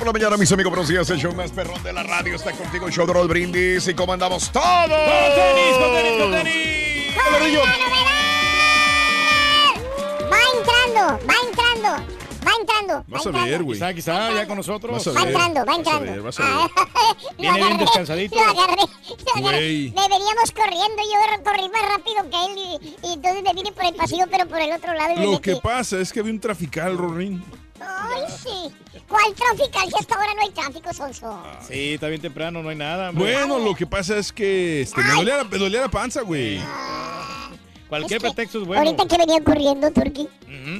Por la mañana, mis amigos, buenos días. El show más perrón de la radio está contigo, el show de Raúl Brindis. ¿Y cómo andamos todos? ¡Con tenis, con tenis, con tenis! Va entrando, va entrando, va entrando. Vas va a ver, entrando. güey. Quizá, quizá, ya con nosotros. Va entrando, va vas a entrando. ver, vas a ver. Lo Viene bien descansadito. Lo agarré, lo veníamos corriendo, yo corrí más rápido que él y, y entonces me vine por el pasillo, pero por el otro lado y Lo metí. que pasa es que había un trafical, Rorín. Ay, sí. ¿Cuál tráfico? Si hasta ahora no hay tráfico, Sonso. Sí, está bien temprano, no hay nada. hombre. Bueno, lo que pasa es que este, me, dolía la, me dolía la panza, güey. Cualquier Es que pretexto es bueno. Ahorita que venía corriendo, Turki,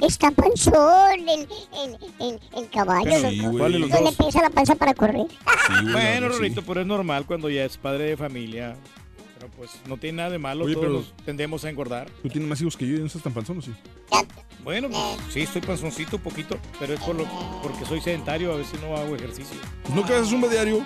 está panzón el, el, el, el caballo. Sí, loco. güey. ¿Cuál de los No le pesa la panza para correr. Sí, güey, Bueno, no, sí. Rorito, pero es normal cuando ya es padre de familia. Pero pues no tiene nada de malo, Oye, todos pero- nos tendemos a engordar. Tú tienes más hijos que yo y no estás tan panzón, ¿o sí? Bueno, pues, sí, estoy panzoncito un poquito, pero es por lo, porque soy sedentario, a veces no hago ejercicio. Pues no que haces un diario.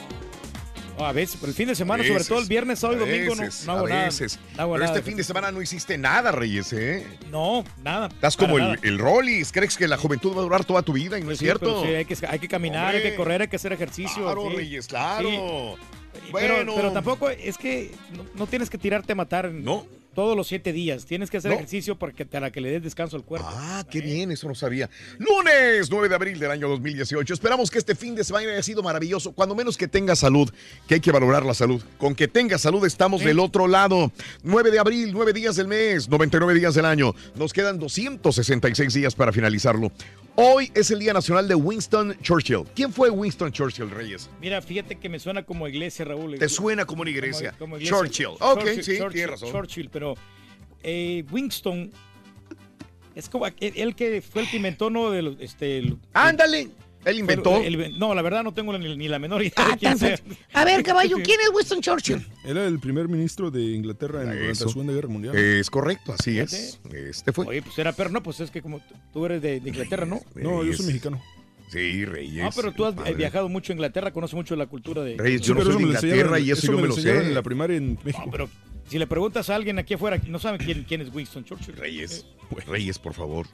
No, a veces, pero el fin de semana, sobre todo el viernes, sábado y domingo, no, veces, no hago a nada. veces. No hago Pero nada. este fin de semana no hiciste nada, Reyes, ¿eh? No, nada. Estás como el, nada. el Rollis. ¿Crees que la juventud va a durar toda tu vida? Y no es Sí, cierto. pero sí, hay, que, hay que caminar, hay que correr, hay que hacer ejercicio. Claro, sí. Reyes, claro. Bueno. Pero, pero tampoco es que no, no tienes que tirarte a matar No. todos los siete días. Tienes que hacer No. ejercicio para que, para que le des descanso al cuerpo. Ah, qué bien, eso no sabía. Lunes 9 de abril del año 2018. Esperamos que este fin de semana haya sido maravilloso. Cuando menos que tenga salud, que hay que valorar la salud. Con que tenga salud estamos Sí. del otro lado. 9 de abril, 9 días del mes, 99 días del año. Nos quedan 266 días para finalizarlo. Hoy es el Día Nacional de Winston Churchill. ¿Quién fue Winston Churchill, Reyes? Mira, fíjate que me suena como iglesia, Raúl. Te suena como una iglesia. Como- como iglesia. Churchill. Ok, Churchill, sí, Churchill, tienes razón. Churchill, pero eh, Winston es como aquel- él que fue el que inventó, ¿no? De los, este, el- Ándale. Él inventó. el- el- no, la verdad no tengo ni, ni la menor idea Ah, de quién sea. A ver, caballo, ¿quién es Winston Churchill? Era el primer ministro de Inglaterra en, durante Eso. la Segunda Guerra Mundial. Es correcto, así es. Este fue. Oye, pues era perro, no, pues es que como tú- tú eres de, de Inglaterra, ¿no? no, yo soy mexicano. Sí, Reyes. Ah, pero tú has padre. eh, viajado mucho a Inglaterra, conoces mucho la cultura de... Reyes, Sí, yo no pero soy de eso Inglaterra y eso, yo me lo sé. en la primaria en México. No, pero si le preguntas a alguien aquí afuera, no sabe quién, quién es Winston Churchill. Reyes, Eh, Reyes, por favor.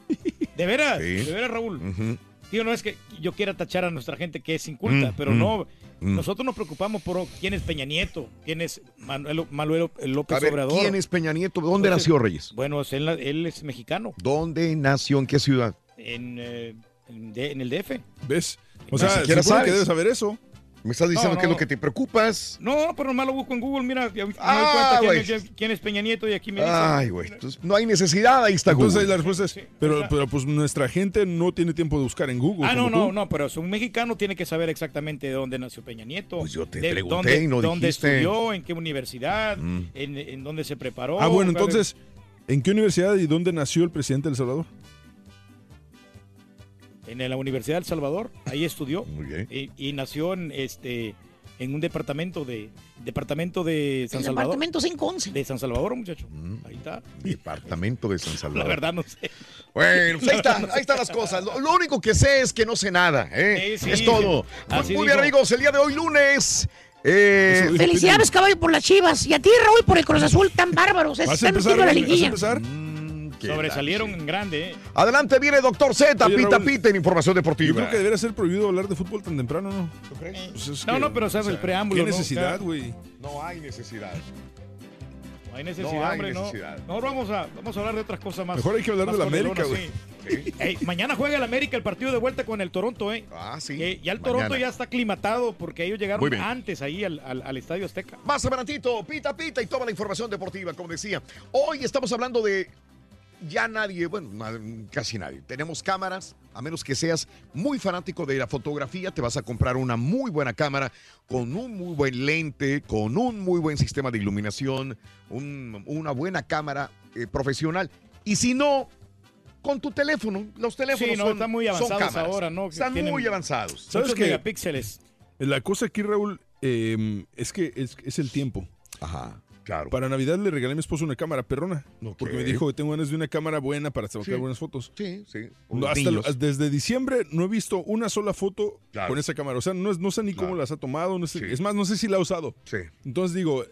¿De veras? Sí. ¿De veras, Raúl? Ujú. Tío, no es que yo quiera tachar a nuestra gente que es inculta, Mm, pero mm, no. mm. Nosotros nos preocupamos por quién es Peña Nieto, quién es Manuel, Manuel López A ver, Obrador. ¿quién es Peña Nieto? ¿Dónde Entonces, nació Reyes? Bueno, él, él es mexicano, ¿Dónde nació? ¿En qué ciudad? en, eh, en, el DF. ¿Ves? O sea, siquiera que debes saber eso. Me estás diciendo No, que es lo que te preocupas. No, pero nomás lo busco en Google, mira, ya me doy Ah, cuenta quién, es- quién es Peña Nieto y aquí me dice. Ay, güey. No hay necesidad, ahí está Entonces Google. la respuesta es, pero, pero pues nuestra gente no tiene tiempo de buscar en Google. Ah, no, no, tú. no, pero un mexicano tiene que saber exactamente de dónde nació Peña Nieto. Pues yo te de pregunté dónde, y no dónde dijiste. estudió, en qué universidad, Mm. en, en dónde se preparó. Ah, bueno, entonces, ¿en qué universidad y dónde nació el presidente de El Salvador? En la Universidad del Salvador, ahí estudió. Muy bien. Y, y nació en este en un departamento de departamento de San El Salvador. departamento 511. De San Salvador, muchacho. Mm. Ahí está. Departamento de San Salvador. La verdad no sé. Bueno, pues ahí, está, ahí están las cosas. Lo, lo único que sé es que no sé nada. ¿eh? Sí, sí, es todo. así Muy bien, amigos. El día de hoy, lunes. eh, Felicidades, caballo, por las chivas. Y a ti, Raúl, por el Cruz Azul tan bárbaros. Se ¿Vas a están empezar? metiendo la ¿Vas a liguilla. empezar? mm, qué Sobresalieron la- en grande, ¿eh? Adelante viene Doctor Z, Oye, pita Raúl, pita en información Yo deportiva. creo que debería ser prohibido hablar de fútbol tan temprano, ¿no? ¿Tú crees? Pues es No, que, no, pero sabes el preámbulo, ¿Qué ¿no? necesidad, güey? No hay necesidad. No hay necesidad, No hay hombre, no. necesidad. No, vamos a, vamos a hablar de otras cosas más. Mejor hay que hablar de la América, güey. sí. Mañana juega el América el partido de vuelta con el Toronto, ¿eh? Ah, sí. Que ya el Toronto Mañana. ya está aclimatado porque ellos llegaron antes ahí al, al- al Estadio Azteca. Más adelantito, pita pita y toda la información deportiva, como decía. Hoy estamos hablando de ya nadie, bueno, casi nadie. Tenemos cámaras, a menos que seas muy fanático de la fotografía, te vas a comprar una muy buena cámara con un muy buen lente, con un muy buen sistema de iluminación, un- una buena cámara eh, profesional. Y si no, con tu teléfono, los teléfonos Sí, no, son, están muy son avanzados cámaras. ahora, ¿no? Que Están tienen muy avanzados. ¿Sabes qué? megapíxeles. La cosa aquí, Raúl, eh, es que es, es el tiempo. Ajá, claro. Para Navidad le regalé a mi esposo una cámara perrona. Porque me dijo que tengo ganas de una cámara buena para sacar Sí. buenas fotos. Sí, sí. No, hasta lo- desde diciembre no he visto una sola foto Claro. con esa cámara. O sea, no, es- no sé ni cómo las ha tomado. No sé, Sí. Es más, no sé si la ha usado. Sí, Entonces digo,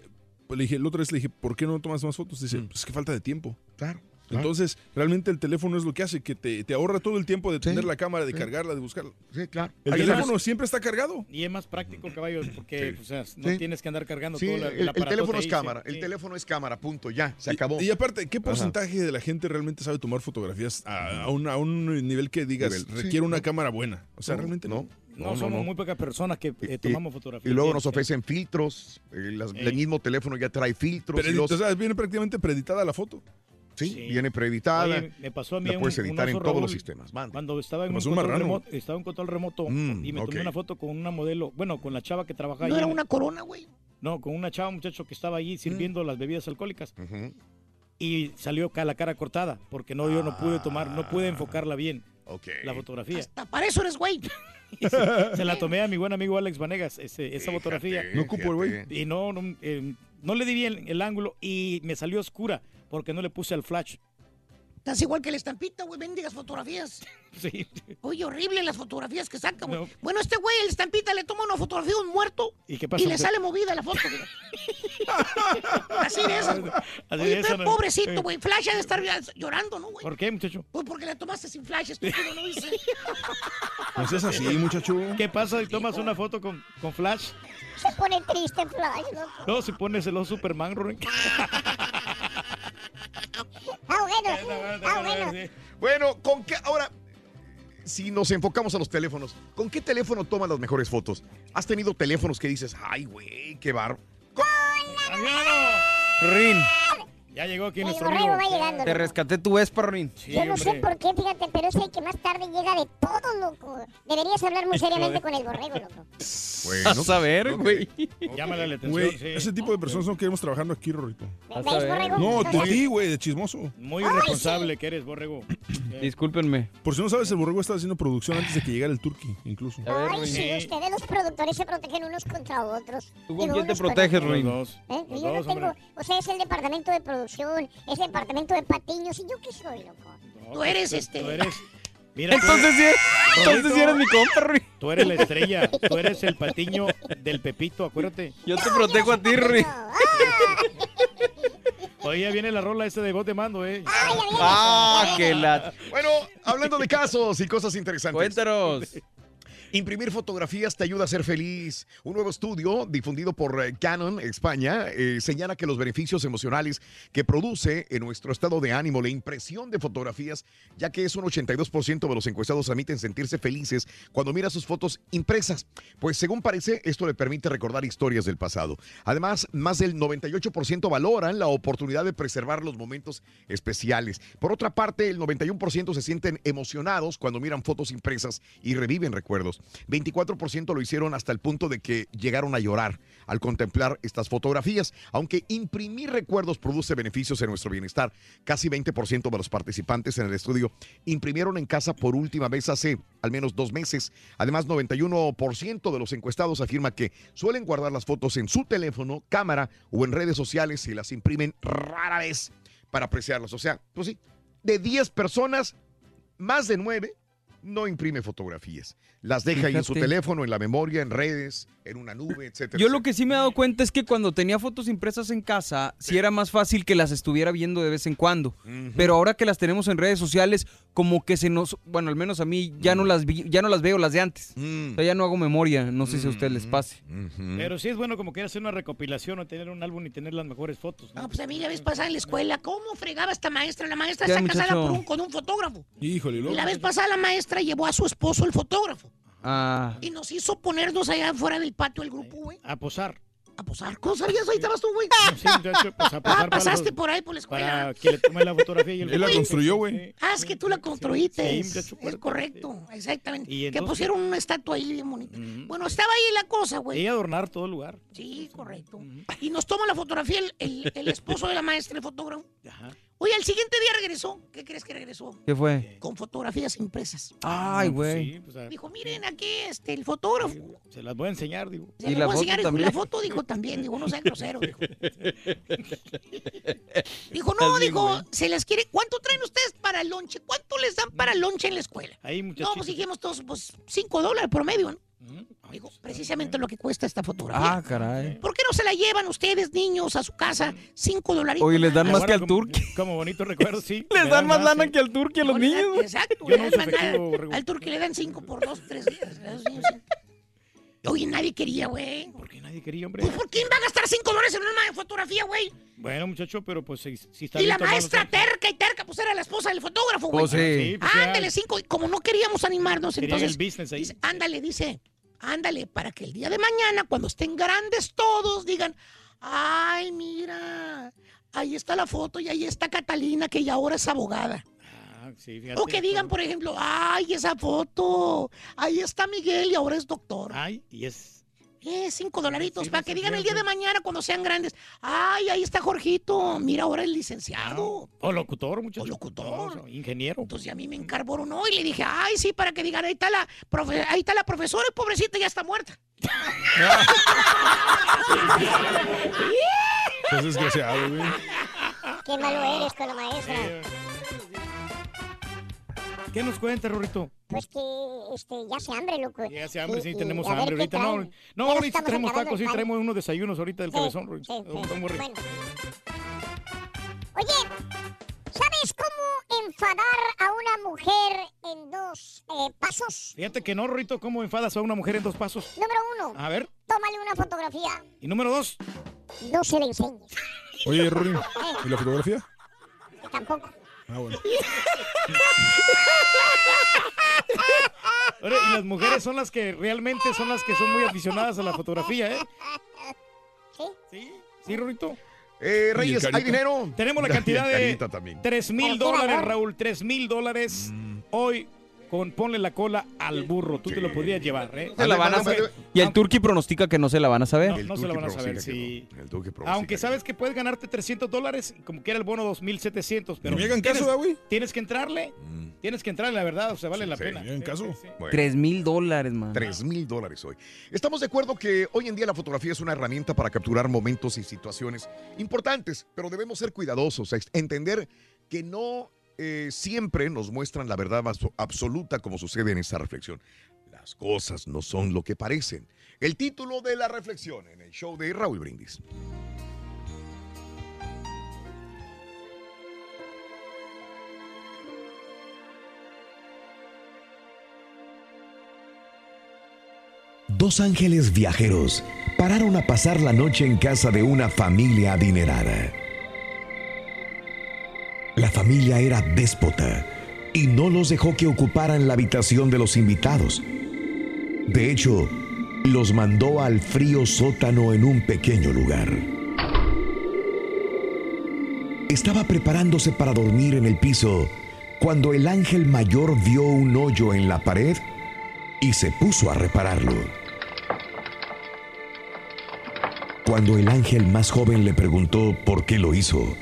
pues le dije, la otra vez le dije, ¿por qué no tomas más fotos? Dice, Mm. pues es que falta de tiempo. claro. Claro. Entonces, realmente el teléfono es lo que hace, que te, te ahorra todo el tiempo de Sí, tener la cámara, de sí. cargarla, de buscarla. Sí, claro. El Ahí teléfono siempre está cargado. Y es más práctico, caballos, porque Sí. o sea, no Sí. tienes que andar cargando Sí, todo el, la- el aparatote teléfono es ahí, cámara, sí. el teléfono es cámara, punto, ya, se acabó. Y, y aparte, ¿qué porcentaje de la gente realmente sabe tomar fotografías a, a un, a un nivel que digas Nivel, sí, requiere una no. cámara buena? O sea, No, realmente no. No, somos muy pocas personas que eh, Y- tomamos fotografías. Y luego bien, nos ofrecen filtros, eh, las- Ey. el mismo teléfono ya trae filtros, y Pero, los- o sea, viene prácticamente preditada la foto. Sí, sí. viene preeditada, Oye, me pasó a mí la un- puedes un editar en oso, todos los sistemas. Mande. Cuando estaba en un, un control remoto, estaba en control remoto Mm, y me ok. tomé una foto con una modelo, bueno, con la chava que trabaja ahí. No era en- una corona, güey. No, con una chava, muchacho, que estaba allí sirviendo las bebidas alcohólicas Ujú, y salió la cara cortada porque no, yo no pude tomar, no pude Ah. enfocarla bien, Ok. la fotografía. Hasta para eso eres güey. Se la tomé a mi buen amigo Alex Vanegas, ese- esa fotografía. Fíjate, No ocupo el güey. Y no, no, eh, no le di bien el ángulo y me salió oscura porque no le puse el flash. Estás igual que la estampita, güey. Bendigas fotografías. Sí. Oye, horrible las fotografías que saca, güey. No. Bueno, este güey, el estampita, le toma una fotografía de un muerto ¿Y qué pasa? y le sale movida la foto, güey. Así de esas, güey. Así Oye, de esa, ¿no? pobrecito, güey. Flash ha de estar llorando, ¿no, güey? ¿Por qué, muchacho? Pues porque le tomaste sin flash, estúpido, ¿no dice? No seas así, muchacho. ¿Qué pasa si tomas una foto con, con flash? Se pone triste Flash, loco. No, si pones el oso Superman, Rubén. Ah, bueno. Ah, bueno. Bueno, ¿con qué? Ahora, si nos enfocamos a los teléfonos, ¿con qué teléfono tomas las mejores fotos? ¿Has tenido teléfonos que dices, ay, güey, qué bar... Rin, Ya llegó aquí El nuestro borrego amigo. va llegando. te loco. rescaté tu Vespa, Rin. Sí, Yo no sé por qué, fíjate, pero es el que más tarde llega de todo, loco. Deberías hablar muy seriamente con el borrego, loco. Bueno, Vas a ver, güey. Llámale la atención. Güey, sí. ese tipo de personas no queremos trabajando aquí, Rorito. ¿Ves, Vas a ver. borrego? No, de ti, güey, de chismoso. Muy irresponsable que eres, borrego. Eh, Discúlpenme. Por si no sabes, el borrego estaba haciendo producción antes de que llegara el turqui, incluso. Ay, sí, Sí. ustedes los productores se protegen unos contra otros. ¿Tú Digo, con quién te unos proteges, los dos. ¿Eh? Los Yo no dos, tengo, hombre. o sea, es el departamento de producción, es el departamento de patiños, ¿y yo qué soy, loco? No, Tú eres este- Tú eres. Mira, tú Entonces sí, entonces Rorito. sí eres mi compa, Rin. Tú eres la estrella, tú eres el patiño del Pepito, acuérdate. Yo te protejo a ti, Rin. Oye, ya viene la rola esa de voz de mando, ¿eh? Ay. Ah, que la... Bueno, hablando de casos y cosas interesantes. Cuéntanos. Imprimir fotografías te ayuda a ser feliz. Un nuevo estudio difundido por eh, Canon España eh, señala que los beneficios emocionales que produce en nuestro estado de ánimo la impresión de fotografías, ya que es un 82% de los encuestados admiten sentirse felices cuando mira sus fotos impresas. Pues según parece, esto le permite recordar historias del pasado. Además, más del 98% valoran la oportunidad de preservar los momentos especiales. Por otra parte, el 91% se sienten emocionados cuando miran fotos impresas y reviven recuerdos. 24% lo hicieron hasta el punto de que llegaron a llorar al contemplar estas fotografías. Aunque imprimir recuerdos produce beneficios en nuestro bienestar, casi 20% de los participantes en el estudio imprimieron en casa por última vez hace al menos dos meses. Además, 91% de los encuestados afirma que suelen guardar las fotos en su teléfono, cámara o en redes sociales y las imprimen rara vez para apreciarlas. O sea, pues sí, de 10 personas, más de 9 no imprime fotografías. Las deja ahí en su teléfono, en la memoria, en redes, en una nube, etcétera. Yo lo que sí me he dado cuenta es que cuando tenía fotos impresas en casa, sí era más fácil que las estuviera viendo de vez en cuando. Pero ahora que las tenemos en redes sociales, como que se nos, bueno, al menos a mí ya no las vi- ya no las veo las de antes. Mm. O sea, ya no hago memoria, no sé si a ustedes les pase. Pero sí es bueno como que hacer una recopilación o tener un álbum y tener las mejores fotos. ¿no? No, pues a mí la vez pasada en la escuela, ¿cómo fregaba esta maestra? La maestra está casada muchacho. por un- con un fotógrafo. Híjole, Y loco. la vez pasada la maestra llevó a su esposo, el fotógrafo. Ah, Y nos hizo ponernos allá afuera del patio del grupo, güey. A posar. A posar. ¿Cómo sabías? Ahí estabas tú, güey. Sí, pues, a posar Ah, para pasaste los- por ahí por la escuela. Para que le tome la fotografía y el Él la construyó, güey. Ah, es que tú la construiste. Sí, es correcto, exactamente. Y que pusieron una estatua ahí bien bonita. Bueno, estaba ahí la cosa, güey. Y adornar todo el lugar. Sí, correcto. Y nos toma la fotografía el, el- el esposo de la maestra, el fotógrafo. Ajá. Oye, al siguiente día regresó. ¿Qué crees que regresó? ¿qué fue? Con fotografías impresas. Ay, güey. Sí, pues, a- Dijo, miren aquí este, el fotógrafo. se las voy a enseñar, digo. Se ¿Y le la voy a foto enseñar, dijo, también? La foto dijo también, digo, no sea grosero, dijo. Dijo, no, Así, dijo, güey. se las quiere. ¿Cuánto traen ustedes para el lonche? ¿Cuánto les dan para el lonche en la escuela? Ahí, No, muchachos. pues dijimos todos, pues cinco dólares promedio, ¿no? Dijo, precisamente lo que cuesta esta fotografía. Ah, caray. ¿Por qué no se la llevan ustedes, niños, a su casa? Cinco dolaritos. Oye, les dan más que al como, turqui. como bonito recuerdo, sí. Les dan más lana sí. que al turqui a los No, niños. Exacto. No. Al turqui le dan cinco por dos, tres días. Oye, nadie quería, güey. ¿Por qué nadie quería, hombre? Pues, ¿por quién va a gastar cinco dólares en una fotografía, güey? Bueno, muchacho, pero pues si, si está Y la maestra terca y terca, pues era la esposa del fotógrafo, güey. Pues sí. Sí, pues, ya. Ándale, cinco. Y como no queríamos animarnos, Querían entonces. el business ahí. dice, ándale, dice. Ándale, para que el día de mañana, cuando estén grandes todos, digan: Ay, mira. Ahí está la foto y ahí está Catalina, que ya ahora es abogada. Ah, sí, fíjate. O que digan, por ejemplo, ay, esa foto. Ahí está Miguel y ahora es doctor. Ay, y es... Eh, cinco dolaritos, sí, para que digan el día de mañana cuando sean grandes. Ay, ahí está Jorgito. Mira, ahora es licenciado. O locutor, muchacho. O locutor. No, ingeniero. Entonces a mí me encarboronó y le dije, ay, sí, para que digan, ahí está la, profe- ahí está la profesora y pobrecita ya está muerta. Es desgraciado, güey. Qué malo eres con la maestra. ¿Qué nos cuenta, Rorrito? Pues que este, ya se hambre, loco. Ya hace hambre, Y- sí, y tenemos hambre ahorita. No, traen. no, ahorita acabando tacos, sí, traemos unos desayunos ahorita del Sí, cabezón, Rorrito. sí. Bueno. Oye, ¿sabes cómo enfadar a una mujer en dos eh, pasos? Fíjate que no, Rorrito, ¿cómo enfadas a una mujer en dos pasos? Número uno, A ver. tómale una fotografía. Y número dos. No se le enseñes. Oye, Rory, ¿y la fotografía? Tampoco. Ah, bueno. Y las mujeres son las que realmente son las que son muy aficionadas a la fotografía, ¿eh? ¿Sí? Sí, sí. Eh, Reyes? ¿hay dinero? Tenemos la cantidad de Carita también. 3 mil dólares. Raúl. 3 mil dólares. Hoy con ponle la cola al burro. Tú te lo podrías llevar, ¿eh? Se la van a saber. Y el turqui pronostica que no se la van a saber. No, El no se la van a saber, pronostica que sí. no. El Turqui pronostica Aunque que sabes que puedes ganarte 300 dólares, como quiera el bono 2,700. Pero ¿Y me hagan tienes, caso, güey? tienes que entrarle. Tienes que entrarle, la verdad. O sea, vale la sí, pena. ¿me hagan caso? Bueno. Tres mil dólares, man. 3 mil dólares hoy. Estamos de acuerdo que hoy en día la fotografía es una herramienta para capturar momentos y situaciones importantes, pero debemos ser cuidadosos, ex- entender que no eh, siempre nos muestran la verdad abso- absoluta como sucede en esta reflexión. Las cosas no son lo que parecen. El título de la reflexión en el show de Raúl Brindis. dos ángeles viajeros pararon a pasar la noche en casa de una familia adinerada. La familia era déspota y no los dejó que ocuparan la habitación de los invitados. De hecho, los mandó al frío sótano en un pequeño lugar. Estaba preparándose para dormir en el piso cuando el ángel mayor vio un hoyo en la pared y se puso a repararlo. Cuando el ángel más joven le preguntó por qué lo hizo,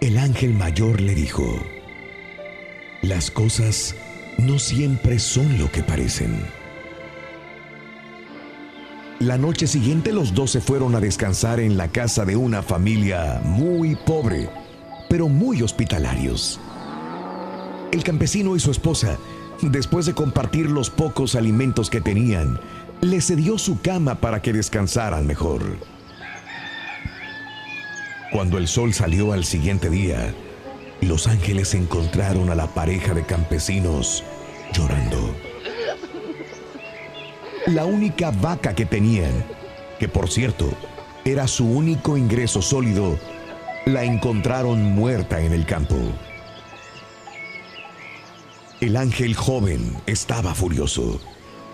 el ángel mayor le dijo, las cosas no siempre son lo que parecen. La noche siguiente los dos se fueron a descansar en la casa de una familia muy pobre, pero muy hospitalarios. El campesino y su esposa, después de compartir los pocos alimentos que tenían, le cedió su cama para que descansaran mejor. Cuando el sol salió al siguiente día, los ángeles encontraron a la pareja de campesinos llorando. La única vaca que tenían, que por cierto era su único ingreso sólido, la encontraron muerta en el campo. El ángel joven estaba furioso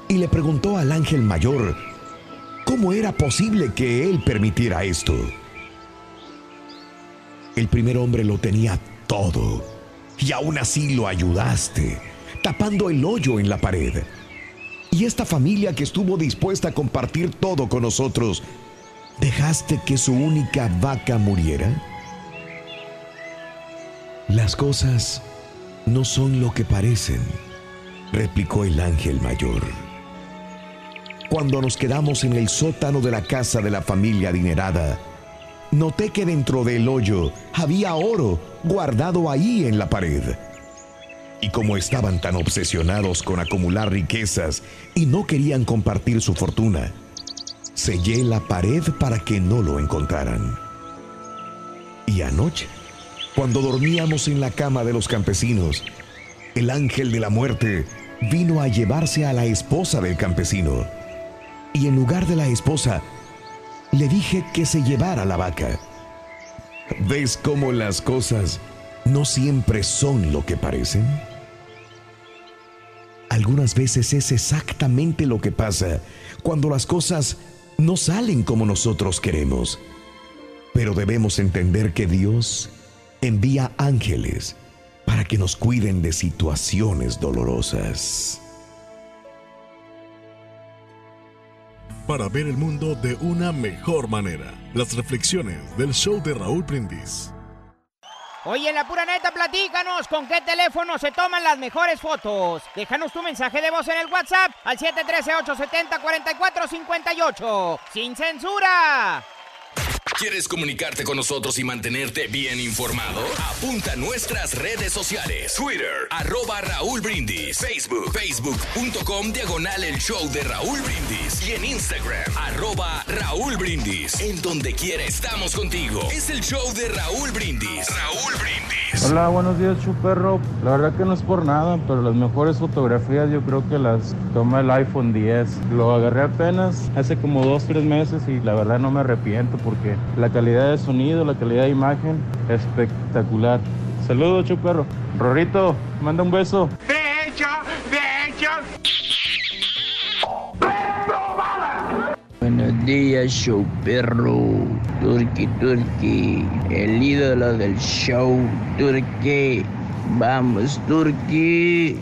y le preguntó al ángel mayor cómo era posible que él permitiera esto. El primer hombre lo tenía todo y aún así lo ayudaste, tapando el hoyo en la pared. Y esta familia que estuvo dispuesta a compartir todo con nosotros, ¿dejaste que su única vaca muriera? Las cosas no son lo que parecen, replicó el ángel mayor. Cuando nos quedamos en el sótano de la casa de la familia adinerada, noté que dentro del hoyo había oro guardado ahí en la pared. Y como estaban tan obsesionados con acumular riquezas y no querían compartir su fortuna, sellé la pared para que no lo encontraran. Y anoche, cuando dormíamos en la cama de los campesinos, el ángel de la muerte vino a llevarse a la esposa del campesino. Y en lugar de la esposa, le dije que se llevara la vaca. ¿Ves cómo las cosas no siempre son lo que parecen? Algunas veces es exactamente lo que pasa cuando las cosas no salen como nosotros queremos. Pero debemos entender que Dios envía ángeles para que nos cuiden de situaciones dolorosas. Para ver el mundo de una mejor manera, las reflexiones del show de Raúl Brindis. Oye, en la pura neta, platícanos con qué teléfono se toman las mejores fotos. Déjanos tu mensaje de voz en el WhatsApp al 713-870-4458. ¡Sin censura! ¿Quieres comunicarte con nosotros y mantenerte bien informado? Apunta a nuestras redes sociales. Twitter, arroba Raúl Brindis. Facebook, facebook.com, diagonal el show de Raúl Brindis. Y en Instagram, arroba Raúl Brindis. En donde quiera estamos contigo. Es el show de Raúl Brindis. Raúl Brindis. Hola, buenos días, Chuperro. La verdad que no es por nada, pero las mejores fotografías yo creo que las toma el iPhone 10. Lo agarré apenas hace como dos, tres meses y la verdad no me arrepiento porque la calidad de sonido, la calidad de imagen, espectacular. Saludos, Chuperro. Rorrito, manda un beso. De hecho, de hecho. Buenos días, show perro. Turki, Turki. El ídolo del show. Turki. Vamos, Turki.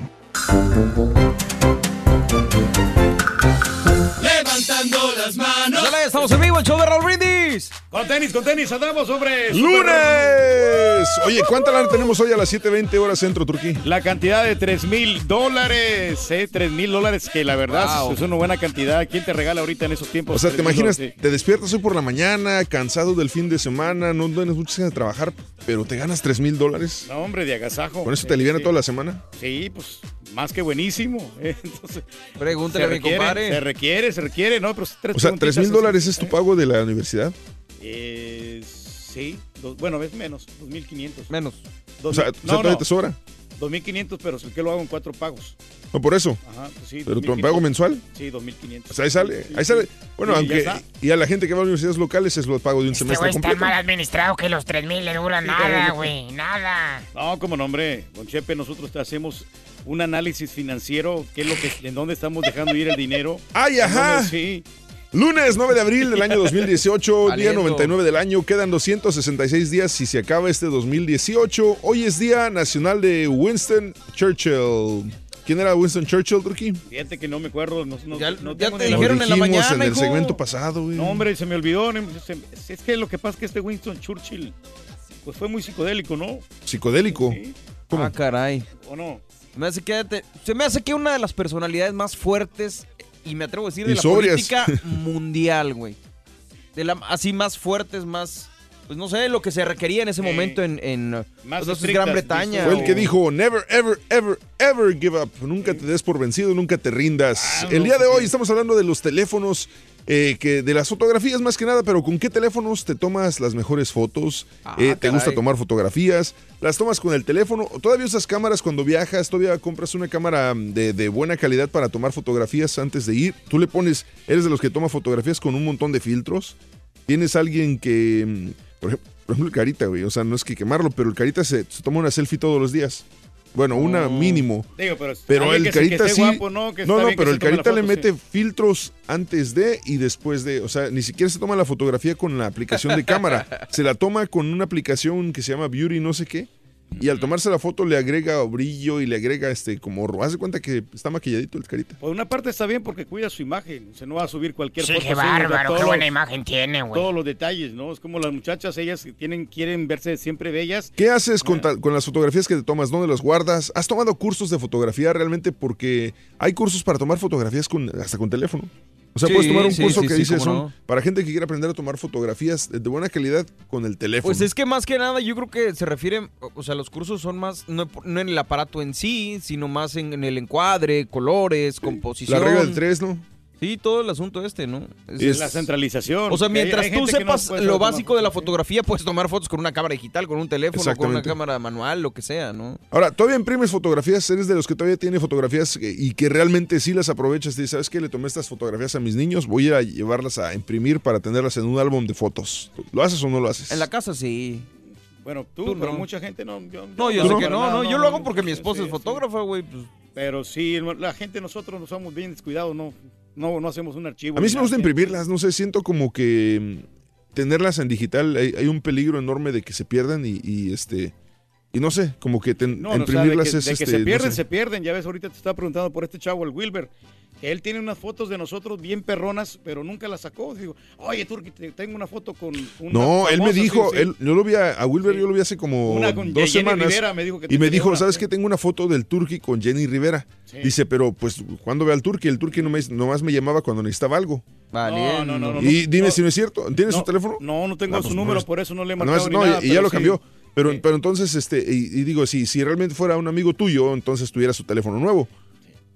Levantando las manos. Dale, estamos en vivo, el show de Raúl Brindis. Con tenis, con tenis, andamos, hombre. ¡Lunes! Oye, ¿cuánta lana tenemos hoy a las 7.20 horas centro, Turquía? La cantidad de 3 mil dólares, ¿eh? 3 mil dólares, que la verdad Wow. es una buena cantidad. ¿Quién te regala ahorita en esos tiempos? O sea, ¿te 3,000 imaginas? Te despiertas hoy por la mañana, cansado del fin de semana, no tienes muchas ganas de trabajar, pero te ganas 3 mil dólares. No, hombre, de agasajo. ¿Con eso te aliviana Sí. toda la semana? Sí, pues más que buenísimo. ¿eh? Entonces, Pregúntale se a mi requiere, compadre. Se requiere, se requiere, ¿no? Pero tres O sea, 3 mil dólares es tu pago de la universidad. Eh, sí, dos- bueno, es menos, 2.500. Menos. O sea, o sea, todavía te sobra. 2.500, pero es que lo hago en cuatro pagos. No, por eso. Ajá, pues sí, ¿Pero tu 2500. pago mensual? Sí, 2500. O sea, ahí sale, Sí, ahí sale. Bueno, Sí, aunque, y a la gente que va a universidades locales es lo pago de un Este semestre güey está mal administrado que los 3000 le duran Sí, nada, güey. Nada. No, como no, hombre. Don Chepe, nosotros te hacemos un análisis financiero, qué es lo que, en dónde estamos dejando ir el dinero. ¡Ay, ajá! dónde- Sí. Lunes 9 de abril del año 2018, día Valiendo. 99 del año, quedan 266 días si se acaba este 2018. Hoy es Día Nacional de Winston Churchill. ¿Quién era Winston Churchill, Turkey? Fíjate que no me acuerdo. No, no- Ya- no ya tengo te la- dijeron en la dijimos mañana, en el hijo. segmento pasado, güey. No, hombre, se me olvidó. no, se- Es que lo que pasa es que este Winston Churchill pues fue muy psicodélico, ¿no? Psicodélico. ¿Cómo? Ah, caray. ¿O no? Me hace que te- se me hace que una de las personalidades más fuertes y me atrevo a decir de Y la sobrias. política mundial, güey. De la así más fuertes, más pues no sé, lo que se requería en ese momento en, en Más pues, no sé, estrictas, Gran Bretaña. Fue el que dijo, never, ever, ever, ever give up. Nunca te des por vencido, nunca te rindas. Ah, el no, día de pues hoy sí. estamos hablando de los teléfonos, eh, que de las fotografías más que nada, pero ¿con qué teléfonos te tomas las mejores fotos? Ah, Eh, ¿Te gusta tomar fotografías? ¿Las tomas con el teléfono? ¿Todavía usas cámaras cuando viajas? ¿Todavía compras una cámara mm, de, de buena calidad para tomar fotografías antes de ir? ¿Tú le pones, eres de los que toma fotografías con un montón de filtros? ¿Tienes alguien que, mm, por ejemplo, por ejemplo, el Carita, güey, o sea, no es que quemarlo, pero el Carita se, se toma una selfie todos los días. Bueno, una mínimo. Digo, pero, el que se- que Carita sí. guapo, ¿no? Que no, no, pero el Carita le foto, mete sí. filtros antes de y después de. O sea, ni siquiera se toma la fotografía con la aplicación de cámara. se la toma con una aplicación que se llama Beauty, no sé qué. Y al tomarse la foto le agrega brillo y le agrega este como. Haz de cuenta que está maquilladito el Carita. Por una parte está bien porque cuida su imagen. Se no va a subir cualquier Sí, foto. qué bárbaro, qué Todos buena los- imagen tiene, güey. Todos los detalles, ¿no? Es como las muchachas, ellas tienen, quieren verse siempre bellas. ¿Qué haces con, ta- con las fotografías que te tomas? ¿Dónde las guardas? ¿Has tomado cursos de fotografía realmente? Porque hay cursos para tomar fotografías con, hasta con teléfono. O sea, Sí, puedes tomar un sí, curso sí, que dice son no. para gente que quiere aprender a tomar fotografías de, de buena calidad con el teléfono. Pues es que más que nada yo creo que se refieren, o sea, los cursos son más, no, no en el aparato en sí, sino más en, en el encuadre, colores, composición. La regla del 3, ¿no? Sí, todo el asunto este, ¿no? Es- Es la centralización. O sea, mientras hay tú no sepas lo básico de la fotografía, puedes tomar fotos con una cámara digital, con un teléfono, con una cámara manual, lo que sea, ¿no? Ahora, ¿todavía imprimes fotografías? ¿Eres de los que todavía tiene fotografías y que realmente sí las aprovechas? Y ¿sabes qué? Le tomé estas fotografías a mis niños, voy a ir a llevarlas a imprimir para tenerlas en un álbum de fotos. ¿Lo haces o no lo haces? En la casa sí. Bueno, tú, Tú pero no. mucha gente no. Yo, No, yo no, sé que no, nada, no, yo lo hago porque mi esposa sí, es fotógrafa, güey. pues. Pero sí, la gente, nosotros no somos bien descuidados, no, no, no hacemos un archivo. A mí sí me gusta imprimirlas, no sé, siento como que mm, tenerlas en digital hay, hay un peligro enorme de que se pierdan y, y, este y no sé, como que ten- No, no, o sea, de imprimirlas que, es de que este, se no pierden, sé. se pierden. Ya ves, ahorita te estaba preguntando por este chavo, el Wilber, que él tiene unas fotos de nosotros bien perronas, pero nunca las sacó. Digo, oye, Turki, te- tengo una foto con una No, él me famosa", sí, dijo, sí. él, yo lo vi a, a Wilber, yo lo vi hace como Una con dos Jenny semanas. Rivera, me dijo que y me dijo, una, ¿sabes sí. qué? Tengo una foto del Turki con Jenny Rivera. Sí. Dice, pero pues cuando ve al Turki, el Turki no me, nomás me llamaba cuando necesitaba algo. No, no, no, no, y dime no. si no es cierto. ¿Tienes No, su teléfono? No, no tengo Ah, su pues, número, por eso no le he No, marcado es- ni no, nada, y, ya lo sí. cambió. Pero, pero entonces, este, y, y digo, si, si realmente fuera un amigo tuyo, entonces tuviera su teléfono nuevo.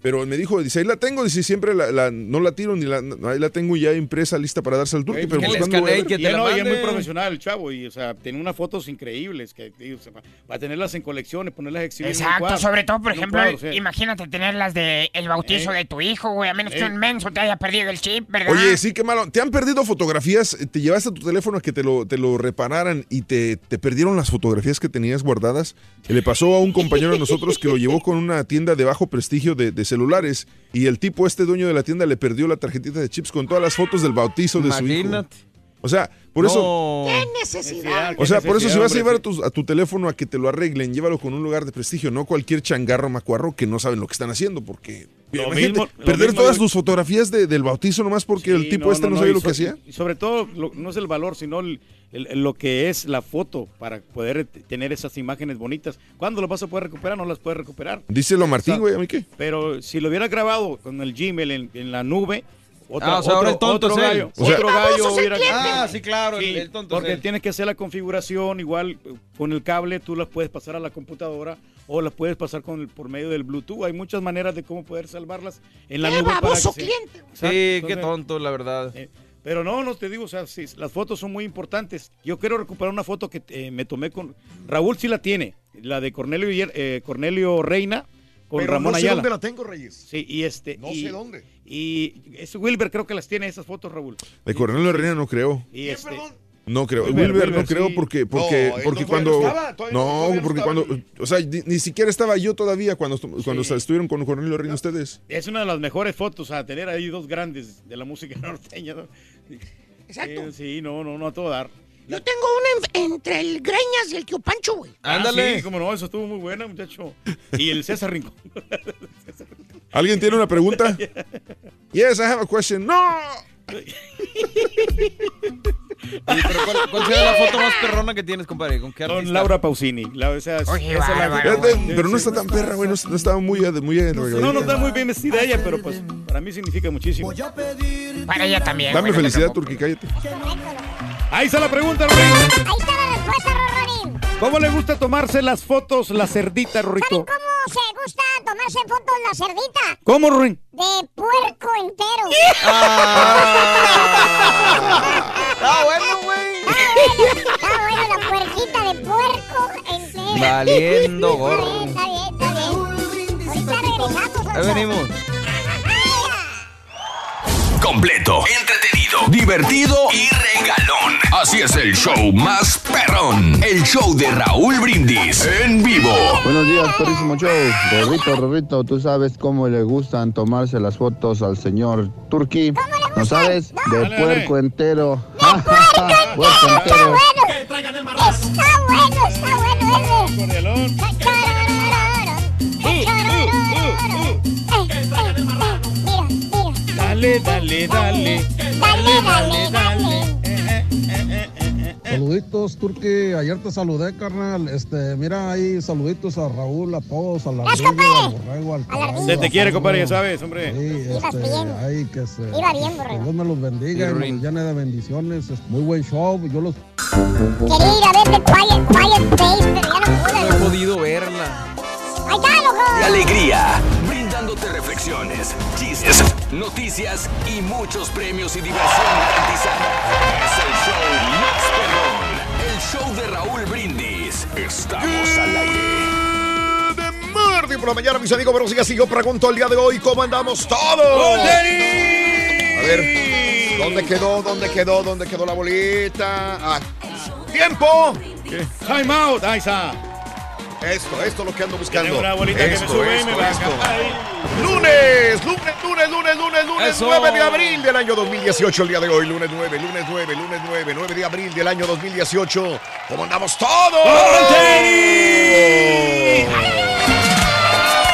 Pero me dijo, dice, ahí la tengo, dice, siempre la, la- no la tiro ni la, ahí la tengo ya impresa, lista para darse al pero que pues, le ¿cuándo voy a ver? que te la no, y es muy profesional el chavo, y o sea, tiene unas fotos increíbles que digo, o sea, para tenerlas en colecciones, ponerlas a un Exacto, cuadro, sobre todo, por ejemplo, cuadro, o sea. imagínate tenerlas de el bautizo Eh. de tu hijo, güey, a menos que Eh. un menso te haya perdido el chip, ¿verdad? Oye, sí, qué malo. ¿Te han perdido fotografías? ¿Te llevaste tu teléfono a que te lo, te lo repararan y te, te perdieron las fotografías que tenías guardadas? Le pasó a un compañero de nosotros que lo llevó con una tienda de bajo prestigio de, de celulares y el tipo, este dueño de la tienda, le perdió la tarjetita de chips con todas las fotos del bautizo de su hijo. Imagínate. O sea, por eso... ¿Qué necesidad? O sea, por eso si vas a llevar a tu a tu teléfono a que te lo arreglen, llévalo con un lugar de prestigio, no cualquier changarro macuarro que no saben lo que están haciendo, porque Lo mismo- lo perder mismo todas tus fotografías de- del bautizo nomás porque el tipo no, este no, no, no, sabía lo que hacía. y sobre todo, lo- no es el valor, sino el- el- el- lo que es la foto para poder tener esas imágenes bonitas. ¿Cuándo las vas a poder recuperar? No las puedes recuperar. Díselo a Martín, O sea, güey, ¿a mí qué? Pero si lo hubiera grabado con el Gmail en, en la nube, otra- Ah, o sea, ahora el tonto otro gallo, O sea- otro ¡Qué gallo hubiera... Ah, sí, claro, el- Sí, el tonto Porque tienes que hacer la configuración, igual con el cable tú las puedes pasar a la computadora o las puedes pasar con el- por medio del Bluetooth. Hay muchas maneras de cómo poder salvarlas en la ¡Qué nube. para baboso que cliente! Sí, qué tonto, la verdad. eh, pero no, no te digo, o sea, sí, las fotos son muy importantes. Yo quiero recuperar una foto que eh, me tomé con. Raúl sí la tiene, la de Cornelio, eh, Cornelio Reina con Pero Ramón no sé Ayala. dónde la tengo, Reyes. Sí, y este. No y- sé dónde. Y es Wilber creo que las tiene esas fotos, Raúl. De Coronel Herrera no creo. Y este, No creo. Wilber, Wilber, Wilber, no creo sí. porque porque No, porque no- cuando no estaba, porque cuando o sea ni, ni siquiera estaba yo todavía cuando cuando estuvieron con Cornelio Reina ustedes. es una de las mejores fotos a tener ahí dos grandes de la música norteña. ¿no? Exacto. Sí, sí, no, no, no a todo dar. Yo tengo una en- entre el Greñas y el Tío Pancho, güey. Ah, sí, como no, eso estuvo muy buena, muchacho. Y el César Rincón. ¿Alguien tiene una pregunta? Yes, I have a question. No. Pero ¿cuál, cuál será la foto más perrona que tienes, compadre? ¿Con qué Con? Laura Pausini. La, Oye, esa es la- bárbaro, Fíjate, pero no está tan perra, güey, no, no estaba muy muy No, no está muy bien vestida ella, pero pues para mí significa muchísimo. Para ella también. Dame felicidad. Turki, cállate. Ahí está la pregunta, Rorín. Ahí está la respuesta, Rorín. ¿Cómo le gusta tomarse las fotos la cerdita, Rorito? ¿Cómo se gusta tomarse fotos la cerdita? ¿Cómo, Rorín? De puerco entero. Ah, bueno, güey. Está bueno la puerquita de puerco entero. Valiendo gorro. Está bien, está bien. Ahorita regresamos. Ahí venimos. Completo, entretenido, divertido y regalón. Así es el show más perrón. El show de Raúl Brindis en vivo. Buenos días, perrísimo show. Rorrito, Rorrito, ¿tú sabes cómo le gustan tomarse las fotos al señor Turki? ¿No sabes? De Dale, puerco dale. entero. puerco entero. Está bueno, está bueno ese. Dale, dale, dale. Dale, dale, dale. Saluditos, Turki. Ayer te saludé, carnal. Este, mira ahí, saluditos a Raúl, a todos, a la al borrego, al caballo, Se te quiere, compadre, ya sabes, hombre. Sí, este, bien. ay, que se, Iba bien, que borrego. Dios me los bendiga y me los llene de bendiciones. Es muy buen show. Yo los Quería ir a ver The Quiet, Quiet Place, pero ya no pude. No he podido verla. Ahí está, loco. De alegría, brindándote reflexiones, chistes, noticias y muchos premios y diversión garantizada. Es el show más perrón. El show de Raúl Brindis. Estamos al aire. De martes por la mañana, mis amigos, buenos días. Y yo pregunto el día de hoy, ¿cómo andamos todos? A ver, ¿dónde quedó? ¿Dónde quedó? ¿Dónde quedó la bolita? Ah, ¡Tiempo! Time out, está. Esto, esto es lo que ando buscando. Una bolita que me Esto, sube y esto, me baja. esto. Lunes, lunes, lunes, lunes, lunes, lunes Eso. 9 de abril del año 2018, el día de hoy, lunes 9, lunes 9, lunes 9, 9 de abril del año 2018. ¿Cómo andamos todos?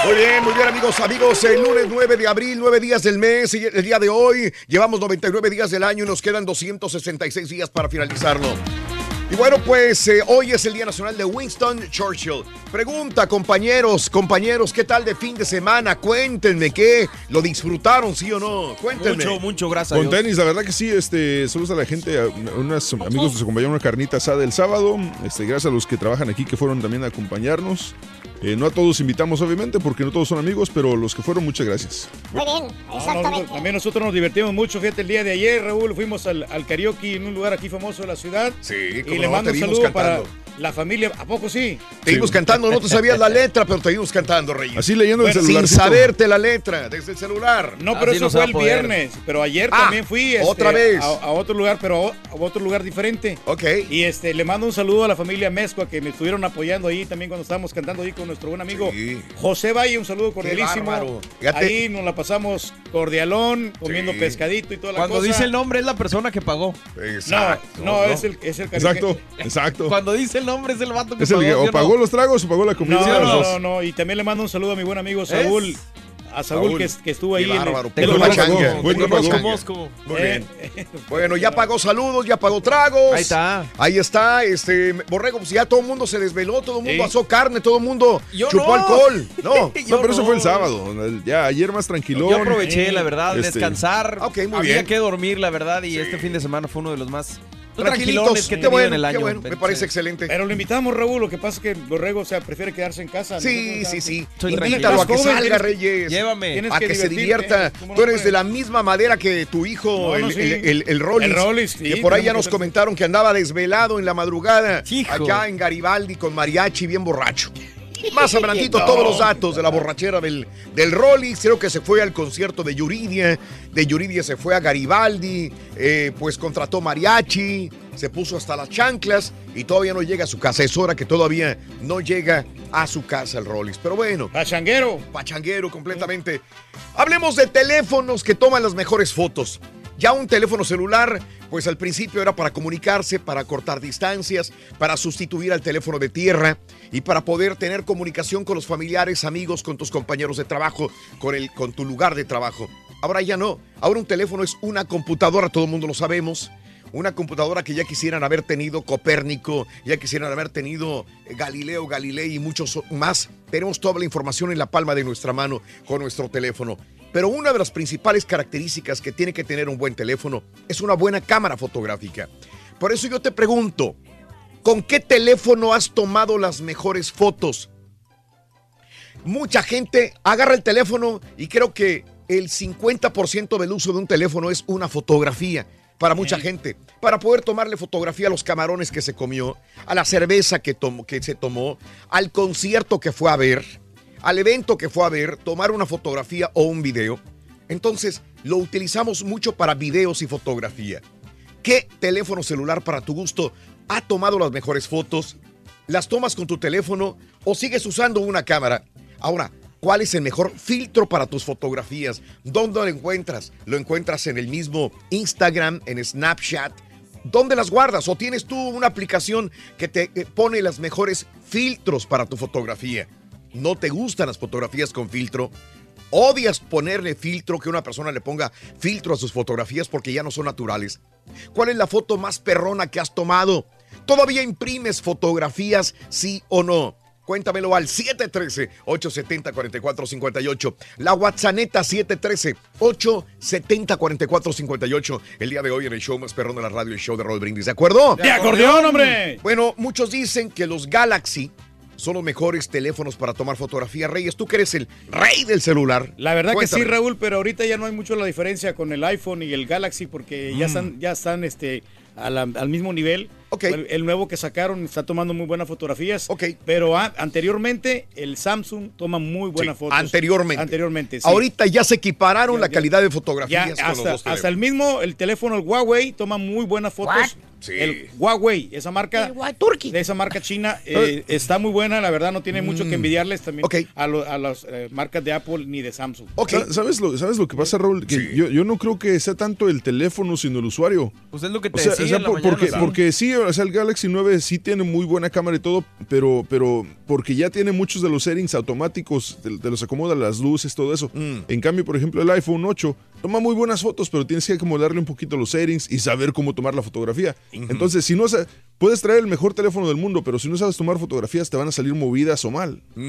Muy bien, muy bien amigos, amigos, el lunes 9 de abril, 9 días del mes, y el día de hoy llevamos 99 días del año y nos quedan 266 días para finalizarlo. Y bueno, pues eh, hoy es el Día Nacional de Winston Churchill. Pregunta, compañeros, compañeros, ¿qué tal de fin de semana? Cuéntenme qué, ¿lo disfrutaron, sí o no? Cuéntenme. Mucho, mucho, gracias a Con Dios. tenis, la verdad que sí, este, saludos a la gente, a unos amigos nos acompañaron a una carnita asada el sábado, este, gracias a los que trabajan aquí que fueron también a acompañarnos. Eh, no a todos invitamos, obviamente, porque no todos son amigos, pero los que fueron, muchas gracias. Muy bien, No, no, exactamente. también nosotros nos divertimos mucho. Fíjate, el día de ayer, Raúl, fuimos al, al karaoke en un lugar aquí famoso de la ciudad. Sí, Y cómo le mando un saludo para cantando. La familia. ¿A poco sí? Te vimos cantando, no te sabías la letra, pero te cantando, Reyes. Así leyendo el Sin celularcito. saberte la letra, desde el celular. No, pero eso fue el viernes. Pero ayer Ah, también fui este, otra vez. A, a otro lugar, pero a, otro lugar diferente. Ok. Y este le mando un saludo a la familia Mezcua que me estuvieron apoyando ahí también cuando estábamos cantando ahí con nuestro buen amigo José Valle. Un saludo cordialísimo. Ahí nos la pasamos cordialón, comiendo pescadito y toda la Cuando cosa. dice el nombre es la persona que pagó. No, no, es el, es el Exacto, exacto. Cuando dice el nombre es el vato que Es el pagó. que ¿sí o no? pagó los tragos o pagó la comida. No, no, no, no, y también le mando un saludo a mi buen amigo Saúl. A Saúl, Saúl. Que, que estuvo ahí el- bárbaro, en el-. Muy Eh, bien. Bueno, ya pagó saludos, ya pagó tragos. Ahí está. Ahí está, este, Borrego, pues ya todo el mundo se desveló, todo el mundo Sí. asó carne, todo el mundo Yo chupó no. alcohol. No, No, pero eso fue el sábado. Ya ayer más tranquilón. Yo aproveché, la verdad, Este, descansar. Ok, muy Había bien. que dormir, la verdad, y este fin de semana fue uno de los más Tranquilitos, tranquilones que tenido bueno, en el año. qué bueno, me parece excelente. Pero lo invitamos, Raúl. Lo que pasa es que Borrego, o sea, prefiere quedarse en casa. Sí, sí, sí. Soy Invítalo a que salga, Tienes- Reyes. Llévame. A que que se divierta. ¿cómo no Tú eres puedes? de la misma madera que tu hijo, No, no, el, sí. el, el, el Rollins. El Rollins, sí, que por ahí ya nos que- comentaron que andaba desvelado en la madrugada. Hijo. Allá en Garibaldi con mariachi bien borracho. Más adelantito No. todos los datos de la borrachera del, del. Creo que se fue al concierto de Yuridia. De Yuridia se fue a Garibaldi. eh, pues contrató mariachi. Se puso hasta las chanclas. Y todavía no llega a su casa. Es hora que todavía no llega a su casa el Rollins. Pero bueno. Pachanguero. Pachanguero completamente. Hablemos de teléfonos que toman las mejores fotos. Ya un teléfono celular, pues al principio era para comunicarse, para cortar distancias, para sustituir al teléfono de tierra y para poder tener comunicación con los familiares, amigos, con tus compañeros de trabajo, con, el, con tu lugar de trabajo. Ahora ya no. Ahora un teléfono es una computadora, todo el mundo lo sabemos. Una computadora que ya quisieran haber tenido Copérnico, ya quisieran haber tenido eh, Galileo Galilei y muchos más. Tenemos toda la información en la palma de nuestra mano con nuestro teléfono. Pero una de las principales características que tiene que tener un buen teléfono es una buena cámara fotográfica. Por eso yo te pregunto, ¿con qué teléfono has tomado las mejores fotos? Mucha gente agarra el teléfono y creo que el 50% del uso de un teléfono es una fotografía para mucha gente. Para poder tomarle fotografía a los camarones que se comió, a la cerveza que, tomó- que se tomó, al concierto que fue a ver, al evento que fue a ver, tomar una fotografía o un video. Entonces, lo utilizamos mucho para videos y fotografía. ¿Qué teléfono celular para tu gusto ha tomado las mejores fotos? ¿Las tomas con tu teléfono o sigues usando una cámara? Ahora, ¿cuál es el mejor filtro para tus fotografías? ¿Dónde lo encuentras? ¿Lo encuentras en el mismo Instagram, en Snapchat? ¿Dónde las guardas? ¿O tienes tú una aplicación que te eh, pone los mejores filtros para tu fotografía? ¿No te gustan las fotografías con filtro? ¿Odias ponerle filtro, que una persona le ponga filtro a sus fotografías porque ya no son naturales? ¿Cuál es la foto más perrona que has tomado? ¿Todavía imprimes fotografías, sí o no? Cuéntamelo al 713-870-4458. La WhatsApp 713-870-4458. El día de hoy en el show más perrón de la radio, el show de Roll Brindis. ¿De acuerdo? ¡De acordeón, hombre! Bueno, muchos dicen que los Galaxy son los mejores teléfonos para tomar fotografía. Reyes, tú que eres el rey del celular. La verdad que sí. Raúl, pero ahorita ya no hay mucho la diferencia con el iPhone y el Galaxy porque ya Mm. están, ya están este, a la- al mismo nivel. El, el nuevo que sacaron está tomando muy buenas fotografías. Pero a- anteriormente el Samsung toma muy buenas Sí, fotos. anteriormente. Anteriormente, sí. Ahorita ya se equipararon Ya, la ya. calidad de Ya fotografías con los hasta, dos hasta el mismo, el teléfono, el Huawei, toma muy buenas fotos. Sí. El Huawei, esa marca, de esa marca china, eh, está muy buena, la verdad no tiene mucho que Mm. envidiarles también a, lo- a las eh, marcas de Apple ni de Samsung. Sa- ¿Sabes lo, ¿Sabes lo que pasa, Raúl? Que yo, yo no creo que sea tanto el teléfono, sino el usuario. Pues es lo que O te sea, decía o sea, en la por- mañana, porque, sí. porque sí, o sea, el Galaxy 9 sí tiene muy buena cámara y todo, pero, pero porque ya tiene muchos de los settings automáticos, te, te los acomoda las luces, todo eso. Mm. En cambio, por ejemplo, el iPhone 8 toma muy buenas fotos, pero tienes que acomodarle un poquito los settings y saber cómo tomar la fotografía. Entonces, si no puedes traer el mejor teléfono del mundo, pero si no sabes tomar fotografías, te van a salir movidas o mal. Sí,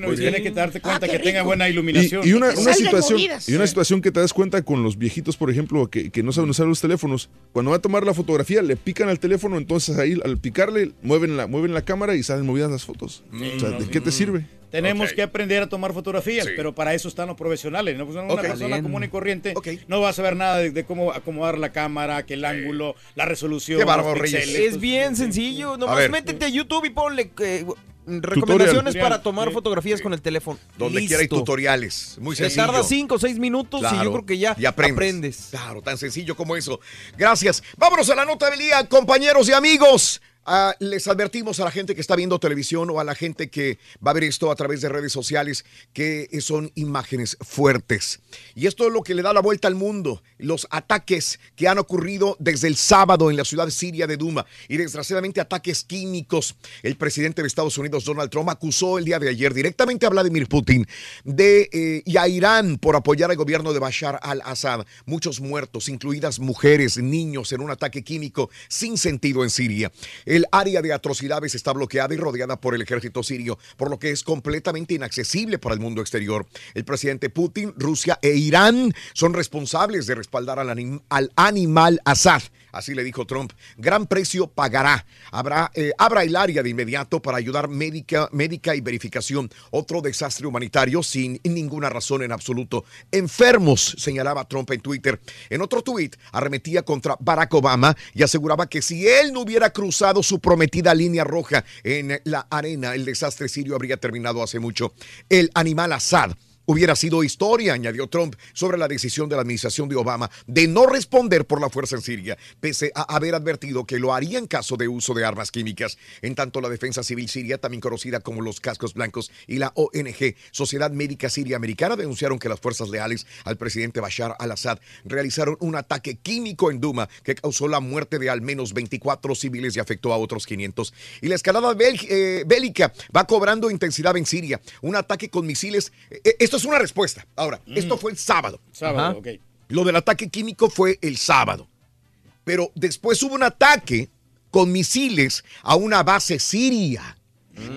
no, Pues y tienes que darte cuenta que tenga buena iluminación. Y, y una, una situación, movidas. y una Sí. situación que te das cuenta con los viejitos, por ejemplo, que, que no saben usar los teléfonos, cuando va a tomar la fotografía, le pican al teléfono, entonces ahí al picarle, mueven la, mueven la cámara y salen movidas las fotos. o sea, ¿de qué te sirve? Tenemos que aprender a tomar fotografías, pero para eso están los profesionales. ¿no? Pues una persona Bien. común y corriente no va a saber nada de, de cómo acomodar la cámara, que el ángulo, la resolución. Qué bárbaro, Reyes. Es bien sencillo, A nomás ver. métete a YouTube y ponle eh, recomendaciones Tutorial. para tomar fotografías con el teléfono. Donde quiera hay tutoriales. Muy Se sencillo. tarda 5 o 6 minutos y yo creo que ya Y aprendes. aprendes. Claro, tan sencillo como eso. Gracias. Vámonos a la nota del día, compañeros y amigos. Ah, les advertimos a la gente que está viendo televisión o a la gente que va a ver esto a través de redes sociales que son imágenes fuertes. Y esto es lo que le da la vuelta al mundo. Los ataques que han ocurrido desde el sábado en la ciudad siria de Duma y desgraciadamente ataques químicos. El presidente de Estados Unidos, Donald Trump, acusó el día de ayer directamente a Vladimir Putin de, eh, y a Irán por apoyar al gobierno de Bashar al-Assad. Muchos muertos, incluidas mujeres, niños, en un ataque químico sin sentido en Siria. Área de atrocidades está bloqueada y rodeada por el ejército sirio, por lo que es completamente inaccesible para el mundo exterior. El presidente Putin, Rusia e Irán son responsables de respaldar al, anim- al animal Assad, Así le dijo Trump. Gran precio pagará. Habrá, eh, abra el área de inmediato para ayudar médica, médica y verificación. Otro desastre humanitario sin ninguna razón en absoluto. Enfermos, señalaba Trump en Twitter. En otro tuit, arremetía contra Barack Obama y aseguraba que si él no hubiera cruzado su prometida línea roja en la arena, el desastre sirio habría terminado hace mucho. El animal Assad hubiera sido historia, añadió Trump, sobre la decisión de la administración de Obama de no responder por la fuerza en Siria, pese a haber advertido que lo haría en caso de uso de armas químicas. En tanto, la Defensa Civil Siria, también conocida como los Cascos Blancos, y la ONG, Sociedad Médica Siria Americana, denunciaron que las fuerzas leales al presidente Bashar al-Assad realizaron un ataque químico en Duma que causó la muerte de al menos 24 civiles y afectó a otros 500. Y la escalada eh, bélica va cobrando intensidad en Siria. Un ataque con misiles. Eh, esto es una respuesta. Ahora, esto fue el sábado. Sábado, ok. Lo del ataque químico fue el sábado. Pero después hubo un ataque con misiles a una base siria.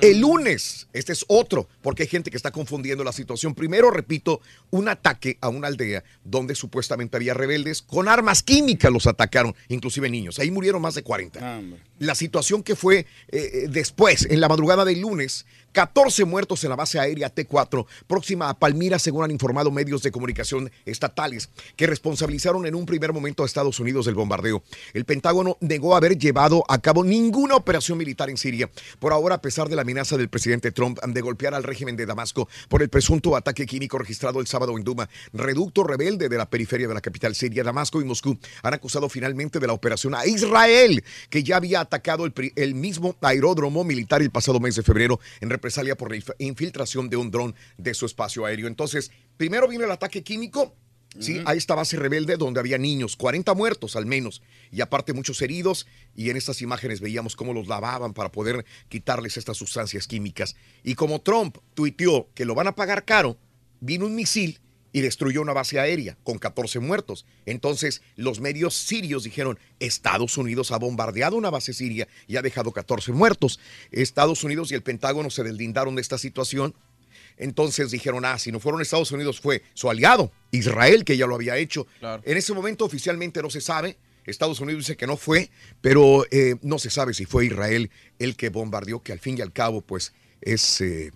El lunes, este es otro, porque hay gente que está confundiendo la situación. Primero, repito, un ataque a una aldea donde supuestamente había rebeldes con armas químicas los atacaron, inclusive niños. Ahí murieron más de 40. La situación que fue eh, después, en la madrugada del lunes, 14 muertos en la base aérea T4 próxima a Palmira, según han informado medios de comunicación estatales, que responsabilizaron en un primer momento a Estados Unidos del bombardeo. El Pentágono negó haber llevado a cabo ninguna operación militar en Siria. Por ahora, a pesar de la amenaza del presidente Trump de golpear al régimen de Damasco por el presunto ataque químico registrado el sábado en Duma, reducto rebelde de la periferia de la capital siria, Damasco y Moscú han acusado finalmente de la operación a Israel, que ya había el, el mismo aeródromo militar el pasado mes de febrero en represalia por la infiltración de un dron de su espacio aéreo. Entonces, primero viene el ataque químico, Sí, a esta base rebelde donde había niños, 40 muertos al menos, y aparte muchos heridos, y en estas imágenes veíamos cómo los lavaban para poder quitarles estas sustancias químicas. Y como Trump tuiteó que lo van a pagar caro, vino un misil y destruyó una base aérea con 14 muertos. Entonces los medios sirios dijeron, Estados Unidos ha bombardeado una base siria y ha dejado 14 muertos. Estados Unidos y el Pentágono se deslindaron de esta situación. Entonces dijeron, ah, si no fueron Estados Unidos fue su aliado, Israel, que ya lo había hecho. En ese momento oficialmente no se sabe. Estados Unidos dice que no fue, pero eh, no se sabe si fue Israel el que bombardeó, que al fin y al cabo, pues es... Eh,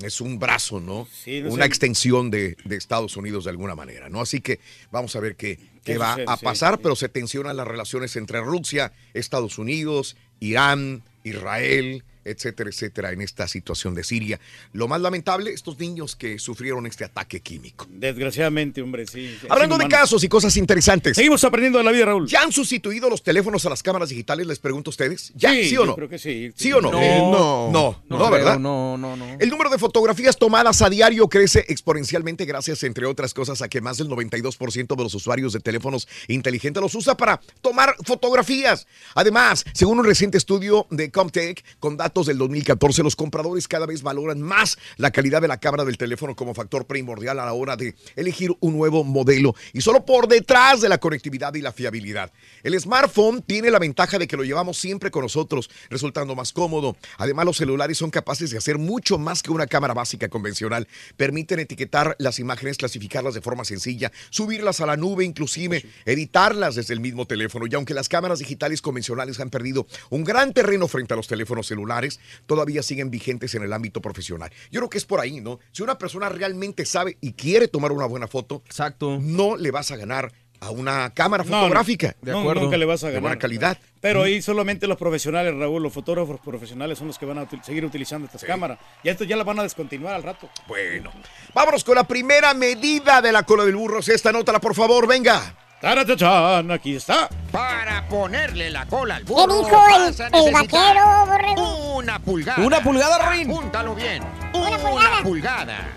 es un brazo, ¿no? Una extensión de, Estados Unidos de alguna manera, ¿no? Así que vamos a ver qué, qué va a pasar, pero se tensionan las relaciones entre Rusia, Estados Unidos, Irán, Israel, etcétera, etcétera, en esta situación de Siria. Lo más lamentable, estos niños que sufrieron este ataque químico. Desgraciadamente, hombre, sí. Hablando de casos y cosas interesantes. Seguimos aprendiendo de la vida, Raúl. ¿Ya han sustituido los teléfonos a las cámaras digitales? Les pregunto a ustedes. ¿Ya? ¿Sí, o no? creo que sí. ¿Sí o no? No, no, no, ¿verdad? No, no, no. El número de fotografías tomadas a diario crece exponencialmente gracias, entre otras cosas, a que más del 92% de los usuarios de teléfonos inteligentes los usa para tomar fotografías. Además, según un reciente estudio de Comtech con datos del 2014, los compradores cada vez valoran más la calidad de la cámara del teléfono como factor primordial a la hora de elegir un nuevo modelo y solo por detrás de la conectividad y la fiabilidad. El smartphone tiene la ventaja de que lo llevamos siempre con nosotros, resultando más cómodo. Además, los celulares son capaces de hacer mucho más que una cámara básica convencional. Permiten etiquetar las imágenes, clasificarlas de forma sencilla, subirlas a la nube, inclusive editarlas desde el mismo teléfono. Y aunque las cámaras digitales convencionales han perdido un gran terreno frente a los teléfonos celulares, todavía siguen vigentes en el ámbito profesional. Yo creo que es por ahí, ¿no? Si una persona realmente sabe y quiere tomar una buena foto, Exacto. no le vas a ganar a una cámara fotográfica. de acuerdo. nunca le vas a ganar. De buena calidad. Pero ahí solamente los profesionales, Raúl, los fotógrafos profesionales son los que van a seguir utilizando estas cámaras. Y esto ya la van a descontinuar al rato. Bueno, vámonos con la primera medida de la cola del burro. Esta nota, por favor, venga. ¡Taratachán! Aquí está. Para ponerle la cola al burro. ¿Qué dijo el, el vaquero, borrego? Una pulgada. Una pulgada, Rin. Apúntalo bien. Una, pulgada.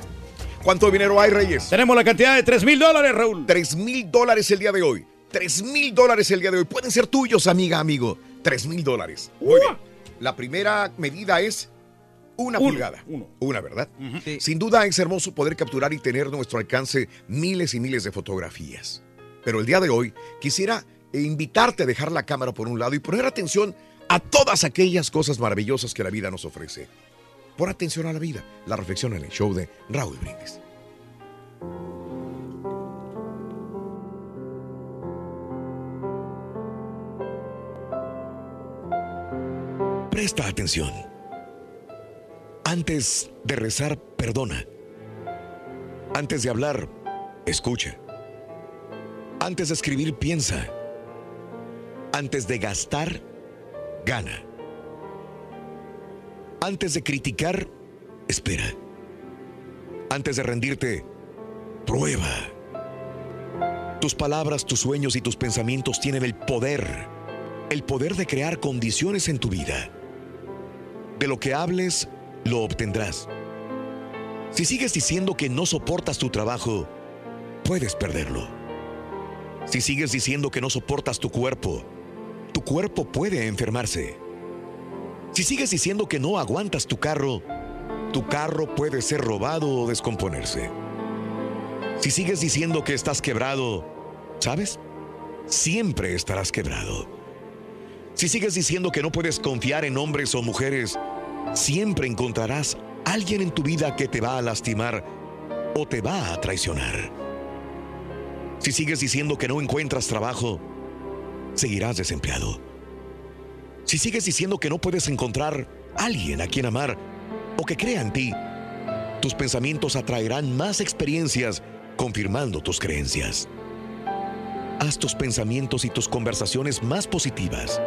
¿Cuánto dinero hay, Reyes? Tenemos la cantidad de 3 mil dólares, Raúl. 3 mil dólares el día de hoy. 3 mil dólares el día de hoy. Pueden ser tuyos, amiga, amigo. 3 mil dólares. Muy bien. La primera medida es una pulgada. Uno. Una, ¿verdad? Sin duda es hermoso poder capturar y tener a nuestro alcance miles y miles de fotografías. Pero el día de hoy quisiera invitarte a dejar la cámara por un lado y poner atención a todas aquellas cosas maravillosas que la vida nos ofrece. Por atención a la vida, la reflexión en el show de Raúl Brindis. Presta atención. Antes de rezar, perdona. Antes de hablar, escucha. Antes de escribir, piensa. Antes de gastar, gana. Antes de criticar, espera. Antes de rendirte, prueba. Tus palabras, tus sueños y tus pensamientos tienen el poder, el poder de crear condiciones en tu vida. De lo que hables, lo obtendrás. Si sigues diciendo que no soportas tu trabajo, puedes perderlo. Si sigues diciendo que no soportas tu cuerpo, tu cuerpo puede enfermarse. Si sigues diciendo que no aguantas tu carro, tu carro puede ser robado o descomponerse. Si sigues diciendo que estás quebrado, ¿sabes? Siempre estarás quebrado. Si sigues diciendo que no puedes confiar en hombres o mujeres, siempre encontrarás alguien en tu vida que te va a lastimar o te va a traicionar. Si sigues diciendo que no encuentras trabajo, seguirás desempleado. Si sigues diciendo que no puedes encontrar alguien a quien amar o que crea en ti, tus pensamientos atraerán más experiencias confirmando tus creencias. Haz tus pensamientos y tus conversaciones más positivas.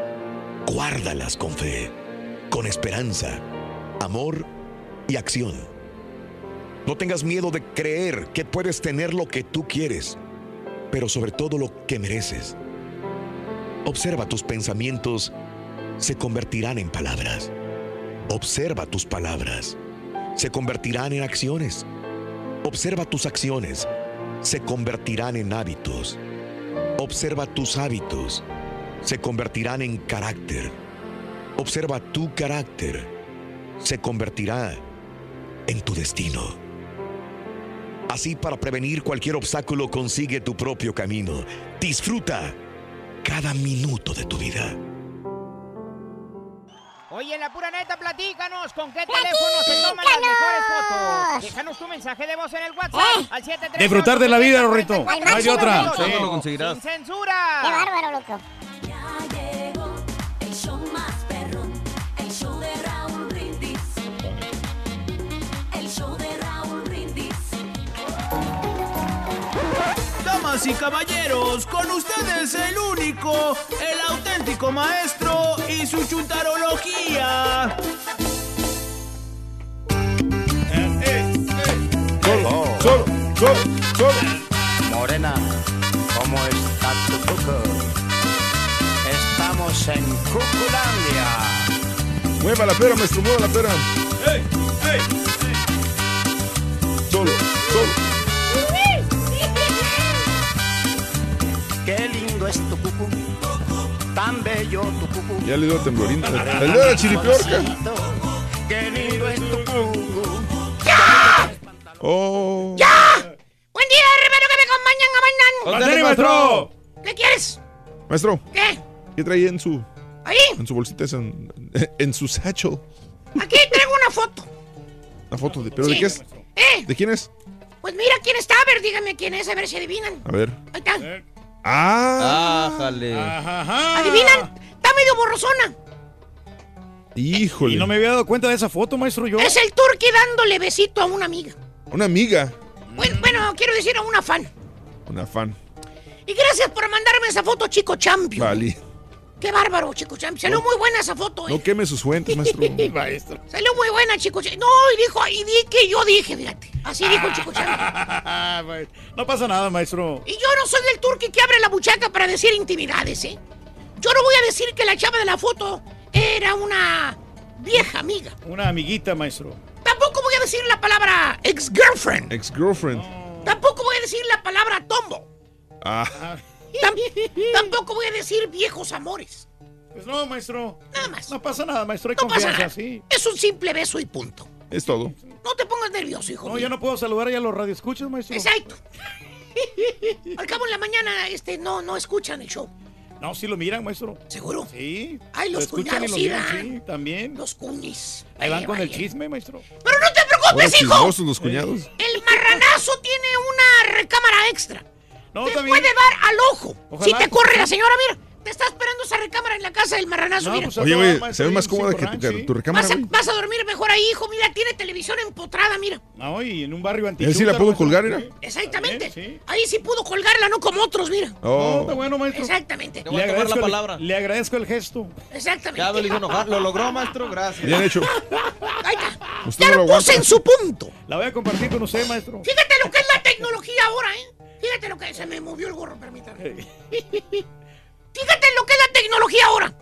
Guárdalas con fe, con esperanza, amor y acción. No tengas miedo de creer que puedes tener lo que tú quieres, pero sobre todo lo que mereces. Observa tus pensamientos, se convertirán en palabras. Observa tus palabras, se convertirán en acciones. Observa tus acciones, se convertirán en hábitos. Observa tus hábitos, se convertirán en carácter. Observa tu carácter, se convertirá en tu destino. Así para prevenir cualquier obstáculo consigue tu propio camino. Disfruta cada minuto de tu vida. Oye, en la pura neta, platícanos con qué teléfono se toman las mejores fotos. Déjanos tu mensaje de voz en el WhatsApp al 732 Disfrutar de la vida, Rorrito. No hay otra. Sí. lo conseguirás. Sin censura. Qué bárbaro, loco. El show más Damas y caballeros, con ustedes el único, el auténtico maestro y su chuntarología. Solo, solo, solo, solo. Morena, ¿cómo está tu cuco? Estamos en Cuculandia. Mueva la pera, maestro, mueva la pera. Solo. Qué lindo es tu cucu, tan bello tu cucu. Ya le dio temblorina. El de la chiripiorca. Qué lindo es tu cucu. Oh. Buen día, hermano, que me acompañan a ¡Ándale, maestro! ¿Qué quieres? Maestro, ¿Qué? ¿qué traía en su, Ahí, en su bolsita en, en su satchel? aquí traigo una foto. Una foto de, ¿pero de qué es? ¿Eh? ¿De quién es? Pues mira quién está, a ver, dígame quién es, a ver si adivinan. A ver. Ahí está. Ah. Ájale. ¿Adivinan? Está medio borrosona. Híjole. Y no me había dado cuenta de esa foto, maestro, yo. Es el turqui dándole besito a una amiga. Una amiga. Bueno, bueno, quiero decir a una fan. Una fan. Y gracias por mandarme esa foto, Chico Champion. Vale. Qué bárbaro, Chico Champion. Salió muy buena esa foto, ¿eh? No queme sus fuentes, maestro. maestro. Salió muy buena, Chico Champion. No, y dijo, y di que yo dije, fíjate. Así dijo el Chico no pasa nada, maestro. Y yo no soy del turqui que abre la buchaca para decir intimidades, ¿eh? Yo no voy a decir que la chava de la foto era una vieja amiga. Una amiguita, maestro. Tampoco voy a decir la palabra ex-girlfriend. Ex-girlfriend. Tampoco voy a decir la palabra tombo. Ah. Tam- tampoco voy a decir viejos amores. Pues no, maestro. Nada más. No pasa nada, maestro. Hay No pasa confianza, nada. sí. Es un simple beso y punto. Es todo. No te pongas nervioso, hijo No, mío. ya no puedo saludar ya a los radioescuchas, maestro. Exacto. Al cabo en la mañana este, no, no escuchan el show. No, sí lo miran, maestro. ¿Seguro? Sí. Ay, los Lo escuchan y cuñados lo sí miran, sí, también. Los cuñis. Ahí van Vaya, con el chisme, maestro. Pero no te Ahora preocupes, hijo. los cuñados. El marranazo tiene una recámara extra. No, te bien. puede dar al ojo. Ojalá. Si te corre la señora, mira. Te está esperando esa recámara en la casa del marranazo, mira. Oye, güey, se ve más cómoda que tu, tu recámara, Vas a, güey. vas a dormir mejor ahí, hijo. Mira, tiene televisión empotrada, mira. No, y en un barrio antiguo. ¿Él sí la puedo colgar, mira? Exactamente. Ahí sí pudo colgarla, no como otros, mira. Oh. No, está bueno, maestro. Exactamente. Le agradezco, el, le agradezco el gesto. Exactamente. Ya hizo enojar. Lo logró, maestro. Gracias. Bien hecho. Ahí está. Usted Ya no lo lo puse en su punto. La voy a compartir con usted, maestro. Fíjate lo que es la tecnología ahora, ¿eh? Fíjate lo que se me movió el gorro, permítame. Fíjate lo que es la tecnología ahora.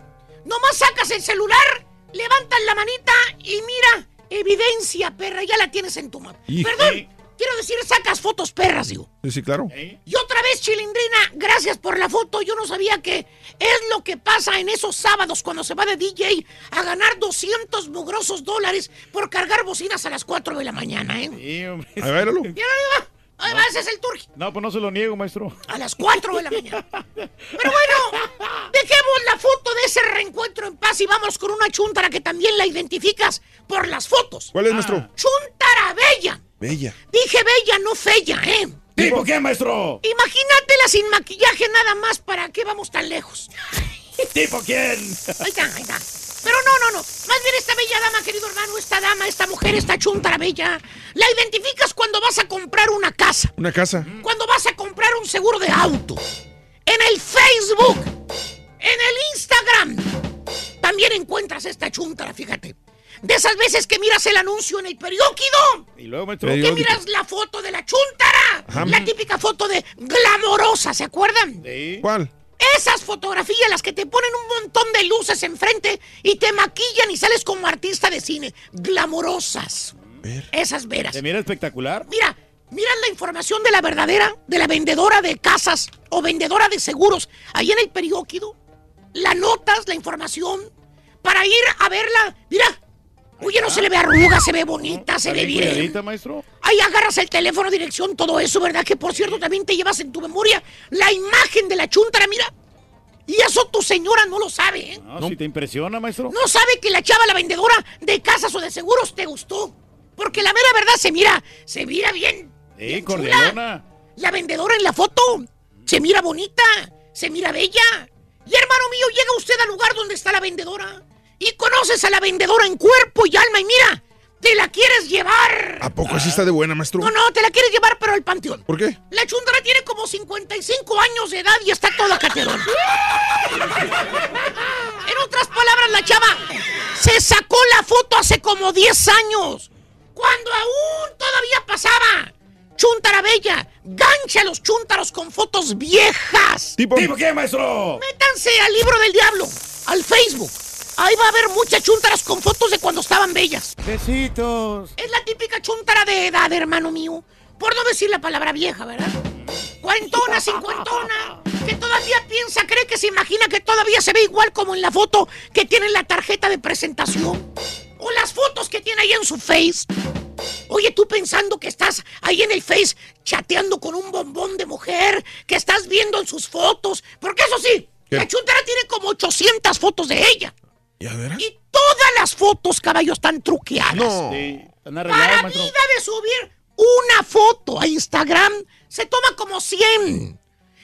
Nomás sacas el celular, levantas la manita y mira, evidencia, perra, ya la tienes en tu mano. Perdón, quiero decir, sacas fotos perras, digo. Sí, sí, claro. Y otra vez, Chilindrina, gracias por la foto. Yo no sabía que es lo que pasa en esos sábados cuando se va de DJ a ganar 200 mugrosos dólares por cargar bocinas a las 4 de la mañana, ¿eh? Sí, hombre. A ver, Va, ese es el turqui. No, pues no se lo niego, maestro. A las 4 de la mañana. Pero bueno, dejemos la foto de ese reencuentro en paz y vamos con una chuntara que también la identificas por las fotos. ¿Cuál es, maestro? Chuntara bella. Bella. Dije bella, no fea, ¿eh? ¿Tipo qué, maestro? Imagínatela sin maquillaje nada más, ¿para qué vamos tan lejos? ¿Tipo quién? Ahí está, ahí está. Pero no, no, no. Más bien esta bella dama, querido hermano, esta dama, esta mujer, esta chuntara bella, la identificas cuando vas a comprar una casa, Una casa. cuando vas a comprar un seguro de auto, en el Facebook, en el Instagram. También encuentras esta chuntara, fíjate. De esas veces que miras el anuncio en el periódico. Y luego, maestro. Que miras la foto de la chuntara. Ajá. La típica foto de glamorosa, ¿se acuerdan? Sí. ¿Cuál? Esas fotografías, las que te ponen un montón de luces enfrente y te maquillan y sales como artista de cine. Glamorosas. Esas veras. ¿Se mira espectacular? Mira, mira la información de la verdadera, de la vendedora de casas o vendedora de seguros ahí en el periódico. La notas, la información, para ir a verla. Mira, oye, no se le ve arruga, se ve bonita, se ¿Está ve bien cuidadita, maestro? Ahí agarras el teléfono, dirección, todo eso, ¿verdad? Que por cierto también te llevas en tu memoria la imagen de la chuntara, mira. Y eso tu señora no lo sabe, ¿eh? No, si te impresiona, maestro. No sabe que la chava, la vendedora de casas o de seguros, te gustó. Porque la mera verdad se mira, se mira bien. Sí, bien chula. La vendedora en la foto se mira bonita, se mira bella. Y hermano mío, llega usted al lugar donde está la vendedora y conoces a la vendedora en cuerpo y alma y mira, te la quieres llevar. ¿A poco así está de buena, maestro? No, no, te la quieres llevar pero al panteón. ¿Por qué? La chundra tiene como 55 años de edad y está toda caterona. En otras palabras, la chava se sacó la foto hace como 10 años. Cuando aún todavía pasaba. Chuntara bella, gancha a los chúntaros con fotos viejas. ¿Tipo? ¿Tipo qué, maestro? Métanse al libro del diablo, al Facebook. Ahí va a haber muchas chúntaras con fotos de cuando estaban bellas. Besitos. Es la típica chuntara de edad, hermano mío. Por no decir la palabra vieja, ¿verdad? Cuentona, cincuentona, que todavía piensa, cree que se imagina que todavía se ve igual como en la foto que tiene en la tarjeta de presentación. O las fotos que tiene ahí en su face. Oye, tú pensando que estás ahí en el Face chateando con un bombón de mujer, que estás viendo en sus fotos. Porque eso sí, ¿Qué? la chuntara tiene como 800 fotos de ella. ¿Ya verás? Y todas las fotos, caballo, están truqueadas. No. Sí, están Para maestro. vida de subir una foto a Instagram se toma como 100.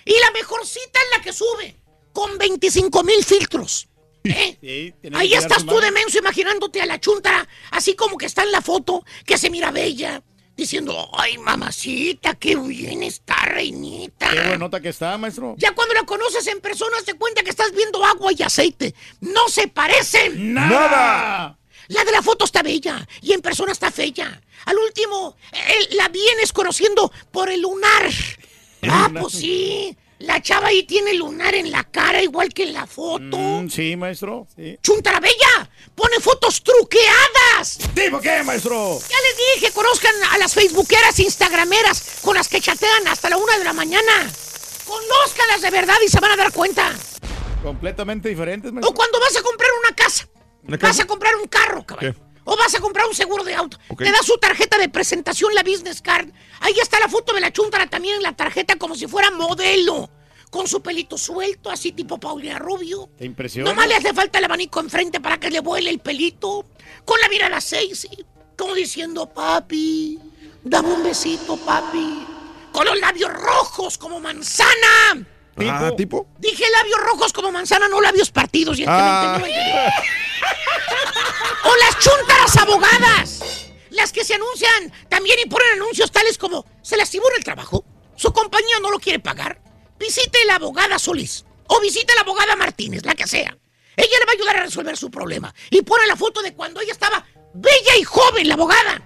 Y la mejorcita es la que sube, con 25 mil filtros. ¿Eh? Sí, Ahí estás tú de menso imaginándote a la chuntara, así como que está en la foto, que se mira bella, diciendo, ay, mamacita, qué bien está, reinita. Qué buenota que está, maestro. Ya cuando la conoces en persona, te cuenta que estás viendo agua y aceite. No se parecen. ¡Nada! La de la foto está bella y en persona está fea. Al último, eh, la vienes conociendo por el lunar. Ah, lunar. pues sí. La chava ahí tiene lunar en la cara igual que en la foto. Mm, sí, maestro. Sí. Chuntara bella, pone fotos truqueadas. ¿Tipo qué, maestro? Ya les dije, conozcan a las facebookeras, instagrameras con las que chatean hasta la una de la mañana. Conózcanlas de verdad y se van a dar cuenta. Completamente diferentes, O maestro. cuando vas a comprar una casa. ¿Una Vas a comprar un carro, cabrón. ¿Qué? O vas a comprar un seguro de auto. Te da su tarjeta de presentación, la business card. Ahí está la foto de la chuntara también en la tarjeta como si fuera modelo. Con su pelito suelto, así tipo Paulina Rubio. ¿Te impresiona? Nomás le hace falta el abanico enfrente para que le vuele el pelito. Con la mirada sexy. Como diciendo, papi, dame un besito, papi. Con los labios rojos como manzana. Ah, ¿tipo? Dije labios rojos como manzana, no labios partidos. Y Ah. o las chuntaras abogadas. Las que se anuncian también y ponen anuncios tales como se lastimó en el trabajo, su compañía no lo quiere pagar, visite la abogada Solís o visite la abogada Martínez, la que sea. Ella le va a ayudar a resolver su problema. Y pone la foto de cuando ella estaba bella y joven, la abogada.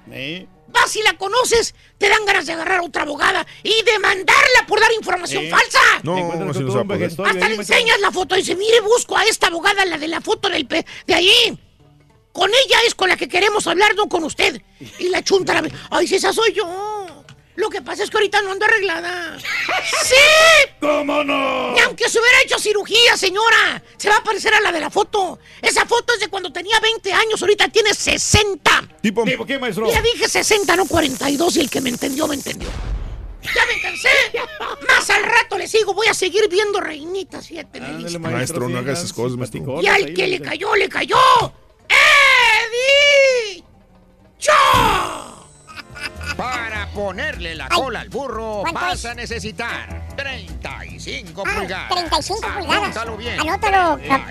Vas y la conoces, te dan ganas de agarrar a otra abogada y demandarla por dar información Sí. falsa. No, vejestorio Hasta le enseñas la foto y dice, mire, busco a esta abogada, la de la foto del pe de ahí. Con ella es con la que queremos hablar, no con usted. Y la chunta la ve, ay, si esa soy yo. Lo que pasa es que ahorita no ando arreglada. ¡Sí! ¿Cómo no? Ni aunque se hubiera hecho cirugía, señora. Se va a parecer a la de la foto. Esa foto es de cuando tenía 20 años, ahorita tiene 60. Tipo. ¿Tipo qué, maestro? Ya dije 60, no 42, y el que me entendió, me entendió. ¡Ya me cansé! Más al rato le sigo, voy a seguir viendo Reinita 7 me dice. Maestro, no haga esas cosas, maestro. Y al que le cayó, le cayó. ¡Eddie! ¡Yo! Para ponerle la cola al burro ¿Cuánto vas a necesitar 35 Ah, pulgadas. 35 pulgadas. Apúntalo bien. Anótalo,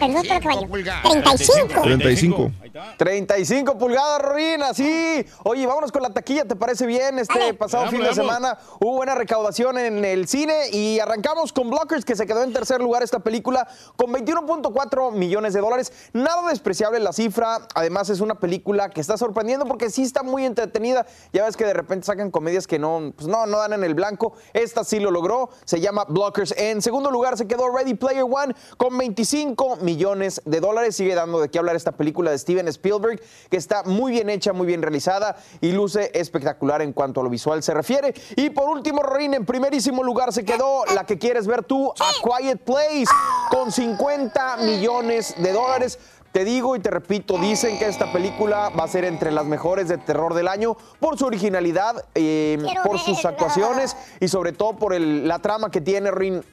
anótalo, caballo. 35. 35. 35 pulgadas, Rorina, sí. Oye, vámonos con la taquilla, ¿te parece bien? Este Dale. pasado Vamos, fin de semana hubo buena recaudación en el cine y arrancamos con Blockers, que se quedó en tercer lugar esta película con 21.4 millones de dólares. Nada despreciable la cifra. Además, es una película que está sorprendiendo porque sí está muy entretenida. Ya ves que de repente sacan comedias que no, pues no, no dan en el blanco. Esta sí lo logró. Se llama Blockers. En segundo lugar se quedó Ready Player One con 25 millones de dólares. Sigue dando de qué hablar esta película de Steven Spielberg, que está muy bien hecha, muy bien realizada y luce espectacular en cuanto a lo visual se refiere. Y por último, Rorín, en primerísimo lugar se quedó la que quieres ver tú, A Quiet Place, con 50 millones de dólares. Te digo y te repito, dicen que esta película va a ser entre las mejores de terror del año por su originalidad, eh, por sus actuaciones y sobre todo por el- la trama que tiene Rin.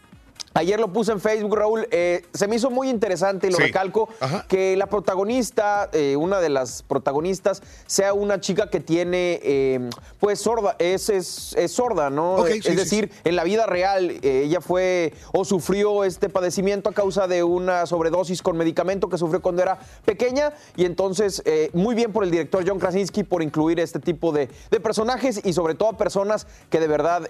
Ayer lo puse en Facebook, Raúl. eh, se me hizo muy interesante y lo Sí. recalco Ajá. que la protagonista, eh, una de las protagonistas, sea una chica que tiene, eh, pues, sorda, es, es, es sorda, ¿no? Es sí, sí, decir, en la vida real, eh, ella fue o sufrió este padecimiento a causa de una sobredosis con medicamento que sufrió cuando era pequeña. Y entonces, eh, muy bien por el director John Krasinski por incluir este tipo de, de personajes y sobre todo personas que de verdad,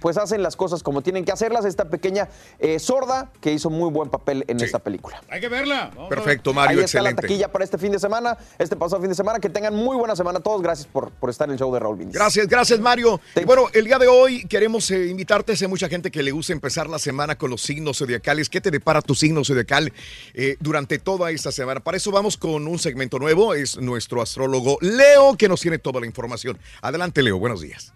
pues, hacen las cosas como tienen que hacerlas. Esta pequeña eh, sorda que hizo muy buen papel en esta película. Hay que verla. Vamos. Perfecto, Mario, Ahí está la excelente. taquilla para este fin de semana, este pasado fin de semana. Que tengan muy buena semana a todos. Gracias por, por estar en el show de Raúl. Gracias, gracias Mario. Y bueno, el día de hoy queremos eh, invitarte. Sé mucha gente que le gusta empezar la semana con los signos zodiacales. ¿Qué te depara tu signo zodiacal eh, durante toda esta semana? Para eso vamos con un segmento nuevo. Es nuestro astrólogo Leo que nos tiene toda la información. Adelante, Leo. Buenos días.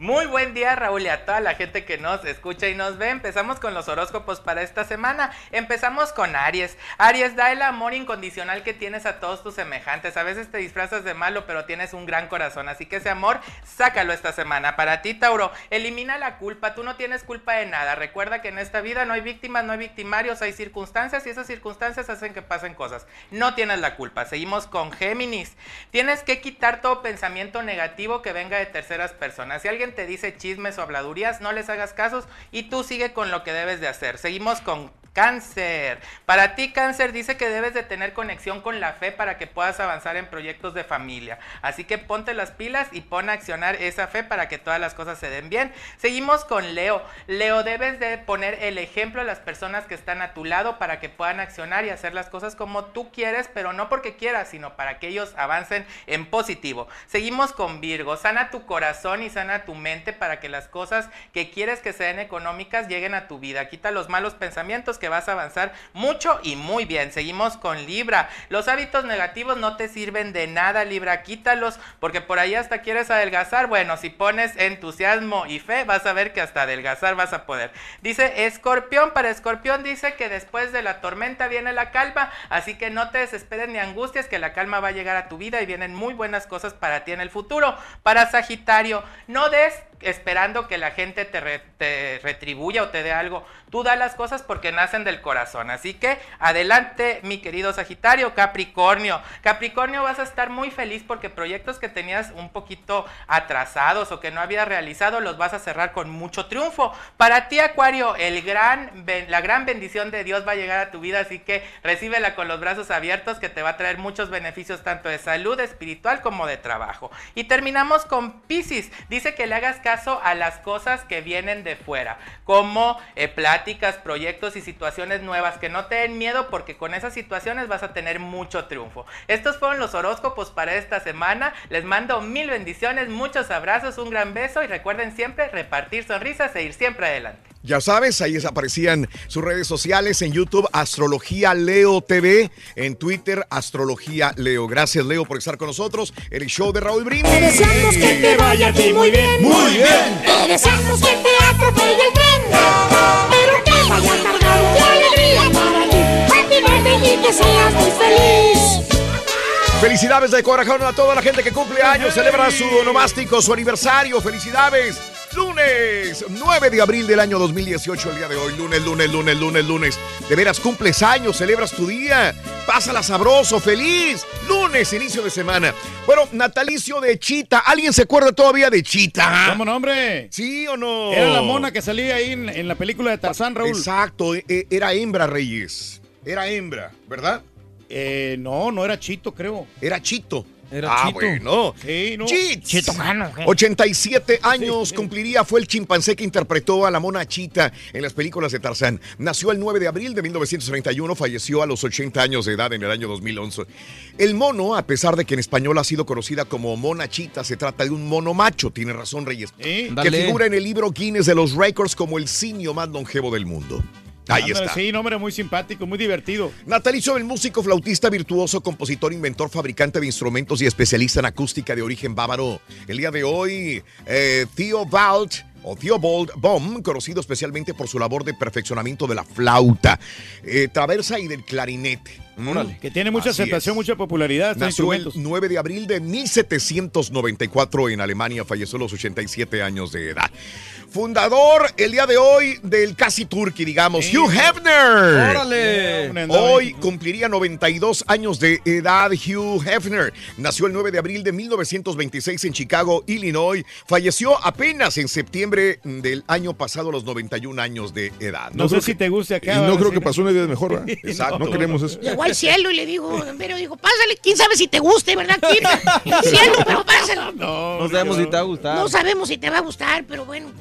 Muy buen día Raúl y a toda la gente que nos escucha y nos ve. Empezamos con los horóscopos para esta semana. Empezamos con Aries. Aries, da el amor incondicional que tienes a todos tus semejantes. A veces te disfrazas de malo, pero tienes un gran corazón. Así que ese amor, sácalo esta semana. Para ti, Tauro, elimina la culpa. Tú no tienes culpa de nada. Recuerda que en esta vida no hay víctimas, no hay victimarios, hay circunstancias y esas circunstancias hacen que pasen cosas. No tienes la culpa. Seguimos con Géminis. Tienes que quitar todo pensamiento negativo que venga de terceras personas. Si alguien te dice chismes o habladurías, no les hagas casos y tú sigue con lo que debes de hacer. Seguimos con Cáncer. Para ti, Cáncer, dice que debes de tener conexión con la fe para que puedas avanzar en proyectos de familia. Así que ponte las pilas y pon a accionar esa fe para que todas las cosas se den bien. Seguimos con Leo. Leo, debes de poner el ejemplo a las personas que están a tu lado para que puedan accionar y hacer las cosas como tú quieres, pero no porque quieras, sino para que ellos avancen en positivo. Seguimos con Virgo. Sana tu corazón y sana tu mente para que las cosas que quieres que sean económicas lleguen a tu vida. Quita los malos pensamientos que vas a avanzar mucho y muy bien. Seguimos con Libra. Los hábitos negativos no te sirven de nada, Libra. Quítalos porque por ahí hasta quieres adelgazar. Bueno, si pones entusiasmo y fe, vas a ver que hasta adelgazar vas a poder. Dice Escorpión. Para Escorpión dice que después de la tormenta viene la calma. Así que no te desesperes ni angusties que la calma va a llegar a tu vida y vienen muy buenas cosas para ti en el futuro. Para Sagitario, no des esperando que la gente te, re- te retribuya o te dé algo. Tú da las cosas porque nacen del corazón. Así que adelante, mi querido Sagitario, Capricornio. Capricornio, vas a estar muy feliz porque proyectos que tenías un poquito atrasados o que no habías realizado los vas a cerrar con mucho triunfo. Para ti, Acuario, la gran bendición de Dios va a llegar a tu vida, así que recíbela con los brazos abiertos que te va a traer muchos beneficios tanto de salud espiritual como de trabajo. Y terminamos con Pisces. Dice que le hagas caso a las cosas que vienen de fuera, como eh, pláticas, proyectos y situaciones nuevas, que no te den miedo porque con esas situaciones vas a tener mucho triunfo. Estos fueron los horóscopos para esta semana. Les mando mil bendiciones, muchos abrazos, un gran beso y recuerden siempre repartir sonrisas e ir siempre adelante. Ya sabes, ahí desaparecían sus redes sociales en YouTube, Astrología Leo TV, en Twitter, Astrología Leo. Gracias, Leo, por estar con nosotros el show de Raúl Brindis. Te deseamos que te vaya a ti muy bien. Muy bien. Te deseamos que te atropelle el tren. Pero que vaya cargado de alegría para ti. Happy birthday y que seas muy feliz. Felicidades de corazón a toda la gente que cumple años, celebra su onomástico, su aniversario. Felicidades. Lunes 9 de abril del año 2018, el día de hoy. Lunes, lunes, lunes, lunes, lunes. De veras, cumples años, celebras tu día. Pásala sabroso, feliz. Lunes, inicio de semana. Bueno, natalicio de Chita. ¿Alguien se acuerda todavía de Chita? ¿Cómo no, hombre? ¿Sí o no? Era la mona que salía ahí en, en la película de Tarzán, Raúl. Exacto, e- e- era hembra, Reyes. Era hembra, ¿verdad? Eh, no, no era Chito, creo. Era Chito. Era ah, Chito. bueno. Sí, no. Chito Cano, ¿qué? 87 años cumpliría, fue el chimpancé que interpretó a la mona Chita en las películas de Tarzán. Nació el 9 de abril de 1931, falleció a los 80 años de edad en el año 2011. El mono, a pesar de que en español ha sido conocida como mona Chita, se trata de un mono macho, tiene razón Reyes, que Dale. figura en el libro Guinness de los Records como el simio más longevo del mundo. Ahí está. Sí, no, hombre, muy simpático, muy divertido. Natalicio del músico, flautista, virtuoso, compositor, inventor, fabricante de instrumentos y especialista en acústica de origen bávaro. El día de hoy, eh, Theobald o Theobald Bohm, conocido especialmente por su labor de perfeccionamiento de la flauta, eh, traversa y del clarinete. Que tiene mucha Así aceptación, es. mucha popularidad. Nació el instrumentos. 9 de abril de 1794 en Alemania, falleció a los 87 años de edad. Fundador el día de hoy del Casi Turkey, digamos, Hugh Hefner. ¡Órale! Hoy cumpliría 92 años de edad Hugh Hefner. Nació el 9 de abril de 1926 en Chicago, Illinois. Falleció apenas en septiembre del año pasado a los 91 años de edad. No, sé si te guste acá. Y no creo que pasó una vida mejor, ¿verdad? Exacto. No queremos eso. Llegó al cielo y le digo, pero dijo, pásale, quién sabe si te guste, ¿verdad, Kim? Cielo, pero pásalo. No sabemos si te va a gustar. No sabemos si te va a gustar, pero bueno.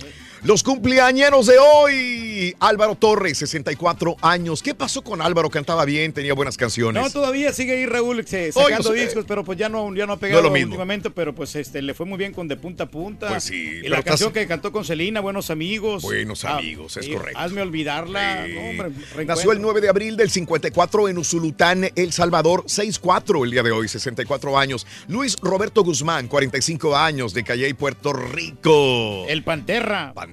Los cumpleañeros de hoy. Álvaro Torres, 64 años. ¿Qué pasó con Álvaro? Cantaba bien, tenía buenas canciones. No, todavía sigue ahí Raúl se- sacando Oye, discos, pero pues ya no, ya no ha No pegado es lo mismo. últimamente, pero pues este le fue muy bien con De Punta a Punta. Pues sí, Y la canción estás- que cantó con Celina, Buenos Amigos. Buenos Ah, amigos, es sí, correcto. Hazme olvidarla. Sí. No, hombre, Nació el 9 de abril del 54 en Usulután, El Salvador, 6'4 el día de hoy, 64 años. Luis Roberto Guzmán, 45 años, de Calley, Puerto Rico. El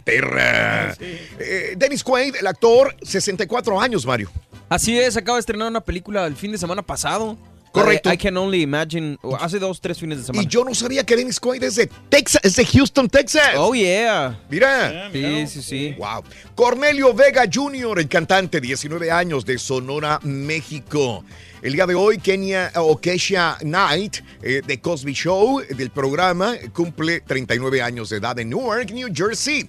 Panterra. Panterra. Eh, Dennis Quaid, el actor, 64 años, Mario. Así es, acaba de estrenar una película el fin de semana pasado. Correcto. I Can Only Imagine, hace dos, tres fines de semana. Y yo no sabía que Dennis Quaid es de Texas, es de Houston, Texas. Oh, yeah. Mira. Sí, sí, sí. Wow. Cornelio Vega Jr., el cantante, 19 años, de Sonora, México. El día de hoy, Kenia o Knight, eh, de Cosby Show, del programa, cumple 39 años de edad en Newark, New Jersey.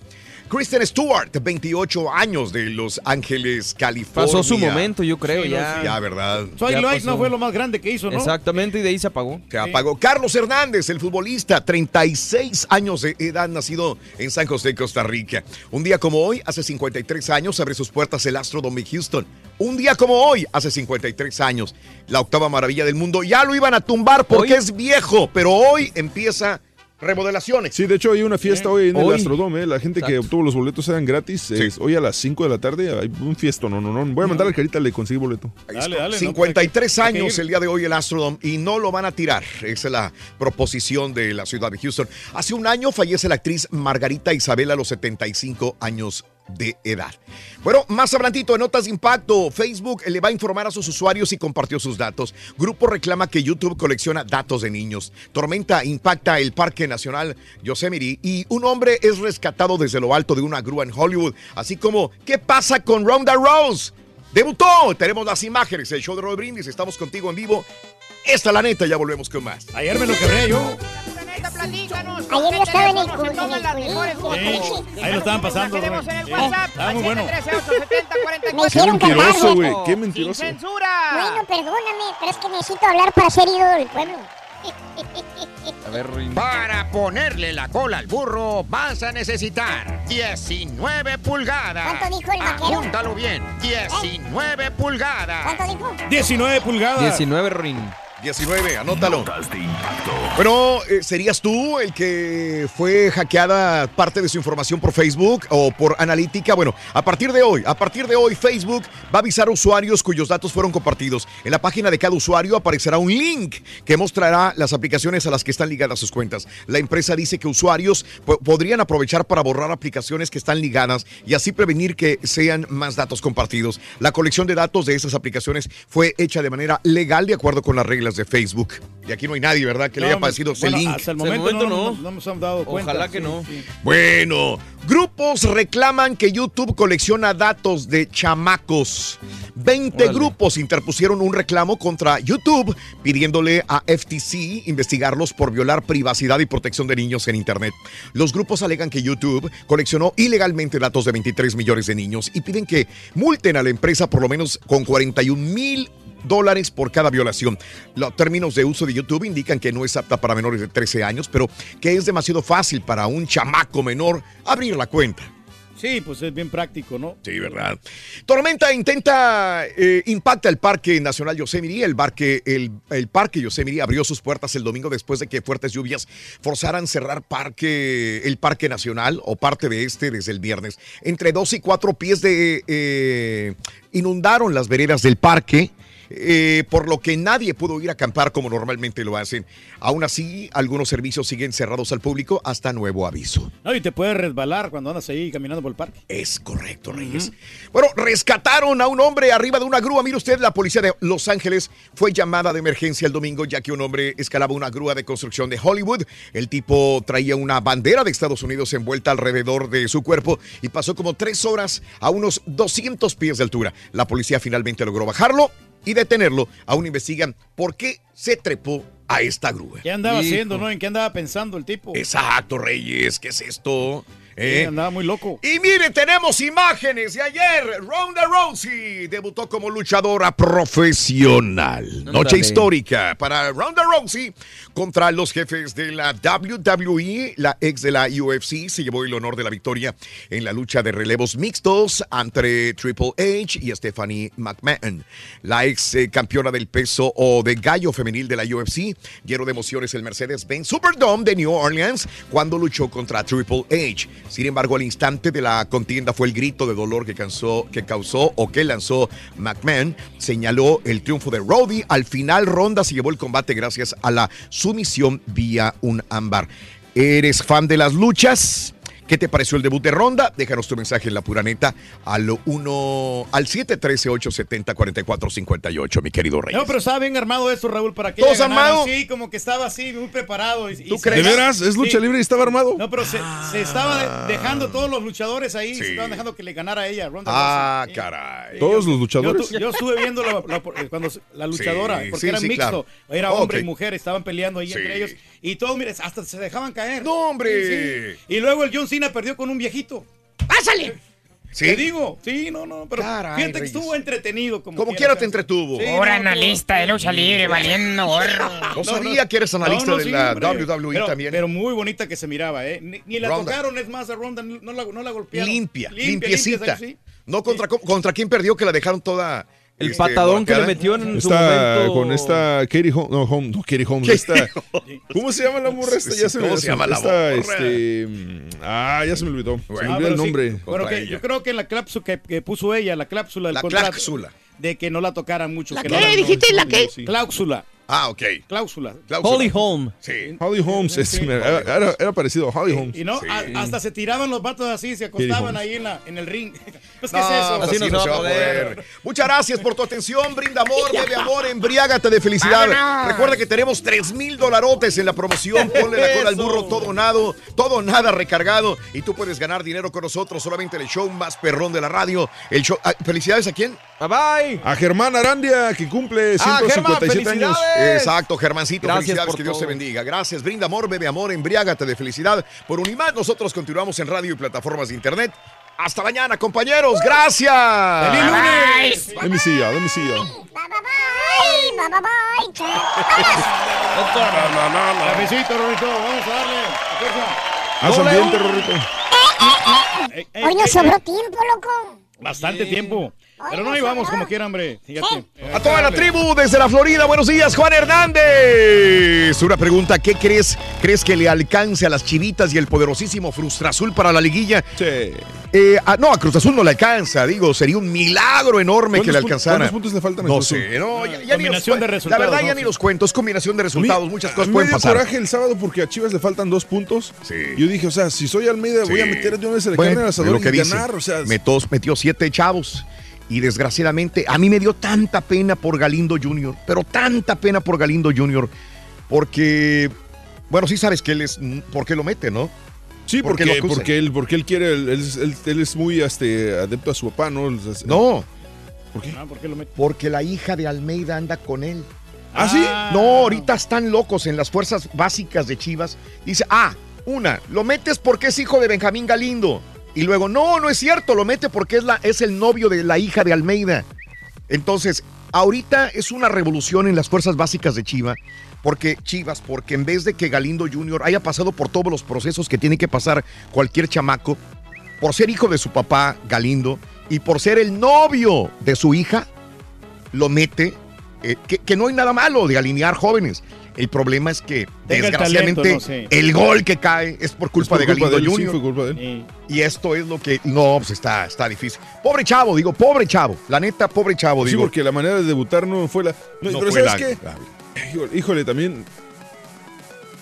Kristen Stewart, 28 años de Los Ángeles, California. Pasó su momento, yo creo, Sí, ya. Ya, ¿verdad? Soy Ya Light pasó. no fue lo más grande que hizo, ¿no? Exactamente, y de ahí se apagó. Se apagó. Carlos Hernández, el futbolista, 36 años de edad, nacido en San José, Costa Rica. Un día como hoy, hace 53 años, abre sus puertas el Astrodome de Houston. Un día como hoy, hace 53 años, la octava maravilla del mundo. Ya lo iban a tumbar porque es viejo, pero hoy empieza remodelaciones. Sí, de hecho hay una fiesta hoy en el. Astrodome. La gente que obtuvo los boletos eran gratis. Es hoy a las 5 de la tarde hay un fiesto. No, no, no. Voy a mandar a Carita, le conseguí boleto. Ahí está. 53 años el día de hoy el Astrodome y no lo van a tirar. Esa es la proposición de la ciudad de Houston. Hace un año fallece la actriz Margarita Isabel a los 75 años de edad. Bueno, más adelantito en Notas de Impacto, Facebook le va a informar a sus usuarios y compartió sus datos. Grupo reclama que YouTube colecciona datos de niños. Tormenta impacta el Parque Nacional Yosemite y un hombre es rescatado desde lo alto de una grúa en Hollywood. Así como, ¿qué pasa con Ronda Rose? Debutó, tenemos las imágenes, el show de Roy Brindis, estamos contigo en vivo. Esta la neta, ya volvemos con más. Ayer me lo quebré yo. Ayer yo estaba en el cu- en el culín. Ahí lo estaban pasando. Tenemos güey. en el Sí, WhatsApp, Estaba muy bueno. 13-870-44. Me hicieron Qué mentiroso, cantar, güey. Qué mentiroso. censura. Bueno, perdóname, pero es que necesito hablar para ser ídolo del pueblo. A ver. Para ponerle la cola al burro vas a necesitar 19 pulgadas. ¿Cuánto dijo el vaquero? Apúntalo bien. 19 pulgadas. ¿Cuánto dijo? 19 pulgadas. 19 Rin. 19, anótalo. Bueno, eh, ¿serías tú el que fue hackeada parte de su información por Facebook o por analítica? Bueno, a partir de hoy, a partir de hoy, Facebook va a avisar a usuarios cuyos datos fueron compartidos. En la página de cada usuario aparecerá un link que mostrará las aplicaciones a las que están ligadas sus cuentas. La empresa dice que usuarios po- podrían aprovechar para borrar aplicaciones que están ligadas y así prevenir que sean más datos compartidos. La colección de datos de esas aplicaciones fue hecha de manera legal de acuerdo con las reglas de Facebook. Y aquí no hay nadie, ¿verdad? Que le haya parecido ese bueno, link. Hasta el momento, no, no, no nos hemos dado cuenta. Ojalá que Sí, no. sí. Bueno, grupos reclaman que YouTube colecciona datos de chamacos. 20 Órale. grupos interpusieron un reclamo contra YouTube pidiéndole a FTC investigarlos por violar privacidad y protección de niños en Internet. Los grupos alegan que YouTube coleccionó ilegalmente datos de 23 millones de niños y piden que multen a la empresa por lo menos con 41 mil dólares por cada violación. Los términos de uso de YouTube indican que no es apta para menores de 13 años, pero que es demasiado fácil para un chamaco menor abrir la cuenta. Sí, pues es bien práctico, ¿no? Sí, ¿verdad? Tormenta intenta, eh, impacta el Parque Nacional Yosemite. El parque, el, el parque Yosemite abrió sus puertas el domingo después de que fuertes lluvias forzaran cerrar parque, el Parque Nacional o parte de este desde el viernes. Entre dos y cuatro pies de eh, inundaron las veredas del parque. Eh, por lo que nadie pudo ir a acampar como normalmente lo hacen. Aún así, algunos servicios siguen cerrados al público hasta nuevo aviso. No, y te puedes resbalar cuando andas ahí caminando por el parque. Es correcto, Reyes. Bueno, rescataron a un hombre arriba de una grúa. Mire usted, la policía de Los Ángeles fue llamada de emergencia el domingo ya que un hombre escalaba una grúa de construcción de Hollywood. El tipo traía una bandera de Estados Unidos envuelta alrededor de su cuerpo y pasó como tres horas a unos 200 pies de altura. La policía finalmente logró bajarlo y detenerlo. Aún investigan por qué se trepó a esta grúa. ¿Qué andaba Hijo. haciendo, no? ¿En qué andaba pensando el tipo? Exacto, Reyes, ¿qué es esto? Sí, ¿Eh? andaba muy loco. Y miren, tenemos imágenes de ayer. Ronda Rousey debutó como luchadora profesional. Noche Ándale. histórica para Ronda Rousey contra los jefes de la WWE. La ex de la UFC se llevó el honor de la victoria en la lucha de relevos mixtos entre Triple H y Stephanie McMahon. La ex eh, campeona del peso o de gallo femenil de la UFC, lleno de emociones el Mercedes-Benz Superdome de New Orleans cuando luchó contra Triple H. Sin embargo, al instante de la contienda fue el grito de dolor que, causó, que causó o que lanzó McMahon. Señaló el triunfo de Roddy. Al final, Ronda se llevó el combate gracias a la sumisión vía un ámbar. ¿Eres fan de las luchas? ¿Qué te pareció el debut de Ronda? Déjanos tu mensaje en la pura neta al 1 al 713-870-4458, mi querido Rey. No, pero estaba bien armado esto, Raúl, para que ¿Todos armados? Sí, como que estaba así, muy preparado. Y, ¿Tú crees? ¿De veras? ¿Es lucha Sí. libre y estaba armado? No, pero se, se estaba de- dejando todos los luchadores ahí, se estaban dejando que le ganara a ella, Ronda Ah, caray. ¿Todos los luchadores? yo estuve viendo la, la- cuando la luchadora, Sí, porque sí, era sí, mixto, claro. era hombre y mujer, estaban peleando ahí Sí. entre ellos, y todos, mire, hasta se dejaban caer. ¡No, hombre! Sí, sí. Y luego el John Cena perdió con un viejito. ¡Pásale! ¿Sí? Te digo, sí, no, no, pero Caray, fíjate que Reyes. estuvo entretenido. Como, Como quiera te entretuvo. Sí, Ahora no, no, analista de lucha libre, valiendo gorro. No sabía que eres analista de sí, la hombre. WWE Pero- también. Pero muy bonita que se miraba, ¿eh? Ni, ni la Ronda. tocaron, es más, a Ronda no la, no la golpearon. limpia, Limpia, limpiecita. limpia, sí. No contra, contra quién perdió que la dejaron toda. El este, patadón que le metió en su Está momento. con esta Katie Holmes. No, Home- no, Katie Holmes. Esta, ¿Cómo se llama la morra esta? Ya se me ¿Cómo se llama la esta, morra? Este, ah, ya se me olvidó. Se me Ah, olvidó el sí, nombre. pero Contra que yo creo que la cláusula que, que puso ella, la cláusula del La contrato, cláusula. de que no la tocaran mucho. ¿La que qué? no ¿Dijiste la qué? Sí. Cláusula. Ah, ok. Cláusula. Holly Holm. Sí. Holly Holmes, es- era, era- era parecido a Holly Holmes. Y no, a- hasta se tiraban los vatos así, se acostaban ahí en, la, en el ring. Pues, ¿qué No, es eso? pues así no se va a poder. Muchas gracias por tu atención. Brinda amor, bebe amor, embriágate de felicidad. Vámonos. Recuerda que tenemos 3 mil dolarotes en la promoción. Ponle la cola al burro, todo nado, todo nada recargado. Y tú puedes ganar dinero con nosotros solamente en el show más perrón de la radio. El show. ah, ¿Felicidades a quién? Bye bye. A Germán Arandia, que cumple Ah, 157 años. Exacto, Germancito, Gracias felicidades, por que Dios te bendiga. Gracias, brinda amor, bebe amor, embriágate de felicidad. Por Unimás, nosotros continuamos en radio y plataformas de internet. Hasta mañana, compañeros. Gracias. ¡Feliz lunes! Let me see ya, let me see ya. Bye, bye, bye, bye. Cafecito, Rorito, vamos a darle. Haz ambiente, U. Rorrito. Ey, ey, Hoy sobró tiempo, loco. Bastante tiempo. Pero no íbamos como quiera, hombre. Fíjate. A toda la tribu desde la Florida, buenos días, Juan Hernández. Una pregunta, ¿qué crees? ¿Crees que le alcance a las chivitas y el poderosísimo Frustra Azul para la liguilla? Sí. Eh, ah, no, a Cruz Azul no le alcanza, digo, sería un milagro enorme que le ¿Cuántos pu- alcanzara. cuántos puntos le faltan a No sé, no, ya, ya ni los de resultados, La verdad, ¿no? ya ni los cuento, es combinación de resultados, muchas cosas pueden dio pasar. coraje el sábado porque a Chivas le faltan dos puntos. Yo dije, o sea, si soy Almeida, voy a Sí. meter de una vez el Bueno, carne al asador lo que y dice. ganar. O sea, Metió, metió siete chavos. Y desgraciadamente, a mí me dio tanta pena por Galindo Jr., pero tanta pena por Galindo Jr., porque, bueno, sí sabes que él es, ¿por qué lo mete, no? Sí, ¿Por qué porque, lo acusan? porque, él, porque él quiere, él, él es- él- él es muy este, adepto a su papá, ¿no? No. ¿Por qué? Ah, ¿por qué lo mete? Porque la hija de Almeida anda con él. ¿Ah, sí? No, ahorita están locos en las fuerzas básicas de Chivas. Dice, ah, una, lo metes porque es hijo de Benjamín Galindo. Y luego, no, no es cierto, lo mete porque es, la, es el novio de la hija de Almeida. Entonces, ahorita es una revolución en las fuerzas básicas de Chivas. Porque Chivas, porque en vez de que Galindo Jr. haya pasado por todos los procesos que tiene que pasar cualquier chamaco, por ser hijo de su papá, Galindo, y por ser el novio de su hija, lo mete, eh, que, que no hay nada malo de alinear jóvenes. El problema es que, Tenga el desgraciadamente, talento, no sé. el gol que cae es por culpa por de culpa Galindo de él, sí, Jr. fue culpa de él. Y esto es lo que. No, pues está, está difícil. Pobre chavo, digo, pobre chavo. La neta, pobre chavo, Sí, digo. porque la manera de debutar no fue la. No, No pero fue ¿sabes la- qué? Híjole, híjole, también.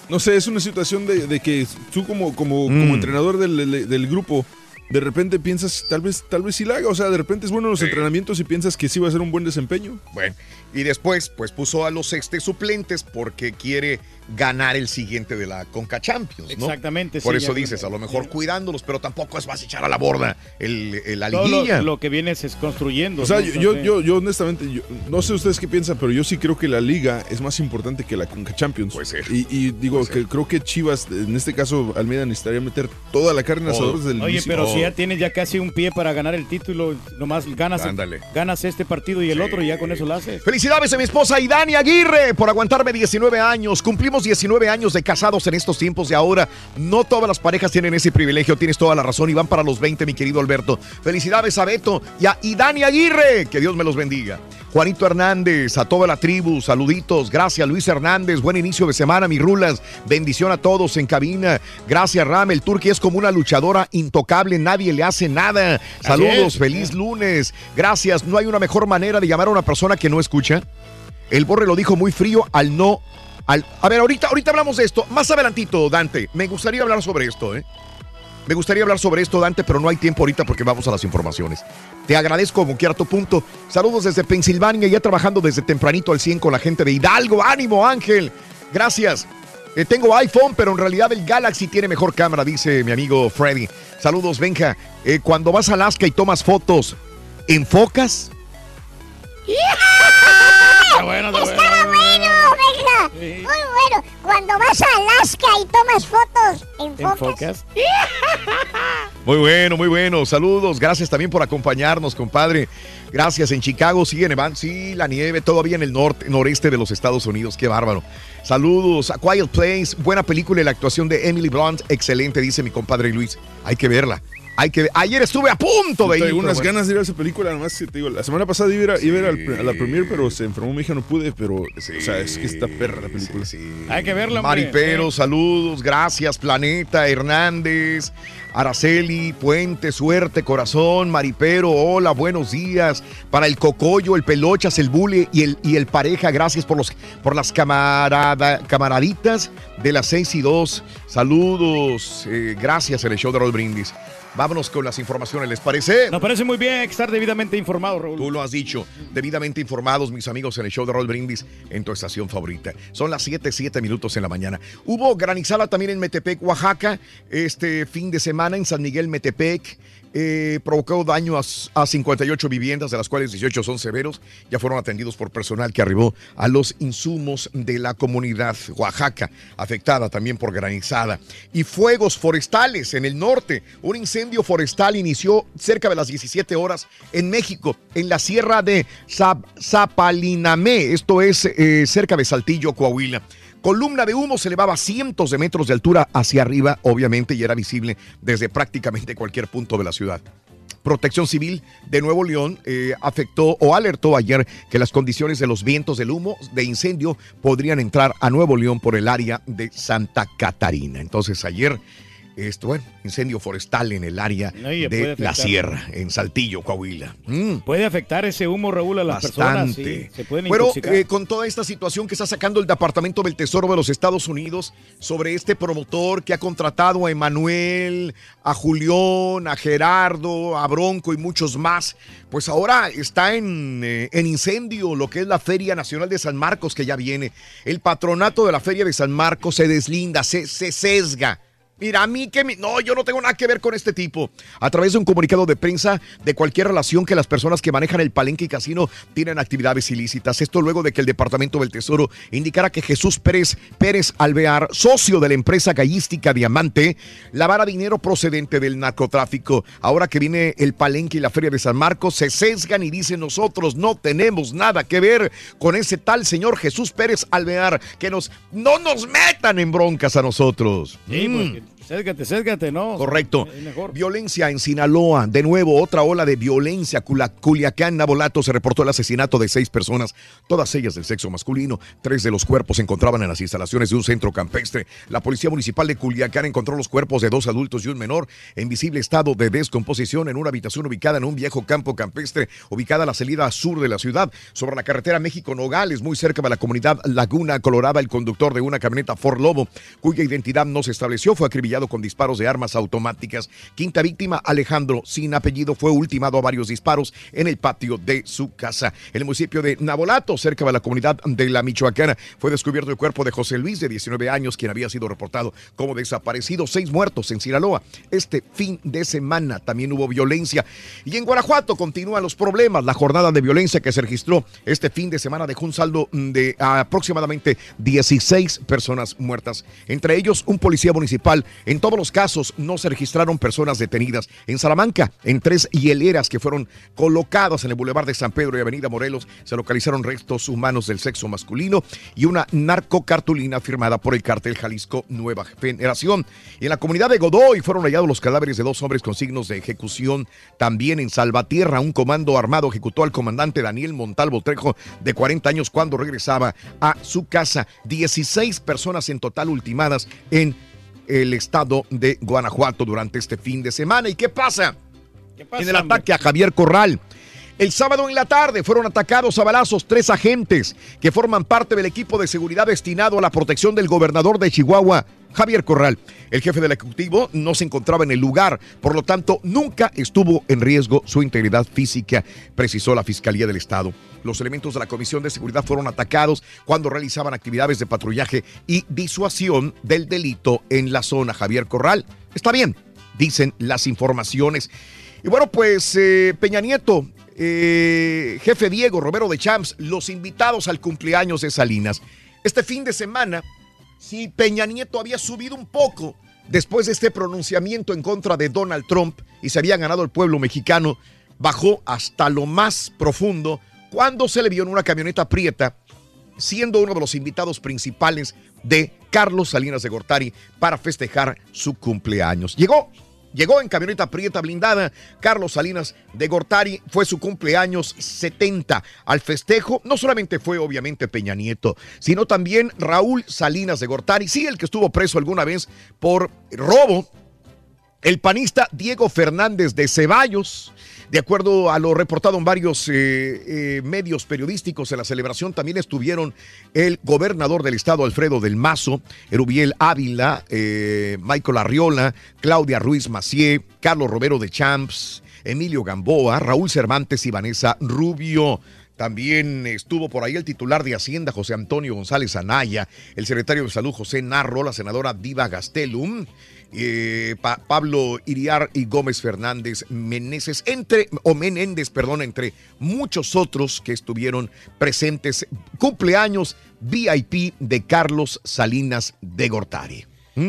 No sé, es una situación de, de que tú como, como, Mm. como entrenador del, del- del grupo, de repente piensas, tal vez, tal vez sí la haga. O sea, de repente es bueno en los entrenamientos y piensas que sí va a ser un buen desempeño. Bueno, y después, pues puso a los este suplentes porque quiere ganar el siguiente de la Conca Champions, ¿no? Exactamente, Por sí, eso dices, a lo mejor cuidándolos, pero tampoco es vas a echar a la borda el, el- la Todo lo, liguilla. lo que vienes es construyendo. O sea, ¿no? yo, yo, yo, honestamente, yo- no sé ustedes qué piensan, pero yo sí creo que la liga es más importante que la Conca Champions. Puede ser. Y, y digo que creo que Chivas, en este caso Almeida, necesitaría meter toda la carne al asador desde el Oye, pero si ya tienes ya casi un pie para ganar el título, nomás ganas, Ándale. ganas este partido y el otro y ya con eso lo haces. Felicidades a mi esposa Idani Aguirre por aguantarme 19 años. Cumplimos 19 años de casados en estos tiempos de ahora. No todas las parejas tienen ese privilegio, tienes toda la razón y van para los 20, mi querido Alberto. Felicidades a Beto y a Idani Aguirre. Que Dios me los bendiga. Juanito Hernández, a toda la tribu, saluditos. Gracias, Luis Hernández. Buen inicio de semana, mis rulas. Bendición a todos en cabina. Gracias, Ram. El Turqui es como una luchadora intocable. Nadie le hace nada. Saludos, feliz lunes. Gracias. No hay una mejor manera de llamar a una persona que no escucha. El Borre lo dijo muy frío al no. Al, a ver, ahorita, ahorita hablamos de esto. Más adelantito, Dante. Me gustaría hablar sobre esto, ¿eh? Me gustaría hablar sobre esto, Dante, pero no hay tiempo ahorita porque vamos a las informaciones. Te agradezco como quiera tu punto. Saludos desde Pensilvania, ya trabajando desde tempranito al 100 con la gente de Hidalgo. ¡Ánimo, Ángel! Gracias. Eh, tengo iPhone, pero en realidad el Galaxy tiene mejor cámara, dice mi amigo Freddy. Saludos, Benja. Eh, cuando vas a Alaska y tomas fotos, ¿enfocas? Está bueno, está Estaba bueno, venga. Muy bueno. Cuando vas a Alaska y tomas fotos, enfocas. Muy bueno, muy bueno. Saludos. Gracias también por acompañarnos, compadre. Gracias. En Chicago sigue nevando. Sí, la nieve todavía en el norte, noreste de los Estados Unidos. Qué bárbaro. Saludos. A Quiet Place. Buena película y la actuación de Emily Blunt. Excelente, dice mi compadre Luis. Hay que verla. Hay que, ayer estuve a punto de ir. Tengo unas bueno. ganas de ir a esa película, nomás que te digo, la semana pasada iba a, ir a- iba a ir al- a la premier, pero se enfermó mi hija, no pude, pero, o sea, es que está perra la película. Hay que verla. Maripero, saludos, gracias, Planeta, Hernández, Araceli, Puente, Suerte, Corazón, Maripero, hola, buenos días. Para el Cocoyo, el Pelochas, el Bule y el, y el Pareja, gracias por, los, por las camarada, camaraditas de las 6 y 2. Saludos, eh, gracias en el show de Roll Brindis. Vámonos con las informaciones, ¿les parece? Nos parece muy bien estar debidamente informado, Raúl. Tú lo has dicho, debidamente informados, mis amigos, en el show de Roll Brindis, en tu estación favorita. Son las 7, 7 minutos en la mañana. Hubo granizada también en Metepec, Oaxaca, este fin de semana en San Miguel, Metepec. Eh, provocó daño a, a 58 viviendas, de las cuales 18 son severos. Ya fueron atendidos por personal que arribó a los insumos de la comunidad Oaxaca, afectada también por granizada. Y fuegos forestales en el norte. Un incendio forestal inició cerca de las 17 horas en México, en la sierra de Zap- Zapalinamé. Esto es eh, cerca de Saltillo, Coahuila. Columna de humo se elevaba cientos de metros de altura hacia arriba, obviamente, y era visible desde prácticamente cualquier punto de la ciudad. Protección Civil de Nuevo León eh, afectó o alertó ayer que las condiciones de los vientos del humo de incendio podrían entrar a Nuevo León por el área de Santa Catarina. Entonces ayer, esto, bueno, incendio forestal en el área de afectar. la sierra, en Saltillo, Coahuila. Mm. Puede afectar ese humo, Raúl, a las personas. Bastante. sí, se pueden intoxicar. eh, con toda esta situación que está sacando el Departamento del Tesoro de los Estados Unidos sobre este promotor que ha contratado a Emanuel, a Julián, a Gerardo, a Bronco y muchos más, pues ahora está en, eh, en incendio lo que es la Feria Nacional de San Marcos que ya viene. El patronato de la Feria de San Marcos se deslinda, se, se sesga. Mira, a mí que me- no, yo no tengo nada que ver con este tipo. A través de un comunicado de prensa de cualquier relación que las personas que manejan el palenque y casino tienen actividades ilícitas. Esto luego de que el Departamento del Tesoro indicara que Jesús Pérez Pérez Alvear, socio de la empresa gallística Diamante, lavara dinero procedente del narcotráfico. Ahora que viene el palenque y la feria de San Marcos, se sesgan y dicen nosotros no tenemos nada que ver con ese tal señor Jesús Pérez Alvear, que nos no nos metan en broncas a nosotros. Sí, Mm. porque dude. Sésgate, sésgate, ¿no? Correcto. Mejor. Violencia en Sinaloa. De nuevo, otra ola de violencia. Culiacán, Nabolato, se reportó el asesinato de seis personas, todas ellas del sexo masculino. Tres de los cuerpos se encontraban en las instalaciones de un centro campestre. La Policía Municipal de Culiacán encontró los cuerpos de dos adultos y un menor en visible estado de descomposición en una habitación ubicada en un viejo campo campestre, ubicada a la salida sur de la ciudad, sobre la carretera México-Nogales, muy cerca de la comunidad Laguna Colorada. El conductor de una camioneta Ford Lobo, cuya identidad no se estableció, fue acribillado con disparos de armas automáticas. Quinta víctima, Alejandro, sin apellido, fue ultimado a varios disparos en el patio de su casa. En el municipio de Nabolato, cerca de la comunidad de la Michoacana, fue descubierto el cuerpo de José Luis, de 19 años, quien había sido reportado como desaparecido. Seis muertos en Sinaloa. Este fin de semana también hubo violencia. Y en Guanajuato continúan los problemas. La jornada de violencia que se registró este fin de semana dejó un saldo de aproximadamente 16 personas muertas, entre ellos un policía municipal. En todos los casos no se registraron personas detenidas. En Salamanca, en tres hieleras que fueron colocadas en el Boulevard de San Pedro y Avenida Morelos, se localizaron restos humanos del sexo masculino y una narcocartulina firmada por el cártel Jalisco Nueva Generación. Y en la comunidad de Godoy fueron hallados los cadáveres de dos hombres con signos de ejecución. También en Salvatierra, un comando armado ejecutó al comandante Daniel Montalvo Trejo, de 40 años, cuando regresaba a su casa. 16 personas en total ultimadas en el estado de Guanajuato durante este fin de semana. ¿Y qué pasa? en el ataque a Javier Corral. El sábado en la tarde fueron atacados a balazos tres agentes que forman parte del equipo de seguridad destinado a la protección del gobernador de Chihuahua, Javier Corral. El jefe del Ejecutivo no se encontraba en el lugar, por lo tanto nunca estuvo en riesgo su integridad física, precisó la Fiscalía del Estado. Los elementos de la Comisión de Seguridad fueron atacados cuando realizaban actividades de patrullaje y disuasión del delito en la zona Javier Corral. Está bien, dicen las informaciones. Y bueno, pues eh, Peña Nieto, eh, jefe Diego, Romero de Champs, los invitados al cumpleaños de Salinas. Este fin de semana, si Peña Nieto había subido un poco después de este pronunciamiento en contra de Donald Trump y se había ganado el pueblo mexicano, bajó hasta lo más profundo cuando se le vio en una camioneta prieta, siendo uno de los invitados principales de Carlos Salinas de Gortari para festejar su cumpleaños. Llegó Llegó en camioneta prieta blindada. Carlos Salinas de Gortari fue su cumpleaños 70. Al festejo no solamente fue obviamente Peña Nieto, sino también Raúl Salinas de Gortari, sí, el que estuvo preso alguna vez por robo. El panista Diego Fernández de Ceballos, de acuerdo a lo reportado en varios eh, eh, medios periodísticos en la celebración, también estuvieron el gobernador del estado, Alfredo del Mazo, Erubiel Ávila, eh, Michael Arriola, Claudia Ruiz Macié, Carlos Romero de Champs, Emilio Gamboa, Raúl Cervantes y Vanessa Rubio. También estuvo por ahí el titular de Hacienda, José Antonio González Anaya, el secretario de Salud, José Narro, la senadora Diva Gastelum, eh, Pa- Pablo Iriar y Gómez Fernández Meneses, entre, o Menéndez, perdón, entre muchos otros que estuvieron presentes. Cumpleaños VIP de Carlos Salinas de Gortari.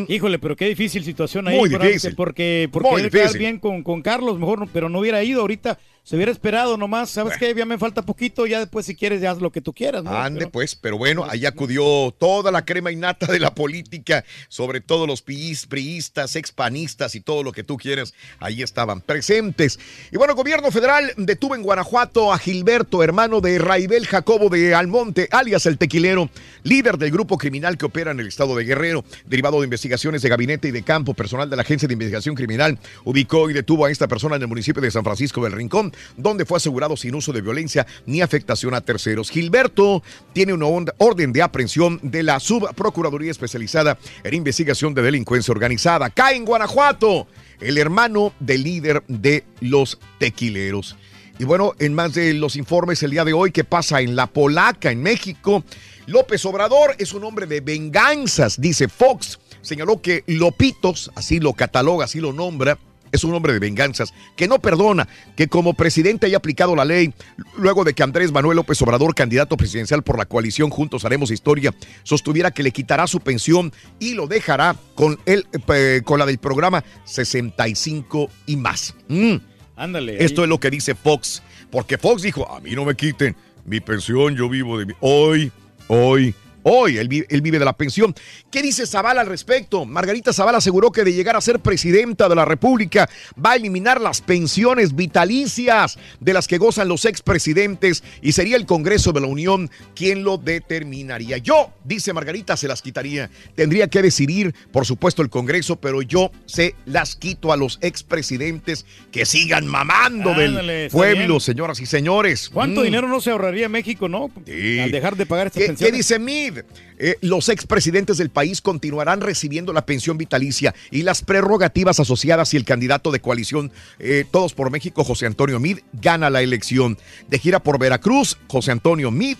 Híjole, pero qué difícil situación ahí. Muy difícil. Porque, porque Muy él difícil. bien con, con Carlos, mejor, pero no hubiera ido ahorita. Se hubiera esperado nomás. ¿Sabes qué? Ya me falta poquito. Ya después, si quieres, ya haz lo que tú quieras. ¿no? Ande Pero- pues, pero bueno, ahí acudió toda la crema innata de la política, sobre todo los piis- priistas, expanistas y todo lo que tú quieras, ahí estaban presentes. Y bueno, gobierno federal detuvo en Guanajuato a Gilberto, hermano de Raibel Jacobo de Almonte, alias el tequilero, líder del grupo criminal que opera en el estado de Guerrero, derivado de investigaciones de gabinete y de campo, personal de la Agencia de Investigación Criminal ubicó y detuvo a esta persona en el municipio de San Francisco del Rincón, donde fue asegurado sin uso de violencia ni afectación a terceros. Gilberto tiene una orden de aprehensión de la Subprocuraduría Especializada en Investigación de Delincuencia Organizada. Cae en Guanajuato el hermano del líder de los tequileros. Y bueno, en más de los informes el día de hoy, ¿qué pasa en La Polaca, en México? López Obrador es un hombre de venganzas, dice Fox. Señaló que Lopitos, así lo cataloga, así lo nombra, es un hombre de venganzas, que no perdona que como presidente haya aplicado la ley luego de que Andrés Manuel López Obrador, candidato presidencial por la coalición Juntos Haremos Historia, sostuviera que le quitará su pensión y lo dejará con, el, eh, con la del programa 65 y más. Mm. Ándale. Esto ahí. es lo que dice Fox, porque Fox dijo, a mí no me quiten mi pensión, yo vivo de mi... Hoy, hoy, hoy, él, vi- él vive de la pensión. ¿Qué dice Zavala al respecto? Margarita Zavala aseguró que de llegar a ser presidenta de la República va a eliminar las pensiones vitalicias de las que gozan los expresidentes y sería el Congreso de la Unión quien lo determinaría. Yo, dice Margarita, se las quitaría. Tendría que decidir, por supuesto, el Congreso, pero yo se las quito a los expresidentes que sigan mamando Ándale, del pueblo, bien. señoras y señores. ¿Cuánto Mm. dinero no se ahorraría México, no? Al dejar de pagar estas ¿Qué, pensiones. qué dice Mid? Eh, los expresidentes del país continuarán recibiendo la pensión vitalicia y las prerrogativas asociadas si el candidato de coalición eh, Todos por México, José Antonio Mid, gana la elección. De gira por Veracruz, José Antonio Mid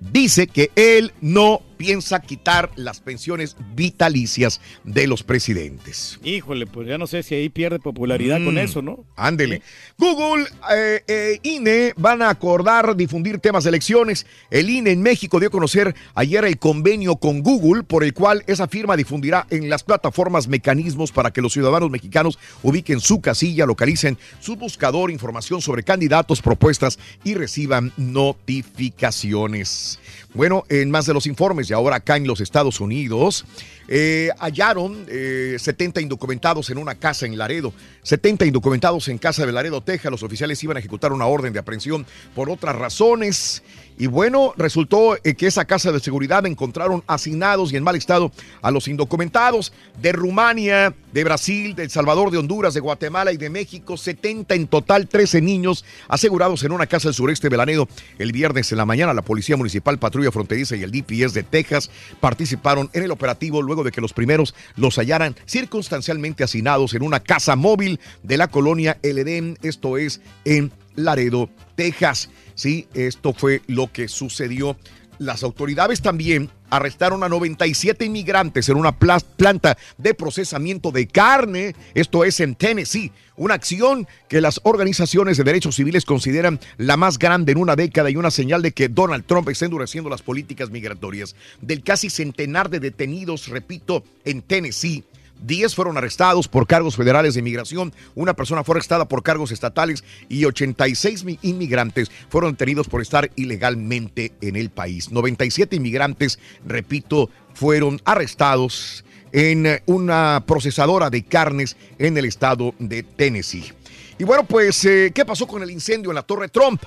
dice que él no piensa quitar las pensiones vitalicias de los presidentes. Híjole, pues ya no sé si ahí pierde popularidad con Mm. eso, ¿no? Ándele. Google, eh, eh, INE van a acordar difundir temas de elecciones. El INE en México dio a conocer ayer el convenio con Google por el cual esa firma difundirá en las plataformas mecanismos para que los ciudadanos mexicanos ubiquen su casilla, localicen su buscador, información sobre candidatos, propuestas y reciban notificaciones. Bueno, en más de los informes y ahora acá en los Estados Unidos, eh, hallaron eh, 70 indocumentados en una casa en Laredo. 70 indocumentados en casa de Laredo, Texas. Los oficiales iban a ejecutar una orden de aprehensión por otras razones. Y bueno, resultó eh, que esa casa de seguridad encontraron asignados y en mal estado a los indocumentados de Rumania, de Brasil, de El Salvador, de Honduras, de Guatemala y de México. 70 en total, 13 niños asegurados en una casa del sureste de Laredo. El viernes en la mañana, la Policía Municipal, Patrulla Fronteriza y el DPS de Texas participaron en el operativo luego de que los primeros los hallaran circunstancialmente hacinados en una casa móvil de la colonia El Edén, esto es en Laredo, Texas. Sí, esto fue lo que sucedió. Las autoridades también arrestaron a 97 inmigrantes en una pla- planta de procesamiento de carne, esto es en Tennessee, una acción que las organizaciones de derechos civiles consideran la más grande en una década y una señal de que Donald Trump está endureciendo las políticas migratorias. Del casi centenar de detenidos, repito, en Tennessee, 10 fueron arrestados por cargos federales de inmigración, una persona fue arrestada por cargos estatales y 86 mi- inmigrantes fueron detenidos por estar ilegalmente en el país. 97 inmigrantes, repito, fueron arrestados en eh, una procesadora de carnes en el estado de Tennessee. Y bueno, pues, eh, ¿qué pasó con el incendio en la Torre Trump?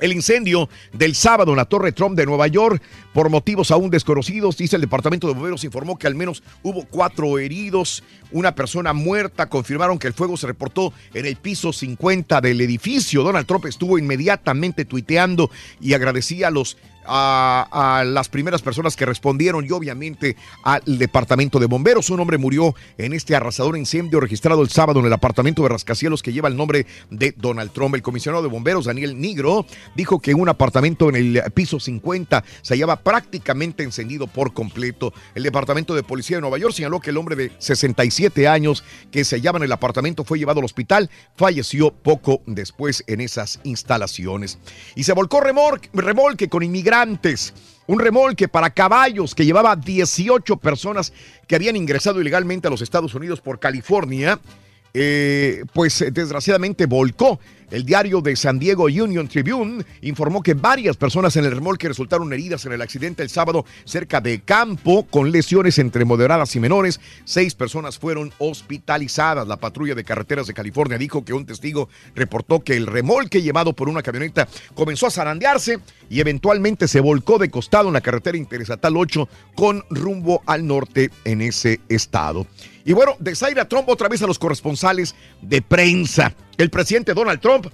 El incendio del sábado en la Torre Trump de Nueva York, por motivos aún desconocidos, dice el Departamento de Bomberos, informó que al menos hubo cuatro heridos, una persona muerta. Confirmaron que el fuego se reportó en el piso 50 del edificio. Donald Trump estuvo inmediatamente tuiteando y agradecía a los a, a las primeras personas que respondieron y obviamente al departamento de bomberos. Un hombre murió en este arrasador incendio registrado el sábado en el apartamento de rascacielos que lleva el nombre de Donald Trump. El comisionado de bomberos, Daniel Nigro, dijo que un apartamento en el piso 50 se hallaba prácticamente encendido por completo. El departamento de policía de Nueva York señaló que el hombre de 67 años que se hallaba en el apartamento fue llevado al hospital, falleció poco después en esas instalaciones. Y se volcó remolque, remolque con inmigrantes un remolque para caballos que llevaba 18 personas que habían ingresado ilegalmente a los Estados Unidos por California, eh, pues desgraciadamente volcó. El diario de San Diego Union Tribune informó que varias personas en el remolque resultaron heridas en el accidente el sábado cerca de Campo con lesiones entre moderadas y menores. Seis personas fueron hospitalizadas. La patrulla de carreteras de California dijo que un testigo reportó que el remolque llevado por una camioneta comenzó a zarandearse y eventualmente se volcó de costado en la carretera interestatal 8 con rumbo al norte en ese estado. Y bueno, de Zaira Trump otra vez a los corresponsales de prensa. El presidente Donald Trump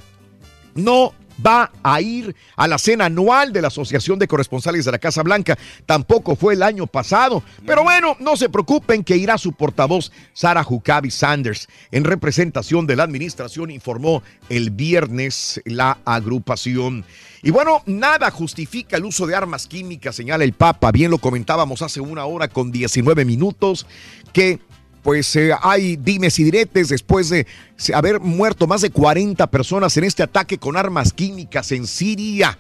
no va a ir a la cena anual de la Asociación de Corresponsales de la Casa Blanca. Tampoco fue el año pasado. Pero bueno, no se preocupen que irá su portavoz Sarah Huckabee Sanders. En representación de la administración informó el viernes la agrupación. Y bueno, nada justifica el uso de armas químicas, señala el Papa. Bien lo comentábamos hace una hora con 19 minutos que pues eh, hay dimes y diretes después de haber muerto más de 40 personas en este ataque con armas químicas en Siria.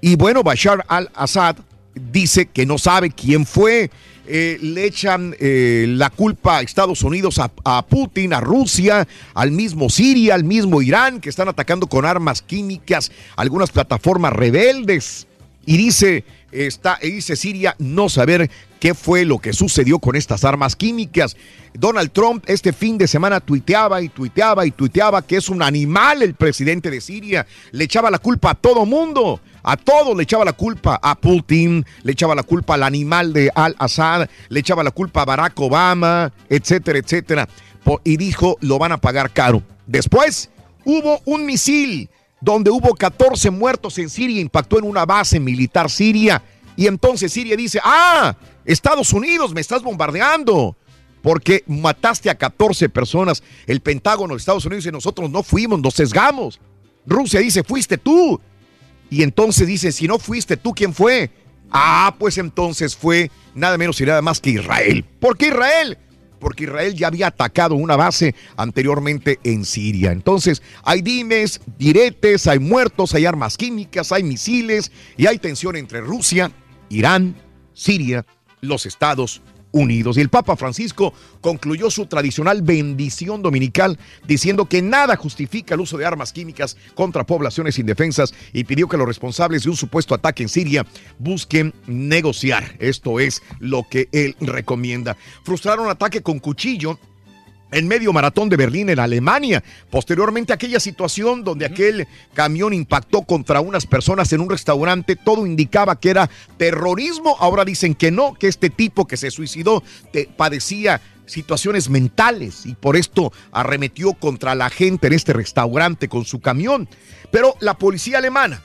Y bueno, Bashar al-Assad dice que no sabe quién fue. Eh, le echan eh, la culpa a Estados Unidos, a, a Putin, a Rusia, al mismo Siria, al mismo Irán, que están atacando con armas químicas algunas plataformas rebeldes. Y dice, está, y dice Siria no saber qué fue lo que sucedió con estas armas químicas. Donald Trump este fin de semana tuiteaba y tuiteaba y tuiteaba que es un animal el presidente de Siria. Le echaba la culpa a todo mundo. A todos le echaba la culpa a Putin, le echaba la culpa al animal de Al-Assad, le echaba la culpa a Barack Obama, etcétera, etcétera. Y dijo, lo van a pagar caro. Después hubo un misil donde hubo 14 muertos en Siria, impactó en una base militar siria. Y entonces Siria dice, ah, Estados Unidos, me estás bombardeando. Porque mataste a 14 personas. El Pentágono de Estados Unidos dice, nosotros no fuimos, nos sesgamos. Rusia dice, fuiste tú. Y entonces dice, si no fuiste tú, ¿quién fue? Ah, pues entonces fue nada menos y nada más que Israel. ¿Por qué Israel? Porque Israel ya había atacado una base anteriormente en Siria. Entonces, hay dimes, diretes, hay muertos, hay armas químicas, hay misiles y hay tensión entre Rusia, Irán, Siria, los Estados Unidos. Y el Papa Francisco concluyó su tradicional bendición dominical diciendo que nada justifica el uso de armas químicas contra poblaciones indefensas y pidió que los responsables de un supuesto ataque en Siria busquen negociar. Esto es lo que él recomienda. Frustraron ataque con cuchillo en medio maratón de Berlín en Alemania. Posteriormente aquella situación donde aquel camión impactó contra unas personas en un restaurante, todo indicaba que era terrorismo. Ahora dicen que no, que este tipo que se suicidó te- padecía situaciones mentales y por esto arremetió contra la gente en este restaurante con su camión. Pero la policía alemana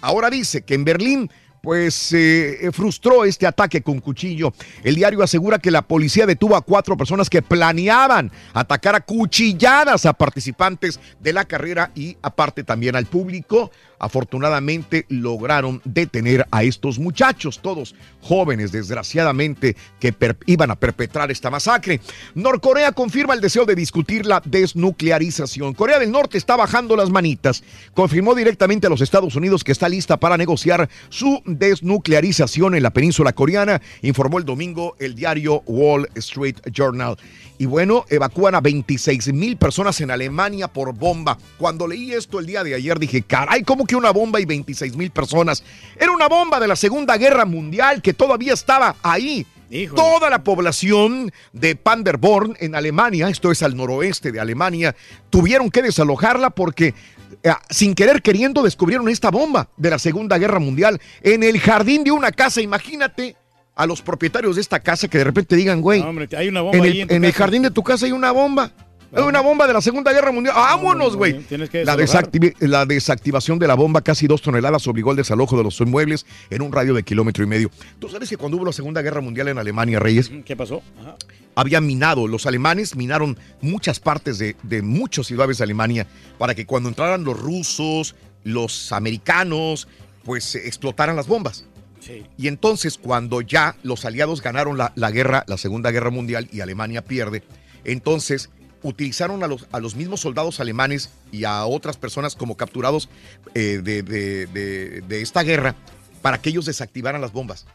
ahora dice que en Berlín pues eh, frustró este ataque con cuchillo. El diario asegura que la policía detuvo a cuatro personas que planeaban atacar a cuchilladas a participantes de la carrera y aparte también al público. Afortunadamente lograron detener a estos muchachos, todos jóvenes desgraciadamente que iban a perpetrar esta masacre. Norcorea confirma el deseo de discutir la desnuclearización. Corea del Norte está bajando las manitas. Confirmó directamente a los Estados Unidos que está lista para negociar su desnuclearización en la península coreana, informó el domingo el diario Wall Street Journal. Y bueno, evacúan a 26 mil personas en Alemania por bomba. Cuando leí esto el día de ayer dije, caray, ¿cómo que una bomba y 26 mil personas? Era una bomba de la Segunda Guerra Mundial que todavía estaba ahí Toda la población de Panderborn en Alemania, esto es al noroeste de Alemania, tuvieron que desalojarla porque eh, sin querer queriendo descubrieron esta bomba de la Segunda Guerra Mundial en el jardín de una casa. Imagínate a los propietarios de esta casa que de repente digan, güey, No, hombre, hay una bomba en ahí el, en el jardín de tu casa hay una bomba. Hay una bomba de la Segunda Guerra Mundial. ¡Vámonos, güey! La, desactivi- la desactivación de la bomba, casi dos toneladas, obligó al desalojo de los inmuebles en un radio de kilómetro y medio. ¿Tú sabes que cuando hubo la Segunda Guerra Mundial en Alemania, Reyes, ¿Qué pasó? Ajá. había minado, los alemanes minaron muchas partes de, de muchas ciudades de Alemania para que cuando entraran los rusos, los americanos, pues eh, explotaran las bombas. Sí. Y entonces cuando ya los aliados ganaron la, la guerra, la Segunda Guerra Mundial y Alemania pierde, entonces utilizaron a los, a los mismos soldados alemanes y a otras personas como capturados eh, de, de- de- de esta guerra para que ellos desactivaran las bombas,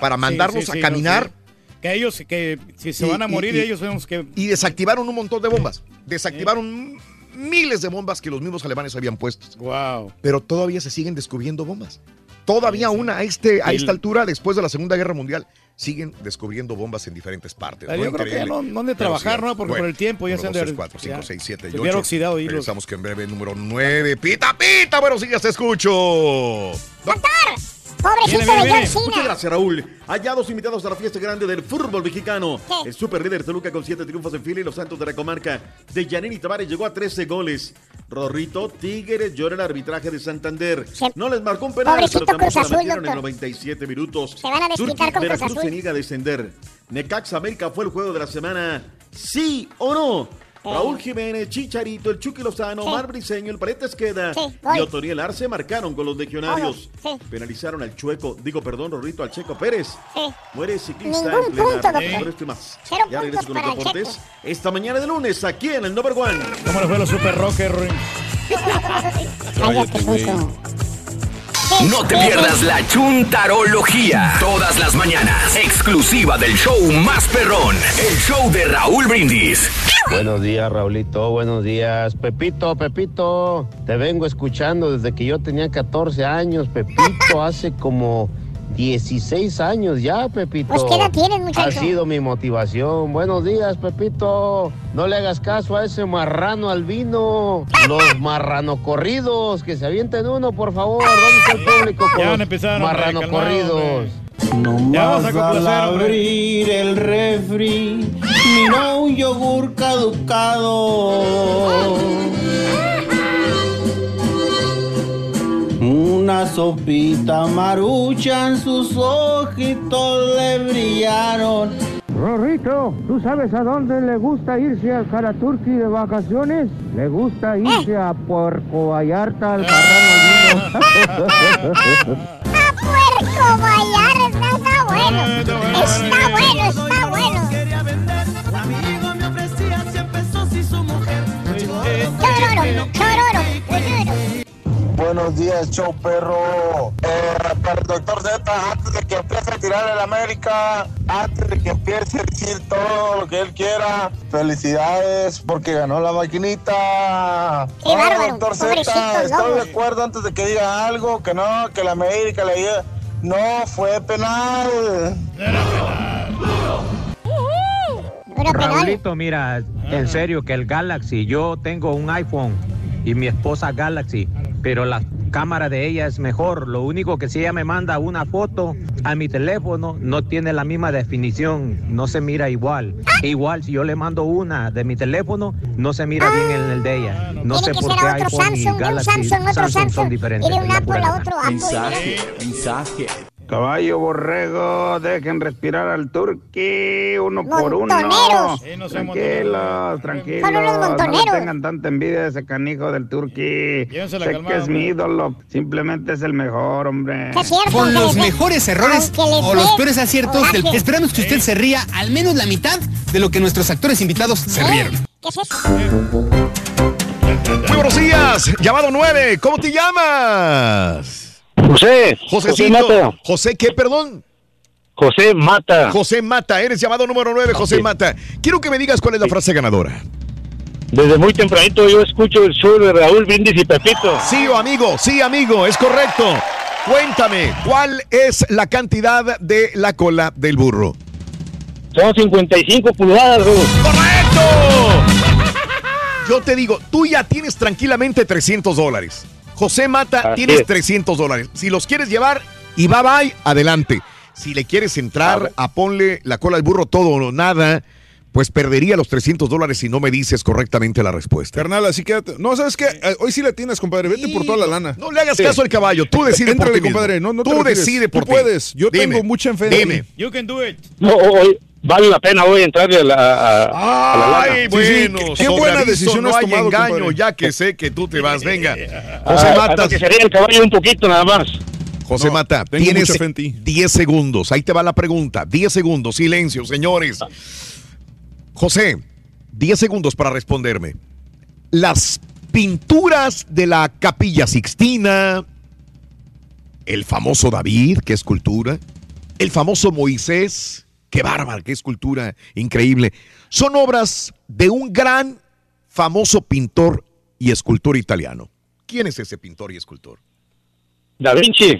para mandarlos Sí, sí, a caminar. no. Que ellos, que si se Y- van a morir, y- ellos vemos que. Y desactivaron un montón de bombas. Desactivaron miles de bombas que los mismos alemanes habían puesto. Wow. Pero todavía se siguen descubriendo bombas. Todavía una a, este, a Y esta altura, después de la Segunda Guerra Mundial, siguen descubriendo bombas en diferentes partes. Yo creo que ya no- no han de trabajar, ¿no? Porque por el tiempo ya se han de- 4, 5, ya. 6, 7 y Se hubiera 8. oxidado los- Regresamos que en breve, número 9. Pita, pita, bueno, sí, ya te escucho. Pobrecito de John Cena. Muchas gracias, Raúl. Hallados invitados a la fiesta grande del fútbol mexicano. El super líder Toluca con siete triunfos en fila y los Santos de la comarca de Yanini Tavares llegó a 13 goles. Rorrito, Tigres llora el arbitraje de Santander. No les marcó un penal, Pobrecito pero Cruz la Azul, metieron en doctor. 97 minutos. Se van a desquitar con Cruz Veracruz Azul. se niega a descender. Necaxa América fue el juego de la semana. ¿Sí o no? Raúl Jiménez, Chicharito, el Chucky Lozano, Sí. Mar Briseño, el Paredes Queda Sí, voy. y Otoniel Arce marcaron con los legionarios. Penalizaron al Chueco, digo, perdón, Rorrito, al Checo Pérez. Sí. Muere ciclista Ningún en plena más. Cero ya regreso con los deportes. Esta mañana de lunes, aquí en el Number One. ¿Cómo le fue los Super Rocker, Ruin? Cállate, puto. No te pierdas la chuntarología. Todas las mañanas. Exclusiva del show más perrón. El show de Raúl Brindis. Buenos días, Raulito. Buenos días. Pepito, Pepito. Te vengo escuchando desde que yo tenía 14 años, Pepito. Hace como 16 años ya, Pepito. Pues, ¿qué edad tienes, muchacho? Ha sido mi motivación. Buenos días, Pepito. No le hagas caso a ese marrano albino. Los marrano corridos. Que se avienten uno, por favor. ¿Dónde está el público con Ya van a los empezar, hombre, marrano calmado, corridos? Ya vamos a Nomás complacer, al abrir el refri, mira un yogur caducado. Una sopita maruchan, sus ojitos le brillaron. Rorrito, ¿tú sabes a dónde le gusta irse al Jaraturqui de vacaciones? Le gusta irse a Puerco Vallarta al Marrano Puerco Vallarta, está bueno. Está bueno, está bueno. Amigo me ofrecía 100 pesos y su mujer. Chororo, chororo. Buenos días, show perro. Eh, para el doctor Z, antes de que empiece a tirar el América, antes de que empiece a decir todo lo que él quiera, felicidades porque ganó la maquinita. Qué Hola, bárbaro, doctor Z, estoy de acuerdo antes de que diga algo, que no, que la América le diga, no fue penal. Raulito, mira, en serio que el Galaxy, yo tengo un iPhone y mi esposa Galaxy, pero la cámara de ella es mejor. Lo único que si ella me manda una foto a mi teléfono, no tiene la misma definición, no se mira igual. Igual si yo le mando una de mi teléfono, no se mira bien en el de ella. No sé por qué iPhone y Samsung, un Galaxy Samsung, otro Samsung Samsung. son diferentes. Y de un es la Apple pura a verdad. otro Apple. Mensaje, mensaje. Caballo borrego, dejen respirar al turqui uno por uno. Montoneros. Sí, no Tranquilos, tranquilos. Son unos No montoneros. tengan tanta envidia a ese canijo del turqui. Sé calmada, que es mi ídolo, simplemente es el mejor, hombre. Es cierto, Con los mejores errores o los peores aciertos, del- esperamos que usted se ría al menos la mitad de lo que nuestros actores invitados se rieron. ¿Qué es eso? Muy buenos días. Llamado 9. ¿Cómo te llamas? José. Josecito. José Mata. ¿José qué, perdón? José Mata. José Mata. Eres llamado número 9, José Mata. Quiero que me digas cuál es la frase ganadora. Desde muy tempranito yo escucho el show de Raúl Brindis y Pepito. Sí, amigo, sí, amigo, es correcto. Cuéntame, ¿cuál es la cantidad de la cola del burro? Son 55 pulgadas. ¡Correcto! Yo te digo, tú ya tienes tranquilamente 300 dólares. José Mata, Así tienes es. 300 dólares. Si los quieres llevar y bye bye, adelante. Si le quieres entrar a ponle la cola al burro todo o nada, pues perdería los 300 dólares si no me dices correctamente la respuesta. Carnal, así quédate. No, ¿sabes qué? Hoy sí la tienes, compadre. Vete por toda la lana. No le hagas caso al caballo. Tú decides por Éntrale, ti compadre. No, no Tú retires. decide por Tú puedes. Yo Dime, tengo mucha fe en dime. You can do it. No, hoy vale la pena hoy entrarle a la, a- a la lana. Ay, bueno, qué buena decisión no has hay tomado, engaño, compadre. ya que sé que tú te vas. Venga, José Ah, Mata. hasta que se ría el caballo un poquito nada más. José No, Mata, tienes mucha fe en ti. 10 segundos. Ahí te va la pregunta. 10 segundos. Silencio, señores. José, 10 segundos para responderme. Las pinturas de la Capilla Sixtina, el famoso David, qué escultura, el famoso Moisés, qué bárbaro, qué escultura increíble, son obras de un gran, famoso pintor y escultor italiano. ¿Quién es ese pintor y escultor? Da Vinci.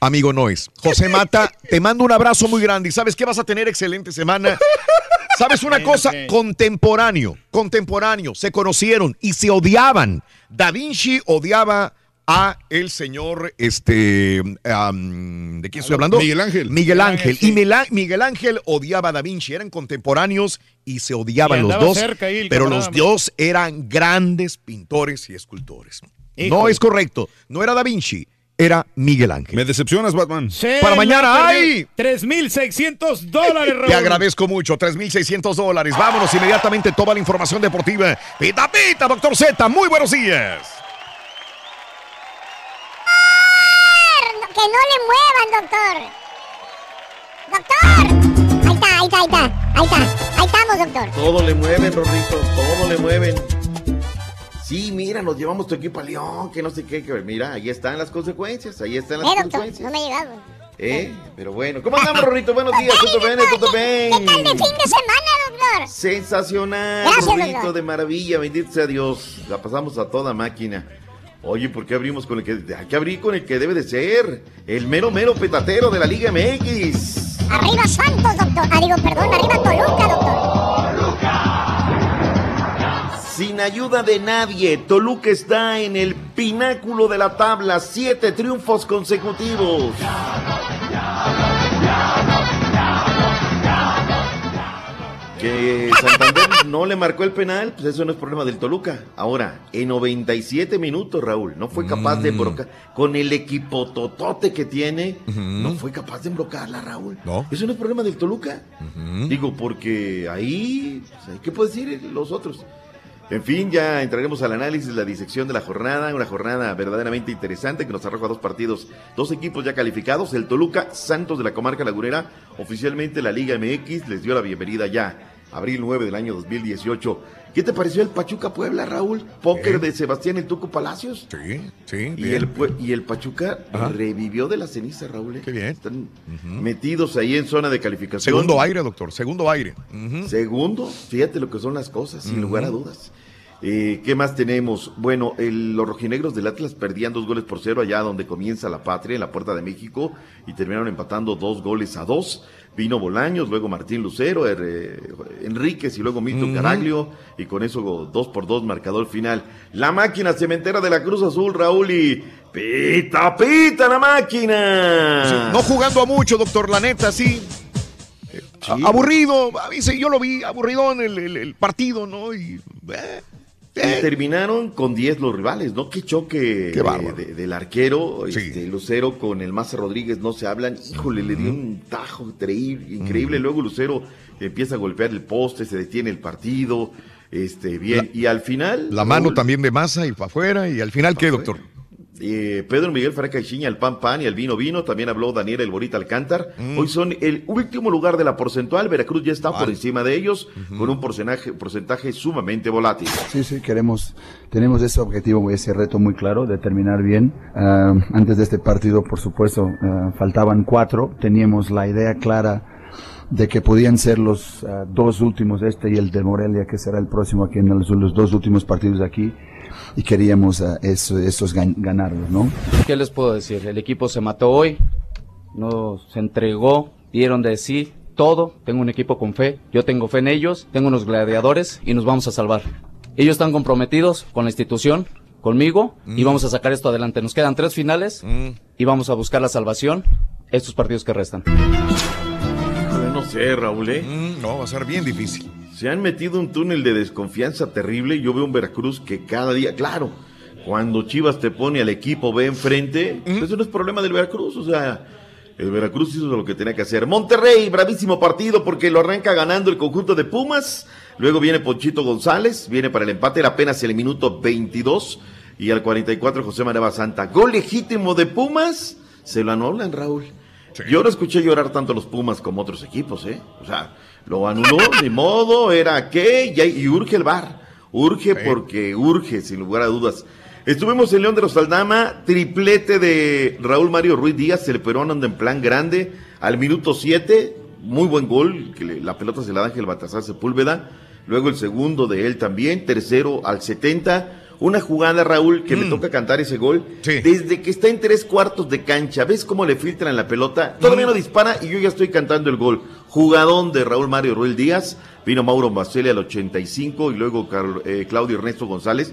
Amigo Noes. José Mata, te mando un abrazo muy grande y sabes que vas a tener excelente semana. ¿Sabes una cosa? Contemporáneo, contemporáneo, se conocieron y se odiaban. Da Vinci odiaba a el señor, este, ¿de quién estoy hablando? Miguel Ángel. Miguel Ángel. Y Mila- Miguel Ángel odiaba a Da Vinci, eran contemporáneos y se odiaban Y los dos, pero camarada. los dos eran grandes pintores y escultores. No es correcto, no era Da Vinci, era Miguel Ángel. Me decepcionas, Batman. Se Para mañana, perdió. ¡ay! 3,600 dólares, Raúl. Te agradezco mucho, 3.600 dólares. Vámonos inmediatamente, toda la información deportiva. Pita, pita, doctor Z, muy buenos días. Que no le muevan, doctor. Doctor. Ahí está, ahí está, ahí está. Ahí está. Ahí estamos, doctor. Todo le mueven, Rorrito, todo le mueven. Sí, mira, nos llevamos tu equipo a León, que no sé qué, que mira, ahí están las consecuencias, ahí están las Eh, doctor, consecuencias. no me ha llegado. Eh, pero bueno, ¿cómo andamos, Rorrito? Buenos días, ¿todo bien? ¿Todo bien? ¿Qué tal de fin de semana, doctor? Sensacional, Gracias, Rorrito, doctor. de maravilla, bendito sea Dios. La pasamos a toda máquina. Oye, ¿por qué abrimos con el que hay que abrir con el que debe de ser? El mero mero petatero de la Liga MX. Arriba Santos, doctor. Ah, digo, perdón, arriba Toluca, doctor. Sin ayuda de nadie, Toluca está en el pináculo de la tabla, siete triunfos consecutivos. Que Santander no le marcó el penal, pues eso no es problema del Toluca. Ahora, en 97 minutos, Raúl, no fue capaz de embrocar. Con el equipo totote que tiene, no fue capaz de embrocarla, Raúl. No. Eso no es problema del Toluca. Digo, porque ahí, pues, ¿qué puede decir los otros? En fin, ya entraremos al análisis, la disección de la jornada, una jornada verdaderamente interesante que nos arroja dos partidos, dos equipos ya calificados, el Toluca, Santos de la comarca lagunera, oficialmente la Liga MX les dio la bienvenida ya, abril 9 del año 2018. ¿Qué te pareció el Pachuca Puebla, Raúl? Póker de Sebastián El Tuco Palacios. Sí, sí. Y el, y el Pachuca revivió de la ceniza, Raúl. ¿eh? Qué bien. Están metidos ahí en zona de calificación. Segundo aire, doctor, segundo aire. Segundo, fíjate lo que son las cosas, sin lugar a dudas. Eh, ¿Qué más tenemos? Bueno, el- los rojinegros del Atlas perdían dos goles por cero allá donde comienza la patria, en la puerta de México, y terminaron empatando dos goles a dos. Vino Bolaños, luego Martín Lucero, er- eh, Enríquez y luego Mito. Caraglio, y con eso dos por dos marcador final. La máquina cementera de la Cruz Azul, Raúl, y pita, pita la máquina. No jugando a mucho, doctor, la neta, sí. A- Aburrido, a veces yo lo vi aburrido en el, el- el partido, ¿no? Y, eh, Y terminaron con 10 los rivales, ¿no? Qué choque Qué de- del arquero, este, Lucero con el Maza Rodríguez no se hablan, híjole, le dio un tajo increíble, luego Lucero empieza a golpear el poste, se detiene el partido, este, bien, y al final... la mano también de masa y para afuera, y al final, ¿qué, doctor? Eh, Pedro Miguel Faraca Chiña, el pan pan y el vino vino, también habló Daniel El Borita Alcántar. Mm. Hoy son el último lugar de la porcentual, Veracruz ya está por encima de ellos, con un porcentaje, porcentaje sumamente volátil. Sí, sí, queremos, tenemos ese objetivo, ese reto muy claro de terminar bien. Ah, antes de este partido, por supuesto, ah, faltaban cuatro. Teníamos la idea clara de que podían ser los ah, dos últimos, este y el de Morelia, que será el próximo aquí en los, los dos últimos partidos de aquí, y queríamos ah, eso- esos gan- ganarlos, ¿no? ¿Qué les puedo decir? El equipo se mató hoy, no se entregó, dieron de sí todo. Tengo un equipo con fe, yo tengo fe en ellos, tengo unos gladiadores y nos vamos a salvar. Ellos están comprometidos con la institución, conmigo y vamos a sacar esto adelante. Nos quedan tres finales y vamos a buscar la salvación estos partidos que restan. No sé, Raúl, ¿eh? Mm, no, va a ser bien difícil. Se han metido un túnel de desconfianza terrible. Yo veo un Veracruz que cada día, claro, cuando Chivas te pone al equipo B enfrente, pues eso no es problema del Veracruz. O sea, el Veracruz hizo lo que tenía que hacer. Monterrey, bravísimo partido porque lo arranca ganando el conjunto de Pumas. Luego viene Ponchito González, viene para el empate, era apenas el minuto 22. Y al 44 José María Santa. Gol legítimo de Pumas. Se lo anulan, Raúl. Yo no escuché llorar tanto a los Pumas como otros equipos, ¿eh? O sea, lo anuló, de modo, era que, y, y urge el bar. Urge porque urge, sin lugar a dudas. Estuvimos en León de los Aldama, triplete de Raúl Mario Ruiz Díaz, el peruano anda en plan grande, al minuto 7, muy buen gol, que le- la pelota se la da Ángel Baltasar Sepúlveda, luego el segundo de él también, tercero al 70, una jugada, Raúl, que me toca cantar ese gol, desde que está en tres cuartos de cancha, ¿ves cómo le filtran la pelota? Todavía no dispara y yo ya estoy cantando el gol. Jugadón de Raúl Mario Ruiz Díaz, vino Mauro Basile al 85 y luego Carl- eh, Claudio Ernesto González.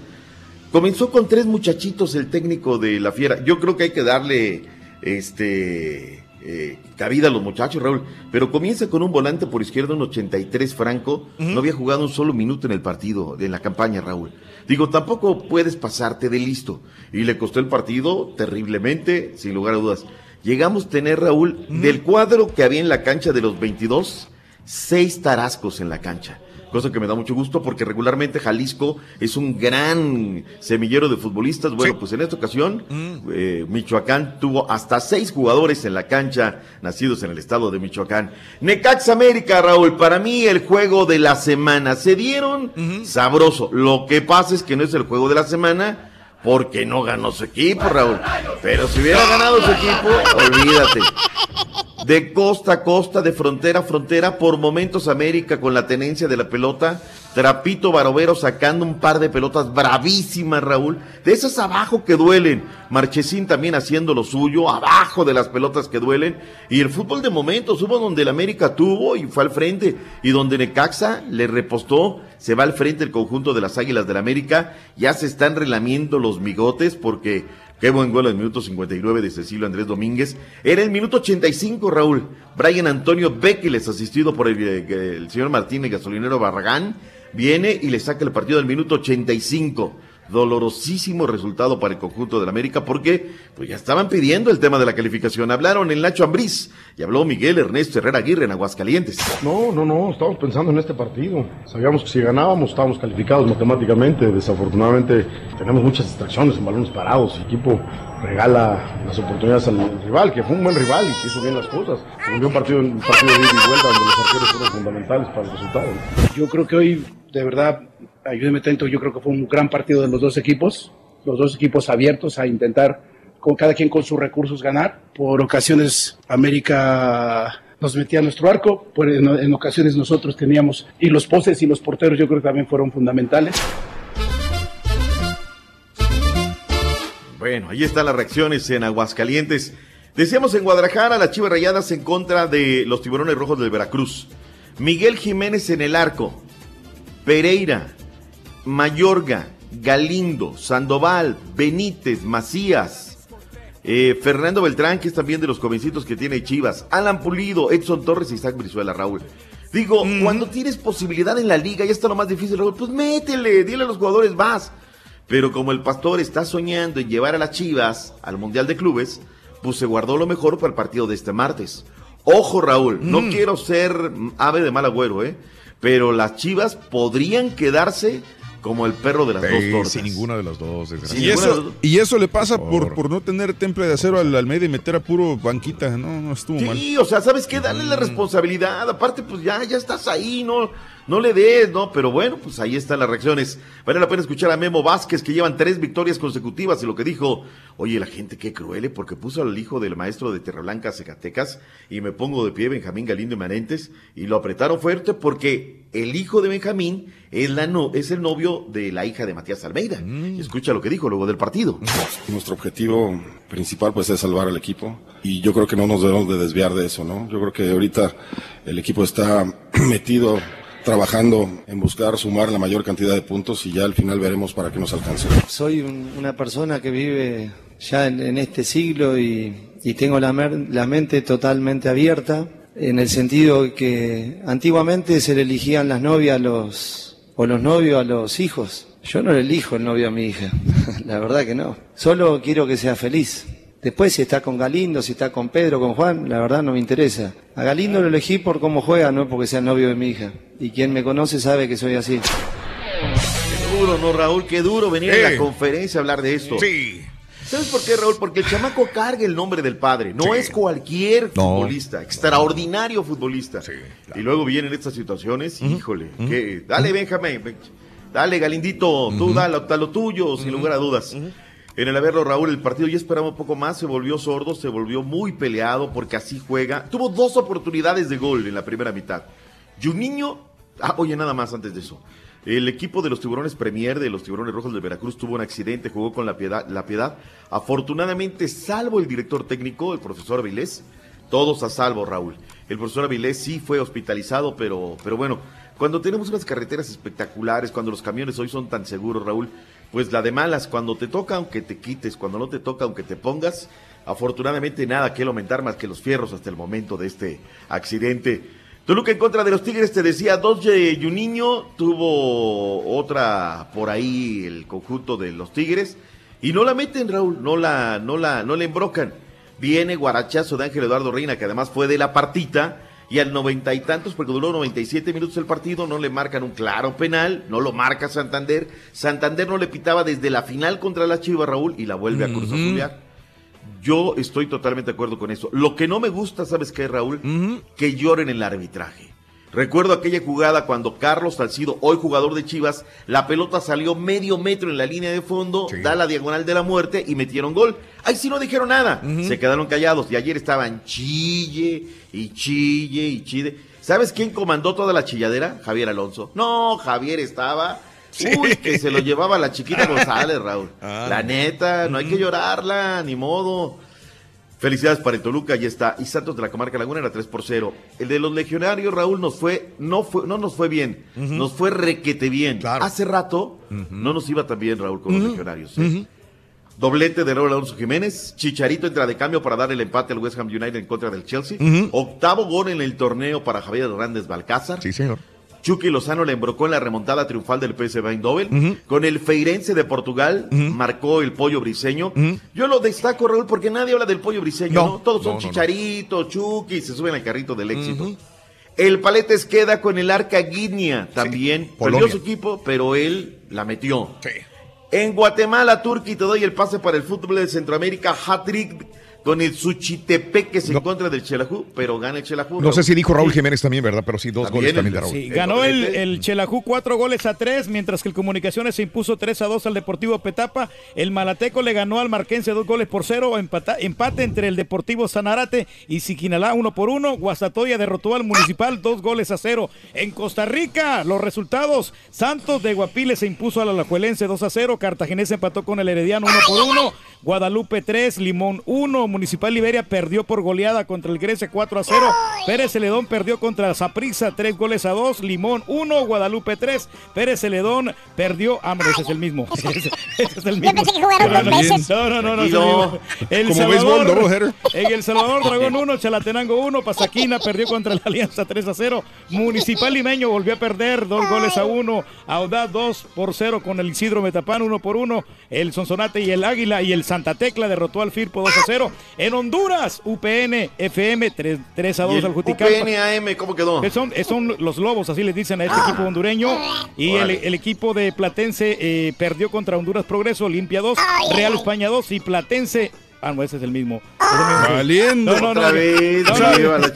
Comenzó con tres muchachitos el técnico de la Fiera. Yo creo que hay que darle este eh, cabida a los muchachos, Raúl. Pero comienza con un volante por izquierda, un 83 Franco. No había jugado un solo minuto en el partido, en la campaña, Raúl. Digo, tampoco puedes pasarte de listo. Y le costó el partido terriblemente, sin lugar a dudas. Llegamos a tener, Raúl, del cuadro que había en la cancha de los 22, seis tarascos en la cancha. Cosa que me da mucho gusto porque regularmente Jalisco es un gran semillero de futbolistas. Bueno, pues en esta ocasión eh, Michoacán tuvo hasta seis jugadores en la cancha nacidos en el estado de Michoacán. Necax América, Raúl, para mí el juego de la semana. Se dieron sabroso. Lo que pasa es que no es el juego de la semana porque no ganó su equipo, Raúl. Pero si hubiera ganado su equipo, olvídate. De costa a costa, de frontera a frontera, por momentos América con la tenencia de la pelota. Trapito Barovero sacando un par de pelotas bravísimas, Raúl. De esas abajo que duelen. Marchesín también haciendo lo suyo, abajo de las pelotas que duelen. Y el fútbol de momentos, hubo donde el América tuvo y fue al frente. Y donde Necaxa le repostó, se va al frente el conjunto de las Águilas del América. Ya se están relamiendo los migotes porque Qué buen gol en el minuto 59 de Cecilio Andrés Domínguez. Era el minuto 85, Raúl. Brian Antonio Bequiles, asistido por el, eh, el señor Martínez Gasolinero Barragán, viene y le saca el partido al minuto 85. Dolorosísimo resultado para el conjunto del América porque pues ya estaban pidiendo el tema de la calificación. Hablaron el Nacho Ambriz y habló Miguel Ernesto Herrera Aguirre en Aguascalientes. No, no, no, estábamos pensando en este partido. Sabíamos que si ganábamos estábamos calificados matemáticamente. Desafortunadamente tenemos muchas distracciones en balones parados. El equipo regala las oportunidades al rival, que fue un buen rival y que hizo bien las cosas. Se volvió un partido, un partido de ida y vuelta donde los arqueros fueron fundamentales para el resultado. Yo creo que hoy, de verdad, ayúdeme tanto, yo creo que fue un gran partido de los dos equipos, los dos equipos abiertos a intentar, con cada quien con sus recursos, ganar. Por ocasiones, América nos metía a nuestro arco, por en, en ocasiones nosotros teníamos, y los poses y los porteros yo creo que también fueron fundamentales. Bueno, ahí están las reacciones en Aguascalientes. Decíamos en Guadalajara, las Chivas Rayadas en contra de los Tiburones Rojos del Veracruz. Miguel Jiménez en el arco. Pereira, Mayorga, Galindo, Sandoval, Benítez, Macías, eh, Fernando Beltrán, que es también de los jovencitos que tiene Chivas, Alan Pulido, Edson Torres y Isaac Brizuela, Raúl. Digo, cuando tienes posibilidad en la liga, ya está lo más difícil, Raúl, pues métele, dile a los jugadores, vas. Pero como el pastor está soñando en llevar a las Chivas al Mundial de Clubes, pues se guardó lo mejor para el partido de este martes. Ojo, Raúl, no Mm. quiero ser ave de mal agüero, ¿eh? Pero las Chivas podrían quedarse como el perro de las Sí, dos tortas. sin ninguna de las dos, Y eso, dos. y eso le pasa por, por no tener temple de acero al Almeida y meter a puro banquita. No, no estuvo mal. Sí, o sea, ¿sabes qué? Dale la responsabilidad. Aparte, pues ya, ya estás ahí, ¿no? No le des, ¿no? Pero bueno, pues ahí están las reacciones. Vale la pena escuchar a Memo Vázquez, que llevan tres victorias consecutivas, y lo que dijo, oye, la gente qué cruel, ¿eh? porque puso al hijo del maestro de Terrablanca, Zacatecas, y me pongo de pie, Benjamín Galindo y Manentes, y lo apretaron fuerte porque el hijo de Benjamín es, la no, es el novio de la hija de Matías Almeida. Y escucha lo que dijo luego del partido. Nuestro objetivo principal pues es salvar al equipo y yo creo que no nos debemos de desviar de eso, ¿no? Yo creo que ahorita el equipo está metido trabajando en buscar sumar la mayor cantidad de puntos y ya al final veremos para qué nos alcance. Soy un- una persona que vive ya en, este siglo y, y tengo la, mer- la mente totalmente abierta en el sentido que antiguamente se le elegían las novias los, o los novios a los hijos. Yo no le elijo el novio a mi hija, la verdad que no. Solo quiero que sea feliz. Después si está con Galindo, si está con Pedro, con Juan, la verdad no me interesa. A Galindo lo elegí por cómo juega, no porque sea el novio de mi hija. Y quien me conoce sabe que soy así. Qué duro, ¿no, Raúl? Qué duro venir a la conferencia a hablar de esto. Sí. ¿Sabes por qué, Raúl? Porque el chamaco carga el nombre del padre. No Sí. es cualquier No. futbolista, extraordinario futbolista. Y luego vienen estas situaciones, híjole, que, dale, Benjamín, dale, Galindito, tú dale, a lo tuyo, sin lugar a dudas. En el haberlo, Raúl, el partido ya esperaba un poco más, se volvió sordo, se volvió muy peleado porque así juega. Tuvo dos oportunidades de gol en la primera mitad. Juninho, ah, oye, nada más antes de eso. El equipo de los tiburones Premier, de los tiburones rojos de Veracruz, tuvo un accidente, jugó con la piedad. La piedad. Afortunadamente, salvo el director técnico, el profesor Avilés, todos a salvo, Raúl. El profesor Avilés sí fue hospitalizado, pero, pero bueno, cuando tenemos unas carreteras espectaculares, cuando los camiones hoy son tan seguros, Raúl, pues la de malas, cuando te toca, aunque te quites, cuando no te toca, aunque te pongas, afortunadamente nada que lamentar más que los fierros hasta el momento de este accidente. Toluca en contra de los Tigres, te decía, dos de Juninho, tuvo otra por ahí el conjunto de los Tigres, y no la meten, Raúl, no la, no la, no la embrocan. Viene guarachazo de Ángel Eduardo Reina, que además fue de la partita, y al noventa y tantos, porque duró 97 minutos el partido, no le marcan un claro penal, no lo marca Santander. Santander no le pitaba desde la final contra la Chivas, Raúl, y la vuelve a Cruz. Azulear. Yo estoy totalmente de acuerdo con eso. Lo que no me gusta, ¿sabes qué, Raúl? Que lloren el arbitraje. Recuerdo aquella jugada cuando Carlos Salcido, hoy jugador de Chivas, la pelota salió medio metro en la línea de fondo, da la diagonal de la muerte y metieron gol. Ahí sí no dijeron nada, se quedaron callados y ayer estaban chille y chille y chille. ¿Sabes quién comandó toda la chilladera? Javier Alonso. No, Javier estaba... Uy, que se lo llevaba la chiquita González, Raúl. Ah. La neta, no hay que llorarla, ni modo. Felicidades para el Toluca, ya está. Y Santos de la Comarca Laguna era 3 por 0. El de los legionarios, Raúl, nos fue, no fue, no nos fue bien, nos fue requete bien. Hace rato no nos iba tan bien, Raúl, con los legionarios. ¿eh? Doblete de Raúl Alonso Jiménez. Chicharito entra de cambio para dar el empate al West Ham United en contra del Chelsea. Octavo gol en el torneo para Javier Hernández Balcázar. Sí, señor. Chucky Lozano le embrocó en la remontada triunfal del PSV Eindhoven. Con el Feirense de Portugal marcó el pollo briseño. Yo lo destaco, Raúl, porque nadie habla del pollo briseño, ¿no? No, Todos son no, no, no. Chicharito, Chucky, se suben al carrito del éxito. El Paletes queda con el Arca Guinia también. Perdió su equipo, pero él la metió. En Guatemala, Turquía, te doy el pase para el fútbol de Centroamérica. Hat-trick con el Suchitepec que se encuentra del Chelajú, pero gana el Chelajú. No sé si dijo Raúl Sí. Jiménez también, ¿verdad? Pero sí, dos También goles también de Raúl. Sí, ganó el, el Chelajú cuatro goles a tres, mientras que el Comunicaciones se impuso 3 a 2 al Deportivo Petapa. El Malateco le ganó al Marquense dos goles por cero. Empata- empate entre el Deportivo Sanarate y Siquinalá uno por uno. Guastatoya derrotó al Municipal dos goles a cero. En Costa Rica, los resultados. Santos de Guapiles se impuso al Alajuelense 2 a 0. Cartaginés empató con el Herediano uno por uno. Guadalupe 3, Limón 1. Municipal Liberia perdió por goleada contra el Grece 4 a 0. Pérez Celedón perdió contra Saprissa 3 goles a 2. Limón 1, Guadalupe 3. Pérez Celedón perdió. Ah, no, ese es el mismo. Ese, ese es el mismo. pensé que jugaron dos veces. No, no, no, no. es el béisbol, Salvador, doubleheader. en El Salvador, Dragón 1, Chalatenango 1, Pasaquina perdió contra la Alianza 3 a 0. Municipal Limeño volvió a perder 2 goles a 1. Audaz 2 por 0 con el Isidro Metapán 1 por 1. El Sonsonate y el Águila y el Santa Tecla derrotó al Firpo 2 a 0. En Honduras, UPN FM 3, 3 a 2 ¿Y el al Juticalpa. UPNAM, ¿cómo quedó? Que son, eh, son los lobos, así les dicen a este equipo hondureño. Y el, el equipo de Platense eh, perdió contra Honduras Progreso, Olimpia 2, Real España 2 y Platense Ah, no, ese es el mismo. Valiendo. No, no, no. Vez,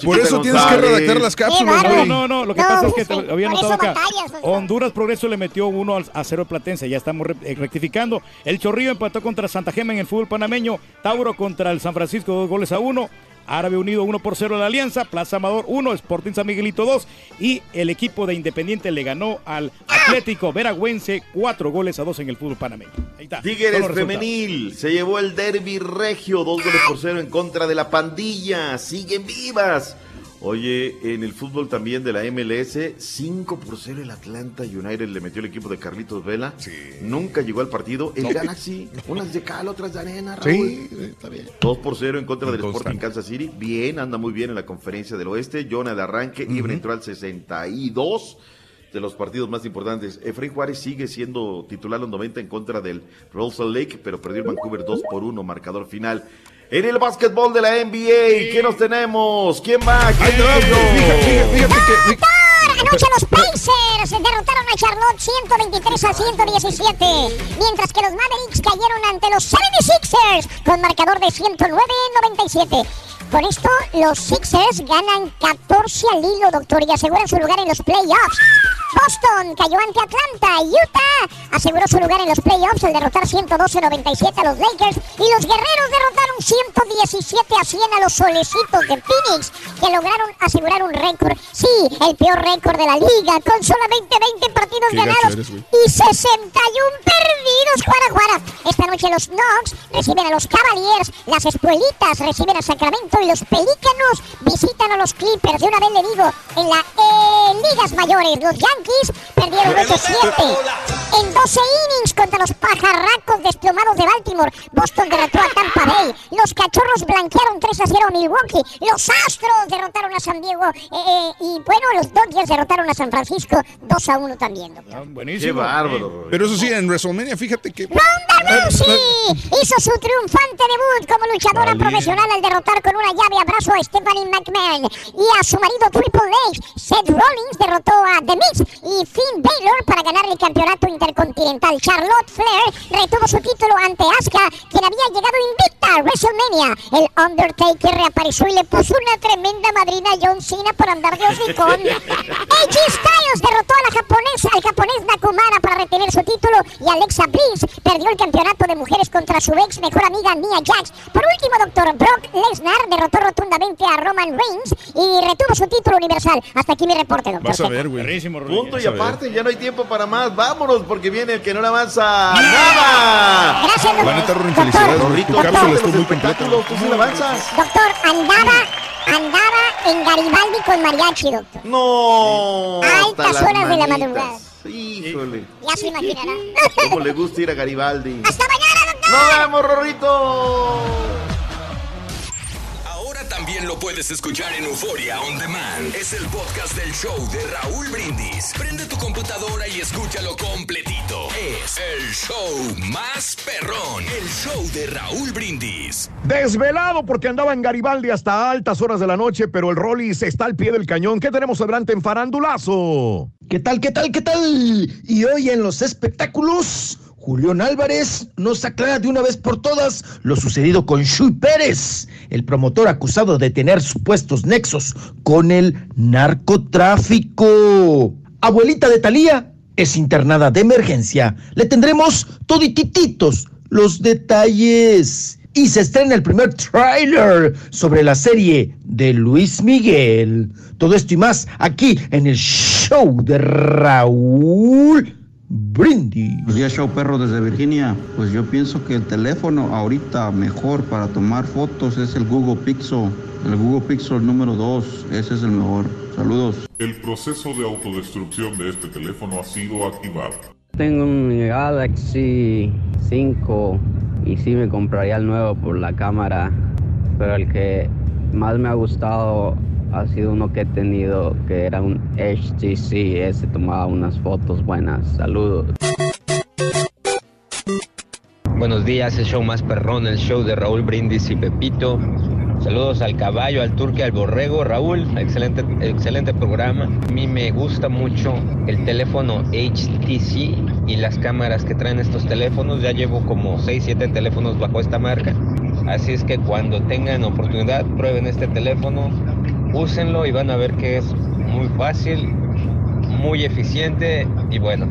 Por eso tienes que redactar las cápsulas, No, güey. no, no. Lo que No, pasa es que te había notado acá. batallas, o sea. Honduras Progreso le metió uno al- a cero Platense. Ya estamos re- eh, rectificando. El Chorrillo empató contra Santa Gema en el fútbol panameño. Tauro contra el San Francisco, dos goles a uno. Árabe Unido 1 por 0 a la Alianza, Plaza Amador 1, Sporting San Miguelito 2 y el equipo de Independiente le ganó al Atlético Veragüense 4 goles a 2 en el fútbol panameño. Ahí está. Tigres femenil se llevó el derby regio, dos goles por cero en contra de la pandilla. Siguen vivas. Oye, en el fútbol también de la MLS, 5 por 0 el Atlanta United le metió el equipo de Carlitos Vela. Nunca llegó al partido. El No. Galaxy, unas de cal, otras de arena, Sí, Raúl. está bien. 2 por 0 en contra del Sporting Kansas City. Bien, anda muy bien en la conferencia del oeste. Jonah de arranque, Ibra entró al 62 de los partidos más importantes. Efraín Juárez sigue siendo titular los 90 en contra del Salt Lake, pero perdió el Vancouver 2 por 1, marcador final. En el básquetbol de la NBA, ¿qué nos tenemos? ¿Quién va? ¿Quién Anoche los Pacers derrotaron a Charlotte 123 a 117, mientras que los Mavericks cayeron ante los 76ers con marcador de 109 a 97. Con esto, los Sixers ganan 14 al hilo, doctor, y aseguran su lugar en los playoffs. Boston cayó ante Atlanta. Utah aseguró su lugar en los playoffs al derrotar 112-97 a los Lakers. Y los guerreros derrotaron 117 a 100 a los solecitos de Phoenix, que lograron asegurar un récord. Sí, el peor récord de la liga, con solamente 20 partidos ganados eres, y 61 perdidos. Juara, juara. Esta noche los Knox reciben a los Cavaliers, las Espuelitas reciben a Sacramento y los Pelícanos visitan a los Clippers. De una vez le digo, en la eh, ligas mayores, los Yankees perdieron 8-7. En 12 innings contra los pajarracos desplomados de Baltimore, Boston derrotó a Tampa Bay. Los Cachorros blanquearon 3-0 a Milwaukee. Los Astros derrotaron a San Diego. eh, eh, y bueno, los Dodgers derrotaron a San Francisco 2-1 también. doctor. Qué bárbaro. Pero eso sí, en WrestleMania, fíjate que. Ronda Rousey hizo su triunfante debut como luchadora Valiente. profesional al derrotar con una llave abrazo a Stephanie McMahon y a su marido Triple H. Seth Rollins derrotó a The Miz y Finn Balor para ganar el campeonato intercontinental. Charlotte Flair retuvo su título ante Asuka, quien había llegado invicta a WrestleMania. El Undertaker reapareció y le puso una tremenda madrina a John Cena por andar de hocicón. AJ Styles derrotó a la japonesa, al japonés Nakamura para retener su título y Alexa Bliss perdió el campeonato de mujeres contra su ex mejor amiga Nia Jax. Por último, doctor Brock Lesnar derrotó rotundamente a Roman Reigns y retuvo su título universal. Hasta aquí mi reporte, doctor. Vas a ver, güey. Punto y aparte, ya no hay tiempo para más. Vámonos, porque viene el que no le avanza nada. Gracias, La neta, Ronin, felicidades. Tu cápsula estuvo muy completa. tú sí le avanzas. Doctor, andaba, andaba en Garibaldi con mariachi, doctor. No. A altas horas de la madrugada. Híjole. Ya se imaginará. ¿Cómo le gusta ir a Garibaldi? ¡Hasta mañana, doctor! ¡Nos vemos, Rorrito! También lo puedes escuchar en Euforia On Demand. Es el podcast del show de Raúl Brindis. Prende tu computadora y escúchalo completito. Es el show más perrón. El show de Raúl Brindis. Desvelado porque andaba en Garibaldi hasta altas horas de la noche, pero el Rollis está al pie del cañón. ¿Qué tenemos adelante en Farandulazo? ¿Qué tal, qué tal, qué tal? Y hoy en los espectáculos, Julián Álvarez nos aclara de una vez por todas lo sucedido con Shui Pérez, el promotor acusado de tener supuestos nexos con el narcotráfico. Abuelita de Talía es internada de emergencia. Le tendremos toditititos los detalles. Y se estrena el primer tráiler sobre la serie de Luis Miguel. Todo esto y más aquí en el show de Raúl Brindis. Buenos días, show perro desde Virginia. Pues yo pienso que el teléfono ahorita mejor para tomar fotos es el Google Pixel. El Google Pixel número 2, ese es el mejor. Saludos. El proceso de autodestrucción de este teléfono ha sido activado. Tengo un Galaxy 5 y sí me compraría el nuevo por la cámara, pero el que más me ha gustado ha sido uno que he tenido que era un HTC, ese tomaba unas fotos buenas. Saludos. Buenos días, el show más perrón, el show de Raúl Brindis y Pepito. Saludos al caballo, al turque, al borrego. Raúl, excelente, excelente programa. A mí me gusta mucho el teléfono HTC y las cámaras que traen estos teléfonos. Ya llevo como 6, 7 teléfonos bajo esta marca. Así es que cuando tengan oportunidad, prueben este teléfono, úsenlo y van a ver que es muy fácil, muy eficiente y bueno.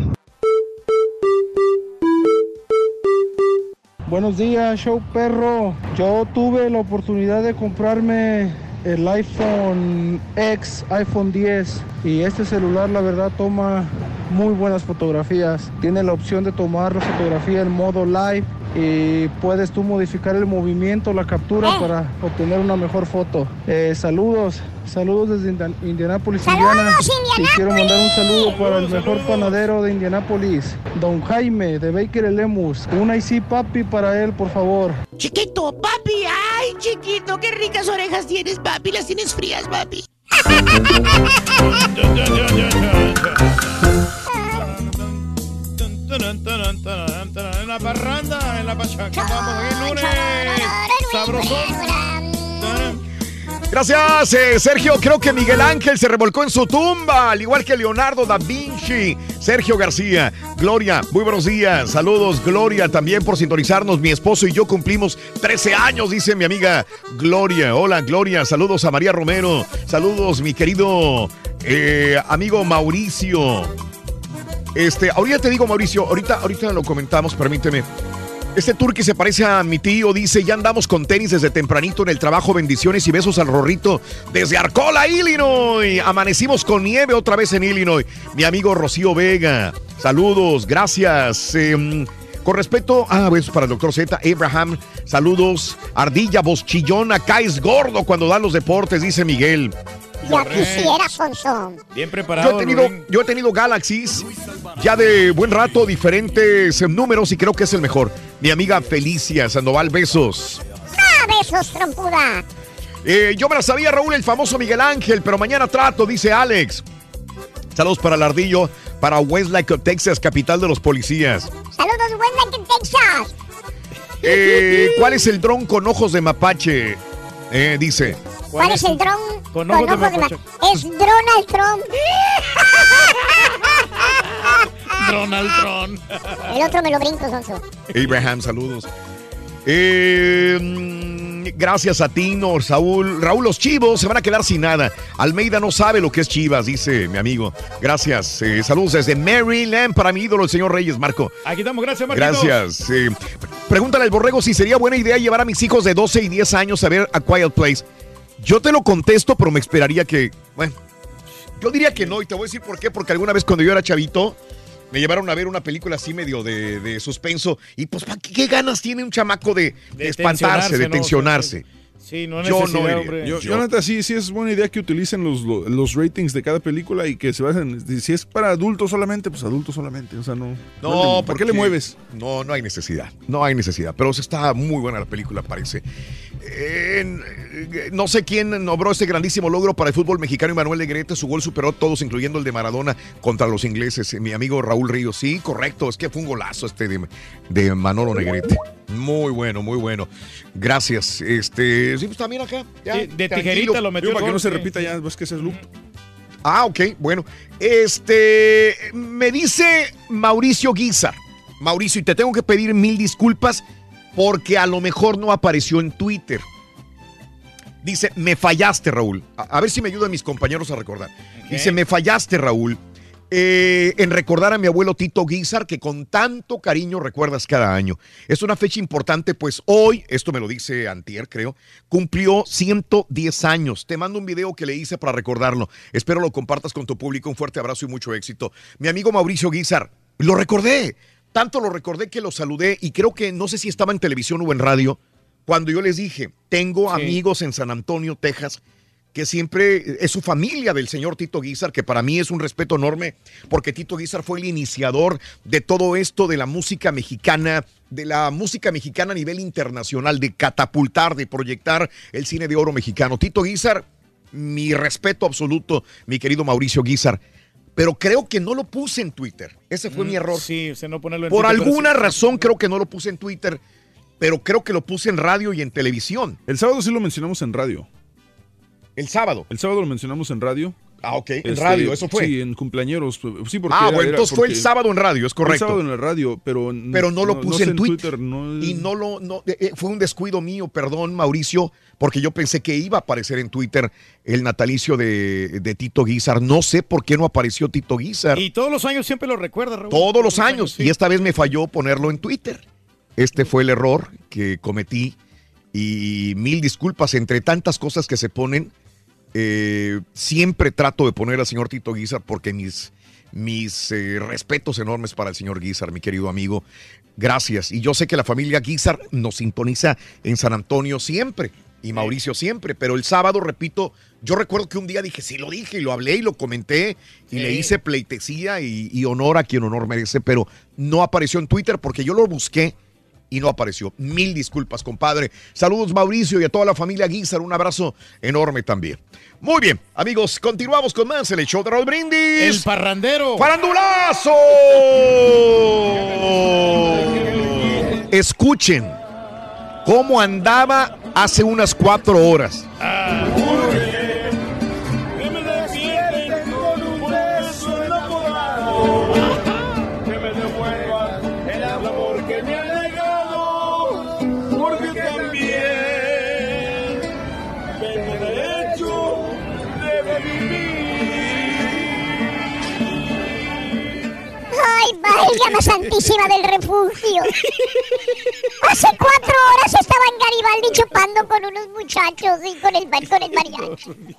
Buenos días, show perro. Yo tuve la oportunidad de comprarme el iPhone X, iPhone 10 y este celular la verdad toma muy buenas fotografías. Tiene la opción de tomar la fotografía en modo live y puedes tú modificar el movimiento, la captura para obtener una mejor foto. Eh, saludos, saludos desde Indian- Indianápolis, Indiana. Y quiero mandar un saludo para el mejor panadero de Indianápolis, Don Jaime de Baker Lemus. Un IC papi para él, por favor. Chiquito, papi, ay, chiquito, qué ricas orejas tienes, papi. Las tienes frías, papi. La parranda, en la pachaca. Vamos, aquí lunes. Sabrosón. Gracias, eh, Sergio. Creo que Miguel Ángel se revolcó en su tumba, al igual que Leonardo da Vinci. Sergio García, Gloria, muy buenos días. Saludos, Gloria, también por sintonizarnos. Mi esposo y yo cumplimos 13 años, dice mi amiga Gloria. Hola, Gloria. Saludos a María Romero. Saludos, mi querido eh, amigo Mauricio. Este, ahorita te digo, Mauricio, ahorita, ahorita lo comentamos, permíteme. Este turqui se parece a mi tío, dice, ya andamos con tenis desde tempranito en el trabajo, bendiciones y besos al Rorrito desde Arcola, Illinois. Amanecimos con nieve otra vez en Illinois. Mi amigo Rocío Vega, saludos, gracias. Em, con respecto, ah, besos para el doctor Z, Abraham, saludos. Ardilla, voz chillona, caes gordo cuando dan los deportes, dice Miguel. Ya quisiera, Sonso. Bien Yo preparado. he, tenido, Rubén. yo he tenido Galaxies ya de buen rato, diferentes números y creo que es el mejor. Mi amiga Felicia Sandoval, besos. ¡Ah, besos, trompuda! Eh, yo me la sabía, Raúl, el famoso Miguel Ángel, pero mañana trato, dice Alex. Saludos para el ardillo, para Westlake, Texas, capital de los policías. Saludos, en Texas. Eh, ¿Cuál es el dron con ojos de mapache? Eh, dice. ¿Cuál es el dron Con ojos de ma- mapache. Es Donald Trump. Donald Trump. El otro me lo brinco, Sonso. Abraham, saludos. Eh, mm, gracias a Tino, Saúl. Raúl, los chivos se van a quedar sin nada. Almeida no sabe lo que es chivas, dice mi amigo. Gracias. Eh, saludos desde Maryland para mi ídolo, el señor Reyes, Marco. Aquí estamos, gracias, Marquitos. Gracias. Eh, pregúntale al borrego si sería buena idea llevar a mis hijos de 12 y 10 años a ver A Quiet Place. Yo te lo contesto, pero me esperaría que. Bueno, yo diría que no, y te voy a decir por qué. Porque alguna vez cuando yo era chavito, me llevaron a ver una película así medio de, de suspenso. Y pues, ¿pa' qué, qué ganas tiene un chamaco de, de espantarse, de tensionarse, ¿no? Sí, no Yo no hombre. Yo, yo, neta, sí, sí es buena idea que utilicen los, los, ratings de cada película y que se basen. Si es para adultos solamente, pues adultos solamente. O sea, no. No, ¿Para qué le mueves? No, no hay necesidad. No hay necesidad. Pero está muy buena la película, parece. En- eh, no sé quién logró este grandísimo logro para el fútbol mexicano y Manuel Negrete. Su gol superó a todos, incluyendo el de Maradona contra los ingleses. Mi amigo Raúl Ríos. Sí, correcto. Es que fue un golazo este de, de Manolo Negrete. Muy bueno, muy bueno. Gracias. Este, sí, pues también acá. ya, Sí, de tijerita lo metió Digo, el para que no se repita ya, ves que ese es loop. Ah, ok, bueno. Este, me dice Mauricio Guizar. Mauricio, y te tengo que pedir mil disculpas porque a lo mejor no apareció en Twitter. Dice, me fallaste, Raúl. A, a ver si me ayudan mis compañeros a recordar. Dice, me fallaste, Raúl, eh, en recordar a mi abuelo Tito Guizar, que con tanto cariño recuerdas cada año. Es una fecha importante, pues hoy, esto me lo dice Antier, creo, cumplió 110 años. Te mando un video que le hice para recordarlo. Espero lo compartas con tu público. Un fuerte abrazo y mucho éxito. Mi amigo Mauricio Guizar, lo recordé. Tanto lo recordé que lo saludé y creo que no sé si estaba en televisión o en radio cuando yo les dije, tengo Sí. amigos en San Antonio, Texas, que siempre es su familia del señor Tito Guizar, que para mí es un respeto enorme, porque Tito Guizar fue el iniciador de todo esto de la música mexicana, de la música mexicana a nivel internacional, de catapultar, de proyectar el cine de oro mexicano. Tito Guizar, mi respeto absoluto, mi querido Mauricio Guizar. Pero creo que no lo puse en Twitter. Ese fue mi error. Mm, Sí, usted no ponerlo en Por Twitter, alguna sí. razón creo que no lo puse en Twitter, pero creo que lo puse en radio y en televisión. El sábado sí lo mencionamos en radio. El sábado. El sábado lo mencionamos en radio. Ah, ok, en Este, radio, eso fue. Sí, en cumpleañeros. Sí, porque Ah, era- bueno, era entonces fue el sábado en radio, es Fue el correcto. sábado en la radio, pero, pero no lo puse sé en Twitter. no- Y no lo, no, eh, eh, fue un descuido mío, perdón, Mauricio, porque yo pensé que iba a aparecer en Twitter el natalicio de, de Tito Guizar. No sé por qué no apareció Tito Guizar. Y todos los años siempre lo recuerda, Raúl. Todos los años. Y esta vez me falló ponerlo en Twitter. Este fue el error que cometí. Y mil disculpas entre tantas cosas que se ponen. Eh, siempre trato de poner al señor Tito Guizar porque mis, mis eh, respetos enormes para el señor Guizar, mi querido amigo. Gracias. Y yo sé que la familia Guizar nos sintoniza en San Antonio siempre. Y Mauricio siempre, pero el sábado, repito, yo recuerdo que un día dije, sí lo dije y lo hablé y lo comenté y le hice pleitesía y, y honor a quien honor merece, pero no apareció en Twitter porque yo lo busqué y no apareció. Mil disculpas, compadre. Saludos, Mauricio, y a toda la familia Guizar. Un abrazo enorme también. Muy bien, amigos, continuamos con más el show de Raúl Brindis. El parrandero. ¡Farandulazo! Escuchen cómo andaba hace unas cuatro horas. Que válgame santísima del refugio. Hace cuatro horas estaba en Garibaldi chupando con unos muchachos y con el, con el mariachi.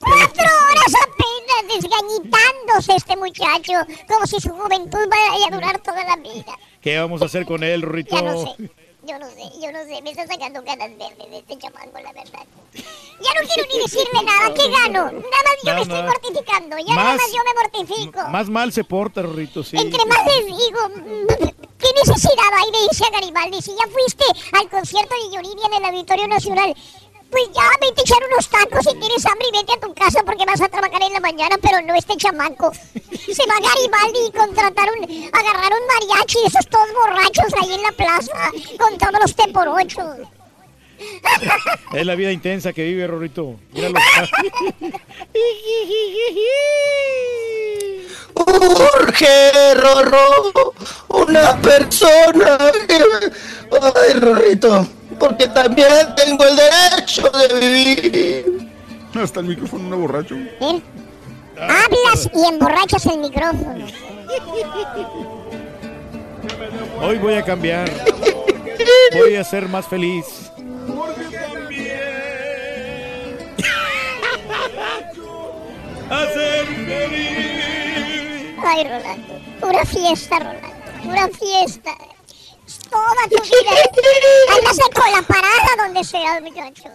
Cuatro horas apenas desgañitándose este muchacho, como si su juventud vaya a durar toda la vida. ¿Qué vamos a hacer con él, Rito? Ya no sé, yo no sé, yo no sé, me está sacando ganas verdes de este chamaco, la verdad. Ya no quiero ni decirle nada, ¿qué gano? Nada más yo me estoy mortificando, ya nada Más- yo me mortifico. Más mal se porta, Rito, sí. Entre más les digo, ¿qué necesidad hay de irse a Garibaldi? Si ya fuiste al concierto de Yuridia en el Auditorio Nacional, pues ya vete a echar unos tacos si tienes hambre y vete a tu casa porque vas a trabajar en la mañana, pero no este chamaco. Se va a Garibaldi y contratar un, agarrar un mariachi, esos todos borrachos ahí en la plaza, con todos los te por ocho. Es la vida intensa que vive, Rorrito. Míralo. Urge, Rorro, una persona que... Ay, Rorrito, porque también tengo el derecho de vivir. Hasta el micrófono no borracho. ¿Eh? Hablas y emborrachas el micrófono. Hoy voy a cambiar. Voy a ser más feliz. Hacer feliz. Ay, Rolando, pura fiesta, Rolando, pura fiesta. Toda tu vida. Andas de cola parada donde sea, muchacho.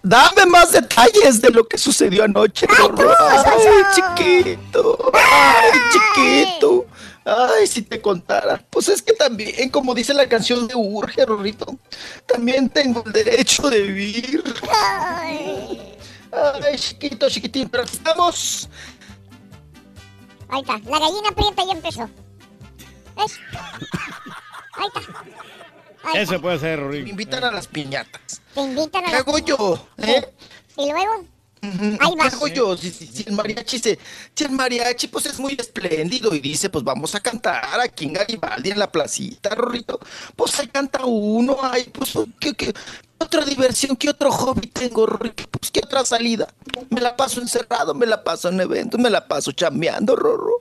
Dame más detalles de lo que sucedió anoche, Rorro. Ay, chiquito. Ay, chiquito. Ay, si te contara. Pues es que también, como dice la canción de Urge, Rorrito, también tengo el derecho de vivir. Ay. Ay, chiquito, chiquitín, pero aquí estamos. Ahí está, la gallina prieta ya empezó. ¿Ves? Ahí está. Ahí Eso puede ser, Me Rorrito. invitan a las piñatas. Te invitan a ¿Qué la... hago yo? ¿Eh? ¿Y luego? Ahí ¿Qué hago yo? Si, si- si el mariachi se, si el mariachi pues es muy espléndido y dice pues vamos a cantar aquí en Garibaldi en la placita, Rorrito, pues ahí canta uno, ay pues ¿qué, qué, qué otra diversión, qué otro hobby tengo, Rorrito, pues qué otra salida, me la paso encerrado, me la paso en eventos, me la paso chambeando, Rorro,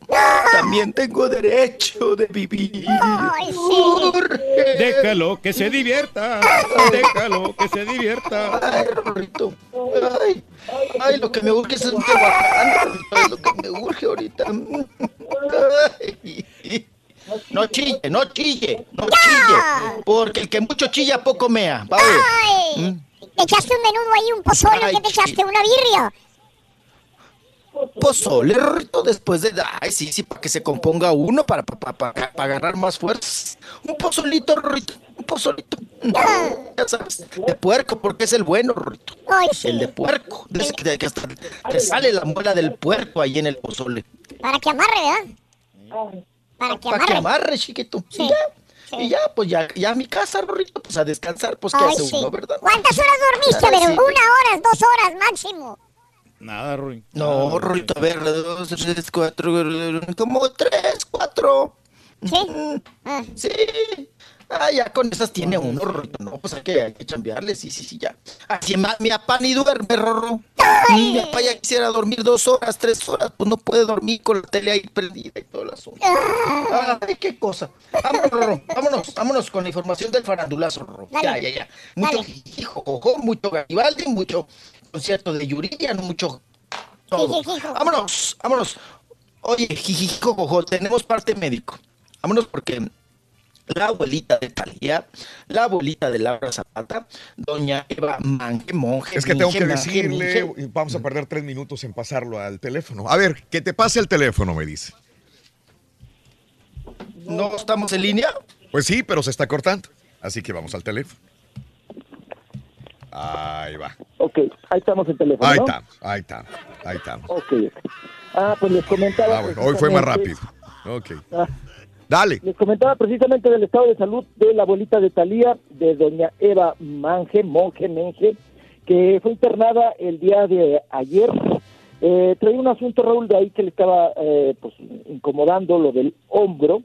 también tengo derecho de vivir. Déjalo que se divierta. Déjalo que se divierta. Ay, Rorrito. Ay, ay, lo que me urge es un tehuacán, lo que me urge ahorita. Ay. No chille, no chille, no chille. Porque el que mucho chilla, poco mea. Va a ver. ¡Ay! ¿Te echaste un menudo ahí, un pozole? ¿Qué te echaste? ¿Una birria? Pozole, Rorrito, después de... Ay, sí, sí, para que se componga uno, para, para, para, para agarrar más fuerzas. Un pozolito, Rorrito, un pozolito. Ya sabes, de puerco, porque es el bueno, Rorrito. Sí. El de puerco. De ese que, que hasta te sale la muela del puerco ahí en el pozole. Para que amarre, ¿verdad? Para que Para que amarre. amarre, chiquito. Sí. Y ya, y ya, pues ya, ya a mi casa, Rorrito, pues a descansar, pues Ay, hace sí. uno, ¿verdad? ¿Cuántas horas dormiste, Ay, sí. Una hora, dos horas máximo. Nada, Rolly. No, Rolito, a ver, dos, tres, cuatro, como tres, cuatro. ¿Sí? Sí. Ah, ya con esas tiene uno, Rolito. No, pues hay que, hay que chambearle, sí, sí, sí, ya. Así más, mi papá ni duerme, Rorro. Mi papá ya quisiera dormir dos horas, tres horas, pues no puede dormir con la tele ahí prendida y todo el asunto. Ay, qué cosa. Vámonos, Rorro, vámonos, vámonos con la información del farandulazo, Rorro. Ya, ya, ya. Mucho hijo, mucho Garibaldi, mucho concierto de Yuridia, mucho todo. Vámonos, vámonos. Oye, jijijo, jojo, tenemos parte médico. Vámonos porque la abuelita de Talía, la abuelita de Laura Zapata, doña Eva Mange Monje. Es que tengo Minge, que decirle, Minge. y vamos a perder tres minutos en pasarlo al teléfono. A ver, que te pase el teléfono, me dice. ¿No estamos en línea? Pues sí, pero se está cortando. Así que vamos al teléfono. Ahí va. Ok, ahí estamos en teléfono. Ahí ¿no? está, ahí está, ahí está. Ok. Ah, pues les comentaba. Ah, bueno, hoy fue más rápido. Ok. Ah, Dale. Les comentaba precisamente del estado de salud de la abuelita de Talía, de doña Eva Mange, Monje Menge, que fue internada el día de ayer. Eh, traía un asunto, Raúl, de ahí que le estaba eh, pues, incomodando lo del hombro,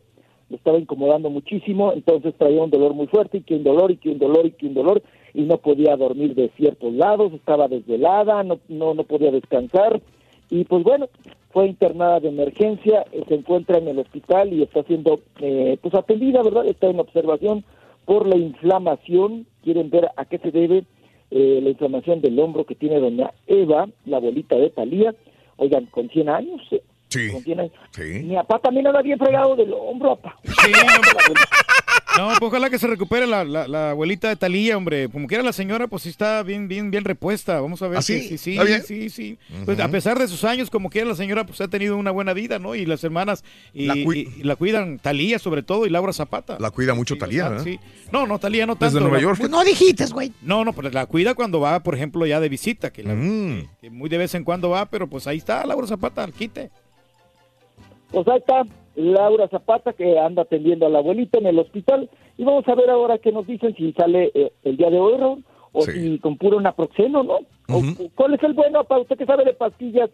le estaba incomodando muchísimo, entonces traía un dolor muy fuerte, y que un dolor, y que un dolor, y que un dolor, y no podía dormir de ciertos lados, estaba desvelada, no, no, no podía descansar, y pues bueno, fue internada de emergencia, eh, se encuentra en el hospital y está siendo eh, pues atendida, ¿verdad? Está en observación por la inflamación, quieren ver a qué se debe eh, la inflamación del hombro que tiene doña Eva, la abuelita de Talía, oigan, con 100 años, ¿eh? Sí. Con 100 años. Sí. Mi papá también anda bien fregado del hombro, papá. No, pues ojalá que se recupere la, la, la abuelita de Talía, hombre. Como quiera la señora, pues sí está bien, bien, bien repuesta. Vamos a ver. ¿Ah, si- sí? Sí, sí, ¿Está bien? sí, sí. Pues a pesar de sus años, como quiera la señora, pues ha tenido una buena vida, ¿no? Y las hermanas y, La cui- y- y la cuidan, Talía sobre todo y Laura Zapata. La cuida mucho Talía, ¿verdad? Sí. No, no, Talía no tanto. Desde Nueva York. Pues no dijiste, güey. No, no, pues la cuida cuando va, por ejemplo, ya de visita, que, la- Mm. que muy de vez en cuando va, pero pues ahí está Laura Zapata, al quite. Pues ahí está Laura Zapata que anda atendiendo a la abuelita en el hospital y vamos a ver ahora qué nos dicen si sale eh, el día de hoy o si con puro naproxeno, ¿no? O- o ¿Cuál es el bueno para usted que sabe de pastillas?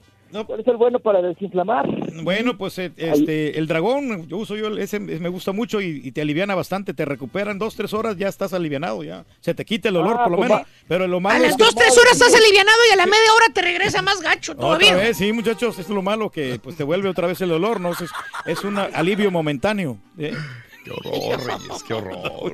¿Cuál es el bueno para desinflamar? Bueno, pues eh, este, el dragón, yo uso yo, ese me gusta mucho y, y te aliviana bastante, te recuperan dos, tres horas, ya estás alivianado, ya. Se te quita el olor Ah, por lo pues menos, va. pero lo malo A las dos, tres horas estás alivianado y a la media hora te regresa más gacho todavía. Otra vez, sí, muchachos, es lo malo que pues te vuelve otra vez el olor, ¿no? Es, es un alivio momentáneo. ¿eh? Qué horror, Reyes, qué horror.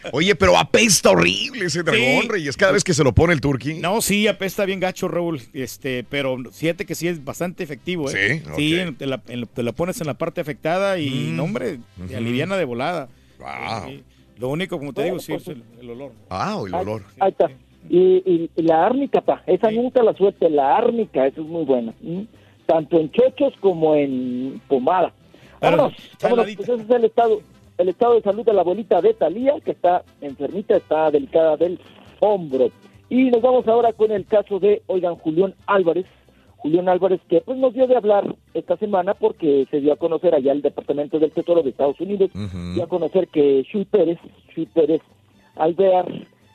Oye, pero apesta horrible ese dragón, Sí. Reyes, cada vez que se lo pone el turqui. No, sí, apesta bien gacho, Raúl, este, pero fíjate que sí es bastante efectivo, ¿eh? Sí, Sí, te, la, en- te la pones en la parte afectada y, Mm. no, hombre, aliviana de volada. Wow. Sí. Lo único, como te digo, sí, es el, el olor. Ah, el olor. Ahí está. Y, y- y la árnica, pa, esa nunca la suelte, la árnica, esa es muy buena. Tanto en chochos como en pomada. Vámonos, vámonos, pues ese es el estado, el estado de salud de la abuelita de Talía, que está enfermita, está delicada del hombro. Y nos vamos ahora con el caso de, oigan, Julián Álvarez. Julián Álvarez, que pues nos dio de hablar esta semana porque se dio a conocer allá el Departamento del Tesoro de Estados Unidos, dio a conocer que Shui Pérez, Shui Pérez Alvear,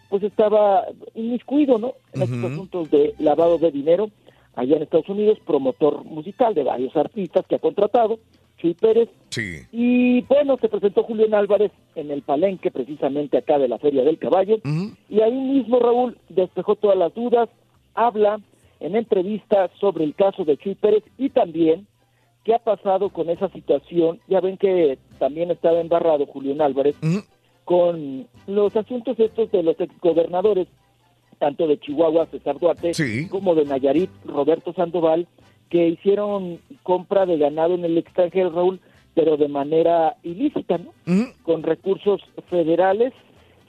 pues estaba inmiscuido, ¿no? En estos asuntos de lavado de dinero allá en Estados Unidos, promotor musical de varios artistas que ha contratado, Shui Pérez, Sí. y bueno, se presentó Julián Álvarez en el palenque, precisamente acá de la Feria del Caballo. Y ahí mismo Raúl despejó todas las dudas, habla en entrevista sobre el caso de Chuy Pérez y también qué ha pasado con esa situación. Ya ven que también estaba embarrado Julián Álvarez con los asuntos estos de los exgobernadores, tanto de Chihuahua, César Duarte, como de Nayarit, Roberto Sandoval, que hicieron compra de ganado en el extranjero, Raúl, pero de manera ilícita, ¿no? Con recursos federales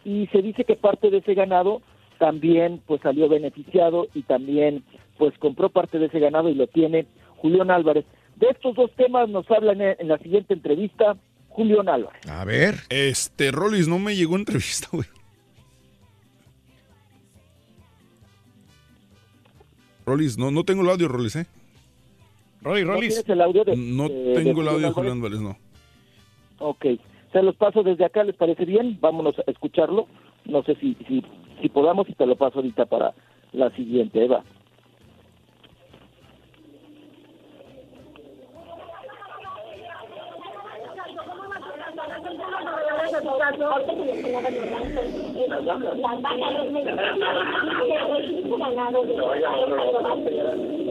y se dice que parte de ese ganado también pues salió beneficiado y también pues compró parte de ese ganado y lo tiene Julián Álvarez. De estos dos temas nos hablan en, la siguiente entrevista Julián Álvarez. A ver. Este, Rolis, no me llegó entrevista, güey. Rolis, no, no tengo el audio, Rolis, ¿eh? Rolly, ¿No tienes el audio de- No de- de tengo el audio de Julián Julián Álvarez, no. Ok, se los paso desde acá, ¿les parece bien? Vámonos a escucharlo. No sé si, si, si podamos y te lo paso ahorita para la siguiente, Eva. ahorita que mencionabas los gansos, eh, las vacas, los mexicanos, ganado de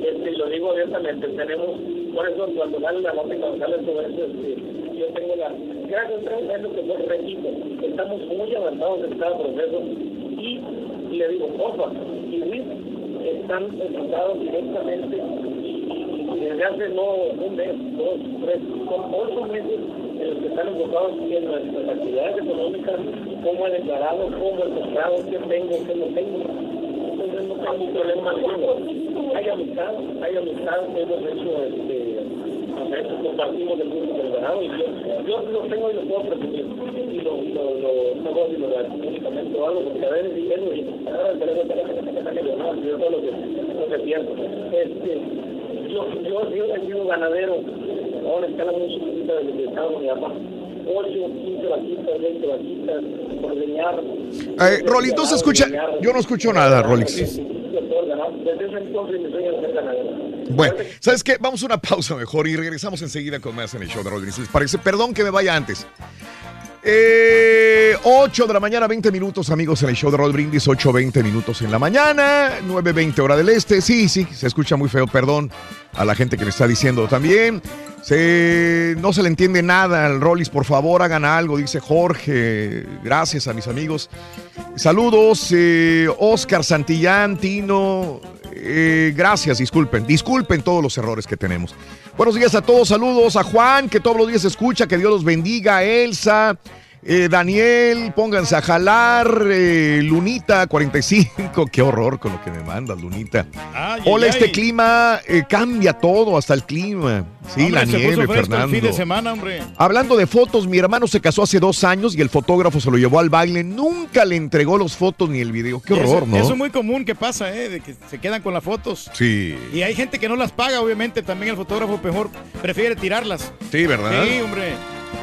Este, lo digo abiertamente, tenemos, por eso cuando sale la nota causal todo eso, este, yo tengo la, gracias a eso que fue repito, estamos muy avanzados en cada proceso y le digo, porfa, y Luis, están enfocados directamente desde hace no un mes, dos, tres, son ocho meses en los que están enfocados en nuestras actividades económicas, cómo he declarado, cómo he comprado, qué tengo, qué no tengo. Entonces no tengo problema. Hay amistad, hay amistad, hemos hecho este compartimos el gusto del ganado y yo, yo lo tengo y lo puedo presumir y lo, lo, lo, ignorar únicamente o algo porque a veces y yo, yo, yo he sido ganadero a una escala muy chiquitita desde que estaba con mi papá 8, 15 vaquitas, 20 vaquitas, por leñar. Eh, Rolix, no se escucha. Yo no escucho nada, Rolix. Desde ese entonces mi sueño era ser ganadero. Bueno, ¿sabes qué? Vamos a una pausa mejor y regresamos enseguida con más en el show de Rodríguez. ¿Les parece? Perdón que me vaya antes. Eh, 8 de la mañana, 20 minutos, amigos, en el show de Rod Brindis. 8, 20 minutos en la mañana, 9, 20 hora del este. Sí, sí, se escucha muy feo, perdón a la gente que me está diciendo también. Se, no se le entiende nada al Rollis, por favor, hagan algo, dice Jorge. Gracias a mis amigos. Saludos, eh, Oscar Santillán, Tino. eh, gracias, disculpen, disculpen todos los errores que tenemos. Buenos días a todos, saludos a Juan, que todos los días escucha, que Dios los bendiga, Elsa. Eh, Daniel, pónganse a jalar. eh, Lunita 45, qué horror con lo que me mandas, Lunita. Ay, Hola, ay, este ay. clima eh, cambia todo, hasta el clima. Sí, Hombre, la nieve, Fernando. fin de semana, hombre. Hablando de fotos, mi hermano se casó hace dos años y el fotógrafo se lo llevó al baile. Nunca le entregó los fotos ni el video. Qué horror, eso, ¿no? Eso es muy común que pasa, ¿eh? De que se quedan con las fotos. Sí. Y hay gente que no las paga, obviamente. También el fotógrafo mejor prefiere tirarlas. Sí, ¿verdad? Sí, hombre.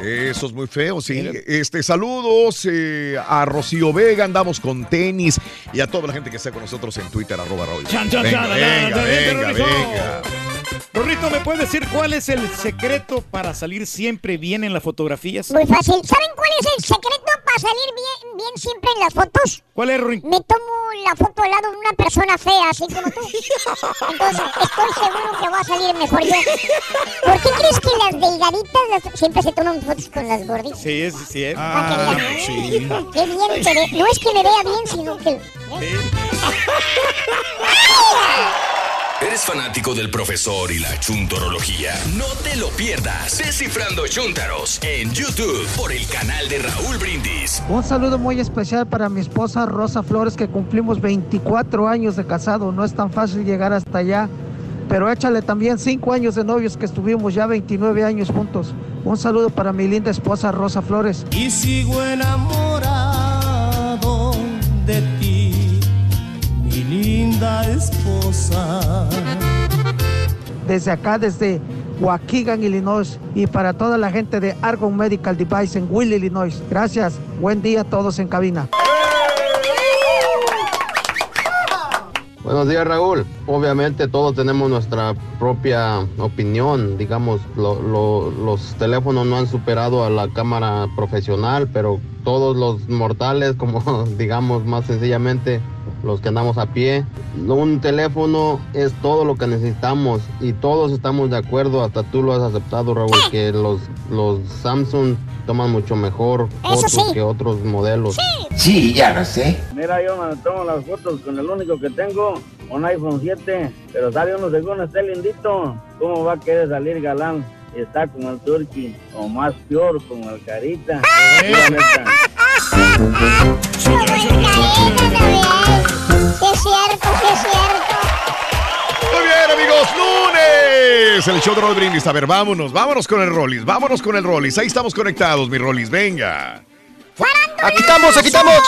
Eso es muy feo, sí. Este, saludos eh, a Rocío Vega, andamos con tenis y a toda la gente que está con nosotros en Twitter, arroba Raúl. Chan, chan, venga, venga, venga, venga. Rorrito, ¿me puedes decir cuál es el secreto para salir siempre bien en las fotografías? Muy fácil. ¿Saben cuál es el secreto para salir bien, bien siempre en las fotos? ¿Cuál es, Rorín? Me tomo la foto al lado de una persona fea, así como tú. Entonces, estoy seguro que va a salir mejor yo. ¿Por qué crees que las delgaditas las- siempre se toman fotos con las gorditas? Sí, es, sí, es. Ah, sí. Qué bien te ve. No es que me vea bien, sino que... ¿Eres fanático del profesor y la chuntorología? No te lo pierdas. Descifrando Chuntaros en YouTube por el canal de Raúl Brindis. Un saludo muy especial para mi esposa Rosa Flores, que cumplimos 24 años de casado. No es tan fácil llegar hasta allá. Pero échale también 5 años de novios que estuvimos ya 29 años juntos. Un saludo para mi linda esposa Rosa Flores. Y sigo enamorado linda esposa. Desde acá, desde Waukegan, Illinois. Y para toda la gente de Argon Medical Device en Will, Illinois. Gracias. Buen día a todos en cabina. Buenos días Raúl. Obviamente todos tenemos nuestra propia opinión. Digamos, lo- lo- los teléfonos no han superado a la cámara profesional, pero todos los mortales, como digamos más sencillamente los que andamos a pie, un teléfono es todo lo que necesitamos y todos estamos de acuerdo, hasta tú lo has aceptado Raúl, que los, los Samsung toman mucho mejor fotos sí. que otros modelos. Sí, ya lo sé. Mira, yo me tomo las fotos con el único que tengo, un iPhone 7, pero sale uno según esté lindito. ¿Cómo va a querer salir galán? Está como el Turkey, o más peor, como el Carita. Neta. Sí es cierto, sí es cierto. Muy bien, amigos, lunes. El show de Rod Brindis. A ver, vámonos, vámonos con el Rollis, vámonos con el Rollis. Ahí estamos conectados, mi Rollis, venga. Aquí estamos, aquí estamos.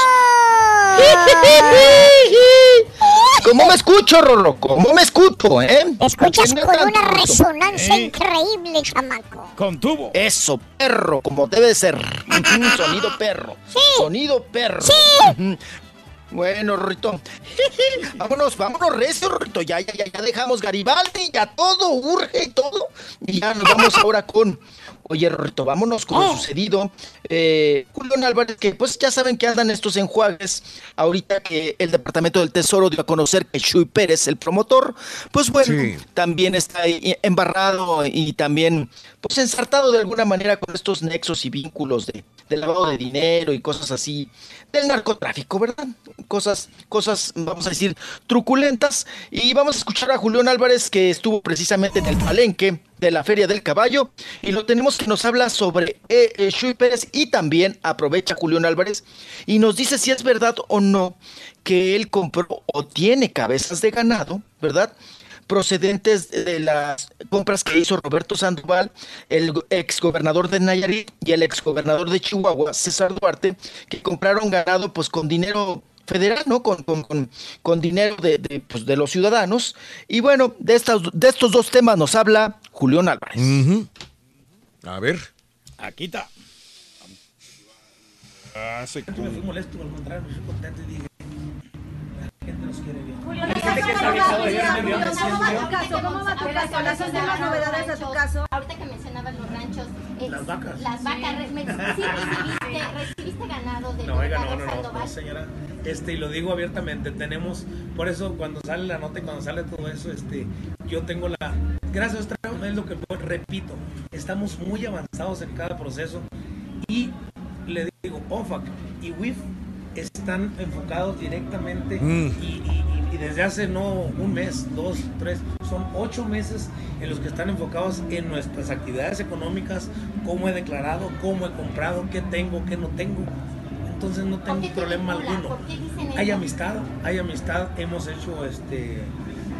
¿Cómo me escucho, Rorro? ¿Cómo me escucho, eh? Escuchas con una resonancia increíble, chamaco. Con tubo. Eso, perro, como debe ser. Sonido perro. Sonido perro. Ujú. Bueno, Rorrito. vámonos, vámonos, recio, Rorrito. Ya, ya, ya, ya dejamos Garibaldi, ya todo urge y todo. Y ya nos vamos ahora con Oye, Rorrito, vámonos con lo sucedido. Eh, Julián Álvarez, que pues ya saben que andan estos enjuagues. Ahorita que el Departamento del Tesoro dio a conocer que Shui Pérez, el promotor, pues bueno, también está ahí embarrado y también pues ensartado de alguna manera con estos nexos y vínculos de, de lavado de dinero y cosas así del narcotráfico, ¿verdad? Cosas, cosas, vamos a decir, truculentas. Y vamos a escuchar a Julián Álvarez, que estuvo precisamente en el palenque de la Feria del Caballo, y lo tenemos que nos habla sobre eh, eh, Shui Pérez y también aprovecha Julián Álvarez y nos dice si es verdad o no que él compró o tiene cabezas de ganado, ¿verdad? Procedentes de las compras que hizo Roberto Sandoval, el exgobernador de Nayarit y el exgobernador de Chihuahua, César Duarte, que compraron ganado pues con dinero federal, ¿no? Con, con, con, dinero de, de, pues, de, los ciudadanos. Y bueno, de, estas, de estos dos temas nos habla Julián Álvarez. A ver. Aquí está. Ah, me fui molesto, al contrario, me fui contento y dije, gente nos quiere bien. Julio, ¿cómo va tu caso? ¿Las últimas novedades de tu caso? Ahorita que mencionabas los ranchos. eh, Las vacas. Las vacas. sí, recibiste, recibiste ganado de No, oiga, no, no, no, señora. Este, y lo digo abiertamente, tenemos, por eso cuando sale la nota y cuando sale todo eso, este, yo tengo la, gracias a es lo que repito, estamos muy avanzados en cada proceso y le digo, OFAC y WIF están enfocados directamente Mm. y, y- y desde hace no un mes, dos, tres, son ocho meses en los que están enfocados en nuestras actividades económicas, cómo he declarado, cómo he comprado, qué tengo, qué no tengo. Entonces no tengo problema alguno. ¿Por qué dicen Hay amistad, hay amistad, hemos hecho este,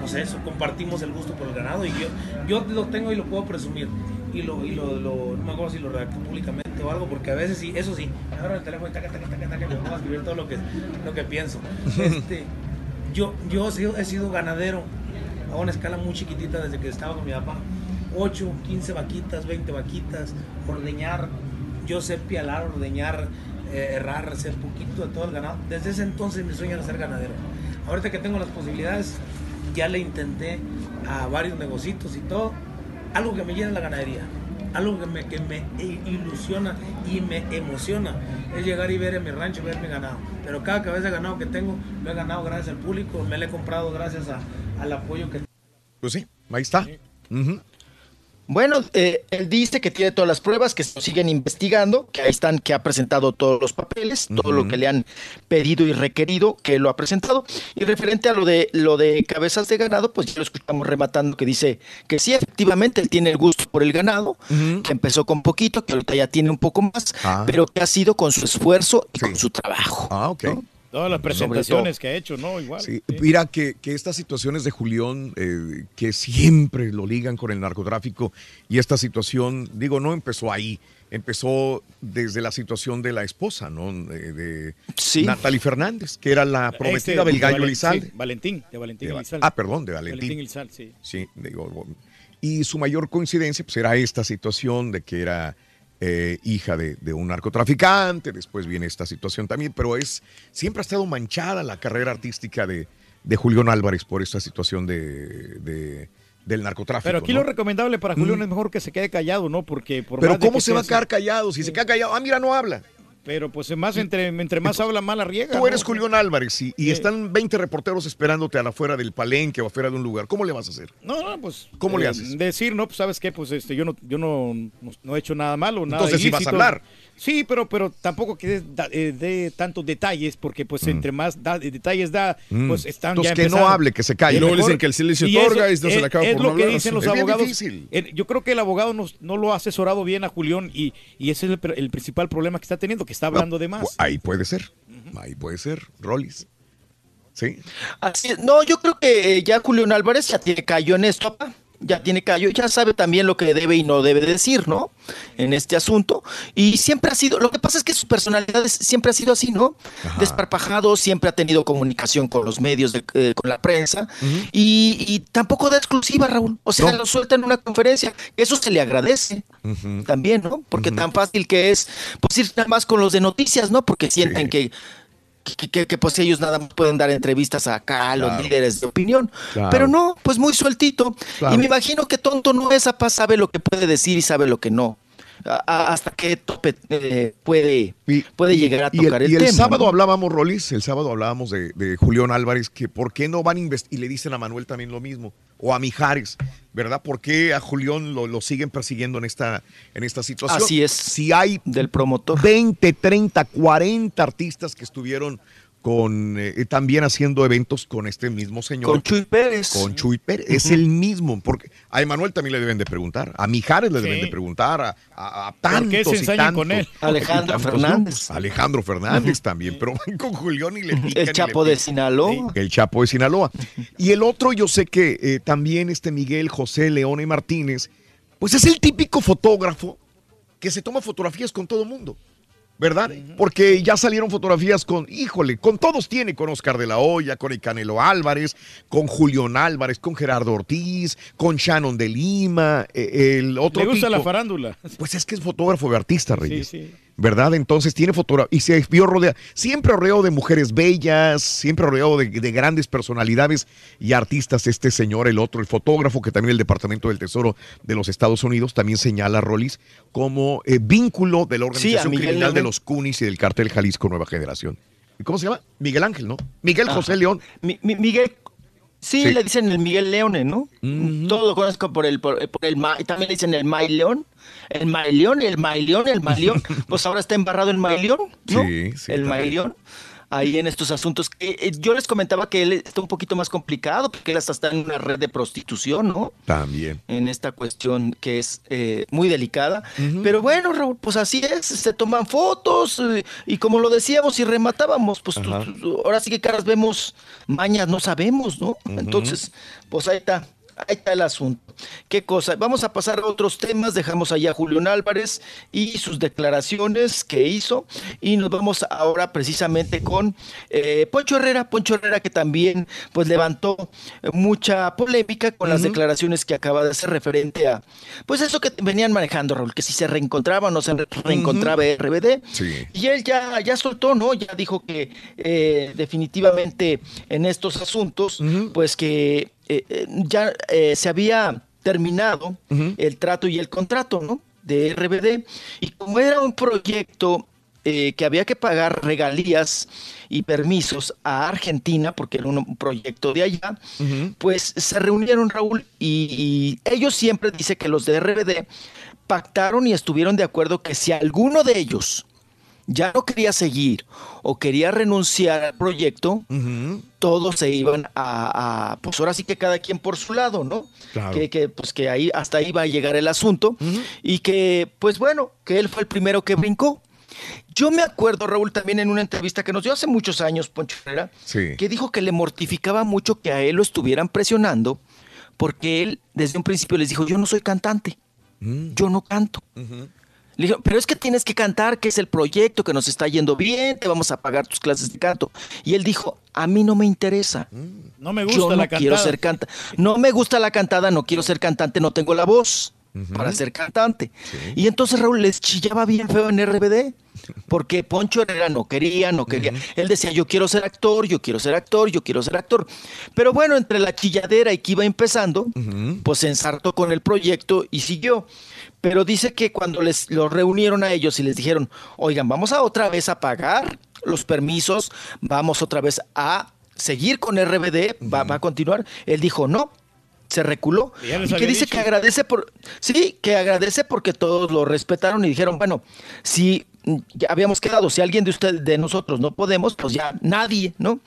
no sé, eso, compartimos el gusto por el ganado y yo, yo lo tengo y lo puedo presumir. Y lo, y lo, lo- no me acuerdo si lo redacté públicamente o algo, porque a veces sí, eso sí, me agarro el teléfono y taca, taca, taca, taca, me pongo a escribir todo lo que, lo que pienso. Este, yo, yo he sido, he sido ganadero a una escala muy chiquitita desde que estaba con mi papá. 8, 15 vaquitas, 20 vaquitas, ordeñar. Yo sé pialar, ordeñar, eh, errar, sé poquito de todo el ganado. Desde ese entonces mi sueño era ser ganadero. Ahorita que tengo las posibilidades, ya le intenté a varios negocios y todo. Algo que me llena la ganadería, algo que me, que me ilusiona y me emociona es llegar y ver en mi rancho, ver mi ganado. Pero cada cabeza de ganado que tengo, lo he ganado gracias al público, me lo he comprado gracias a- al apoyo que Pues sí, ahí está. Ujú. Bueno, eh, él dice que tiene todas las pruebas, que se siguen investigando, que ahí están, que ha presentado todos los papeles, todo lo que le han pedido y requerido, que lo ha presentado. Y referente a lo de lo de cabezas de ganado, pues ya lo escuchamos rematando que dice que sí, efectivamente, él tiene el gusto por el ganado, que empezó con poquito, que ahorita ya tiene un poco más, Ah. pero que ha sido con su esfuerzo y con su trabajo. Ah, ok. Todas las Sobre presentaciones que ha hecho, ¿no? Igual. Sí, Mira que, que estas situaciones de Julián, eh, que siempre lo ligan con el narcotráfico, y esta situación, digo, no empezó ahí, empezó desde la situación de la esposa, ¿no? De, de Natalie Fernández, que era la prometida Este, del de gallo sí, Valentín, de Valentín De Elizalde. ah, perdón, de Valentín. Elizalde, sí. Sí, digo, y su mayor coincidencia pues era esta situación de que era eh, hija de, de un narcotraficante, después viene esta situación también, pero es siempre ha estado manchada la carrera artística de, de Julián Álvarez por esta situación de, de- del narcotráfico. Pero aquí ¿no? lo recomendable para Julián es mejor que se quede callado, ¿no? Porque por Pero más ¿cómo se va a quedar callado? Si se queda callado, ah, mira, no habla. Pero pues más entre, entre más habla, más la riega. Tú eres. Julián Álvarez y, y están 20 reporteros esperándote a la afuera del palenque o afuera de un lugar. ¿Cómo le vas a hacer? No, no, pues. ¿Cómo le eh, haces? Decir, no, pues sabes qué, pues este, yo no, yo no, no, no he hecho nada malo, nada Entonces sí vas a ilícito. hablar. Sí, pero, pero tampoco que eh, dé tantos detalles, porque pues entre más da- eh, detalles da, Mm. pues están Entonces, ya que no hable, que se calle. Es Luego dicen que el silencio y otorga eso y no se le acaba es por lo no que hablar. dicen los Es bien abogados. difícil. Eh, Yo creo que el abogado no, no lo ha asesorado bien a Julián y, y ese es el, el principal problema que está teniendo, que está hablando de más. Ahí puede ser. Ahí puede ser. Rollis. Sí. Así. No, yo creo que ya Julián Álvarez ya tiene callo en esto, papá. Ya tiene callo, ya sabe también lo que debe y no debe decir, ¿no? En este asunto. Y siempre ha sido, lo que pasa es que su personalidad es- siempre ha sido así, ¿no? Desparpajado, siempre ha tenido comunicación con los medios, de- eh, con la prensa. y, y tampoco da exclusiva, Raúl. O sea, No. lo suelta en una conferencia. Eso se le agradece también, ¿no? Porque tan fácil que es, pues ir nada más con los de noticias, ¿no? Porque sienten que que, que- que, pues ellos nada más pueden dar entrevistas acá a los Claro. líderes de opinión. Claro. Pero no, pues muy sueltito. Claro. Y me imagino que tonto no es, apá, sabe lo que puede decir y sabe lo que no. a- hasta qué tope eh, puede, puede llegar a Y el, tocar el, y el tema. sábado ¿no? hablábamos, Rolis, el sábado hablábamos de, de Julián Álvarez, que por qué no van a investigar, y le dicen a Manuel también lo mismo, o a Mijares, ¿verdad? ¿Por qué a Julián lo, lo siguen persiguiendo en esta, en esta situación? Así es. Si hay del promotor. 20, 30, 40 artistas que estuvieron con eh, también haciendo eventos con este mismo señor. Con Chuy Pérez. Con Chuy Pérez. Es el mismo. Porque a Emanuel también le deben de preguntar. A Mijares le deben de preguntar. A, a, a ¿Por qué tantos se y tantos. con él? y Alejandro tantos Fernández. Alejandro Fernández también. Pero van con Julián y le pican y El le Chapo de. Sinaloa. El Chapo de Sinaloa. Y el otro, yo sé que eh, también este Miguel José Leone Martínez, pues es el típico fotógrafo que se toma fotografías con todo mundo. ¿Verdad? Porque ya salieron fotografías con, híjole, con todos tiene, con Oscar de la Hoya, con el Canelo Álvarez, con Julián Álvarez, con Gerardo Ortiz, con Shannon de Lima, eh, el otro Le gusta tipo. la farándula. Pues es que es fotógrafo de artista, Reyes. sí. ¿Verdad? Entonces tiene fotografía y se vio rodeado, siempre rodeado de mujeres bellas, siempre rodeado de, de grandes personalidades y artistas. Este señor, el otro, el fotógrafo, que también el Departamento del Tesoro de los Estados Unidos también señala a Rollis como eh, vínculo de la organización criminal de los Cunis y del cartel Jalisco Nueva Generación. ¿Y ¿Cómo se llama? Miguel Ángel, ¿no? Miguel. José León. Mi- mi- Miguel. Sí, Sí. le dicen el Miguel Leone, ¿no? Todo lo conozco por el, por, por el Ma- también le dicen el May León, el May León, el May León, el May León. pues ahora está embarrado el May León, ¿no? Sí, sí, el May. León. Ahí en estos asuntos. Eh, eh, yo les comentaba que él está un poquito más complicado porque él hasta está en una red de prostitución, ¿no? También. en esta cuestión que es eh, muy delicada. Pero bueno, Raúl, pues así es, se toman fotos eh, y como lo decíamos y rematábamos, pues tú- ahora sí que caras vemos, mañas no sabemos, ¿no? Entonces, pues ahí está. Ahí está el asunto. ¿Qué cosa? Vamos a pasar a otros temas. Dejamos allá a Julián Álvarez y sus declaraciones que hizo. Y nos vamos ahora precisamente con eh, Poncho Herrera. Poncho Herrera que también pues levantó mucha polémica con las declaraciones que acaba de hacer referente a pues eso que venían manejando, Raúl, que si se reencontraba o no se re- reencontraba RBD. Sí. Y él ya, ya soltó, ¿no? Ya dijo que eh, definitivamente en estos asuntos, pues que eh, eh, ya eh, se había terminado el trato y el contrato, ¿no? De RBD. Y como era un proyecto eh, que había que pagar regalías y permisos a Argentina, porque era un proyecto de allá, pues se reunieron, Raúl, y, y ellos siempre dicen que los de RBD pactaron y estuvieron de acuerdo que si alguno de ellos ya no quería seguir o quería renunciar al proyecto, todos se iban a, a- pues ahora sí que cada quien por su lado, ¿no? Claro. Que, que, pues que ahí hasta ahí va a llegar el asunto y que pues bueno, que él fue el primero que brincó. Yo me acuerdo, Raúl, también en una entrevista que nos dio hace muchos años, Poncho Herrera, Sí. que dijo que le mortificaba mucho que a él lo estuvieran presionando porque él desde un principio les dijo, yo no soy cantante, yo no canto. Le dijo, pero es que tienes que cantar, que es el proyecto, que nos está yendo bien, te vamos a pagar tus clases de canto. Y él dijo, a mí no me interesa. No me gusta Yo no la quiero cantada. ser cantante. No me gusta la cantada, no quiero ser cantante, no tengo la voz para ser cantante. Y entonces Raúl les chillaba bien feo en RBD, porque Poncho Herrera no quería, no quería. Él decía, yo quiero ser actor, yo quiero ser actor, yo quiero ser actor. Pero bueno, entre la chilladera y que iba empezando, pues se ensartó con el proyecto y siguió. Pero dice que cuando les los reunieron a ellos y les dijeron, oigan, vamos a otra vez a pagar los permisos, vamos otra vez a seguir con RBD, va, va a continuar. Él dijo, no, se reculó. Y que dice dicho. que agradece por, sí, que agradece porque todos lo respetaron y dijeron, bueno, si ya habíamos quedado, si alguien de ustedes, de nosotros no podemos, pues ya nadie, ¿no?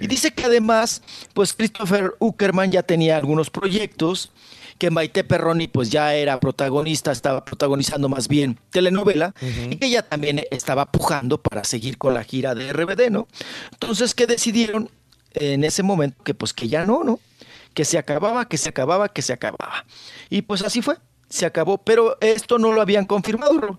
Y dice que además, pues Christopher Uckerman ya tenía algunos proyectos, que Maite Perroni pues ya era protagonista, estaba protagonizando más bien telenovela, y que ella también estaba pujando para seguir con la gira de RBD, ¿no? Entonces, que decidieron en ese momento que pues que ya no, ¿no? Que se acababa, que se acababa, que se acababa. Y pues así fue, se acabó, pero esto no lo habían confirmado.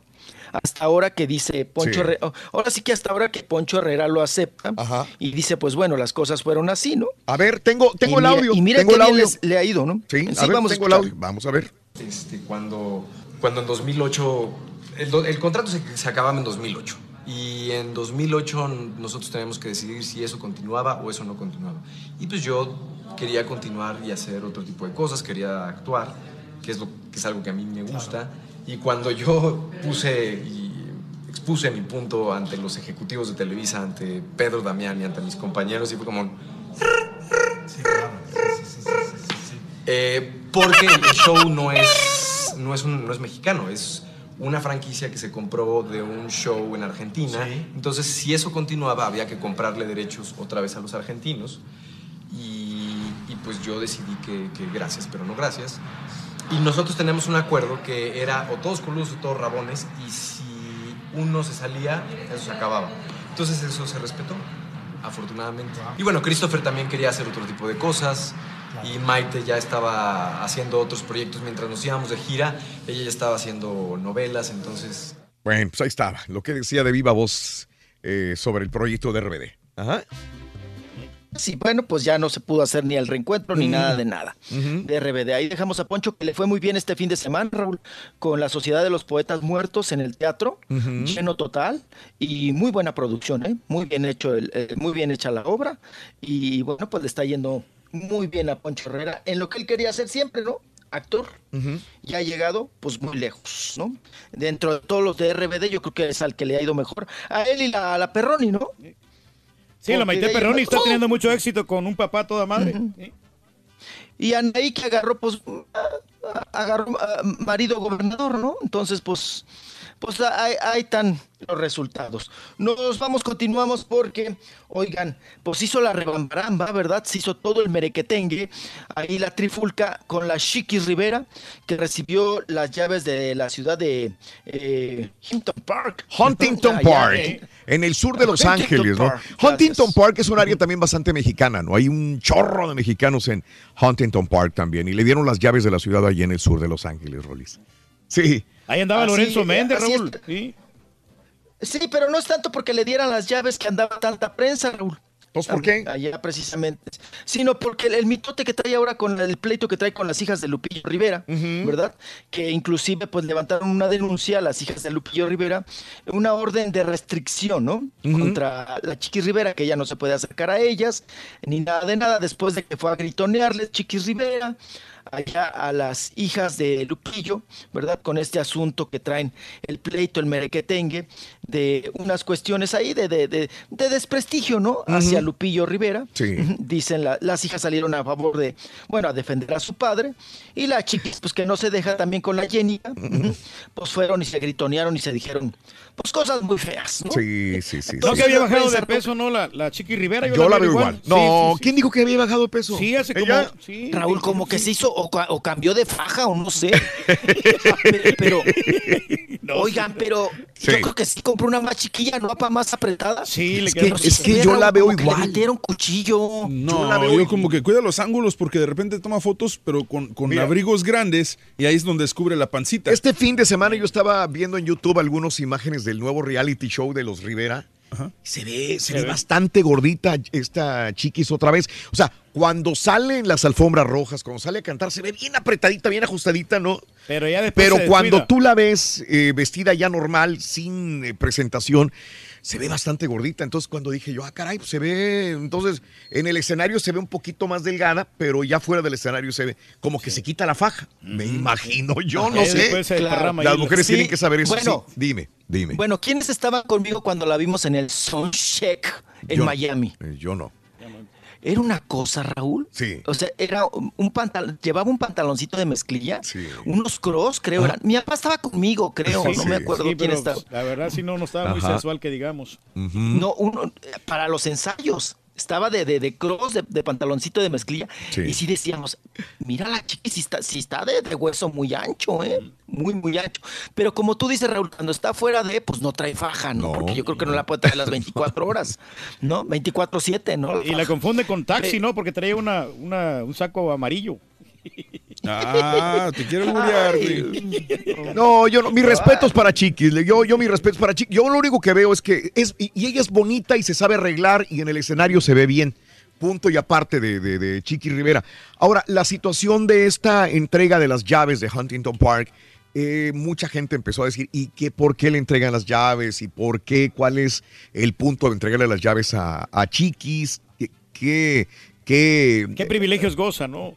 Hasta ahora que dice Poncho Sí. Herrera, ahora sí que hasta ahora que Poncho Herrera lo acepta y dice, pues bueno, las cosas fueron así, ¿no? A ver, tengo, tengo Y el mira- audio. y mira tengo qué el bien audio. les- le ha ido, ¿no? Sí, Sí, a ver, vamos a tengo el escuchar. audio. Vamos a ver. Este, cuando, cuando en 2008, el, el contrato se, se acababa en 2008 y en 2008 nosotros teníamos que decidir si eso continuaba o eso no continuaba. Y pues yo quería continuar y hacer otro tipo de cosas, quería actuar, que es, lo, que es algo que a mí me gusta. Y cuando yo puse y expuse mi punto ante los ejecutivos de Televisa, ante Pedro Damián y ante mis compañeros, y fue como... un- Eh, porque el show no es, no, es un- no es mexicano, es una franquicia que se compró de un show en Argentina. Entonces, si eso continuaba, había que comprarle derechos otra vez a los argentinos. Y, y pues yo decidí que, que gracias, pero no gracias. Y nosotros tenemos un acuerdo que era o todos coludos o todos rabones, y si uno se salía, eso se acababa. Entonces eso se respetó, afortunadamente. Y bueno, Christopher también quería hacer otro tipo de cosas. Y Maite ya estaba haciendo otros proyectos mientras nos íbamos de gira. Ella ya estaba haciendo novelas, entonces Bueno, pues ahí estaba, lo que decía de viva voz eh, sobre el proyecto de RBD. Ajá. Sí, bueno, pues ya no se pudo hacer ni el reencuentro ni nada de nada de RBD. Ahí dejamos a Poncho que le fue muy bien este fin de semana, Raúl, con la Sociedad de los Poetas Muertos en el teatro, lleno total y muy buena producción, ¿eh? muy bien hecho, el- eh, muy bien hecha la obra y bueno, pues le está yendo muy bien a Poncho Herrera en lo que él quería hacer siempre, ¿no? Actor. Y ha llegado pues muy lejos, ¿no? Dentro de todos los de RBD yo creo que es al que le ha ido mejor. A él y la, a la Perroni, ¿no? Sí, la Maite Perroni está teniendo mucho éxito con un papá toda madre. Sí. Y Anaí que agarró, pues, agarró a marido gobernador, ¿no? Entonces, pues, pues ahí, ahí están los resultados. Nos vamos, continuamos porque, oigan, pues hizo la rebambaramba, ¿verdad? Se hizo todo el merequetengue. Ahí la trifulca con la Chiquis Rivera, que recibió las llaves de la ciudad de eh, Hinton Park. Huntington Allá, Park, eh, en el sur de Los Huntington Ángeles, ¿no? Huntington Park es un área también bastante mexicana, ¿no? Hay un chorro de mexicanos en Huntington Park también y le dieron las llaves de la ciudad allí en el sur de Los Ángeles, Rolis. Sí. Ahí andaba Así- Lorenzo Méndez, así es. Raúl. Sí. Sí, pero no es tanto porque le dieran las llaves que andaba tanta prensa, Raúl. ¿Entonces por qué? Allá precisamente. Sino porque el, el mitote que trae ahora con el pleito que trae con las hijas de Lupillo Rivera, ¿verdad? Que inclusive pues levantaron una denuncia a las hijas de Lupillo Rivera, una orden de restricción, ¿no? Contra la Chiquis Rivera, que ya no se puede acercar a ellas, ni nada de nada, después de que fue a gritonearles Chiquis Rivera allá a las hijas de Lupillo, ¿verdad? Con este asunto que traen el pleito, el merequetengue, de unas cuestiones ahí de, de, de- de desprestigio, ¿no? Hacia Lupillo Rivera. Sí. Dicen, la- las hijas salieron a favor de, bueno, a defender a su padre. Y la chiquis, pues que no se deja también con la ujú, pues fueron y se gritonearon y se dijeron, pues cosas muy feas, ¿no? Sí, sí, sí. No sí. que había la bajado de peso, ¿no? La, la Chiqui Rivera. Yo la veo igual. No, sí, sí. ¿quién dijo que había bajado de peso? Sí, hace como. Raúl, como que sí. se hizo o, ca- o cambió de faja o no sé. pero, oigan, pero Sí. yo creo que sí compró una más chiquilla, ¿no? Para más apretada. Sí, le Es que, es que yo la veo que le igual. metieron cuchillo. No, la veo yo igual. como que cuida los ángulos porque de repente toma fotos, pero con, con Mira. abrigos grandes y ahí es donde descubre la pancita. Este fin de semana yo estaba viendo en YouTube algunas imágenes del nuevo reality show de los Rivera. Se ve, se, ve, ve. bastante gordita esta chiquis otra vez. O sea, cuando sale en las alfombras rojas, cuando sale a cantar, se ve bien apretadita, bien ajustadita, ¿no? Pero ya. Pero cuando tú la ves eh, vestida ya normal, sin eh, presentación, se ve bastante gordita. Entonces cuando dije yo, ah, caray, pues se ve, entonces en el escenario se ve un poquito más delgada, pero ya fuera del escenario se ve como que se quita la faja. Me imagino, yo no sé. Claro. Las la- mujeres Sí, tienen que saber eso. bueno. sí. Dime, dime. Bueno, ¿quiénes estaban conmigo cuando la vimos en el Soundcheck en Yo- Miami? Eh, Yo no. Era una cosa, Raúl. Sí. O sea, era un pantalón, llevaba un pantaloncito de mezclilla, Sí. unos cross, creo. eran. Mi papá estaba conmigo, creo, Sí, no sí. me acuerdo Sí, quién pero estaba. La verdad, sí, no, no estaba muy sensual que digamos. No, uno, para los ensayos. Estaba de, de, de cross, de, de pantaloncito de mezclilla. Sí. Y sí decíamos, mira la chiqui, si está, si está de, de hueso muy ancho, ¿eh? Muy, muy ancho. Pero como tú dices, Raúl, cuando está fuera de, pues no trae faja, ¿no? No, Porque yo creo que no la puede traer las 24 horas, ¿no? 24-7, ¿no? Y la confunde con taxi. ¿no? Porque traía una, una, un saco amarillo. Ah, te quiero muriar, güey. No, yo no. Mis respetos para Chiquis. Yo, yo mis respetos para Chiquis. Yo lo único que veo es que es y, y ella es bonita y se sabe arreglar y en el escenario se ve bien. Punto y aparte de, de, de Chiqui Rivera. Ahora, la situación de esta entrega de las llaves de Huntington Park, eh, mucha gente empezó a decir, ¿y qué, por qué le entregan las llaves? ¿Y por qué? ¿Cuál es el punto de entregarle las llaves a, a Chiquis? ¿Qué, qué- qué, Qué privilegios goza, ¿no?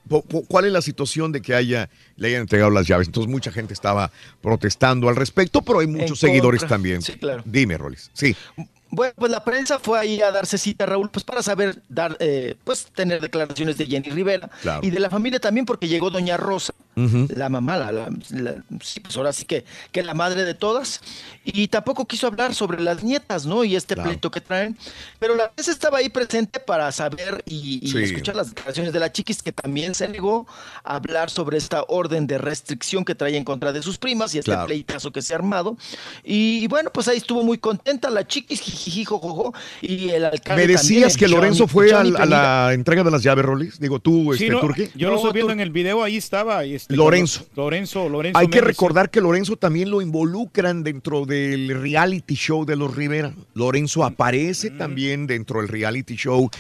¿Cuál es la situación de que haya, le hayan entregado las llaves? Entonces mucha gente estaba protestando al respecto, pero hay muchos En seguidores contra. también. Sí, claro. Dime, Rolis. Sí. Bueno, pues la prensa fue ahí a darse cita, Raúl, pues para saber, dar, eh, pues tener declaraciones de Jenny Rivera Claro. y de la familia también, porque llegó Doña Rosa, Ujú. la mamá, la, la- la- sí, pues ahora sí que, que la madre de todas, y tampoco quiso hablar sobre las nietas, ¿no? Y este Claro. pleito que traen, pero la prensa estaba ahí presente para saber y, y Sí. escuchar las declaraciones de la chiquis, que también se negó a hablar sobre esta orden de restricción que trae en contra de sus primas y este Claro. pleitazo que se ha armado. Y, bueno, pues ahí estuvo muy contenta la chiquis, jijiji, jojojo, y el alcalde Me también, decías el que Lorenzo Johnny- fue Johnny a, la entrega de las llaves, Rolis. Digo, tú, Sí, este, no, Turki. yo lo estoy viendo en el video, ahí estaba. y este, Lorenzo. Lorenzo, Lorenzo. Hay que recordar que Lorenzo también lo involucran dentro del reality show de los Rivera. Lorenzo aparece Mm. también dentro del reality show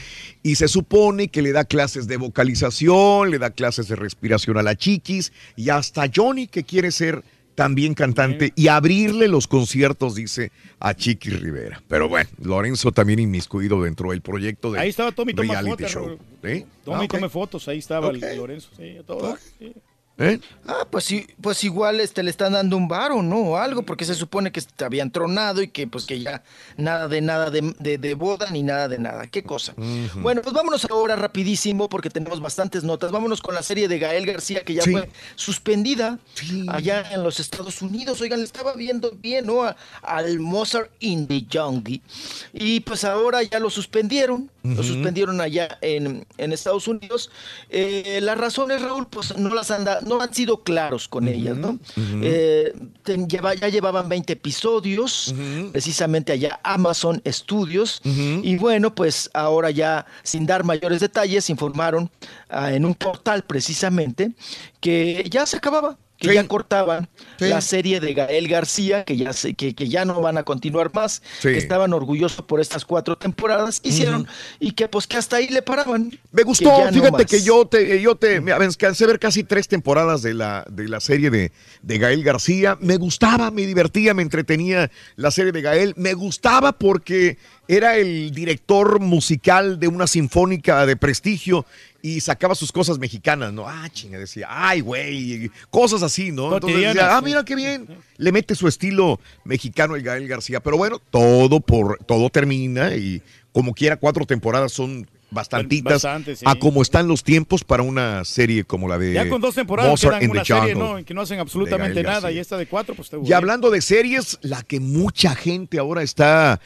y se supone que le da clases de vocalización, le da clases de respiración a la chiquis y hasta Johnny que quiere ser también cantante y abrirle los conciertos, dice a Chiquis Rivera. Pero bueno, Lorenzo también inmiscuido dentro del proyecto de Ahí estaba Tommy, toma reality fotos. show. ¿Sí? Tommy, Ah, ok. tome fotos, ahí estaba el. Lorenzo. Sí, todo. sí. ¿Eh? Ah, pues sí, pues igual este le están dando un varo, ¿no? O algo, porque se supone que te habían tronado y que pues que ya nada de nada de, de- de boda ni nada de nada. Qué cosa. Bueno, pues vámonos ahora rapidísimo porque tenemos bastantes notas. Vámonos con la serie de Gael García que ya Sí. fue suspendida allá en los Estados Unidos. Oigan, le estaba viendo bien, ¿no? A- al Mozart in the Jungle. Y pues ahora ya lo suspendieron. Lo suspendieron allá en, en Estados Unidos. Eh, las razones, Raúl, pues no las han da- no han sido claros con ellas, ¿no? Eh, lleva- ya llevaban 20 episodios, precisamente allá Amazon Studios. Y bueno, pues ahora ya, sin dar mayores detalles, informaron ah, en un portal precisamente que ya se acababa. Que ya cortaban la serie de Gael García, que ya se, que, que ya no van a continuar más, Sí. que estaban orgullosos por estas cuatro temporadas hicieron y que pues que hasta ahí le paraban. Me gustó, Que ya no fíjate que yo te, yo te, me alcancé a ver casi tres temporadas de la, de la serie de, de Gael García. Me gustaba, me divertía, me entretenía la serie de Gael. Me gustaba porque era el director musical de una sinfónica de prestigio y sacaba sus cosas mexicanas, ¿no? Ah, chinga, decía, ay, güey, cosas así, ¿no? Entonces decía, ah, mira qué bien. Le mete su estilo mexicano el Gael García. Pero bueno, todo por, todo termina y como quiera, cuatro temporadas son bastantitas Bastante, sí. a como están los tiempos para una serie como la de Ya con dos temporadas Mozart quedan una serie. ¿no? En que no hacen absolutamente nada. Y esta de cuatro, pues te Y hablando de series, la que mucha gente ahora está,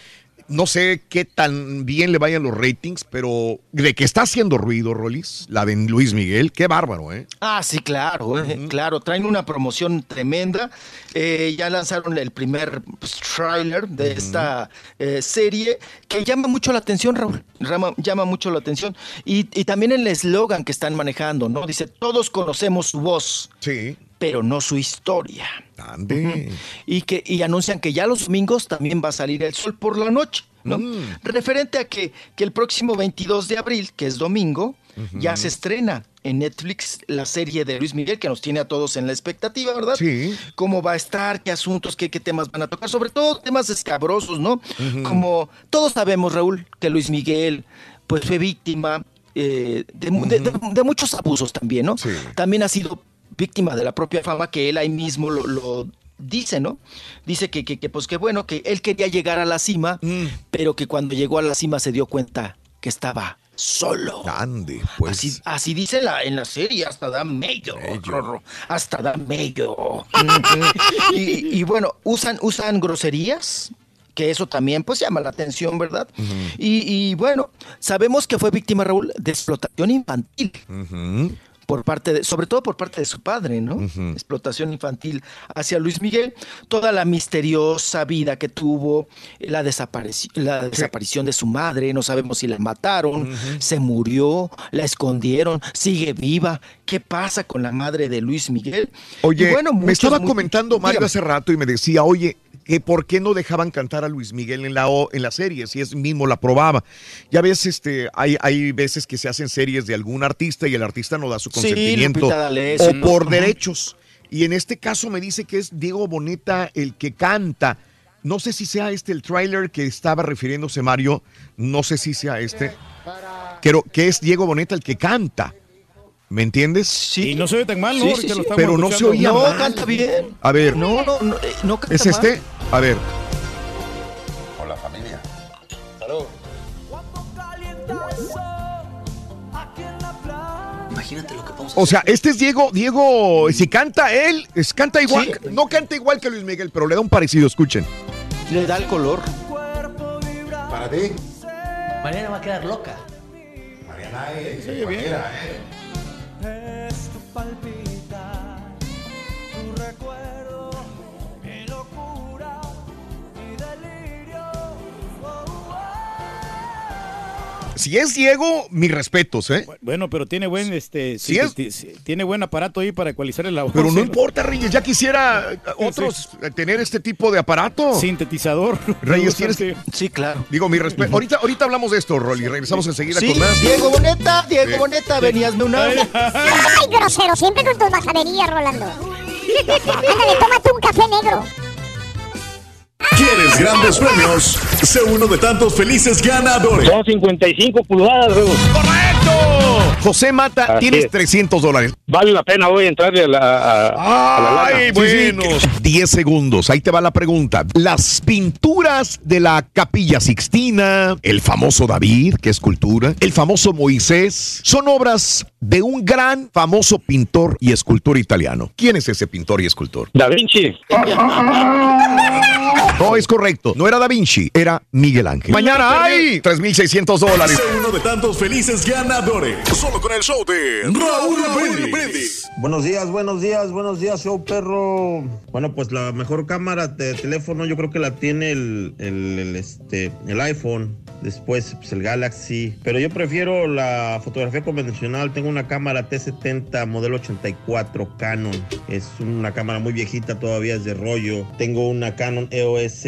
no sé qué tan bien le vayan los ratings, pero de que está haciendo ruido, Rolis, la de Luis Miguel, qué bárbaro, ¿eh? Ah, sí, claro, eh, claro, traen una promoción tremenda. Eh, ya lanzaron el primer pues, tráiler de esta eh, serie que llama mucho la atención, Raúl. Rama- llama mucho la atención. Y, y también el eslogan que están manejando, ¿no? Dice, todos conocemos su voz, Sí. Pero no su historia. Ande. Y, que, y anuncian que ya los domingos también va a salir el sol por la noche. ¿no? Referente a que, que el próximo 22 de abril, que es domingo, ya se estrena en Netflix la serie de Luis Miguel, que nos tiene a todos en la expectativa, ¿verdad? Sí. Cómo va a estar, qué asuntos, qué, qué temas van a tocar, sobre todo temas escabrosos, ¿no? Como todos sabemos, Raúl, que Luis Miguel pues fue víctima eh, de, mu- de- de- de muchos abusos también, ¿no? También ha sido víctima de la propia fama que él ahí mismo lo, lo dice, ¿no? Dice que, que, que, pues que bueno, que él quería llegar a la cima, Mm. pero que cuando llegó a la cima se dio cuenta que estaba solo. Ande, pues. Así, así dice en la, en la serie, hasta da Rorro, hasta da mello. y, y bueno, usan, usan groserías, que eso también pues llama la atención, ¿verdad? y, y bueno, sabemos que fue víctima, Raúl, de explotación infantil. Por parte de, sobre todo por parte de su padre, ¿no? Explotación infantil hacia Luis Miguel, toda la misteriosa vida que tuvo, la, desaparición de su madre, no sabemos si la mataron, se murió, la escondieron, sigue viva. ¿Qué pasa con la madre de Luis Miguel? Oye, Y bueno, me estaba comentando Mario dígame. hace rato y me decía, oye, que por qué no dejaban cantar a Luis Miguel en la, o- en la serie, si es mismo la probaba. Ya ves, este, hay, hay veces que se hacen series de algún artista y el artista no da su consentimiento D'Alessio, o por derechos. Y en este caso me dice que es Diego Boneta el que canta. No sé si sea este el tráiler que estaba refiriéndose Mario, no sé si sea este. Quiero, que es Diego Boneta el que canta. ¿Me entiendes? Sí. Y no se oye tan mal, ¿no? Sí, lo Pero no se oía No, mal. canta bien. A ver, No, no, no, eh, no canta ¿es este? A ver. Hola familia. Salud. Imagínate lo que vamos O sea, este es Diego, Diego, si canta él, es, canta igual, no canta igual que Luis Miguel, pero le da un parecido, escuchen. Le da el color. Para ti. Mariana va a quedar loca. Mariana es Sí, bien. cualquiera, ¿eh? Si es Diego, mis respetos, ¿eh? Bueno, pero tiene buen, este, es- tiene buen aparato ahí para ecualizar el audio. Pero no importa, Reyes, ya quisiera otros eh, tener este tipo de aparato. Sintetizador. Reyes, tienes que... Sí, claro. Digo, mi respeto. Ahorita, ahorita hablamos de esto, Rolly. Regresamos enseguida Sí, con más. Diego Boneta, Diego Sí. Boneta, venías de una. Ay, grosero, siempre con tus majaderías, Rolando. Ándale, tómate un café negro. ¿Quieres grandes premios? Sé uno de tantos felices ganadores. Son 55 pulgadas, Raúl. ¡Correcto! José Mata, Así tienes es. 300 dólares. Vale la pena hoy entrarle a la, a, a la lana. Ay, Sí, sí, bueno. 10 segundos. Ahí te va la pregunta. Las pinturas de la Capilla Sixtina, el famoso David, que es cultura, el famoso Moisés, son obras de un gran famoso pintor y escultor italiano. ¿Quién es ese pintor y escultor? Da Vinci. No, es correcto. No era Da Vinci, era Miguel Ángel. Mañana hay 3,600 dólares. Uno de tantos felices ganadores. Solo con el show de Raúl Brindis. Buenos días, buenos días, buenos días, show perro. Bueno, pues la mejor cámara de teléfono yo creo que la tiene el, el, el, este, el iPhone. Después pues, el Galaxy. Pero yo prefiero la fotografía convencional. Tengo una cámara T70 modelo 84 Canon. Es una cámara muy viejita, todavía es de rollo. Tengo una Canon EOS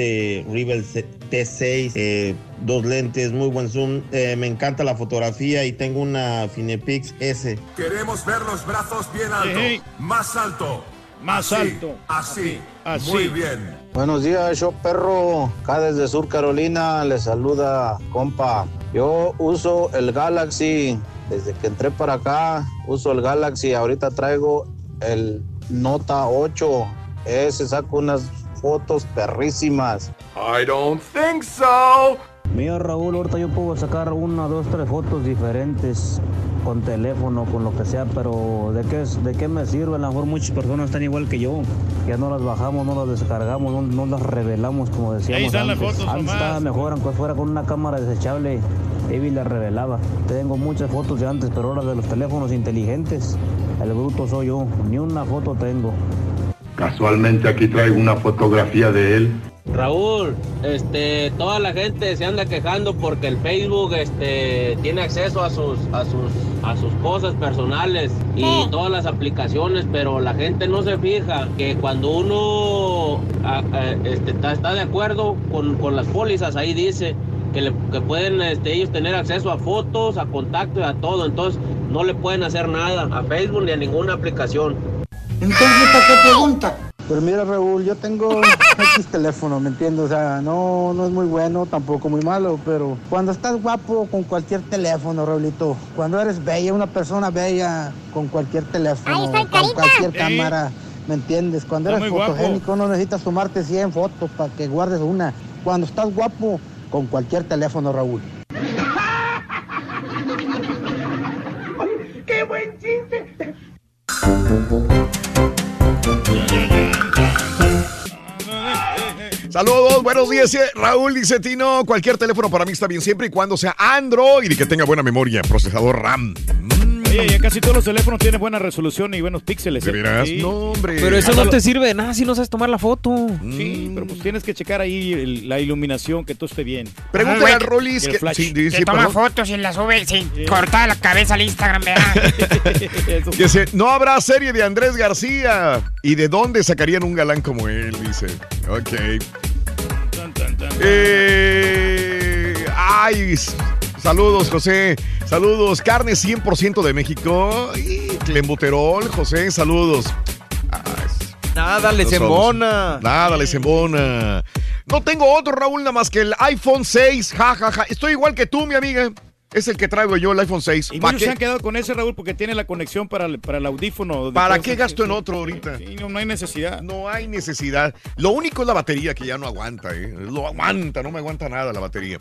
Rebel T6. eh, dos lentes, muy buen zoom. Eh, me encanta la fotografía y tengo una Finepix S. Queremos ver los brazos bien alto. Más alto. Más Así, alto. Así. Así. Muy bien. Buenos días, show perro. Acá desde Sur Carolina les saluda, compa. Yo uso el Galaxy. Desde que entré para acá, uso el Galaxy. Ahorita traigo el Nota 8. Ese saco unas fotos perrísimas. I don't think so. Mira Raúl, ahorita yo puedo sacar una, dos, tres fotos diferentes con teléfono, con lo que sea, pero ¿de qué, de qué me sirve? A lo mejor muchas personas están igual que yo. Ya no las bajamos, no las descargamos, no, no las revelamos como decíamos están las antes. fotos antes estaba mejor, aunque fuera con una cámara desechable, Evi las revelaba. Tengo muchas fotos de antes, pero ahora de los teléfonos inteligentes, el bruto soy yo, ni una foto tengo. Casualmente aquí traigo una fotografía de él. Raúl, este, toda la gente se anda quejando porque el Facebook, este, tiene acceso a sus, a sus, a sus cosas personales y todas las aplicaciones, pero la gente no se fija que cuando uno a- a- este, está, está de acuerdo con, con las pólizas, ahí dice que, le- que pueden este, ellos tener acceso a fotos, a contacto y a todo, entonces no le pueden hacer nada a Facebook ni a ninguna aplicación. Entonces, ¿para qué pregunta? Pues mira, Raúl, yo tengo X teléfono, ¿me entiendes? O sea, no, no es muy bueno, tampoco muy malo, pero cuando estás guapo con cualquier teléfono, Raulito, cuando eres bella, una persona bella con cualquier teléfono, con cualquier Sí. cámara, ¿me entiendes? Cuando Está eres guapo. fotogénico no necesitas tomarte 100 fotos para que guardes una. Cuando estás guapo con cualquier teléfono, Raúl. ¡Qué buen chiste! Saludos, buenos días. Raúl dice Tino, cualquier teléfono para mí está bien siempre y cuando sea Android y que tenga buena memoria, procesador RAM. Oye, ya casi todos los teléfonos tienen buena resolución y buenos píxeles. ¿De ¿eh? veras? Sí. No, hombre. Pero eso no Ándalo. te sirve de nada si no sabes tomar la foto. Sí, pero pues tienes que checar ahí el- la iluminación, que todo esté bien. Pregúntale Ajá, al Rolis el que- flash. sí, sí, Que sí, toma perdón. fotos y las sube sin cortar la cabeza al Instagram, ¿verdad? Dice, no habrá serie de Andrés García. ¿Y de dónde sacarían un galán como él? Dice. Ok. Eh, ay, s- saludos, José. Saludos. Carne 100% de México. Y Clembuterol, José, saludos. Nada, les No embona. Nada, les embona. No tengo otro, Raúl, nada más que el iPhone 6. Ja, ja, ja. Estoy igual que tú, mi amiga. Es el que traigo yo, el iPhone 6. Y ¿Para muchos se han quedado con ese, Raúl, porque tiene la conexión para el, para el audífono. ¿Para qué gasto en otro ahorita? Sí, no, no hay necesidad. No hay necesidad. Lo único es la batería que ya no aguanta, ¿eh? Lo aguanta, no me aguanta nada la batería.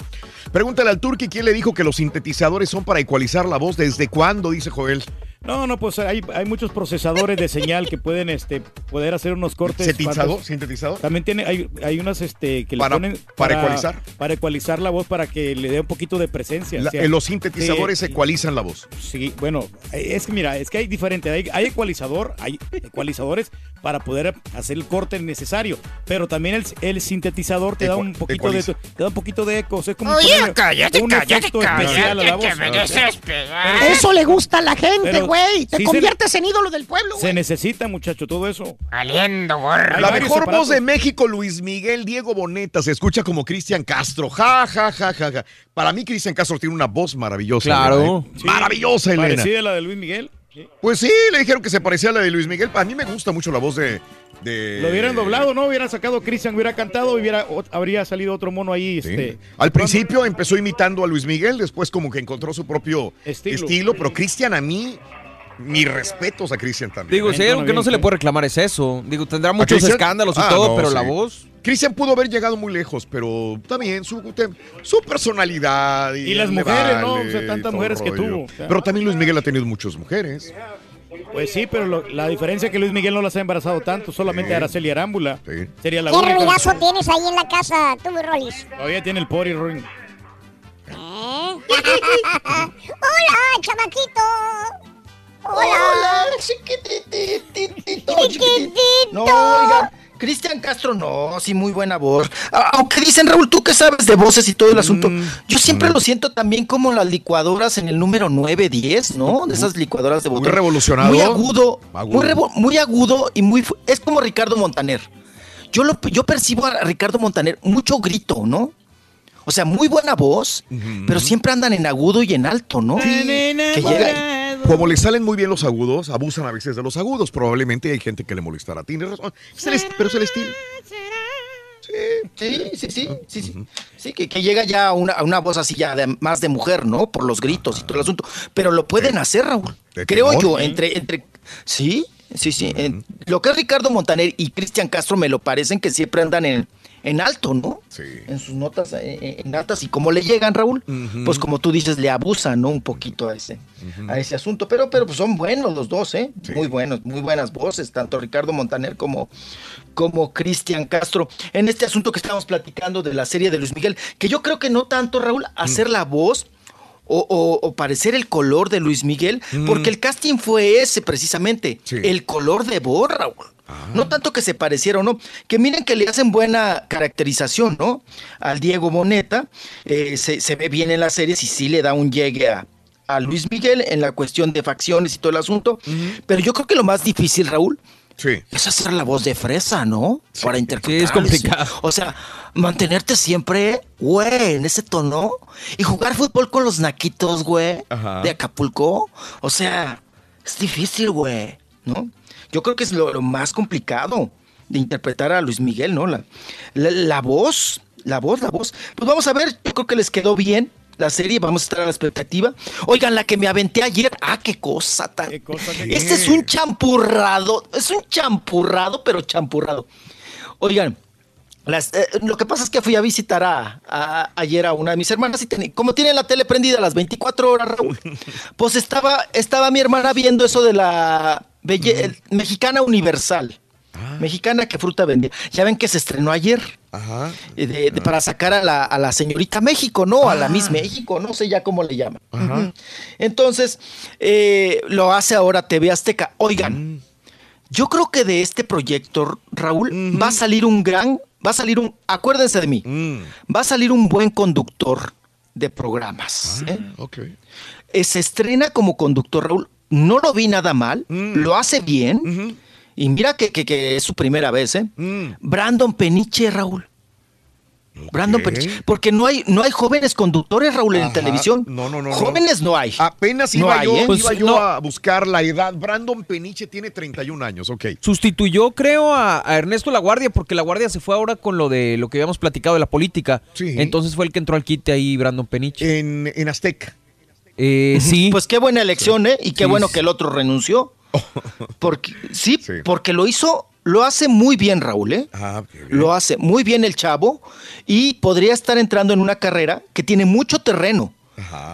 Pregúntale al Turki quién le dijo que los sintetizadores son para ecualizar la voz. ¿Desde cuándo? Dice Joel. No, no, pues hay, hay muchos procesadores de señal que pueden este, poder hacer unos cortes. ¿Sintetizador? ¿Sintetizador? También tiene, hay, hay unas este, que Para- le ponen para ecualizar. Para ecualizar la voz para que le dé un poquito de presencia. La- o sea, eh, los sintetizadores sí, ecualizan la voz. Sí, bueno, es que mira, es que hay diferente, hay, hay ecualizador, hay ecualizadores para poder hacer el corte necesario, pero también el, el sintetizador te da un poquito de te da un poquito de eco, o sea, es como Oye, ponerle cállate, un cállate, efecto especial a la voz. me Eso le gusta a la gente, güey. Te sí se- conviertes en ídolo del pueblo, Se necesita, muchacho, todo eso. Valiendo, gorro. La mejor voz de México, Luis Miguel Diego Boneta, se escucha como Cristian Castro. Ja, ja, ja, ja, ja. Para mí, Cristian Castro tiene una voz maravillosa. Claro. Elena, ¿eh? Sí, Maravillosa, Elena. Parecida a la de Luis Miguel. Sí. Pues sí, le dijeron que se parecía a la de Luis Miguel. A mí me gusta mucho la voz de. de- Lo hubieran doblado, ¿no? Hubieran sacado Cristian, hubiera cantado, hubiera, o- habría salido otro mono ahí. Sí. Este, Al principio empezó imitando a Luis Miguel, después como que encontró su propio Estilo. estilo, pero Cristian a mí, mis respetos a Cristian también. Digo, si hay algo que no se le puede reclamar es eso. Digo, tendrá ¿A muchos escándalos y Ah, todo, no, pero la sí. voz. Cristian pudo haber llegado muy lejos, pero también su, personalidad. Y, Y las mujeres, ¿no? O sea, tantas mujeres que tuvo. Pero también Luis Miguel ha tenido muchas mujeres. Pues sí, pero lo- la diferencia es que Luis Miguel no las ha embarazado tanto, solamente Araceli Arámbula. Sería la ¿Qué única. ruidazo tienes ahí en la casa, tú, Rolis? Todavía tiene el pori, Rory. ¿Eh? ¡Hola, chamaquito! Hola, chiquititito, chiquitito. No, oiga, Cristian Castro, no, sí, muy buena voz. Aunque dicen, Raúl, tú que sabes de voces y todo el asunto, yo siempre lo siento también como las licuadoras en el número 9, 10, ¿no? De esas licuadoras de botón. revolucionado. Muy agudo, Agudo. Muy, revo- muy agudo y muy... Es como Ricardo Montaner. Yo, lo, yo percibo a Ricardo Montaner mucho grito, ¿no? O sea, muy buena voz, pero siempre andan en agudo y en alto, ¿no? Que llega... Como le salen muy bien los agudos, abusan a veces de los agudos. Probablemente hay gente que le molestará. Tienes razón. Es el est- pero es el estilo. Sí, sí, sí, sí, sí. Sí, que, que llega ya a una, a una voz así ya de- más de mujer, ¿no? Por los gritos y todo el asunto. Pero lo pueden hacer, Raúl. Creo yo, Sí. entre, entre. Sí, sí, sí. En- lo que es Ricardo Montaner y Cristian Castro me lo parecen que siempre andan en, en alto, ¿no? Sí. En sus notas, eh, eh, en altas. Y como le llegan, Raúl, pues como tú dices, le abusan, ¿no? Un poquito a ese, a ese asunto. Pero, pero pues son buenos los dos, ¿eh? Muy buenos, muy buenas voces, tanto Ricardo Montaner como, como Cristian Castro. En este asunto que estamos platicando de la serie de Luis Miguel, que yo creo que no tanto, Raúl, hacer la voz. O, o- o parecer el color de Luis Miguel, porque el casting fue ese precisamente, el color de voz, Raúl. No tanto que se pareciera o no, que miren que le hacen buena caracterización, ¿no? Al Diego Boneta, eh, se, se ve bien en las series y sí le da un llegue a, a Luis Miguel en la cuestión de facciones y todo el asunto. Pero yo creo que lo más difícil, Raúl, es hacer la voz de fresa, ¿no? Para interpretar. es complicado. O sea, mantenerte siempre, güey, en ese tono y jugar fútbol con los naquitos, güey, de Acapulco. O sea, es difícil, güey, ¿no? Yo creo que es lo, lo más complicado de interpretar a Luis Miguel, ¿no? La, la, la voz, la voz, la voz. Pues vamos a ver, yo creo que les quedó bien la serie, vamos a estar a la expectativa. Oigan, la que me aventé ayer, ah, qué cosa tan... Este es un champurrado, es un champurrado, pero champurrado. Oigan, las- eh, lo que pasa es que fui a visitar a, a- ayer a una de mis hermanas y como tiene la tele prendida a las 24 horas, Raúl, pues estaba, estaba mi hermana viendo eso de la belle- el- mexicana universal. Mexicana que fruta vendía. Ya ven que se estrenó ayer. eh, de- de- para sacar a la, a la señorita México, ¿no? A la Miss México, no sé ya cómo le llaman. Entonces, eh, lo hace ahora TV Azteca. Oigan, yo creo que de este proyecto, Raúl, va a salir un gran, va a salir un, acuérdense de mí, va a salir un buen conductor de programas. ¿eh? Ok. Eh, se estrena como conductor, Raúl. No lo vi nada mal, lo hace bien. Y mira que, que- que es su primera vez, ¿eh? Brandon Peniche, Raúl. Brandon Peniche. Porque no hay, no hay jóvenes conductores, Raúl, en Ajá. televisión. No, no, no. no. Jóvenes no hay. Apenas No iba hay, yo, ¿eh? iba Pues, yo no. a buscar la edad. Brandon Peniche tiene 31 años, ok. Sustituyó, creo, a, a Ernesto La Guardia, porque La Guardia se fue ahora con lo de lo que habíamos platicado de la política. Sí. Entonces fue el que entró al quite ahí, Brandon Peniche. En, en Azteca. Eh, sí. Pues qué buena elección, ¿eh? Y qué Sí, bueno que el otro renunció. Porque, sí, porque lo hizo, lo hace muy bien, Raúl, ¿eh? Ah, Lo hace muy bien el chavo y podría estar entrando en una carrera que tiene mucho terreno.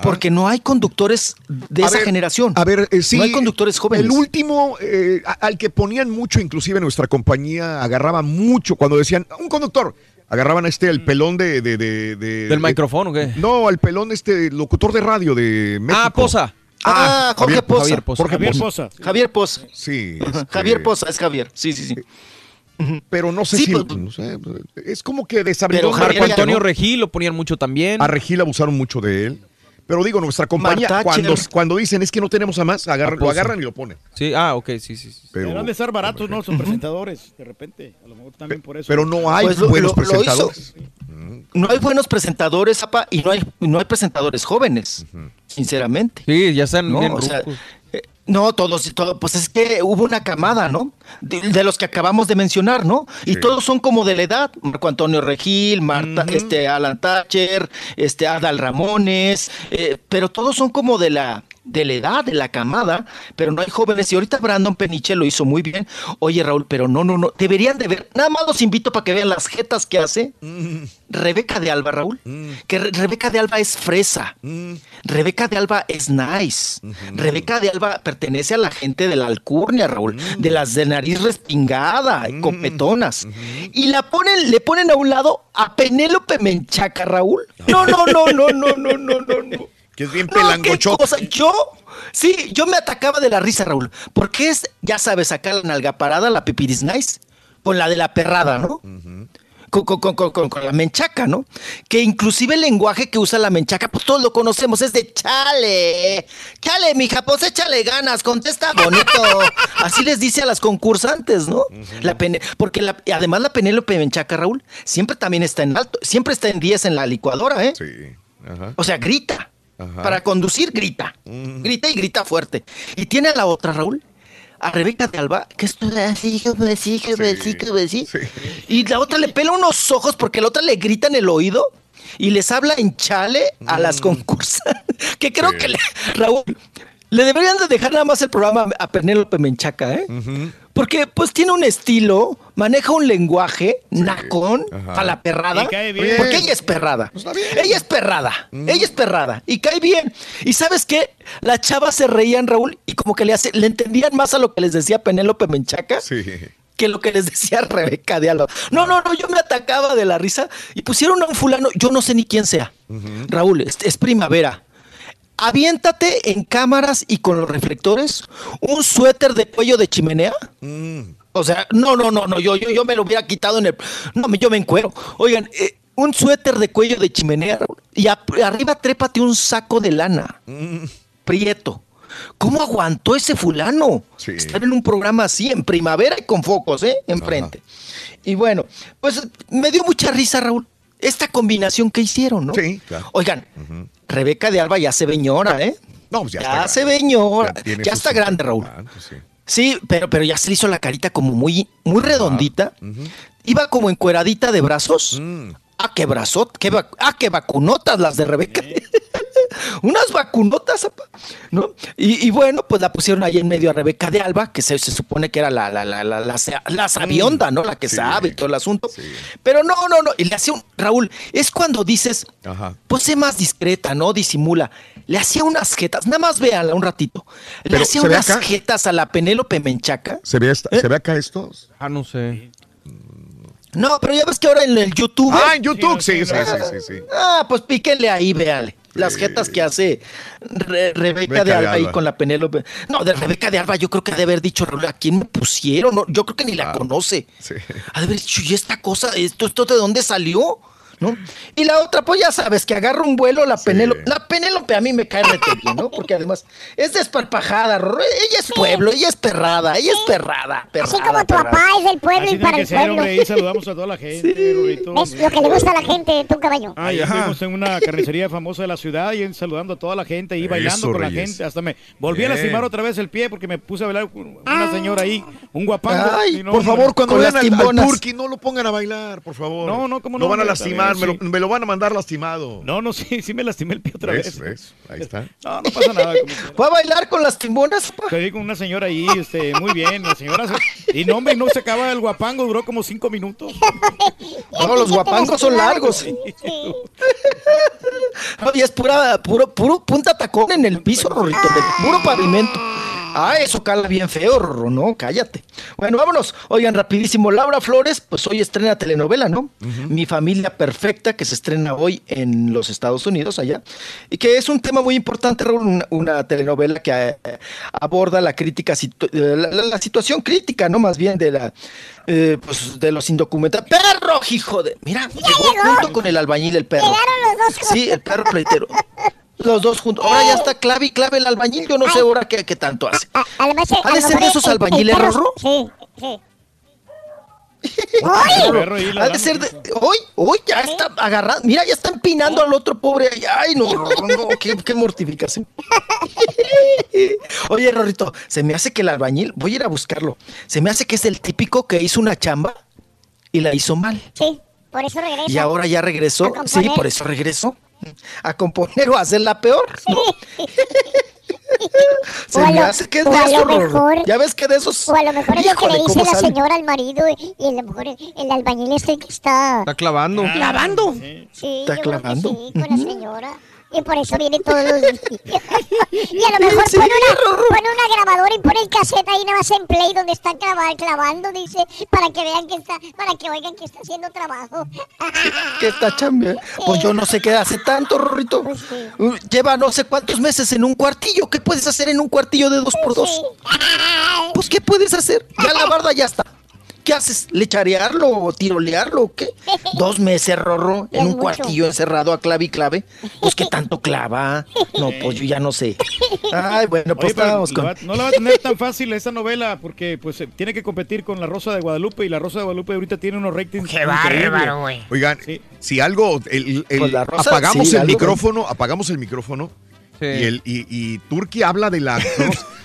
Porque no hay conductores de A esa ver, generación. A ver, eh, sí. No hay conductores jóvenes. El último, eh, al que ponían mucho, inclusive nuestra compañía agarraba mucho cuando decían, un conductor, agarraban a este, el pelón de... de, de- de- ¿Del de- micrófono qué? No, al pelón este, locutor de radio de México. Ah, Poza. Ah, Jorge Javier- Poza. Javier Poza. Jorge Javier Poza. Javier Poza. Sí. Este, Javier Poza, es Javier. Sí, sí, sí. Pero no sé Sí, si... pues, no sé, es como que desabridó Marco Marco Antonio Regil lo ponían mucho también. A Regil abusaron mucho de él. Pero digo, nuestra compañía, cuando, dicen es que no tenemos a más, agarran- A lo agarran y lo ponen. Sí, ah, ok, sí, sí. sí. Pero- Deberán de estar baratos, ¿no? Son presentadores, de repente. A lo mejor también por eso. Pero no hay Pues lo- buenos lo- lo hizo. presentadores. No hay buenos presentadores, Zapa, y no hay, no hay presentadores jóvenes, sinceramente. Sí, ya están No, bien o sea, eh, no, todos, todo, pues es que hubo una camada, ¿no? De, de los que acabamos de mencionar, ¿no? Y todos son como de la edad. Marco Antonio Regil, Marta, este, Alan Thatcher, este, Adal Ramones, eh, pero todos son como de la de la edad, de la camada, pero no hay jóvenes. Y ahorita Brandon Peniche lo hizo muy bien. Oye, Raúl, pero no, no, no. Deberían de ver. Nada más los invito para que vean las jetas que hace. Rebeca de Alba, Raúl. Que Rebeca de Alba es fresa. Rebeca de Alba es nice. Rebeca de Alba pertenece a la gente de la alcurnia, Raúl. De las de nariz respingada, copetonas. -hmm. Y la ponen, le ponen a un lado a Penélope Menchaca, Raúl. no, no, no, no, no, no, no. no. no. Que es bien No, pelangochote. Yo, sí, yo me atacaba de la risa, Raúl. Porque es, ya sabes, acá la nalga parada, la pipiris nice, con la de la perrada, ¿no? Con, con- con- con- con- con la menchaca, ¿no? Que inclusive el lenguaje que usa la menchaca, pues todos lo conocemos, es de chale, chale, mija, pues échale ganas, contesta bonito. Así les dice a las concursantes, ¿no? La porque la- además la Penélope Menchaca, Raúl, siempre también está en alto, siempre está en 10 en la licuadora, ¿eh? Sí. O sea, grita. Ajá. Para conducir, grita. Grita y grita fuerte. Y tiene a la otra, Raúl, a Rebeca de Alba, que es toda así, como así, como así, como así. Y la otra le pela unos ojos porque la otra le grita en el oído y les habla en chale a las concursantes. Que creo que, le- Raúl, le deberían de dejar nada más el programa a Penélope Menchaca, ¿eh? Porque pues tiene un estilo, maneja un lenguaje nacón Ajá. a la perrada. Y cae bien. Porque ella es perrada. Ella es perrada. Ella es perrada. Y cae bien. Y sabes qué? Las chavas se reían, Raúl, y como que le, hace, le entendían más a lo que les decía Penélope Menchaca Sí. que lo que les decía Rebeca de Alba. No, no, no, yo me atacaba de la risa y pusieron a un fulano, yo no sé ni quién sea. Raúl, es, es primavera. Aviéntate en cámaras y con los reflectores un suéter de cuello de chimenea. O sea, no, no, no, no, yo, yo, yo me lo hubiera quitado en el... No, yo me encuero. Oigan, eh, un suéter de cuello de chimenea y a- arriba trépate un saco de lana. Prieto. ¿Cómo aguantó ese fulano? Estar en un programa así, en primavera y con focos, ¿eh? Enfrente. Y bueno, pues me dio mucha risa, Raúl, esta combinación que hicieron, ¿no? Sí, claro. Oigan, Rebeca de Alba ya se veñora, ¿eh? No, pues ya, Ya, está se veñora. Ya está grande, Raúl. sí. Sí, pero, pero ya se le hizo la carita como muy, muy redondita. Iba como encueradita de brazos. Mm. Ah, qué brazot, qué vac- ah, qué vacunotas las de Rebeca. Unas vacunotas, apa, ¿no? Y, y bueno, pues la pusieron ahí en medio a Rebeca de Alba, que se, se supone que era la, la, la, la, la, sa- la sabionda, ¿no? La que Sí. sabe y todo el asunto. Pero no, no, no. Y le hacía un. Raúl, es cuando dices, Ajá. pues sé más discreta, ¿no? Disimula. Le hacía unas jetas, nada más véanla un ratito. Le Pero, hacía ¿se ve unas acá? jetas a la Penélope Menchaca. ¿Se ve, esta- ¿Se ve acá esto? Ah, no sé. No, pero ya ves que ahora en el YouTube. Ah, en YouTube, sí, sí, sí, sí, sí. Ah, pues píquenle ahí, véanle. Las jetas que hace Re- Rebeca Rebeca de de Alba ahí Alba. con la Penélope. No, de Rebeca de Alba, yo creo que ha de haber dicho, ¿a quién me pusieron? No, yo creo que ni la conoce. Sí. Ha de haber dicho, ¿y esta cosa, esto, esto de dónde salió? ¿No? Y la otra, pues ya sabes, que agarra un vuelo la Penélope. La Penélope a mí me cae rete bien, ¿no? Porque además es desparpajada, ella es pueblo, ella es perrada, ella es perrada, perrada. Así como tu perrada. papá es del pueblo Así y tiene para que el ser, pueblo. hombre. Ahí saludamos a toda la gente, Rorrito. Es lo que le gusta a la gente, tu caballo. Ah, ya fuimos en una carnicería famosa de la ciudad y saludando a toda la gente y bailando Eso, con la gente. Hasta me volví a lastimar otra vez el pie porque me puse a bailar con una señora ahí, un guapango. Ay, y no, Por favor, cuando vean al, al. Turqui, no lo pongan a bailar, por favor. No, no, cómo Lo no, van a lastimar. Mandar, me, lo, sí. me lo van a mandar lastimado. No, no, sí, sí me lastimé el pie otra ¿Ves? vez. ¿Ves? Ahí está. No, no pasa nada. ¿Fue a bailar con las timonas? Pedí con una señora ahí, este, muy bien, la señora se- y no, hombre, no se acaba el guapango, duró como cinco minutos. No, los guapangos son largos. No, y es pura, puro, puro punta tacón en el piso, Rorrito, de puro pavimento. Ah, eso cala bien feo, Rorro, no, cállate. Bueno, vámonos. Oigan, rapidísimo, Laura Flores, pues hoy estrena telenovela, ¿no? Mi familia perfecta, que se estrena hoy en los Estados Unidos, allá. Y que es un tema muy importante, Raúl, una, una telenovela que eh, aborda la crítica, situ- eh, la, la- la situación crítica, ¿no? Más bien de la, eh, pues, de los indocumentados. ¡Perro, hijo de! Mira, llegó junto con el albañil el perro. Llegaron los dos Sí, el perro pleitero. Los dos juntos. Ahora ya está clave y clave el albañil. Yo no sé ahora qué, qué tanto hace. Además, ¿Ha de ser de esos albañiles, Rorro? Sí, sí. Ay, ha de ser de. Hoy, hoy ya está agarrado. Mira, ya está empinando al otro pobre. Ay, no, no, qué, qué mortificación. Oye, Rorrito, se me hace que el albañil, voy a ir a buscarlo. Se me hace que es el típico que hizo una chamba y la hizo mal. Sí, por eso regresa. Y ahora ya regresó. A Sí, por eso regresó. A componer o a hacerla peor. ¿no? Se O a me lo- hace que es de mejor- Ya ves que de esos. O a lo mejor es lo que le dice ¿cómo la sale? señora al marido y, a lo mejor el, albañil este que está Está clavando. ¿Clavando? Sí, ¿Está yo creo que clavando? sí, con la señora. Y por eso viene todos los y a lo mejor pone, una, pone una grabadora y pone el cassette ahí nada más en play donde está clava- clavando, dice, para que vean que está, para que oigan que está haciendo trabajo. que está chambeando. Pues yo no sé qué hace tanto, Rorrito. Uh, Lleva no sé cuántos meses en un cuartillo. ¿Qué puedes hacer en un cuartillo de dos por dos? Pues, ¿qué puedes hacer? Ya la barda ya está. ¿Qué haces? ¿Lecharearlo o tirolearlo o qué? Dos meses, Rorro, en un mucho. cuartillo encerrado a clave y clave. Pues, ¿qué tanto clava? No, pues yo ya no sé. Ay, bueno, pues Oye, estábamos la con... va- no la va a tener tan fácil esta novela porque pues eh, tiene que competir con La Rosa de Guadalupe y La Rosa de Guadalupe ahorita tiene unos ratings Qué bárbaro, güey. Oigan, si algo, el, el- Pues la rosa, apagamos sí, el algo, micrófono, apagamos el micrófono. Y, el, y, y Turki habla de la. ¿no?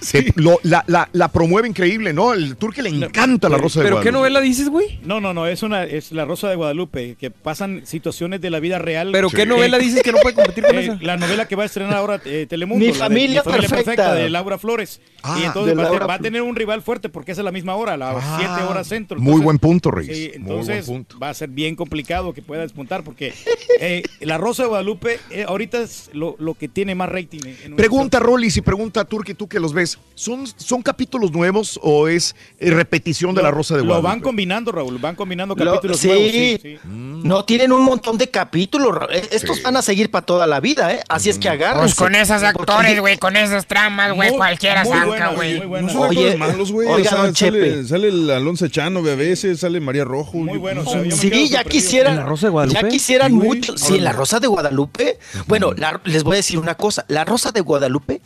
Se- lo- la, la- la promueve increíble, ¿no? El Turki le encanta la Rosa de ¿Pero qué Guadalupe. novela dices, güey? No, no, no, es una es La Rosa de Guadalupe, que pasan situaciones de la vida real. ¿Pero qué novela dices que no puede competir con eh, esa? La novela que va a estrenar ahora eh, Telemundo. Mi la de familia perfecta. de Laura Flores. Ah, y entonces va a, te- Laura va a tener un rival fuerte porque es a la misma hora, a las Ah, 7 horas centro. muy buen punto, Reyes. Sí, Muy buen entonces punto. va a ser bien complicado que pueda despuntar porque eh, La Rosa de Guadalupe eh, ahorita es lo, lo que tiene más rating. en- en Pregunta Rollis y pregunta Turki, tú que los ves. ¿Son, ¿Son capítulos nuevos o es eh, repetición de la Rosa de Lo Guadalupe? van combinando, Raúl, van combinando Lo- capítulos sí. nuevos. Sí, sí. No, tienen un montón de capítulos. Eh, Estos Sí. van a seguir para toda la vida, ¿eh? Así es que agárrense. Pues con esos actores, güey, con esas tramas, güey, cualquiera saca, güey. No son Oye, malos, güey. oiga, O sea, don sale, Chepe. sale el Alonso Chano a veces, sale María Rojo. Muy bueno, o sea, Sí, ya quisieran. ¿En la Rosa de Guadalupe? Ya quisieran mucho. Sí, en la Rosa de Guadalupe. Bueno, la- les voy a decir una cosa. La Rosa de Guadalupe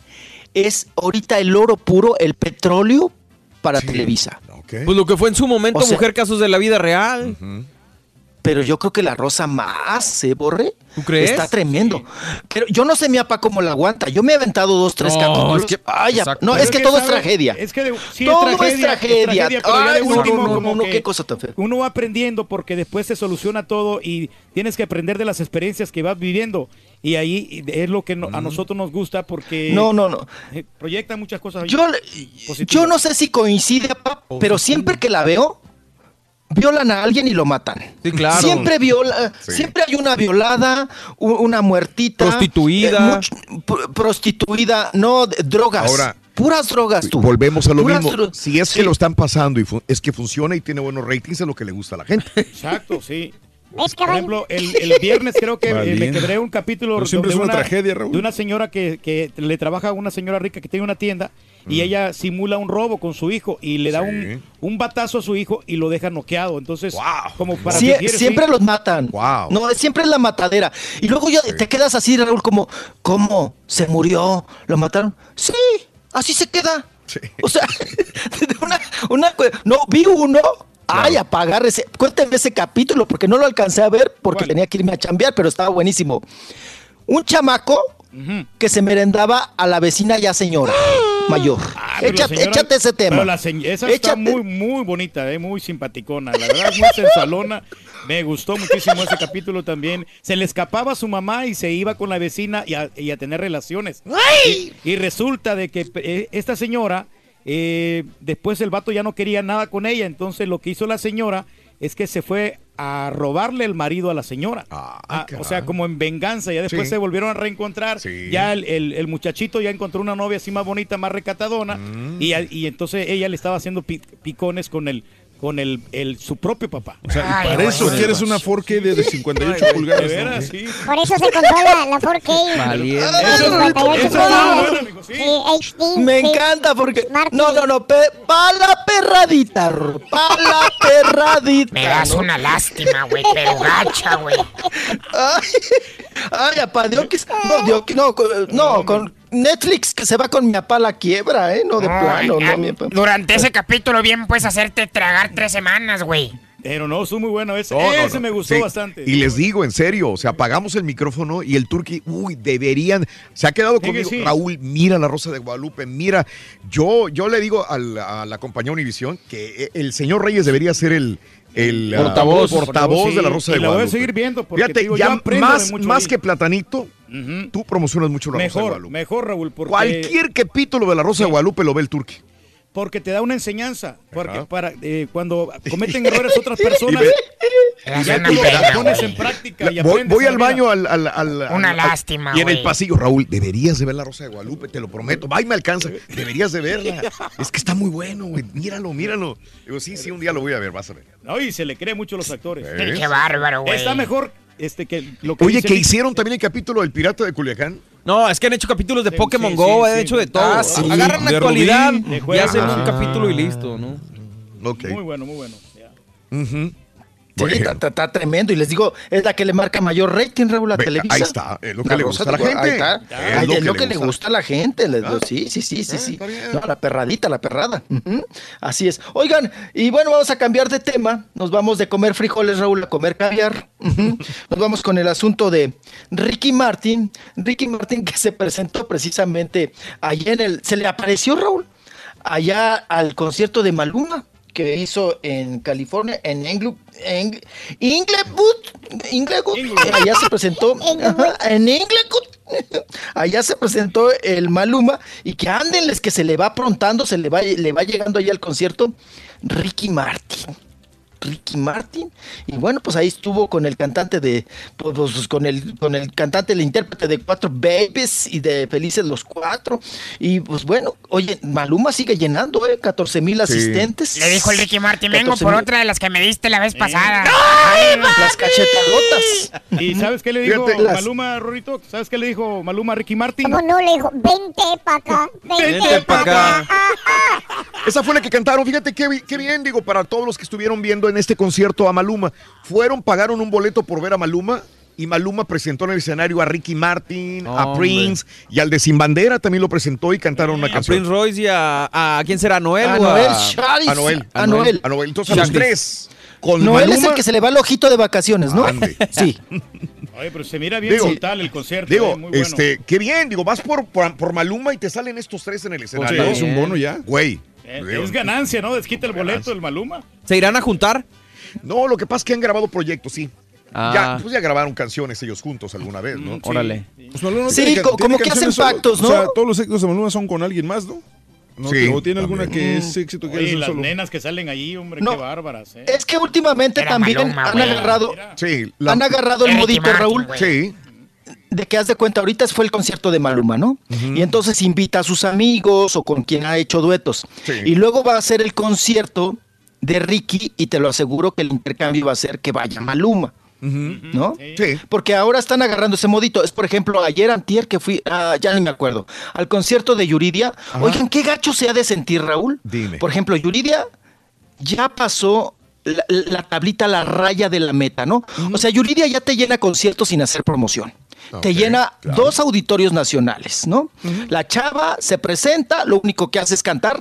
es ahorita el oro puro, el petróleo para Televisa. Pues lo que fue en su momento, O sea- Mujer Casos de la Vida Real. Pero yo creo que la Rosa más, ¿se borre? ¿Tú crees? Está tremendo. Pero yo no sé mi apa cómo la aguanta. Yo me he aventado dos, tres No, capítulos. es que- Ay, no, es que todo es tragedia. Es que de- sí, todo es tragedia, es tragedia. pero ya de Ay, último no, no, como no, que qué cosa tan fea. Uno va aprendiendo porque después se soluciona todo y tienes que aprender de las experiencias que vas viviendo. Y ahí es lo que no- a nosotros nos gusta porque No, no, no. eh, proyecta muchas cosas. Yo, yo no sé si coincide, pero siempre que la veo, violan a alguien y lo matan. Sí, claro. Siempre viola, siempre hay una violada, una muertita. Prostituida. eh, much- prostituida, no, de- drogas. Ahora, puras drogas tú. Volvemos a lo Puras mismo. Si es que lo están pasando y es que funciona y tiene buenos ratings, es lo que le gusta a la gente. Exacto, sí. ¿Ves, Por ejemplo, el, el viernes creo que eh, me quebré un capítulo Pero siempre donde es una tragedia, Raúl. de una señora que, que le trabaja a una señora rica que tiene una tienda y ella simula un robo con su hijo y le da Sí. un, un batazo a su hijo y lo deja noqueado. Entonces, como para Sie- fingir, siempre sí. los matan. Wow. No, siempre es la matadera. Y luego ya te quedas así, Raúl, como, ¿cómo? ¿Se murió? ¿Lo mataron? Sí, así se queda. Sí. O sea, una, una no, vi uno. Ay, apagar ese. Cuéntenme ese capítulo porque no lo alcancé a ver porque tenía que irme a chambear, pero estaba buenísimo. Un chamaco que se merendaba a la vecina ya señora. mayor. Ah, échate, señora- échate ese tema. pero la esa está Échate- muy, muy bonita, eh, muy simpaticona. La verdad, muy sensualona. Me gustó muchísimo ese capítulo también. Se le escapaba a su mamá y se iba con la vecina y a, y a tener relaciones. Y, y resulta de que eh, esta señora, eh, después el vato ya no quería nada con ella. Entonces lo que hizo la señora es que se fue a robarle el marido a la señora. Ah, o sea, como en venganza. Ya después Sí. se volvieron a reencontrar. Ya el, el- el muchachito ya encontró una novia así más bonita, más recatadona. Mm. Y, y entonces ella le estaba haciendo pi- picones con el con el, el- su propio papá. O sea, para eso quieres una 4K de, de 58 De pulgadas. veras, ¿no? sí. Por eso se compró la, la 4K. Valiente. De Eso- 58 eso es pulgadas. bueno, Sí, HD. Me encanta porque. No, no, no. Pa la perradita, pa la perradita. Me das ¿no? una lástima, güey, pero gacha, güey. Ay, ay, apá, Dios que. No, Dios que. No, no, con Netflix que se va con mi apá a la quiebra, ¿eh? No, de No, plano, ya, no, mi. Durante ese capítulo bien puedes hacerte tragar tres semanas, güey. Pero no, estuvo muy bueno ese. No, no, ese no. me gustó Sí. bastante. Y les digo, en serio, o sea, apagamos el micrófono y el turqui, uy, deberían, se ha quedado Sí que conmigo, sí. Raúl, mira la Rosa de Guadalupe, mira, yo, yo le digo al- a la compañía Univisión que eh, el señor Reyes debería ser el, el ah, Portavoz. portavoz de la Rosa y de la voy a Guadalupe. seguir viendo porque Fíjate, te digo, ya yo más, mucho más que Platanito, tú promocionas mucho la Rosa de Mejor, Guadalupe. mejor, Raúl, porque... Cualquier capítulo de la Rosa de Guadalupe lo ve el turqui. Porque te da una enseñanza. Porque para eh, cuando cometen errores otras personas, Y ya tú y lo pones en práctica y voy, voy al la baño al, al- al- al- Una al- lástima, Y en el pasillo, Raúl, deberías de ver la Rosa de Guadalupe, te lo prometo. Va y me alcanza. Deberías de verla. Es que está muy bueno, güey. Míralo, míralo. Digo, sí, sí, un día lo voy a ver, vas a ver. No, y se le cree mucho a los actores. Qué bárbaro, güey. Está mejor este que lo que Oye, que hicieron también el capítulo del Pirata de Culiacán. No, es que han hecho capítulos de Pokémon sí, Go, sí, han sí. hecho de todo. Ah, sí. Agarran la actualidad y hacen un Ah. capítulo y listo, ¿no? Ok. Muy bueno, muy bueno. Sí, está, está- está tremendo. Y les digo, es la que le marca mayor rating, Raúl, a Ve, Televisa. ahí está, es lo que La le gusta a la gente. ahí está. Es lo es que lo le que le gusta. gusta a la gente. les- Ah. Sí, sí, sí, sí, Ah, sí. No, la perradita, la perrada. Así es. Oigan, y bueno, vamos a cambiar de tema. Nos vamos de comer frijoles, Raúl, a comer caviar. Nos vamos con el asunto de Ricky Martin. Ricky Martin que se presentó precisamente allá en el... Se le apareció, Raúl, allá al concierto de Maluma que hizo en California, en Englu- en Inglewood, Inglewood, allá se presentó, en Inglewood, allá se presentó el Maluma y que ándenles que se le va aprontando, se le va, le va llegando allá al concierto Ricky Martin. Ricky Martin y bueno pues ahí estuvo con el cantante de pues, pues, con el con el cantante el intérprete de cuatro babies y de felices los cuatro y pues bueno oye Maluma sigue llenando eh 14 mil asistentes Le dijo el Ricky Martin, vengo 14,000. por otra de las que me diste la vez pasada. las cachetadotas ¿Y sabes qué le dijo Fíjate, las- Maluma, Rorito? ¿Sabes qué le dijo Maluma a Ricky Martin? ¿Cómo no? Le dijo, vente para acá, vente, pa' para acá. acá. Esa fue la que cantaron. Fíjate qué, qué bien, digo, para todos los que estuvieron viendo en este concierto a Maluma. Fueron, pagaron un boleto por ver a Maluma. Y Maluma presentó en el escenario a Ricky Martin, a Hombre. Prince y al de Sin Bandera también lo presentó y cantaron una A canción. Prince Royce y a, a ¿quién será? ¿A Noel? A o Noel a... A Noel. A Noel. A Noel. Entonces a los tres. Con Noel es Maluma. el que se le va el ojito de vacaciones ¿no? Ande. sí Oye, pero se mira bien Digo, brutal el concierto. Digo, eh, muy bueno. este, qué bien, digo, vas por, por, por Maluma y te salen estos tres en el escenario. sí, es un bono ya. Güey. Eh, digo, es ganancia, ¿no? Desquita el boleto el Maluma. ¿Se irán a juntar? No, lo que pasa es que han grabado proyectos, sí. Ah. Ya, pues ya grabaron canciones ellos juntos alguna vez, ¿no? Órale. Pues Maluma no Sí, tiene como tiene que hacen pactos, ¿no? O sea, todos los éxitos de Maluma son con alguien más, ¿no? ¿No? Sí, ¿O tiene alguna que es éxito que Oye, las solo? nenas que salen allí, hombre, No. qué bárbaras, ¿eh? es que últimamente Era también Maluma, han agarrado Sí. han agarrado el modito Raúl. Sí. De que haz de cuenta, ahorita fue el concierto de Maluma, ¿no? Y entonces invita a sus amigos o con quien ha hecho duetos. Sí. Y luego va a ser el concierto de Ricky y te lo aseguro que el intercambio va a ser que vaya Maluma. ¿No? Sí. Porque ahora están agarrando ese modito. Es, por ejemplo, ayer antier que fui, ah, ya ni me acuerdo, al concierto de Yuridia. Oigan, qué gacho se ha de sentir, Raúl. Dime. Por ejemplo, Yuridia ya pasó la, la tablita, la raya de la meta, ¿no? O sea, Yuridia ya te llena conciertos sin hacer promoción. Te llena claro. dos auditorios nacionales, ¿no? La chava se presenta, lo único que hace es cantar,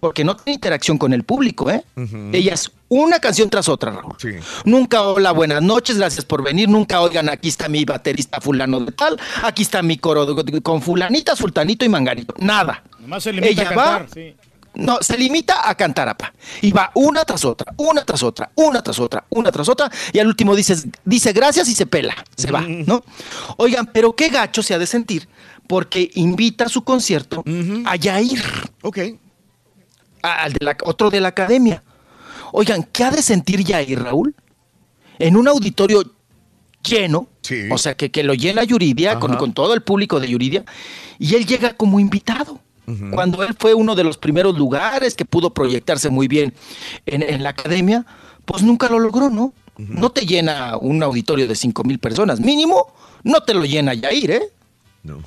porque no tiene interacción con el público, ¿eh? Ella es una canción tras otra, Raúl. Sí. Nunca hola, buenas noches, gracias por venir. Nunca oigan, aquí está mi baterista fulano de tal, aquí está mi coro de- con fulanita, sultanito y manganito. Nada. Nomás se limita Ella a va, cantar, sí. No, se limita a cantar, apa. Y va una tras otra, una tras otra, una tras otra, una tras otra. Y al último dice, dice gracias y se pela, se va, ¿no? Oigan, pero qué gacho se ha de sentir porque invita a su concierto a Yair. Ok. Al de la, otro de la academia. Oigan, ¿qué ha de sentir Yair, Raúl? En un auditorio lleno, o sea, que, que lo llena Yuridia, con, con todo el público de Yuridia, y él llega como invitado. Cuando él fue uno de los primeros lugares que pudo proyectarse muy bien en, en la academia, pues nunca lo logró, ¿no? No te llena un auditorio de 5 mil personas, mínimo, no te lo llena Yair, ¿eh?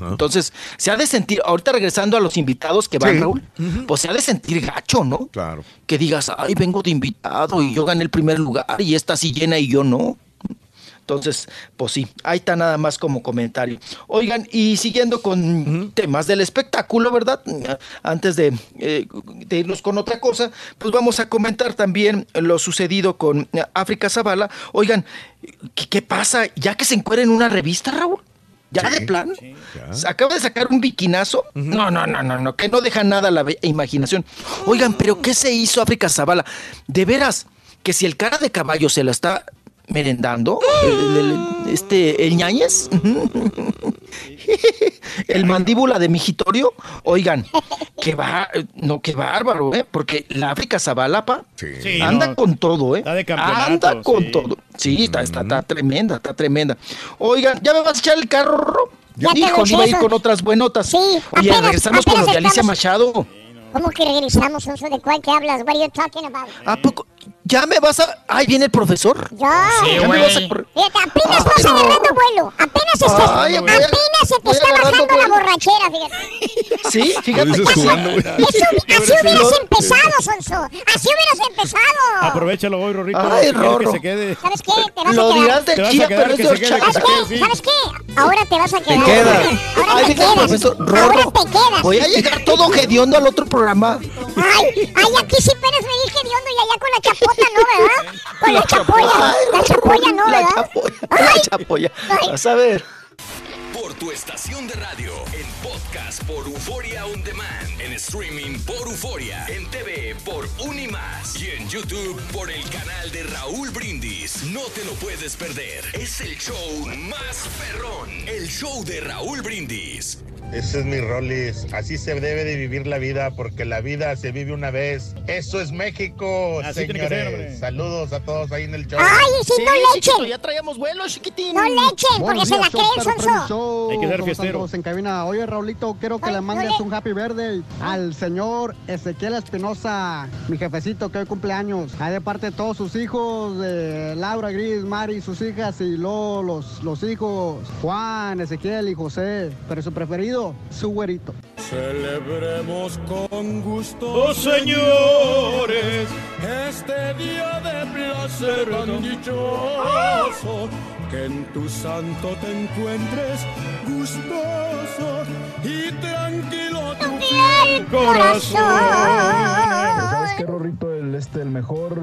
Entonces, se ha de sentir, ahorita regresando a los invitados que van, Sí. Raúl, pues se ha de sentir gacho, ¿no? Claro. Que digas, ay, vengo de invitado y yo gané el primer lugar y esta sí llena y yo no. Entonces, pues sí, ahí está nada más como comentario. Oigan, y siguiendo con temas del espectáculo, ¿verdad? Antes de, eh, de irnos con otra cosa, pues vamos a comentar también lo sucedido con África Zavala. Oigan, ¿qué, qué pasa? ¿Ya que se encuentra en una revista, Raúl? ¿Ya de plano? Se Acaba de sacar un biquinazo. No, no, no, no, no, que no deja nada a la imaginación. Oigan, pero ¿qué se hizo África Zavala? De veras, que si el cara de caballo se la está merendando, el, el- este, el ñañez, el mandíbula de mijitorio, oigan, que va, no, qué bárbaro, ¿eh? Porque la África Zavala, pa, Sí, anda no, con todo, ¿eh? está de campeonato, anda con sí. todo. Sí, está, está, está tremenda, está tremenda. Oigan, ¿ya me vas a echar el carro? Ya Hijo, iba a ir con otras buenotas. Sí, Oye, apenas- regresamos con los de Alicia estamos- Machado. ¿Cómo que regresamos? ¿De cuál que hablas? What are you talking about? ¿A poco? ¿Ya me vas a...? Ay, viene el profesor. Ya. ¿Ya me vas a correr? Fíjate, apenas vas agarrando vuelo. Apenas estás, Ay, a- apenas se te está bajando la vuelo. borrachera, fíjate. Sí, fíjate. Sí. jugando, güey. Eso, así hubieras empezado, Sonso. Así hubieras empezado. Aprovechalo hoy, Rorrito. Ay, Rorro. que se quede. ¿Sabes qué? Te vas Lo a quedar. dirás de Te vas a quedar, pero es que de se quede, ¿Sabes qué? sí. ¿Sabes qué? Ahora te vas a quedar. quedas. Ahora Ay, te quedas. profesor Ahora te quedas. Voy a llegar todo hediondo al otro programa. Ay, ay, aquí sí puedes venir hediondo y allá con la chapota, ¿no, verdad? Con la chapolla. La chapolla, ¿no, La verdad? chapoya. La chapoya. Vas a ver. Por tu estación de radio, en podcast por Euforia On Demand, en streaming por Euforia, en TV por Unimás y en YouTube por el canal de Raúl Brindis. No te lo puedes perder. Es el show más perrón, el show de Raúl Brindis. Ese es mi Rollis. Así se debe de vivir la vida, porque la vida se vive una vez. Eso es México, Así tiene que ser, señores. Saludos a todos ahí en el show. Ay, si no le chiquito, echen. ya traíamos vuelo, chiquitín. No le echen, porque se la creen, Sonso. show. Hay que ser ¿Cómo están fiestero. en cabina? Oye, Raulito, quiero que Ay, le mandes un happy birthday al señor Ezequiel Espinosa, mi jefecito que hoy cumpleaños. Ahí de parte de todos sus hijos, de Laura Gris, Mari, sus hijas y luego los, los hijos Juan, Ezequiel y José. Pero su preferido, su güerito. Celebremos con gusto, oh señores, este día de placer tan dichoso, que en tu santo te encuentres gustoso y tranquilo tu fiel ¿Sabes qué, Rorrito? El, este, el mejor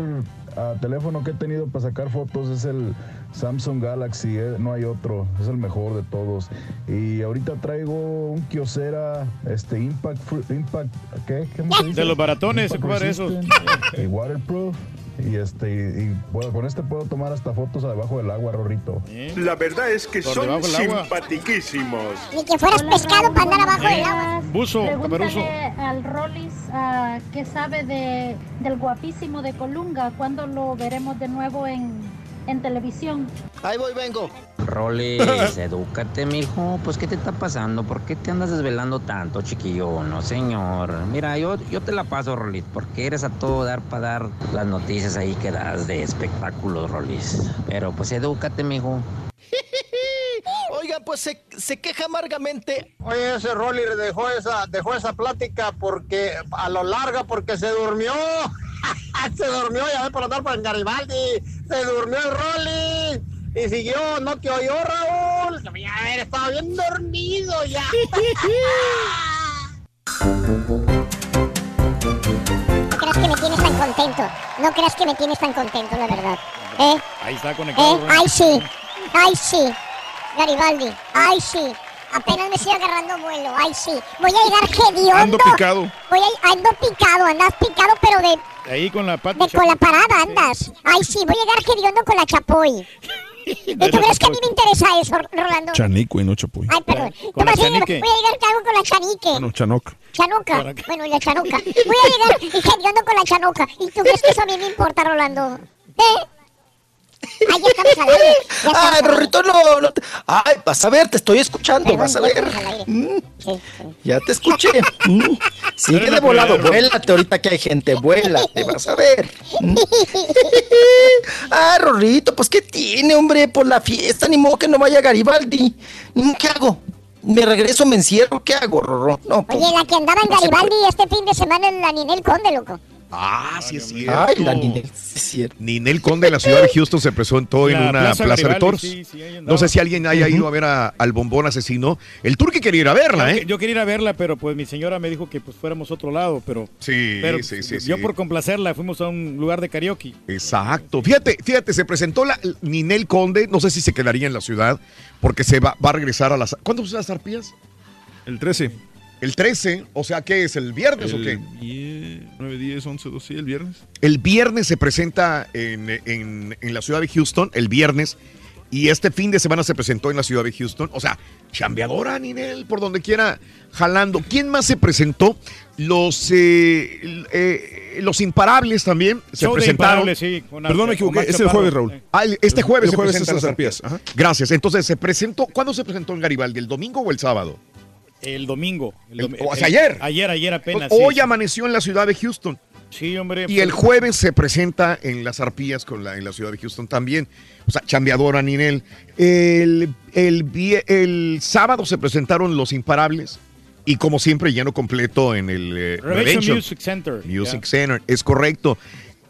ah, teléfono que he tenido para sacar fotos es el Samsung Galaxy. eh, No hay otro. Es el mejor de todos. Y ahorita traigo un Kyocera este, Impact, Impact ¿qué? ¿Qué se dice? De los baratones, compadre, esos. Y waterproof. Y este y, bueno, con este puedo tomar hasta fotos debajo del agua, Rorrito. La verdad es que Por son simpatiquísimos. Ni que fueras pescado para andar abajo del agua. Buzo, caperuso. Al Rollis ah, qué sabe de, del guapísimo de Colunga. ¿Cuándo lo veremos de nuevo en, en televisión? Ahí voy, vengo. Rolis, edúcate, mijo. Pues, ¿qué te está pasando? ¿Por qué te andas desvelando tanto, chiquillo? No, señor. Mira, yo, yo te la paso, Rolis, porque eres a todo dar para dar las noticias ahí que das de espectáculos, Rolis. Pero, pues, edúcate, mijo. Oigan, pues se, se queja amargamente. Oye, ese Rolly dejó esa, dejó esa plática porque a lo larga porque se durmió. se durmió, ya ve por andar por el Garibaldi. Se durmió el Rolly. Y siguió, no te oyó Raúl. Ya haber estado bien dormido ya. No creas que me tienes tan contento. No creas que me tienes tan contento, la verdad. ¿Eh? Ahí está conectado. ¿Eh? Ay, sí. Ay, sí. Garibaldi. Ay, sí. Apenas me estoy agarrando vuelo. Ay, sí. Voy a llegar hediondo. Ando picado. Voy a, ando picado, andas picado, pero de, Ahí con la pata. de con la parada andas. Ay, sí, voy a llegar hediondo con la chapoy. ¿Y tú crees que a mí me interesa eso, Rolando? Chanico y no chapuy. Ay, perdón. Con ¿Qué la pasa? Voy a chanique. llegar cago con la chanique. Bueno, chanoc. Chanuca. Bueno, la chanuca. Voy a llegar hediondo con la chanuca. ¿Y tú crees que eso a mí me importa, Rolando? ¿Eh? Ahí estamos al aire. Ay. Rorrito, no, no te- Ay, vas a ver, te estoy escuchando, Perdón, vas a ver. Mm, Sí, sí. ya te escuché. Mm, Sigue de la volado, vuélate ahorita que hay gente, vuélate, vas a ver. Mm. Ah, Rorrito, pues ¿qué tiene, hombre? Por la fiesta, ni modo que no vaya Garibaldi. ¿qué hago? ¿Me regreso, me encierro? ¿Qué hago, Rorro? No, pues, Oye, la que andaba en Garibaldi este fin de semana es la Ninel Conde, loco. Ah, sí es cierto. Ay, la Ninel, sí es cierto. Ninel Conde en la ciudad de Houston se presentó en una Plaza plaza, de toros. sí, sí, no sé si alguien haya ido a ver a- al bombón asesino. El turqui quería ir a verla, Yo, ¿eh? yo quería ir a verla, pero pues mi señora me dijo que pues fuéramos a otro lado, pero, Sí, pero sí, sí, yo sí. por complacerla fuimos a un lugar de karaoke. Exacto. Fíjate, fíjate, se presentó la Ninel Conde. No sé si se quedaría en la ciudad porque se va, va a regresar a las. ¿Cuándo son las arpías? El 13. El 13. O sea, ¿qué es? ¿El viernes o qué? 9, 10, 11, 12, sí, el viernes. El viernes se presenta en, en- en la ciudad de Houston, el viernes, y este fin de semana se presentó en la ciudad de Houston. O sea, chambeadora, Ninel, por donde quiera, jalando. ¿Quién más se presentó? Los, eh, eh, los imparables también se Show presentaron. Imparables, sí, con Perdón, me equivoqué. Es el jueves, Raúl. Ah, el- este jueves El se jueves presentan es las las arpías, arpías. Gracias. Entonces, se presentó. ¿Cuándo se presentó en Garibaldi? ¿El domingo o el sábado? El domingo. el El- domi- o sea, el- ayer. Ayer, ayer apenas. Pues, Hoy sí. amaneció en la ciudad de Houston. Sí, hombre. Y el jueves se presenta en las arpías con la, en la ciudad de Houston también. O sea, chambeadora Ninel. El, el, el sábado se presentaron Los Imparables. Y como siempre, lleno completo en el eh, Music Center. Music. Center. Es correcto.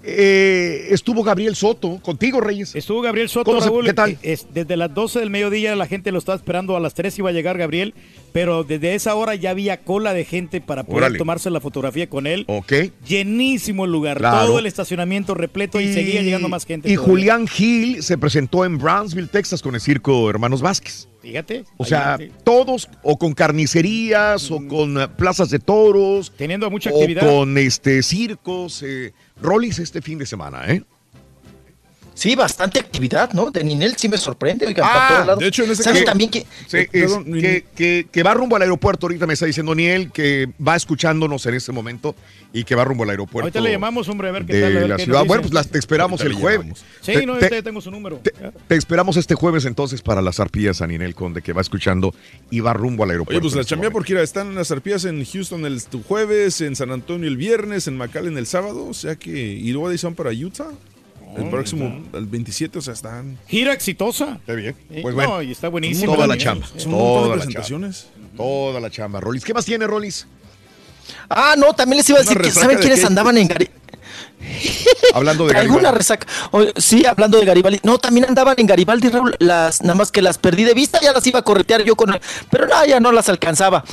Eh, estuvo Gabriel Soto contigo, Reyes. Estuvo Gabriel Soto, ¿Cómo se- Raúl. qué tal? eh, es- desde las 12 del mediodía la gente lo estaba esperando. A las 3 iba a llegar Gabriel. Pero desde esa hora ya había cola de gente para poder Órale. tomarse la fotografía con él. Ok. Llenísimo el lugar. Claro. Todo el estacionamiento repleto y, seguía llegando más gente. Y todavía. Julián Gil se presentó en Brownsville, Texas, con el circo Hermanos Vázquez. Fíjate. O sea, todos o con carnicerías o con eh, plazas de toros. Teniendo mucha o actividad. con este circos. Eh, Rollis este fin de semana, ¿eh? Sí, bastante actividad, ¿no? De Ninel sí me sorprende, oigan, Ah, para todos lados. de hecho, en ese ¿Sabe caso- también que Sí, Eh, es perdón, que, que- que va rumbo al aeropuerto. Ahorita me está diciendo Niel que va escuchándonos en este momento y que va rumbo al aeropuerto. Ahorita le llamamos, hombre, a ver qué de tal. a ver la qué ciudad. Bueno, pues las, te esperamos Ahorita el jueves. llamamos. Sí, Te- no, te- yo tengo su número. te, te esperamos este jueves entonces para las arpías a Ninel Conde que va escuchando y va rumbo al aeropuerto. Oye, pues en la este chambea porque están en las arpías en Houston el jueves, en San Antonio el viernes, en McAllen el sábado, o sea que, y luego de para Utah. El próximo, el 27, o sea, están... Gira exitosa. Está bien. Pues no, bueno, y está buenísimo. toda la chamba. Son de Toda la chamba. presentaciones. Toda la chamba, Rolis. ¿Qué más tiene, Rolis? Ah, no, también les iba a decir que ¿saben de quiénes qué? andaban en Garibaldi? Hablando de Garibaldi. resaca. O- sí, hablando de Garibaldi. No, también andaban en Garibaldi, Raúl. Las, nada más que las perdí de vista, ya las iba a corretear yo con. Pero no, ya no las alcanzaba.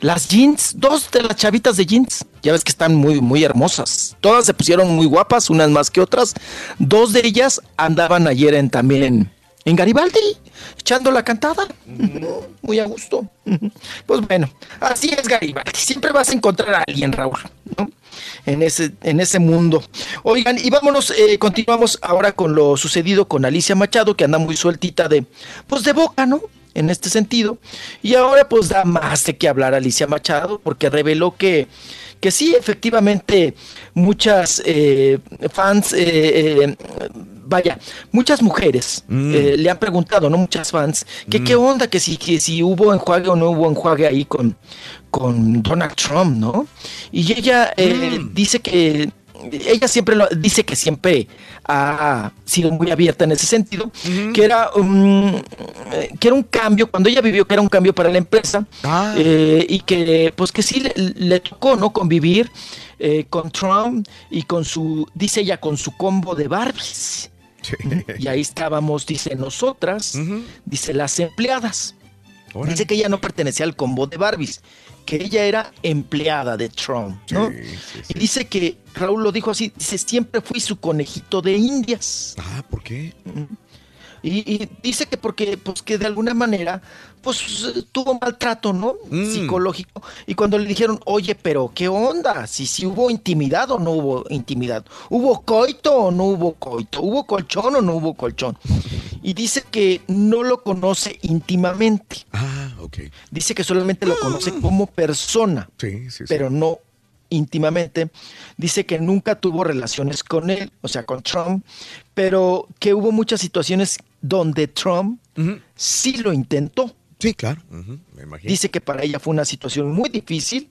Las jeans, dos de las chavitas de jeans, ya ves que están muy, muy hermosas. Todas se pusieron muy guapas, unas más que otras. Dos de ellas andaban ayer en, también en, Garibaldi, echando la cantada. Muy a gusto. Pues bueno, así es Garibaldi. Siempre vas a encontrar a alguien, Raúl, ¿no? En ese, en ese mundo. Oigan, y vámonos, eh, continuamos ahora con lo sucedido con Alicia Machado, que anda muy sueltita de, pues de boca, ¿no? En este sentido. Y ahora pues da más de qué hablar Alicia Machado, porque reveló que, que sí, efectivamente, muchas eh, fans, eh, eh, vaya, muchas mujeres Mm. eh, le han preguntado, ¿no? Muchas fans, que Mm. qué onda, que si, que si hubo enjuague o no hubo enjuague ahí con, con Donald Trump, ¿no? Y ella eh, Mm. dice que ella siempre lo, dice que siempre ha sido muy abierta en ese sentido, que era eh, que era un cambio cuando ella vivió que era un cambio para la empresa Ah. eh, y que pues que sí le, le tocó no convivir eh, con Trump y con su dice ella con su combo de Barbies Sí. y ahí estábamos dice nosotras dice las empleadas. Dice que ella no pertenecía al combo de Barbies, que ella era empleada de Trump, ¿no? Sí, sí, sí. Y dice que Raúl lo dijo así, dice, siempre fui su conejito de indias. Ah, ¿por qué? Y, y dice que porque, pues que de alguna manera, pues tuvo maltrato, ¿no? Mm. Psicológico. Y cuando le dijeron, oye, pero ¿qué onda? Si, si hubo intimidad o no hubo intimidad. ¿Hubo coito o no hubo coito? ¿Hubo colchón o no hubo colchón? Y dice que no lo conoce íntimamente. Ah, ok. Dice que solamente lo conoce como persona, Sí, sí, sí. pero no íntimamente. Dice que nunca tuvo relaciones con él, o sea, con Trump, pero que hubo muchas situaciones donde Trump sí lo intentó. Sí, claro. Me imagino. Dice que para ella fue una situación muy difícil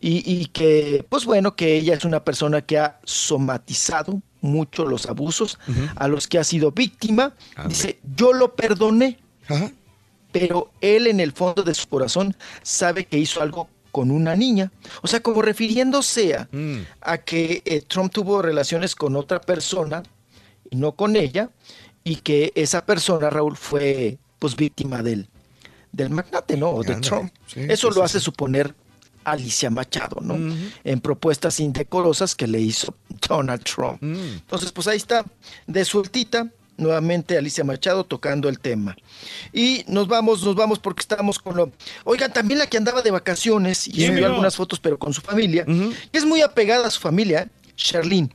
y que, pues bueno, que ella es una persona que ha somatizado mucho los abusos a los que ha sido víctima. Dice, yo lo perdoné, pero él en el fondo de su corazón sabe que hizo algo con una niña. O sea, como refiriéndose a, Mm. a que eh, Trump tuvo relaciones con otra persona y no con ella, y que esa persona, Raúl, fue pues víctima del, del magnate, ¿no? O de. Trump. Sí, Eso sí, lo sí, hace suponer Alicia Machado, ¿no? En propuestas indecorosas que le hizo Donald Trump. Mm. Entonces, pues ahí está, de sueltita, nuevamente Alicia Machado tocando el tema. Y nos vamos, nos vamos porque estamos con lo... Oigan, también la que andaba de vacaciones y ¿Quién, subió amigo? algunas fotos, pero con su familia, que es muy apegada a su familia, Sherlyn.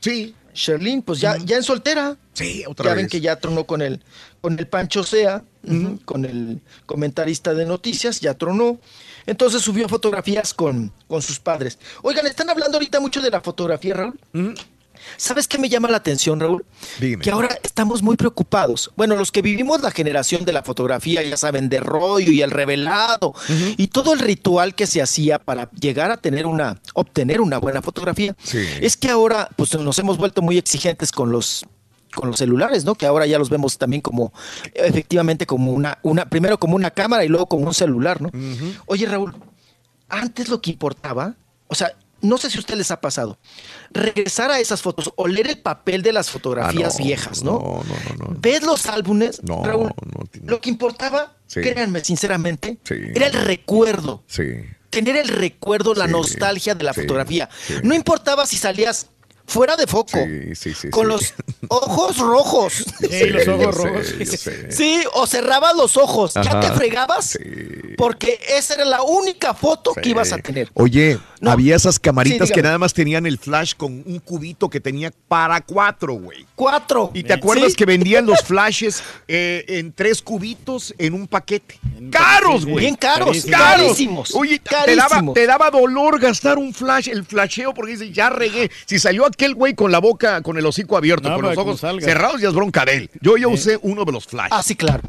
Sí. Sherlyn, pues ya, ya en soltera. Sí, otra ya ven vez. que ya tronó con el, con el Pancho Sea, con el comentarista de noticias, ya tronó. Entonces subió fotografías con, con sus padres. Oigan, están hablando ahorita mucho de la fotografía, Raúl. ¿Sabes qué me llama la atención, Raúl? Que ahora estamos muy preocupados. Bueno, los que vivimos la generación de la fotografía, ya saben, de rollo y el revelado y todo el ritual que se hacía para llegar a tener una, obtener una buena fotografía. Sí. Es que ahora, pues nos hemos vuelto muy exigentes con los con los celulares, ¿no? Que ahora ya los vemos también como, efectivamente, como una, una, primero como una cámara y luego como un celular, ¿no? Oye, Raúl, antes lo que importaba, o sea, no sé si a ustedes les ha pasado, regresar a esas fotos o leer el papel de las fotografías Ah, no, viejas, ¿no? No, no, no. Ves los álbumes, No, Raúl, no, lo que importaba, Sí. créanme sinceramente, Sí. era el recuerdo, Sí. tener el recuerdo, la nostalgia de la fotografía. No importaba si salías fuera de foco, Sí, sí, sí. con sí. los ojos rojos. Yo sé, yo sé. Sí, o cerrabas los ojos, ya Ajá. te fregabas, porque esa era la única foto que ibas a tener. Oye, No. había esas camaritas Sí, que nada más tenían el flash con un cubito que tenía para cuatro, güey. Cuatro. ¿Y te acuerdas Sí. que vendían los flashes eh, en tres cubitos en un paquete? ¡Caros, güey! Bien caros, ¡Caros! carísimos, Oye, te daba, carísimos. te daba dolor gastar un flash, el flasheo, porque dices, ya regué. Si salió aquel güey con la boca, con el hocico abierto, No, con los que ojos cerrados, ya es bronca de él. Yo ya usé uno de los flash. Ah, sí, claro.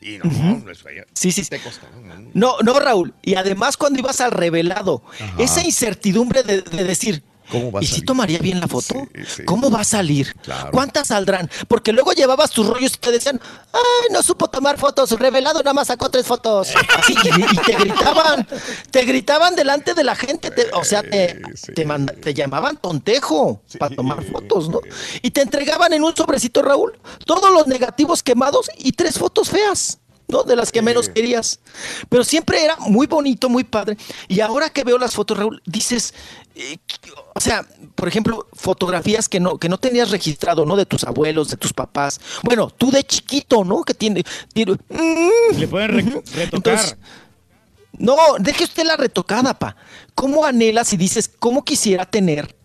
Y no, no, no es fea. Sí, sí, sí. Te costó. No, no, Raúl. Y además cuando ibas al revelado, Ajá. esa incertidumbre de, de decir, ¿Cómo va a ¿y si tomaría bien la foto? sí. ¿Cómo va a salir? Claro. ¿Cuántas saldrán? Porque luego llevabas tus rollos y te decían, ay, no supo tomar fotos, revelado nada más sacó tres fotos. Así, y, y te gritaban, te gritaban delante de la gente, te- o sea, te, te, manda- te llamaban tontejo para tomar fotos, ¿no? Y te entregaban en un sobrecito, Raúl, todos los negativos quemados y tres fotos feas. ¿No? De las que menos querías. Pero siempre era muy bonito, muy padre. Y ahora que veo las fotos, Raúl, dices, eh, o sea, por ejemplo, fotografías que no, que no tenías registrado, ¿no? De tus abuelos, de tus papás. Bueno, tú de chiquito, ¿no? Que tiene. tiene- Le pueden re- retocar. Entonces, no, deje usted la retocada, pa. ¿Cómo anhelas y dices, cómo quisiera tener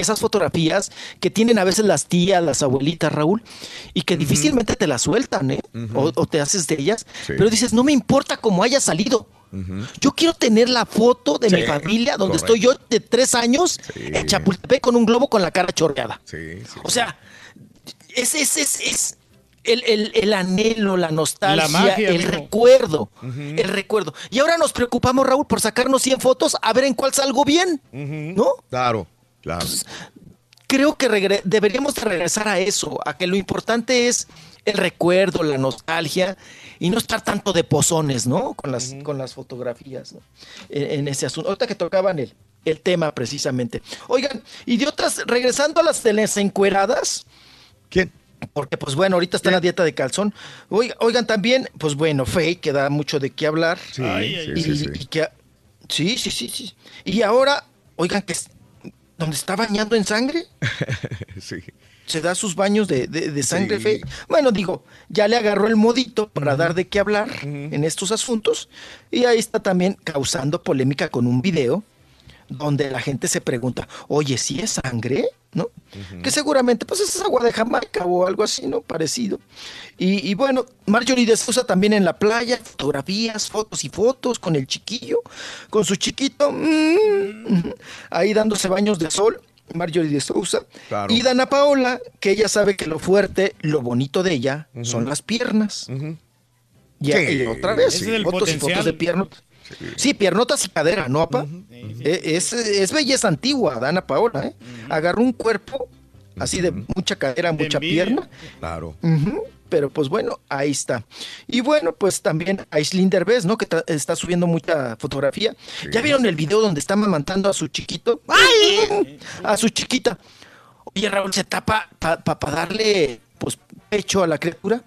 esas fotografías que tienen a veces las tías, las abuelitas, Raúl, y que difícilmente te las sueltan, ¿eh? o, o te haces de ellas, Sí. pero dices, no me importa cómo haya salido. Yo quiero tener la foto de mi Sí, familia donde correcto. estoy yo de tres años en Chapultepec con un globo con la cara chorreada. Sí, sí. O sea, es, es, es, es el, el- el anhelo, la nostalgia, La magia, el amigo. recuerdo, el recuerdo. Y ahora nos preocupamos, Raúl, por sacarnos 100 fotos a ver en cuál salgo bien, ¿no? Claro, claro. Creo que regre- deberíamos de regresar a eso, a que lo importante es el recuerdo, la nostalgia y no estar tanto de pozones, ¿no? Con las, con las fotografías, ¿no? En, en ese asunto. Ahorita que tocaban el, el tema precisamente. Oigan, y de otras, regresando a las de las encueradas. ¿Quién? Porque, pues bueno, ahorita está en la dieta de calzón. Oiga- Oigan, también, pues bueno, Faye, que da mucho de qué hablar. Sí, sí, y, sí, sí. y que- sí, sí, sí, sí. Y ahora, oigan, que donde está bañando en sangre. sí. Se da sus baños de, de- de sangre fe. Bueno, digo, ya le agarró el modito para dar de qué hablar en estos asuntos. Y ahí está también causando polémica con un video donde la gente se pregunta, oye, ¿si es sangre? ¿No? Que seguramente, pues es agua de Jamaica o algo así, ¿no? Parecido. Y, y bueno, Marjorie de Sousa también en la playa, fotografías, fotos y fotos con el chiquillo, con su chiquito, mm, ahí dándose baños de sol. Marjorie de Sousa. Claro. Y Dana Paola, que ella sabe que lo fuerte, lo bonito de ella son las piernas. Y, y otra vez, fotos y fotos de piernotas. Sí, piernotas y cadera, ¿no, apa? Eh, Es, es belleza antigua, Dana Paola, ¿eh? Agarró un cuerpo así de mucha cadera, mucha envidia. pierna. Claro. Pero pues bueno, ahí está. Y bueno, pues también Aislinn Derbez, ¿no? Que está subiendo mucha fotografía. ¿Ya vieron el video donde está mamantando a su chiquito? ¡Ay! A su chiquita. Oye, Raúl, se tapa para darle, pues, pecho a la criatura.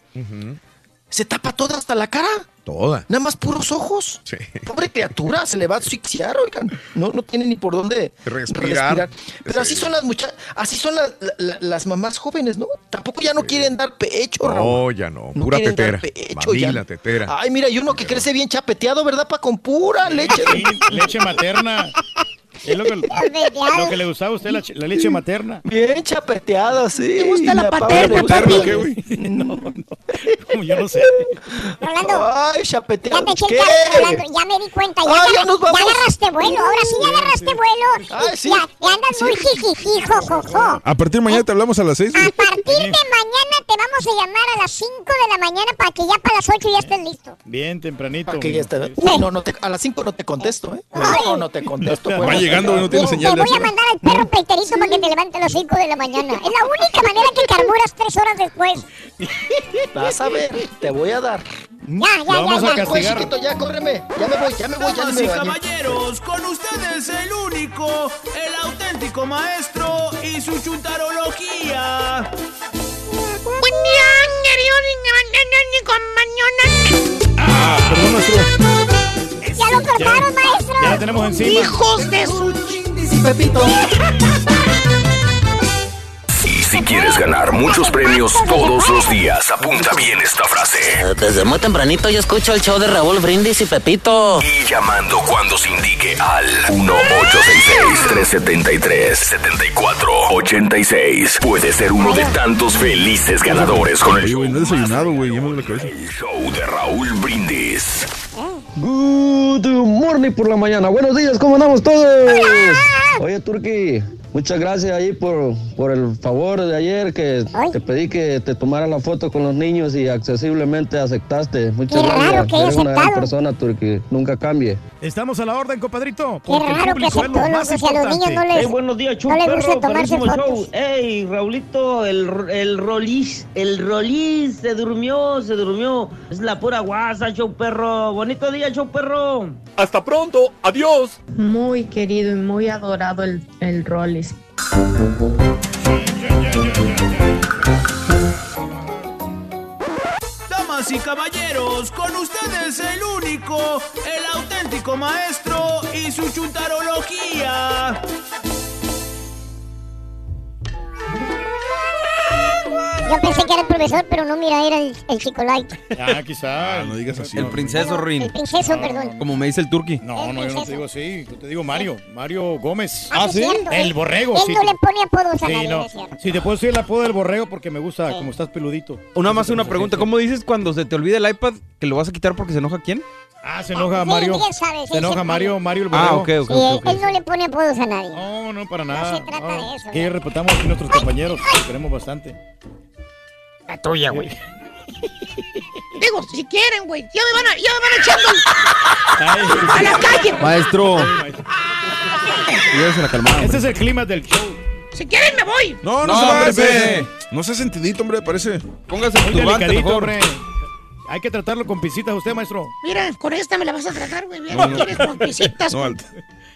Se tapa toda hasta la cara. Toda. Nada más puros ojos. Sí. Pobre criatura, se le va a asfixiar, oigan. No, no tiene ni por dónde Respirar. Pero así son las muchachas, así son la- la- la- las mamás jóvenes, ¿no? Tampoco ya no quieren dar pecho, Raúl. No, ya no. Pura tetera. dar pecho, ya. Mamila, tetera. Ay, mira, y uno que crece bien chapeteado, ¿verdad? Pa' con pura leche. Sí, leche materna. Es lo que, lo que le gustaba a usted, la, ch- la leche materna. Bien chapeteada, sí. ¿Te gusta la paterna, papi? ¿Qué, güey? Como yo no sé. Rolando, Ay, ya chapeteada. te eché el ¿Qué? carro, Rolando, ya me di cuenta, ya, Ay, ya nos vamos. ya agarraste vuelo, ahora sí ya agarraste vuelo. Ay, Y sí. Ya, ya andas muy jijiji, jojojo. A partir de mañana te hablamos a las 6. A partir de mañana te vamos a llamar a las 5 de la mañana para que ya para las 8 ya estés listo. Bien tempranito. Pa' que ya está. Uy, no, no te- a las 5 no te contesto, ¿eh? No, no te contesto. Bueno. Llegando y no tiene Te señal de voy a mandar al perro peiterito para que te levante a las 5 de la mañana. Es la única manera que carburas 3 horas después. Vas a ver, te voy a dar. Ya, ya, Lo vamos ya, a ya. Pues, castigar. chiquito, ya, córreme. Ya me voy, ya me voy, ya Damas me y voy. caballeros, con ustedes el único, el auténtico maestro y su chuntarología. Día, Perdón, maestro. Ya lo cortaron, maestro. Ya la tenemos encima. Hijos de su Pepito. Y si quieres ganar muchos premios todos los días, apunta bien esta frase. Desde muy tempranito yo escucho el show de Raúl Brindis y Pepito. Y llamando cuando se indique al 1-866-373-7486. Puede ser uno de tantos felices ganadores con el show. El show de Raúl Brindis. Good morning por la mañana. Buenos días, ¿cómo andamos todos? Oye, Turki, muchas gracias ahí por, por el favor de ayer que te pedí que te tomara la foto con los niños y accesiblemente aceptaste. Muchas Qué raro gracias. que haya Eres una gran persona, Turki. Nunca cambie. Estamos a la orden, compadrito. Qué raro que aceptó, lo más a los niños no les, Hey, buenos días, show no les perro, gusta tomarse fotos. Hey, Raulito, el, el Rolis, el Rolis se durmió, se durmió. Es la pura guasa, show perro. Bonito día, show perro. Hasta pronto, adiós. Muy querido y muy adorado el, el Rollis. Damas y caballeros, con ustedes el único, el auténtico maestro y su chuntarología. Yo pensé que era el profesor, pero no, mira, era el, el chico light. Ah, quizá. No digas así. El princeso Rin. El princeso, perdón. Como me dice el turqui. No, no, yo no te digo así. Yo te digo Mario. Mario Gómez. Ah, sí, cierto, El borrego. Él sí. no le pone apodos a Sí, nadie, no. es cierto. Si te puedo decir el apodo del borrego porque me gusta como estás peludito. Una más una pregunta. ¿Cómo dices cuando se te olvida el iPad que lo vas a quitar porque se enoja quién? Ah, se enoja Sí, Mario. bien sabes, Se sí, enoja sí, Mario, Mario el Ah, borrego. ok, ok, Sí, ok. él, ok. él no le pone apodos a nadie. No, no, para nada. se trata de eso, Que ¿no? respetamos aquí a nuestros compañeros. que queremos bastante. La tuya, güey. Digo, si quieren, güey. Ya me van a, ya me van echando a la calle. Maestro. Llévese la calmada. Este es el clima del show. Si quieren, me voy. No, no, No, se va, hombre, espérese. No seas sentidito, hombre, parece. Póngase Muy turbante delicadito, mejor. hombre. Hay que tratarlo con pisitas usted, maestro. Mira, con esta me la vas a tratar, güey. No, no. ¿Quieres con pisitas? No, alto.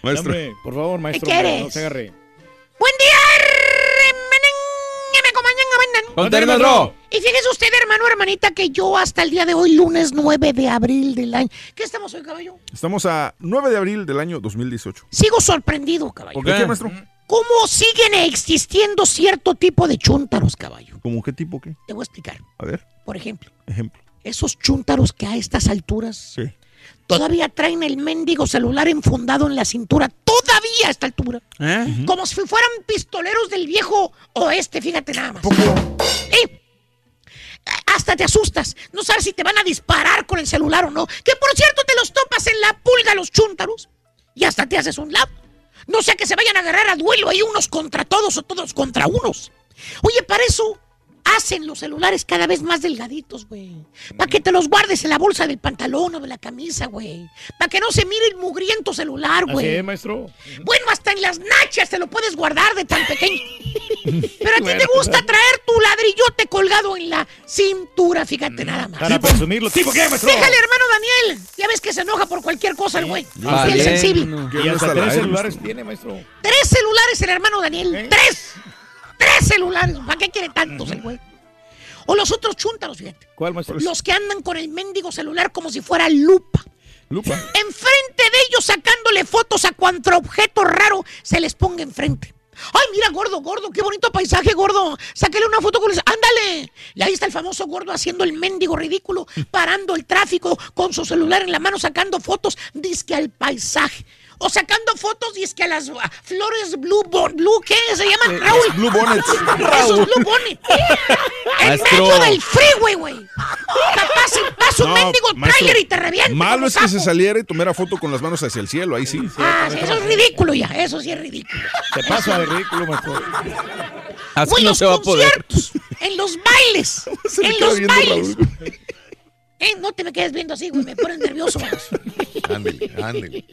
Maestro. Hombre, por favor, maestro. ¿Qué quieres? No se agarre. Buen día, comañan, Contén, maestro. Y fíjese usted, hermano, hermanita, que yo hasta el día de hoy, lunes 9 de abril del año. ¿Qué estamos hoy, caballo? Estamos a 9 de abril del año 2018. Sigo sorprendido, caballo. ¿Por qué, maestro? ¿Cómo siguen existiendo cierto tipo de chúntaros, caballo? ¿Cómo qué tipo qué? Te voy a explicar. A ver, Por ejemplo, ejemplo. esos chúntaros que a estas alturas Sí. Todavía traen el mendigo celular enfundado en la cintura, todavía a esta altura. Como si fueran pistoleros del viejo oeste, fíjate nada más. Eh, hasta te asustas. No sabes si te van a disparar con el celular o no. Que por cierto te los topas en la pulga los chúntaros y hasta te haces un lado. No sea que se vayan a agarrar a duelo ahí unos contra todos o todos contra unos. Oye, para eso hacen los celulares cada vez más delgaditos, güey. Para que te los guardes en la bolsa del pantalón o de la camisa, güey. Para que no se mire el mugriento celular, güey. es, maestro. Bueno, hasta en las nachas te lo puedes guardar de tan pequeño. Pero a ti Bueno, te gusta traer tu ladrillote colgado en la cintura, fíjate nada más. Para presumirlo. ¿Tipo qué, maestro? Déjale, hermano Daniel. Ya ves que se enoja por cualquier cosa el güey. Es sensible. Y hasta tres celulares tiene, maestro. Tres celulares el hermano Daniel. Tres. Tres celulares. ¿Para qué quiere tantos el güey? O los otros chúntaros, fíjate. ¿Cuál, maestro? Los que andan con el mendigo celular como si fuera lupa. Lupa. Enfrente de ellos sacándole fotos a cuanto objeto raro se les ponga enfrente. Ay, mira, gordo, gordo, qué bonito paisaje, gordo. Sáquele una foto con el... ¡Ándale! Y ahí está el famoso gordo haciendo el mendigo ridículo, parando el tráfico con su celular en la mano, sacando fotos, disque al paisaje. O sacando fotos, disque a las flores blue, bon- blue, ¿qué se llaman? Eh, Raúl. blue bonnets. Esos Raúl. blue bonnets. en medio del freeway, güey. Capaz si pasa un No, mendigo trailer y te revienta. Malo es que se saliera y tomara foto con las manos hacia el cielo, ahí sí. Ah, sí, eso es ridículo ya, eso sí es ridículo. Se pasa de ridículo, maestro. Así Güey, no los se va a poder. conciertos, en los bailes, le en los bailes. Eh, no te me quedes viendo así, güey, me pones nervioso. vamos. Ándele, ándele.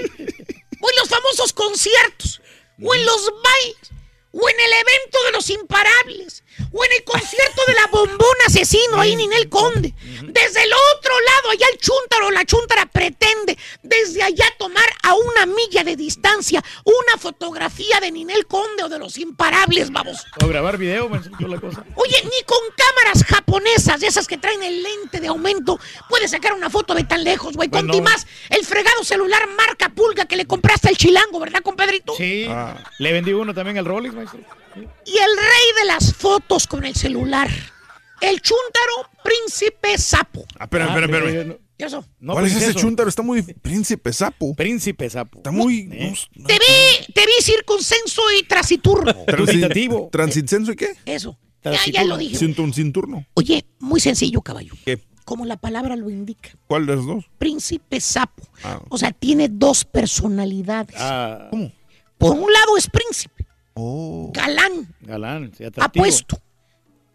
O en los famosos conciertos, o en los bailes, o en el evento de los imparables, o en el concierto de la bombona asesino ahí en Ninel Conde. Desde el otro lado, allá el chúntaro o la chúntara pretende desde allá tomar a una milla de distancia una fotografía de Ninel Conde o de los imparables, vamos. O grabar video, toda la cosa. Oye, ni con cámaras japonesas, de esas que traen el lente de aumento, puedes sacar una foto de tan lejos, güey. Con Bueno. más el fregado celular marca pulga que le compraste al chilango, ¿verdad, compadrito? Sí. Ah. Le vendí uno también al Rolex, maestro. Y el rey de las fotos con el celular, el chúntaro príncipe sapo. Ah, espera, espera, pero- espera. ¿Qué eso? No, ¿Cuál es ese princeso. chúntaro? Está muy príncipe sapo. Príncipe sapo. Está muy... ¿Eh? no, Te vi, te vi circuncenso y trasiturno. transi- ¿Transincenso y qué? Eso. Ya, ya lo dije. sin turno. Oye, muy sencillo, caballo. ¿Qué? Como la palabra lo indica. ¿Cuál de los dos? Príncipe sapo. Ah. O sea, tiene dos personalidades. Ah, ¿Cómo? Por un lado es príncipe, Oh. galán, galán, sí, atractivo. apuesto.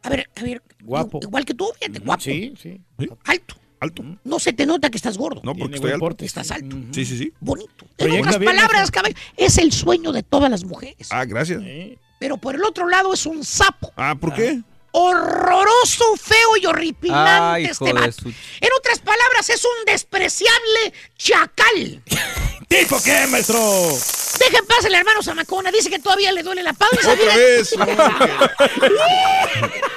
A ver, a ver. Guapo. Igual que tú, fíjate, guapo. Sí, sí. Alto. Alto. No se te nota que estás gordo. No, porque estoy alto. Estás alto. Sí, sí, sí. Bonito. En otras palabras, caballo, es el sueño de todas las mujeres. Ah, gracias. Pero por el otro lado es un sapo. Ah, ¿por qué? Horroroso, feo y horripilante Ay, este vato. su- En otras palabras, es un despreciable chacal. ¿Tipo qué, maestro? Deja en paz el hermano Zamacona. Dice que todavía le duele la panza. Otra vez.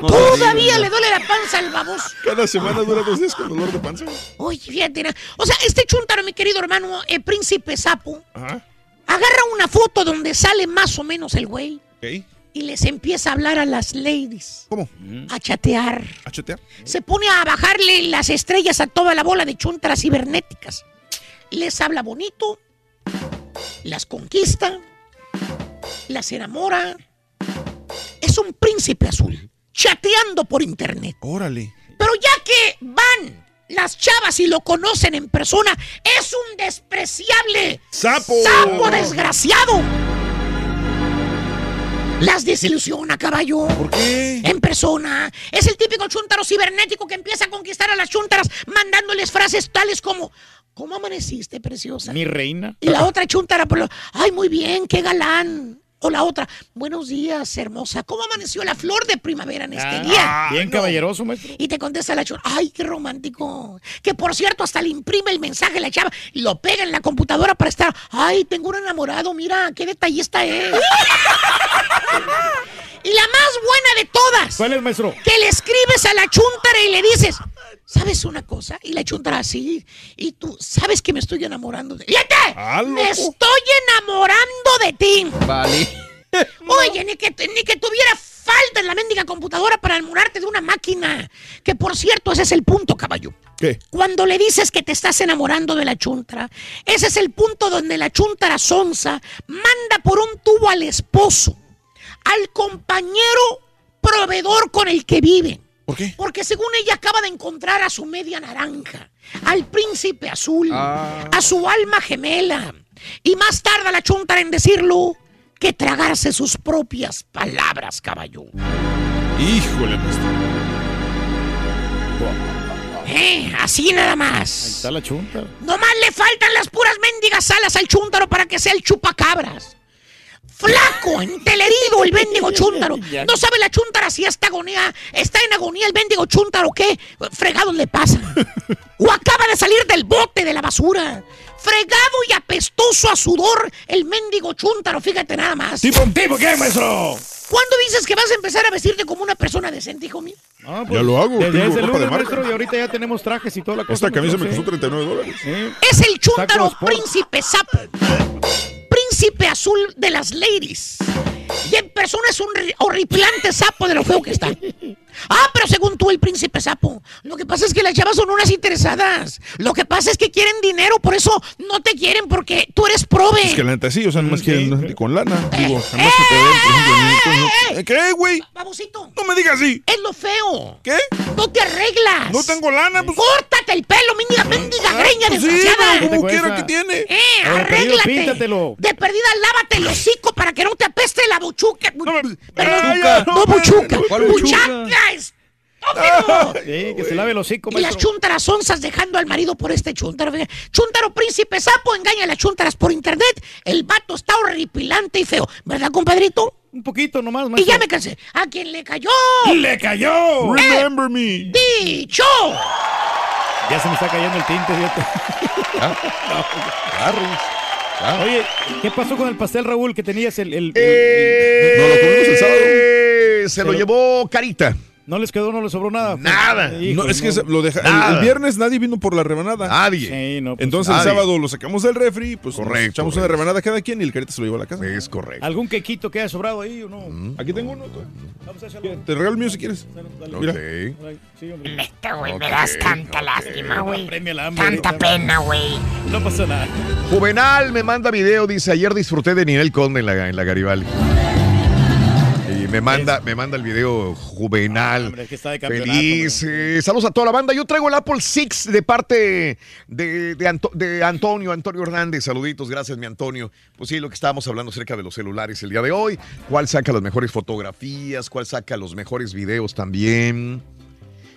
Todavía le duele la panza al baboso. Cada semana dura dos días con dolor de panza. Oye, fíjate. O sea, este chuntaro, mi querido hermano, el príncipe sapo, Ajá. agarra una foto donde sale más o menos el güey Ok. Y les empieza a hablar a las ladies, ¿Cómo? a chatear. ¿A chatear? Se pone a bajarle las estrellas a toda la bola de chuntaras cibernéticas. Les habla bonito, las conquista, las enamora. Es un príncipe azul, chateando por internet. Órale. Pero ya que van las chavas y lo conocen en persona, es un despreciable ¡Sapo! sapo desgraciado. Las desilusiona, caballo. ¿Por qué? En persona. Es el típico chuntaro cibernético que empieza a conquistar a las chuntaras mandándoles frases tales como ¿Cómo amaneciste, preciosa? Mi reina. Y la otra chuntara, por lo, ay, muy bien, qué galán. O la otra, buenos días, hermosa. ¿Cómo amaneció la flor de primavera en este Ah, día? Bien caballeroso, maestro. Y te contesta la chava, ay, qué romántico. Que por cierto, hasta le imprime el mensaje la chava y lo pega en la computadora para estar, ay, tengo un enamorado, mira, qué detallista es. y la más buena de todas, ¿Cuál es, maestro? que le escribes a la chuntara y le dices, ¿sabes una cosa? Y la chuntara así, y tú, ¿sabes que me estoy enamorando de ¡Fíjate! ¡Me estoy enamorando de ti! Vale. Oye, ni que, ni que tuviera falta en la mendiga computadora para enamorarte de una máquina. Que por cierto, ese es el punto, caballo. ¿Qué? Cuando le dices que te estás enamorando de la chuntara, ese es el punto donde la chuntara sonza manda por un tubo al esposo, al compañero proveedor con el que vive. ¿Por qué? Porque según ella acaba de encontrar a su media naranja, al príncipe azul, Ah. a su alma gemela. Y más tarda la chuntara en decirlo que tragarse sus propias palabras, caballo. Híjole. Eh, así nada Ahí más. está la chunta. Nomás le faltan las puras mendigas alas al chúntaro para que sea el chupacabras. Flaco, entelerido el mendigo chúntaro. No sabe la chúntara si está agonía, está en agonía el mendigo chúntaro qué. Fregados le pasa. O acaba de salir del bote de la basura. Fregado y apestoso a sudor el mendigo chúntaro, fíjate nada más. ¿Tipo, tipo qué, maestro? ¿Cuándo dices que vas a empezar a vestirte como una persona decente, hijo mío? Ah, Ya lo hago, Desde tengo ese ropa de lunes, marca. maestro, y ahorita ya tenemos trajes y toda la cosa. Esta camisa me costó 39 dólares. Sí. Es el chúntaro príncipe sapo. Príncipe azul de las ladies. Y en persona es un ri- horripilante sapo de lo feo que está. Ah, pero según tú, el príncipe sapo. Lo que pasa es que las chavas son unas interesadas. Lo que pasa es que quieren dinero, por eso no te quieren porque tú eres prove. Es que la neta sí, o sea, nomás Mm, quieren gente con lana. Digo, jamás que te den, por ejemplo, ¿eh, ¿Qué, güey? Babosito. No me digas así. Es lo feo. ¿Qué? No te arreglas. No tengo lana, pues. Córtate el pelo, mendiga, mendiga Ah, greña pues sí, desgraciada. pero como quiera que tiene. Eh, perdido, arréglate. píntatelo. De perdida, lávate el hocico para que no te apeste la buchuca. Perdón, Ay, ya, no, no, buchuca. ¿Cuál buchuca? Buchaca, estúpido. Sí, que se lave el hocico, Y las chuntaras onzas dejando al marido por este chuntaro. Chuntaro príncipe sapo engaña a las chuntaras por internet. El vato está horripilante y feo. ¿Verdad, compadrito? Un poquito nomás, Y maestro. ya me cansé. ¿A quién le cayó? ¡Le cayó! Remember me. ¡Dicho! Ya se me está cayendo el tinte, fíjate. Oye, ¿qué pasó con el pastel, Raúl, que tenías el... el- el- Eh, No, lo comimos el sábado. Se lo llevó Carita. ¿No les quedó, no les sobró nada? Nada. Hijo, No, es que no. lo deja, el- viernes nadie vino por la rebanada. Nadie. Sí, no, pues, Entonces nadie. el sábado lo sacamos del refri, pues nos Correcto, echamos una rebanada cada quien y el carita se lo llevó a la casa. Es correcto. ¿Algún quequito que haya sobrado ahí o no? Aquí tengo uno. tú. Vamos a echarlo. Te regalo el mío si quieres. Dale. Mira. Ok. Sí, hombre. Neta, güey, me das tanta lástima, güey. Tanta pena, güey. No pasa nada. Juvenal me manda video, dice, ayer disfruté de Ninel Conde en la, en la Garibaldi. Me manda, me manda el video Juvenal. Hombre, es que está de campeonato, Feliz. eh, saludos a toda la banda. Yo traigo el Apple Six de parte de, de Anto- de Antonio, Antonio Hernández. Saluditos, gracias, mi Antonio. Pues sí, lo que estábamos hablando acerca de los celulares el día de hoy. ¿Cuál saca las mejores fotografías? ¿Cuál saca los mejores videos también?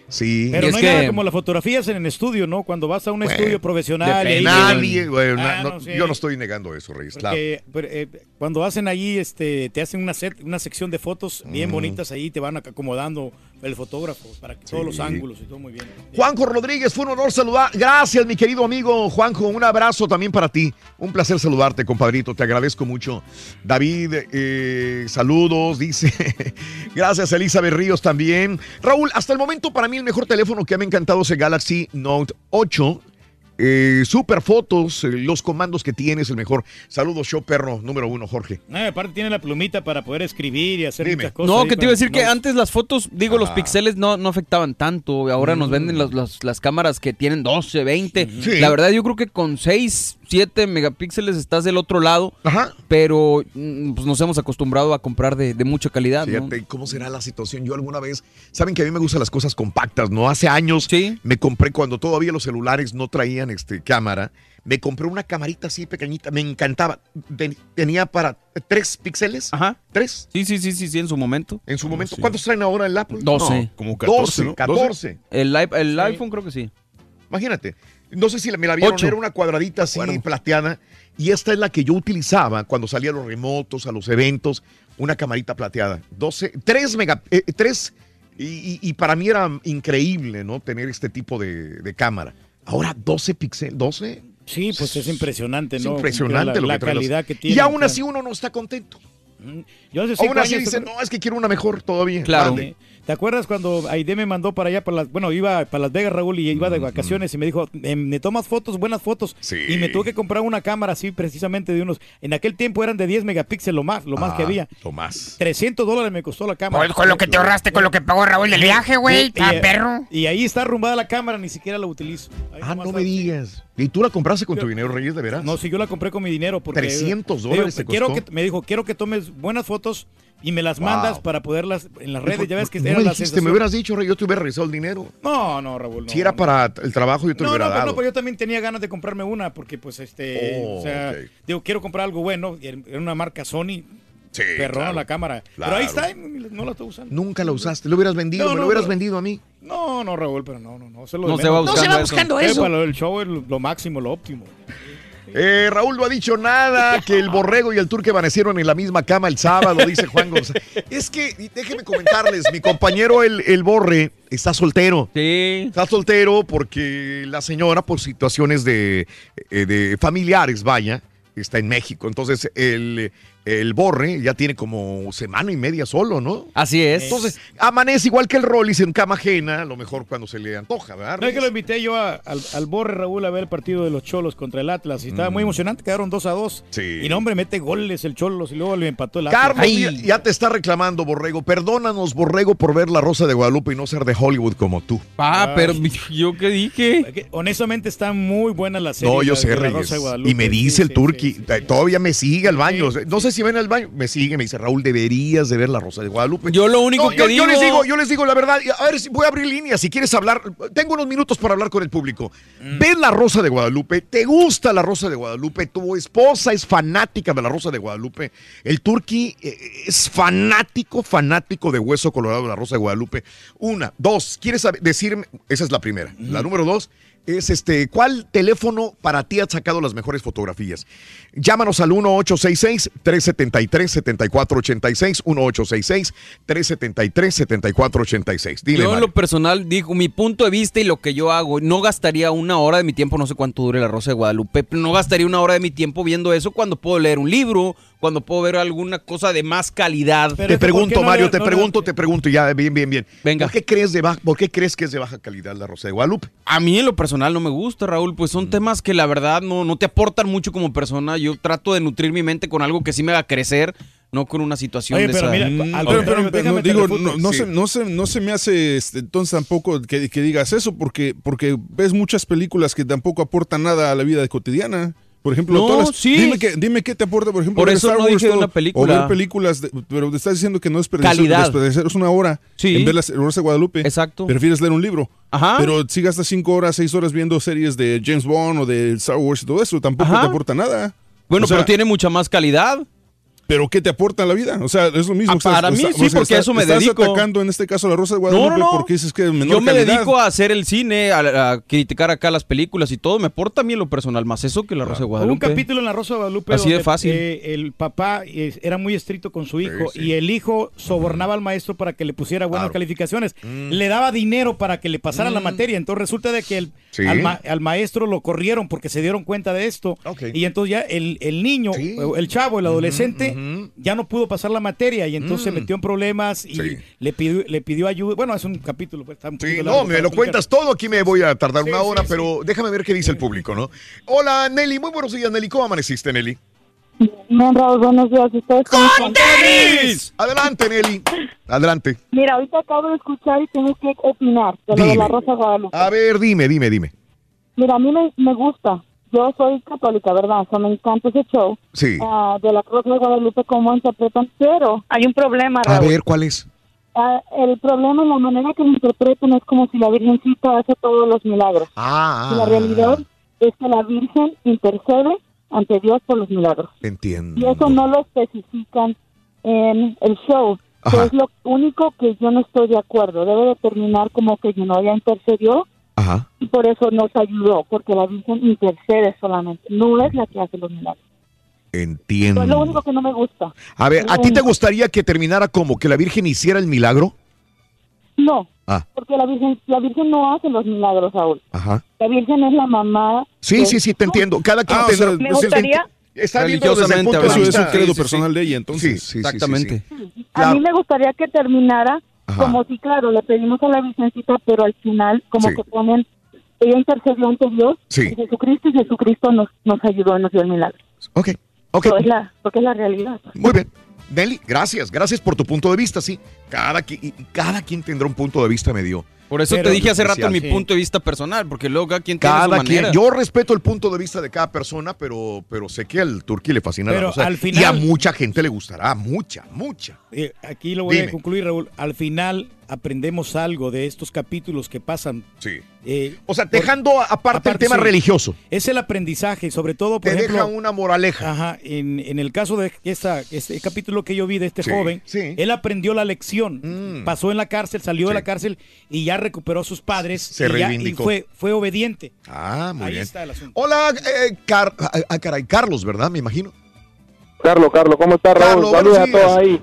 Sí. Pero Y no es hay nada como las fotografías en el estudio, ¿no? Cuando vas a un Bueno, estudio profesional. y ahí Nadie, güey, Ah, no- no sé. yo no estoy negando eso, Reyes. claro. Pero, eh, cuando hacen allí, este, te hacen una, set, una sección de fotos bien Mm. bonitas ahí, te van acomodando el fotógrafo para que todos los ángulos y todo muy bien. Juanjo Rodríguez, fue un honor saludar. Gracias, mi querido amigo Juanjo. Un abrazo también para ti. Un placer saludarte, compadrito. Te agradezco mucho. David, eh, saludos, dice. Gracias, Elizabeth Ríos también. Raúl, hasta el momento para mí el mejor teléfono que me ha encantado es el Galaxy Note 8. Eh, super fotos, eh, los comandos que tienes, el mejor. Saludos, show perro número uno, Jorge. Aparte tiene la plumita para poder escribir y hacer Dime. muchas cosas. No, que te iba a decir que no. antes las fotos, digo, los Ah. pixeles no, no afectaban tanto. Ahora nos venden las, las- las cámaras que tienen 12, 20. Sí. La verdad, yo creo que con 6, 7 megapíxeles estás del otro lado. Ajá. Pero mm, pues nos hemos acostumbrado a comprar de, de mucha calidad. ¿no? Fíjate, ¿cómo será la situación? Yo alguna vez, saben que a mí me gustan las cosas compactas, ¿no? Hace años Sí. me compré, cuando todavía los celulares no traían este, cámara, me compré una camarita así pequeñita, me encantaba. Ten- tenía para tres píxeles. Ajá. ¿Tres? Sí, sí, sí, sí, sí, en su momento. En su momento. sí. ¿Cuántos traen ahora el Apple? 12. Como 14, 12, ¿no? 14. El, el iPhone creo que sí. Imagínate. No sé si la- me la vieron, Ocho. era una cuadradita así plateada. Y esta es la que yo utilizaba cuando salía a los remotos, a los eventos, una camarita plateada. 12, 3 mega, eh, 3, y, y- y para mí era increíble, ¿no? Tener este tipo de, de cámara. Ahora 12 píxeles, 12. Sí, pues es impresionante, Es ¿no? impresionante la, lo la que calidad que tiene. Y aún claro. así uno no está contento. Yo hace cinco Aún así años- dicen, no, es que quiero una mejor todavía. Claro. Dale. ¿Te acuerdas cuando Aide me mandó para allá, para las, bueno, iba para Las Vegas, Raúl, y iba de vacaciones y me dijo, "Em, me tomas fotos, buenas fotos? Y me tuve que comprar una cámara así precisamente de unos, en aquel tiempo eran de 10 megapíxeles lo más, lo más que Ah, había. Lo más. 300 dólares me costó la cámara. Con, con lo que te ahorraste, con lo que pagó Raúl del viaje, güey. Y- perro. Y ahí está arrumbada la cámara, ni siquiera la utilizo. Ahí Ah, no me digas. ¿Y tú la compraste con tu dinero, Reyes, de veras? No, si yo la compré con mi dinero. Porque, 300 Digo, dólares te quiero costó. que, Me dijo, quiero que tomes buenas fotos y me las Wow. mandas para poderlas en las redes. Ya ves que no era me la dijiste, sensación. me hubieras dicho, Rey, yo te hubiera regresado el dinero. No, no, Raúl. No, si era no. para el trabajo, yo te No, no, hubiera pero dado. no, pues yo también tenía ganas de comprarme una porque, pues, este, Oh, o sea, digo, quiero comprar algo bueno, era una marca Sony, Sí, claro, la cámara, claro. pero ahí está, y no la estoy usando. Nunca la usaste, lo hubieras vendido, No, me no, lo hubieras pero- vendido a mí. No, no, Raúl, pero no, no, no, se lo No se va No se va buscando eso. para el show es lo máximo, lo óptimo. Eh, Raúl no ha dicho nada, que el borrego y el turque amanecieron en la misma cama el sábado, dice Juan González. Es que, déjenme comentarles, mi compañero el, el borre está soltero. Sí. Está soltero porque la señora, por situaciones de, eh, de familiares, vaya, está en México. Entonces, el, el borre ya tiene como semana y media solo, ¿no? Así es. Entonces, amanece igual que el Rollis en cama ajena, a lo mejor cuando se le antoja, ¿verdad? No es que lo invité yo a- al, al Borre Raúl a ver el partido de los Cholos contra el Atlas y estaba muy emocionante, quedaron 2 a 2. Mm. Sí. Y no, hombre, mete goles el Cholos y luego le empató el Atlas. Carlos ya, ya te está reclamando, Borrego. Perdónanos, Borrego, por ver La Rosa de Guadalupe y no ser de Hollywood como tú. Ah, pero yo qué dije. Honestamente están muy buenas las series. No, yo la- sé, de la Reyes. Rosa de Guadalupe. Y me dice Sí, el sí, turqui, todavía me sigue al baño. No sé si ven al baño. Me sigue, me dice, Raúl, deberías de ver La Rosa de Guadalupe. Yo lo único No, que yo, digo... yo les digo, yo les digo la verdad. A ver, si voy a abrir líneas. Si quieres hablar, tengo unos minutos para hablar con el público. Mm. ¿Ves La Rosa de Guadalupe? ¿Te gusta La Rosa de Guadalupe? ¿Tu esposa es fanática de La Rosa de Guadalupe? El turqui eh, es fanático, fanático de Hueso Colorado de La Rosa de Guadalupe. Una, dos, ¿quieres decirme? Esa es la primera. La número dos es este, ¿cuál teléfono para ti ha sacado las mejores fotografías? Llámanos al 1866-373-7486, 1866-373-7486. Dile, yo en Mario. lo personal digo mi punto de vista y lo que yo hago. No gastaría una hora de mi tiempo, no sé cuánto dure la Rosa de Guadalupe, pero no gastaría una hora de mi tiempo viendo eso cuando puedo leer un libro, cuando puedo ver alguna cosa de más calidad. te pregunto, Mario, te pregunto, te pregunto, ya, bien, bien, bien. Venga. ¿Por qué, crees de baja- ¿Por qué crees que es de baja calidad la Rosa de Guadalupe? A mí en lo personal no me gusta, Raúl, pues Mm. son temas que la verdad no, no te aportan mucho como persona. Yo trato de nutrir mi mente con algo que sí me haga crecer, no con una situación Oye, de pero esa. mira, Mm, al. Pero, pero, pero no, digo, no, no Sí. se, no, se, no se me hace este, entonces tampoco que, que digas eso, porque, porque ves muchas películas que tampoco aportan nada a la vida cotidiana. Por ejemplo, No, todas las- sí. dime, que, dime qué te aporta, por ejemplo, Por eso Star no Wars dije todo, una película. O ver películas, de- pero te estás diciendo que no es una hora Sí. en ver la Rosa de Guadalupe. Exacto. Prefieres leer un libro. Ajá. Pero si gastas cinco horas, seis horas viendo series de James Bond o de Star Wars y todo eso, tampoco Ajá. te aporta nada. Bueno, O sea, pero tiene mucha más calidad. ¿Pero qué te aporta en la vida? O sea, es lo mismo. Ah, Estás- para mí está- sí, o sea, porque está- a eso me estás dedico. atacando en este caso a la Rosa de No, Guadalupe no, no. porque dices que es menor Yo me calidad. dedico a hacer el cine, a, a criticar acá las películas y todo. Me aporta a mí en lo personal más eso que la Rosa de Hubo un Guadalupe. capítulo en La Rosa de Guadalupe Así de fácil. eh, el papá era muy estricto con su hijo sí. y el hijo sobornaba al maestro para que le pusiera buenas Claro. calificaciones. Mm. Le daba dinero para que le pasara la Mm. materia. Entonces resulta de que el, Sí. al, ma- al maestro lo corrieron porque se dieron cuenta de esto. Y entonces ya el, el niño, el chavo, el adolescente, ya no pudo pasar la materia y entonces se Mm. metió en problemas y Sí. le, pidió, le pidió ayuda. Bueno, es un capítulo. Pues, está un Sí, no, me lo explicar. cuentas todo, aquí me voy a tardar una hora, pero déjame ver qué dice el público, ¿no? Hola, Nelly, muy buenos días, Nelly. ¿Cómo amaneciste, Nelly? Bien, Raúl, buenos días. ¿Ustedes cómo están? Adelante, Nelly. Adelante. Mira, ahorita acabo de escuchar y tengo que opinar de lo de la Rosa Guadalupe. A ver, dime, dime, dime. Mira, a mí me, me gusta. Yo soy católica, ¿verdad? O sea, me encanta ese show Sí. ah, de la Rosa de Guadalupe, cómo interpretan. Pero hay un problema, A Raúl. ver, ¿cuál es? Ah, el problema, la manera que lo interpretan es como si la Virgencita hace todos los milagros. Ah, Y la realidad es que la Virgen intercede ante Dios por los milagros. entiendo. Y eso no lo especifican en el show. que es lo único que yo no estoy de acuerdo. Debe de terminar como que ya intercedió Ajá. y por eso nos ayudó, porque la Virgen intercede solamente. No es la que hace los milagros. Entiendo. Es lo único que no me gusta. A ver, ¿a ti te gustaría que terminara como que la Virgen hiciera el milagro? No, Ah, porque la Virgen, la Virgen no hace los milagros, Saúl. ajá. La Virgen es la mamá. Sí, de- sí, sí, te entiendo. Cada quien Ah, o tendrá- sea, Me gustaría- Está viendo desde el punto de Eso es vista- un credo Sí, sí, personal sí. de ella, entonces. Sí, sí, sí, Exactamente. A mí me gustaría que terminara Ajá. como si, claro, le pedimos a la Virgencita, pero al final como Sí. que ponen, ella intercedió ante Dios Sí. y Jesucristo y Jesucristo nos, nos ayudó, nos dio el milagro. Ok, ok. Es la, porque es la realidad. Muy bien. Nelly, gracias. Gracias por tu punto de vista, sí. Cada, cada quien tendrá un punto de vista medio. Por eso Pero- te dije hace rato mi Sí. punto de vista personal, porque luego cada quien tiene su Cada manera. quien. Yo respeto el punto de vista de cada persona, pero, pero sé que al turqui le fascina Pero la cosa. al final- Y a mucha gente le gustará, mucha, mucha. Eh, aquí lo voy Dime. a concluir, Raúl. Al final aprendemos algo de estos capítulos que pasan. Sí. Eh, O sea, dejando aparte el tema religioso. Es el aprendizaje, sobre todo, por Te ejemplo. deja una moraleja. Ajá, en, en el caso de esta, este capítulo que yo vi de este Sí, joven, sí. Mm. él aprendió la lección. Pasó en la cárcel, salió de la cárcel y ya recuperó a sus padres. Se y ya- y reivindicó. fue, fue obediente. Ah, muy Ahí bien. está el asunto. Hola, eh, Car- ah, ah, caray, Carlos, ¿verdad? Me imagino. Carlos, Carlos, ¿cómo estás, Raúl? Carlos, Saludos a todos ahí.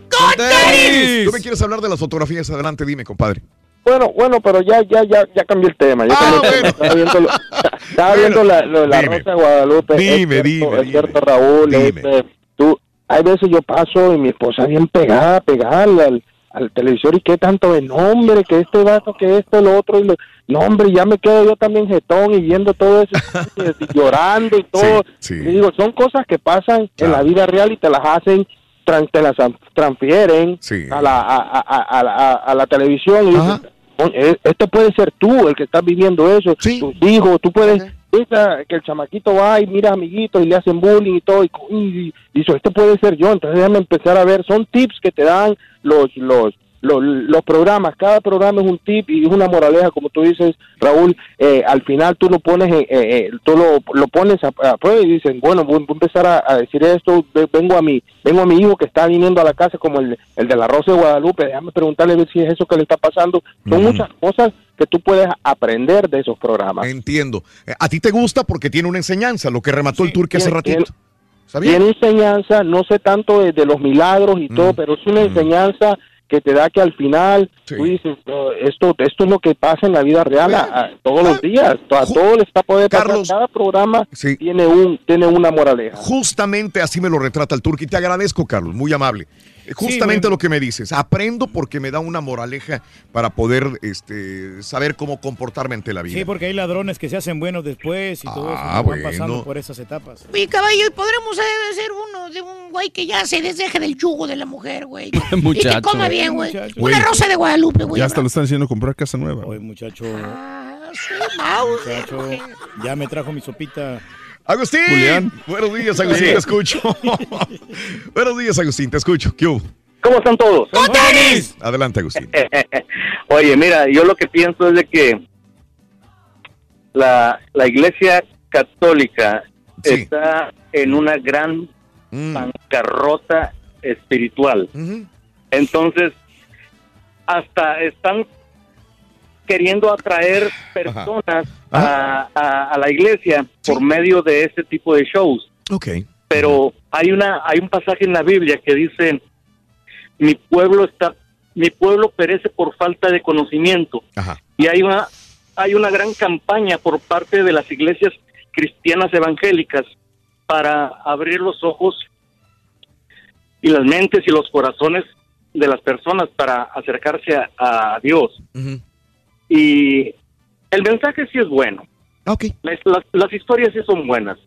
Tú me quieres hablar de las fotografías, adelante, dime, compadre. Bueno, bueno, pero ya, ya, ya, ya cambié el tema. Ya cambié el tema. Estaba viendo, lo- estaba viendo la, lo de la Dime. Rosa de Guadalupe. Dime, es cierto, dime, Es cierto, Raúl. este, tú, hay veces yo paso y mi esposa bien pegada, pegada al, al, televisor y qué tanto de nombre, que este vaso, que esto, lo otro. Y lo, no, hombre, ya me quedo yo también jetón y viendo todo eso, y llorando y todo. Y digo, son cosas que pasan en la vida real y te las hacen, te las transfieren a, la, a, a, a, a la- a la televisión. Y dices, "Coño, e- este puede ser tú el que estás viviendo eso, tus hijos, tú puedes... esa- que el chamaquito va y mira amiguitos y le hacen bullying y todo y, y, y dice, este puede ser yo entonces déjame empezar a ver son tips que te dan los los los, los programas, cada programa es un tip y es una moraleja, como tú dices, Raúl, eh, al final tú lo pones, eh, eh, tú lo, lo pones a, a prueba y dicen, bueno, voy, voy a empezar a, a decir esto, ve- vengo a mi, vengo a mi hijo que está viniendo a la casa como el, el de la Rosa de Guadalupe, déjame preguntarle si es eso que le está pasando. Son muchas cosas que tú puedes aprender de esos programas. Entiendo. Eh, A ti te gusta porque tiene una enseñanza, lo que remató el turque hace tiene- ratito. ¿Está bien? Tiene enseñanza, no sé tanto de, de los milagros y todo, pero es una enseñanza que te da que al final tú dices, "No, esto, esto es lo que pasa en la vida real a- a- todos los días, a todo le está poder pasar, Carlos, cada programa tiene un tiene una moraleja. Justamente así me lo retrata el turque y te agradezco, Carlos, muy amable. Justamente bueno. lo que me dices. Aprendo porque me da una moraleja para poder este, saber cómo comportarme ante la vida. Sí, porque hay ladrones que se hacen buenos después y todo eso. Ah, ¿no? Van bueno. pasando por esas etapas. Oye, caballo, ¿y podremos eh, ser uno de un güey que ya se desdeje del yugo de la mujer, güey? Y que Muchacho. coma bien, güey. Muchacho. Una rosa de Guadalupe, güey. Ya hasta lo están haciendo comprar casa nueva. Oye, muchacho. Mouse. Muchacho, ya me trajo mi sopita. Agustín. Julián. Buenos días, Agustín, te escucho. Buenos días, Agustín, te escucho. ¿Qué hubo? ¿Cómo están todos? Adelante, Agustín. Oye, mira, yo lo que pienso es de que la, la iglesia católica está en una gran Mm. bancarrota espiritual. Entonces, hasta están queriendo atraer personas a, a- a la iglesia por medio de este tipo de shows. Ok. Pero hay una hay un pasaje en la Biblia que dice mi pueblo está mi pueblo perece por falta de conocimiento. Y hay una hay una gran campaña por parte de las iglesias cristianas evangélicas para abrir los ojos y las mentes y los corazones de las personas para acercarse a, a Dios. Y el mensaje sí es bueno. Las, las- las historias sí son buenas.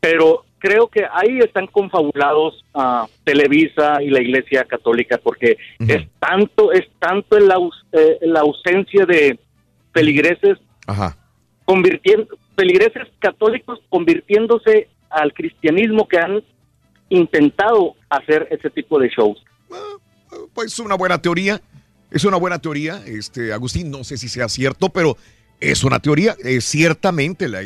Pero creo que ahí están confabulados a Televisa y la Iglesia Católica porque es tanto es tanto la, eh, la ausencia de feligreses Ajá. convirtiendo feligreses católicos convirtiéndose al cristianismo que han intentado hacer ese tipo de shows. Pues es una buena teoría. Es una buena teoría, este Agustín. No sé si sea cierto, pero es una teoría. Eh, ciertamente la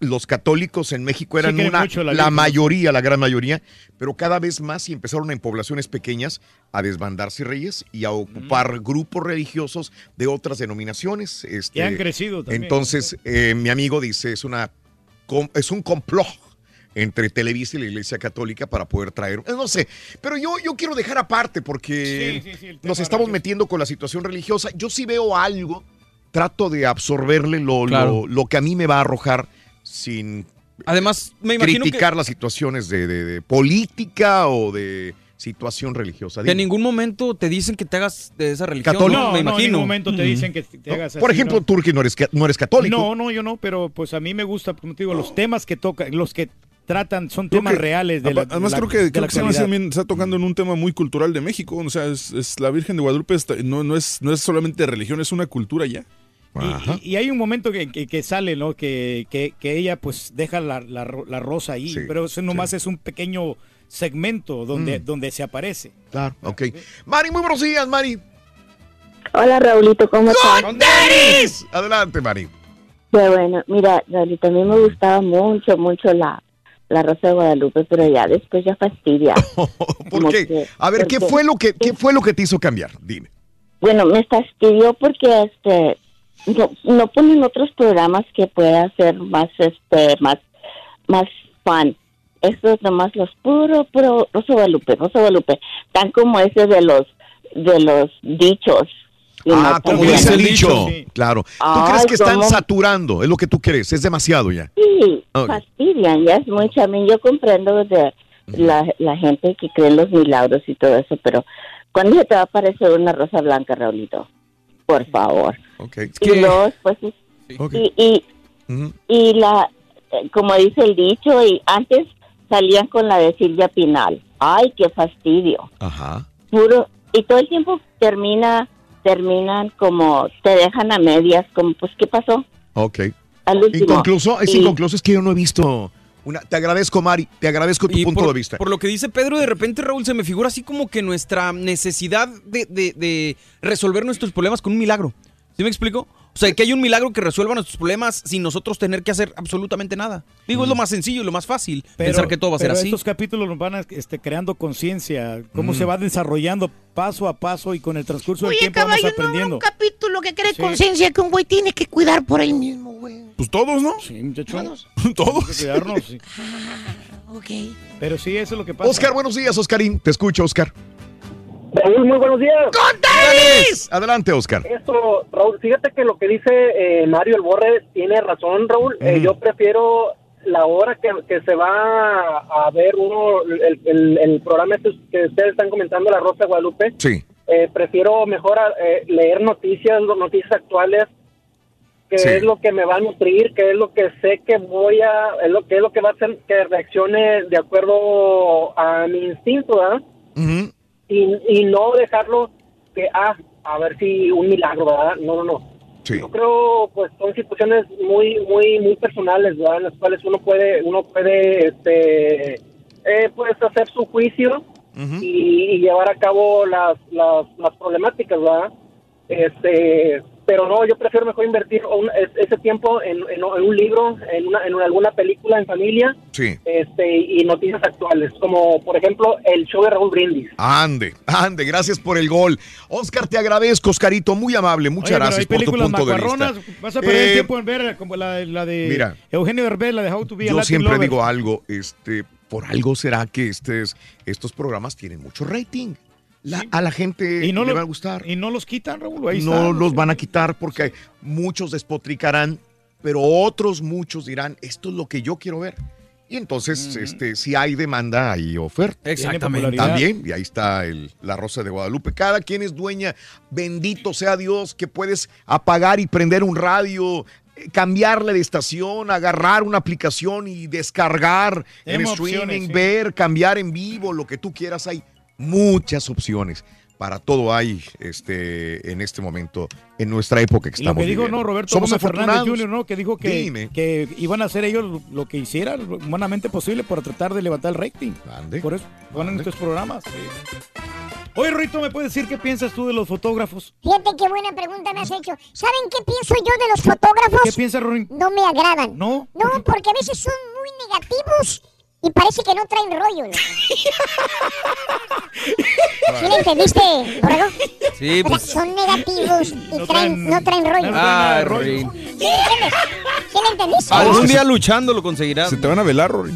los católicos en México eran una, la mayoría, la gran mayoría, pero cada vez más y empezaron en poblaciones pequeñas a desbandarse reyes y a ocupar grupos religiosos de otras denominaciones. Este, Y han crecido también. Entonces, eh, mi amigo dice, es una es un complot entre Televisa y la Iglesia Católica para poder traer, eh, no sé, pero yo, yo quiero dejar aparte porque Sí, sí, sí, nos estamos metiendo con la situación religiosa. Yo sí veo algo, trato de absorberle lo, Claro. lo, lo que a mí me va a arrojar sin Además, me imagino criticar las situaciones de, de- de política o de situación religiosa. que en ningún momento te dicen que te hagas de esa religión. Católico. ¿no? No, me no, en imagino. ningún momento te dicen que te hagas Por así, ejemplo, ¿no? tú que no eres, no eres católico. No, no, yo no, pero pues a mí me gusta, como te digo, los temas que toca, los que tratan son Creo temas que- reales de la Además, la- creo que, de creo la que también está tocando en un tema muy cultural de México. O sea, es, es la Virgen de Guadalupe está- no, no, es, no es solamente religión, es una cultura ya. Y, y hay un momento que, que- que sale, ¿no? Que, que- que ella pues deja la, la ro- la rosa ahí, Sí, pero eso nomás es un pequeño segmento donde, Mm. donde se aparece. Claro, ok. Mari, muy buenos días, Mari. Hola Raulito, ¿cómo estás? Denis! Adelante, Mari. Qué bueno, mira, Raulito, a mí me gustaba mucho, mucho la, la Rosa de Guadalupe, pero ya después ya fastidia. ¿Por qué? A ver, ¿qué fue lo que, qué fue lo que te hizo cambiar? Dime. Bueno, me fastidió porque este no, no ponen otros programas que pueda ser más este más más fun. Esto es nomás los puro puro Rosa de Guadalupe, Rosa Guadalupe, tan como ese de los de los dichos. Ah, como dice el dicho. Claro. ¿Tú Ay, crees que están ¿cómo? saturando? Es lo que tú crees. Es demasiado ya. Sí, Ok. fastidian, ya es mucho. A mí yo comprendo de la, la gente que cree en los milagros y todo eso, pero ¿cuándo se te va a aparecer una rosa blanca, Raulito? Por favor. Ok. Y luego, pues, y, y la, eh, como dice el dicho, y antes salían con la de Silvia Pinal. Ay, qué fastidio. Ajá. Puro, y todo el tiempo termina, terminan como, te dejan a medias, como, pues, ¿qué pasó? Ok. Al último. Inconcluso, es Y- inconcluso, es que yo no he visto una. Te agradezco, Mari, te agradezco tu Y punto por, de vista. por lo que dice Pedro, de repente, Raúl, se me figura así como que nuestra necesidad de, de- de resolver nuestros problemas con un milagro. ¿Sí me explico? O sea, que hay un milagro que resuelva nuestros problemas sin nosotros tener que hacer absolutamente nada. Digo, es lo más sencillo y lo más fácil. pensar que todo va a ser pero así. estos capítulos nos van a, este, creando conciencia, cómo Mm. se va desarrollando paso a paso y con el transcurso del tiempo vamos caballo, no, aprendiendo. un capítulo que cree Sí. conciencia que un güey tiene que cuidar por él mismo, güey. Pues todos, ¿no? Sí, muchacho. Todos. Todos. Que cuidarnos, sí. Ok. Pero sí, eso es lo que pasa. Oscar, buenos días, Oscarín. Te escucho, Oscar. Raúl, muy buenos días. ¡Con Adelante, Oscar. Esto, Raúl, fíjate que lo que dice eh, Mario El Borre tiene razón, Raúl. Eh, yo prefiero la hora que, que se va a ver uno, el, el- el programa este que ustedes están comentando, La Rosa de Guadalupe. Sí. Eh, prefiero mejor eh, leer noticias, noticias actuales, que Sí. es lo que me va a nutrir, que es lo que sé que voy a, es lo que es lo que va a hacer que reaccione de acuerdo a mi instinto, ¿verdad? Y, y no dejarlo que, ah, a ver si un milagro, ¿verdad? No, no, no. Yo creo, pues, son situaciones muy, muy, muy personales, ¿verdad? En las cuales uno puede, uno puede, este, eh, pues, hacer su juicio y, y llevar a cabo las, las, las problemáticas, ¿verdad? Este, pero no, yo prefiero mejor invertir un- ese tiempo en, en- en un libro, en, una, en alguna película en familia, Sí. este, y noticias actuales, como por ejemplo el show de Raúl Brindis. Ande, ande, gracias por el gol. Oscar, te agradezco, Oscarito, muy amable, muchas Oye, gracias por tu punto de vista. Vas a perder el Eh, tiempo en ver como la, la de mira. Eugenio Derbez, la de How to Be a Yo Latin siempre Lover. digo algo, este, por algo será que estes- estos programas tienen mucho rating. La- A la gente Y no le va a gustar. Y no los quitan, Raúl. Ahí no están. los van a quitar porque muchos despotricarán, pero otros muchos dirán, esto es lo que yo quiero ver. Y entonces, este, si hay demanda, hay oferta. Exactamente. También, y ahí está el- la Rosa de Guadalupe. Cada quien es dueña, bendito sea Dios, que puedes apagar y prender un radio, eh, cambiarle de estación, agarrar una aplicación y descargar en streaming, opciones, sí. ver, cambiar en vivo, lo que tú quieras. Hay muchas opciones. Para todo hay este, en este momento, en nuestra época que Y lo estamos que dijo, viviendo. no, Roberto Somos Gómez Fernández afortunados. Jr., ¿no? Que dijo que, que iban a hacer ellos lo que hicieran humanamente posible para tratar de levantar el rating. Por eso ponen estos programas. Oye, Rito, ¿me puedes decir qué piensas tú de los fotógrafos? Fíjate qué buena pregunta me has hecho. ¿Saben qué pienso yo de los fotógrafos? ¿Qué piensas, Rorín? No me agradan. ¿No? No, porque a veces son muy negativos y parece que no traen rollo. loco. ¿Sí le entendiste, Borrego? Sí, O sea, pues. son negativos y No traen, traen- no traen rollo. Ah, Rorín. ¿Sí? ¿Sí le entendiste? Algún día luchando lo conseguirás. Se te van a velar, Rory.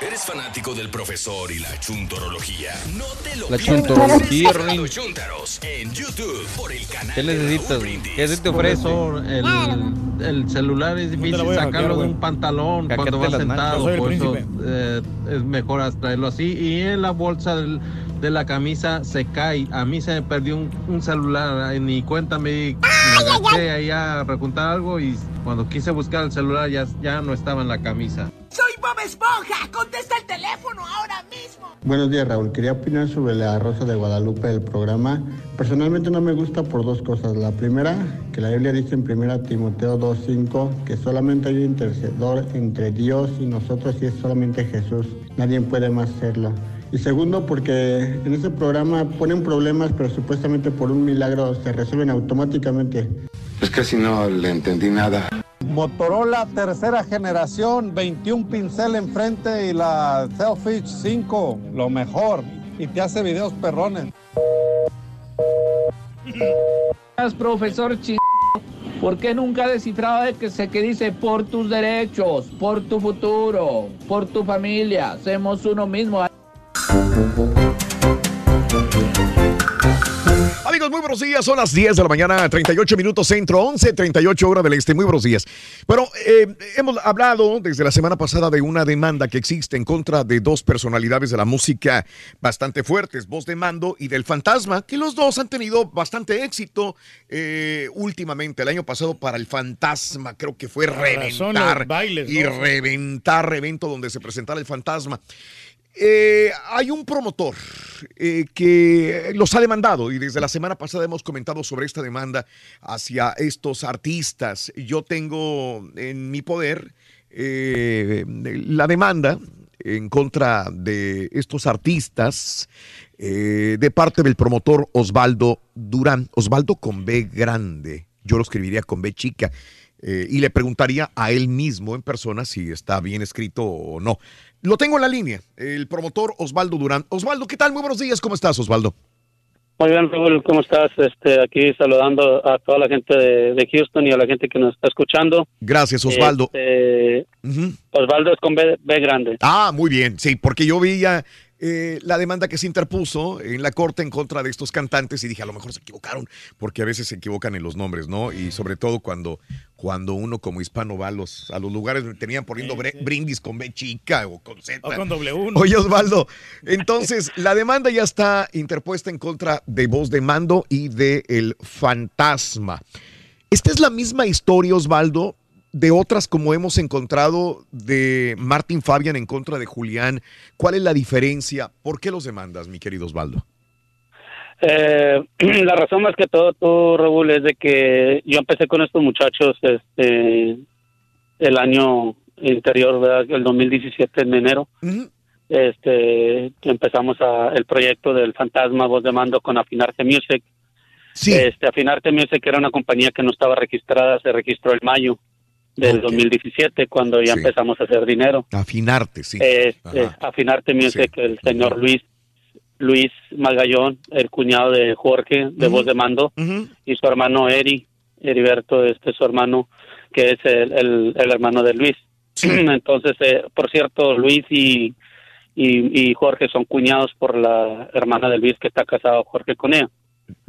¿Eres fanático del profesor y la chuntorología? No te lo La chuntorología, Sábado Rin. Chúntaros en YouTube por el canal ¿Qué necesitas? ¿Qué se te ofrece? Profesor, el, el celular es difícil sacarlo hackear, de un pantalón cuando vas sentado, por eso eh, es mejor traerlo así. Y en la bolsa del- de la camisa se cae. A mí se me perdió un, un celular, ni cuenta me, di. me agaché ahí a recuntar algo y cuando quise buscar el celular ya, ya no estaba en la camisa. ¡Soy Bob Esponja! ¡Contesta el teléfono ahora mismo! Buenos días, Raúl. Quería opinar sobre la Rosa de Guadalupe del programa. Personalmente no me gusta por dos cosas. La primera, que la Biblia dice en 1 Timoteo 2.5 que solamente hay un intercedor entre Dios y nosotros y es solamente Jesús. Nadie puede más serlo. Y segundo, porque en ese programa ponen problemas, pero supuestamente por un milagro se resuelven automáticamente. Es que si no le entendí nada. Motorola tercera generación, 21 pincel enfrente y la Selfish 5, lo mejor. Y te hace videos perrones. profesor ch... ¿Por qué nunca ha descifrado de que se que dice por tus derechos, por tu futuro, por tu familia? Hacemos uno mismo. Amigos, muy buenos días. Son las 10 de la mañana, 38 minutos centro, 11, 38 horas del este. Muy buenos días. Bueno, eh, hemos hablado desde la semana pasada de una demanda que existe en contra de dos personalidades de la música bastante fuertes, Voz de Mando y del Fantasma, que los dos han tenido bastante éxito eh, últimamente. El año pasado para el Fantasma creo que fue reventar bailes, y ¿no? reventar evento donde se presentara el Fantasma. Eh, hay un promotor eh, que los ha demandado y desde la semana pasada hemos comentado sobre esta demanda hacia estos artistas. Yo tengo en mi poder eh, la demanda en contra de estos artistas de parte del promotor Osvaldo Durán. Osvaldo con B grande. Yo lo escribiría con B chica. y le preguntaría a él mismo en persona si está bien escrito o no. Lo tengo en la línea, el promotor Osvaldo Durán. Osvaldo, ¿qué tal? Muy buenos días, ¿cómo estás, Osvaldo? Muy bien, Raúl, ¿cómo estás? Este, aquí saludando a toda la gente de, de Houston y a la gente que nos está escuchando. Gracias, Osvaldo. Este, Osvaldo es con B, B grande. Ah, muy bien, sí, porque yo veía eh, la demanda que se interpuso en la corte en contra de estos cantantes y dije, a lo mejor se equivocaron, porque a veces se equivocan en los nombres, ¿no? Y sobre todo cuando, cuando uno como hispano va a los, a los lugares donde tenían poniendo brindis con B chica o con Z. O con W. Oye, Osvaldo, entonces la demanda ya está interpuesta en contra de Voz de Mando y de El Fantasma. Esta es la misma historia, Osvaldo, de otras como hemos encontrado de Martin Fabian en contra de Julián. ¿Cuál es la diferencia? ¿Por qué los demandas, mi querido Osvaldo? Eh, la razón más que todo, tú, Raúl, es de que yo empecé con estos muchachos este, el año anterior, ¿verdad? el 2017, en enero. este empezamos a, el proyecto del Fantasma Voz de Mando con Afinarte Music. Este, Afinarte Music era una compañía que no estaba registrada, se registró en mayo del 2017, cuando ya empezamos a hacer dinero. Afinarte, sí. Afinarte Music, el señor Luis Luis Magallón, el cuñado de Jorge, de Voz de Mando, y su hermano Eri, Heriberto, este su hermano, que es el, el, el hermano de Luis. Entonces, eh, por cierto, Luis y, y, y Jorge son cuñados por la hermana de Luis que está casado Jorge con ella.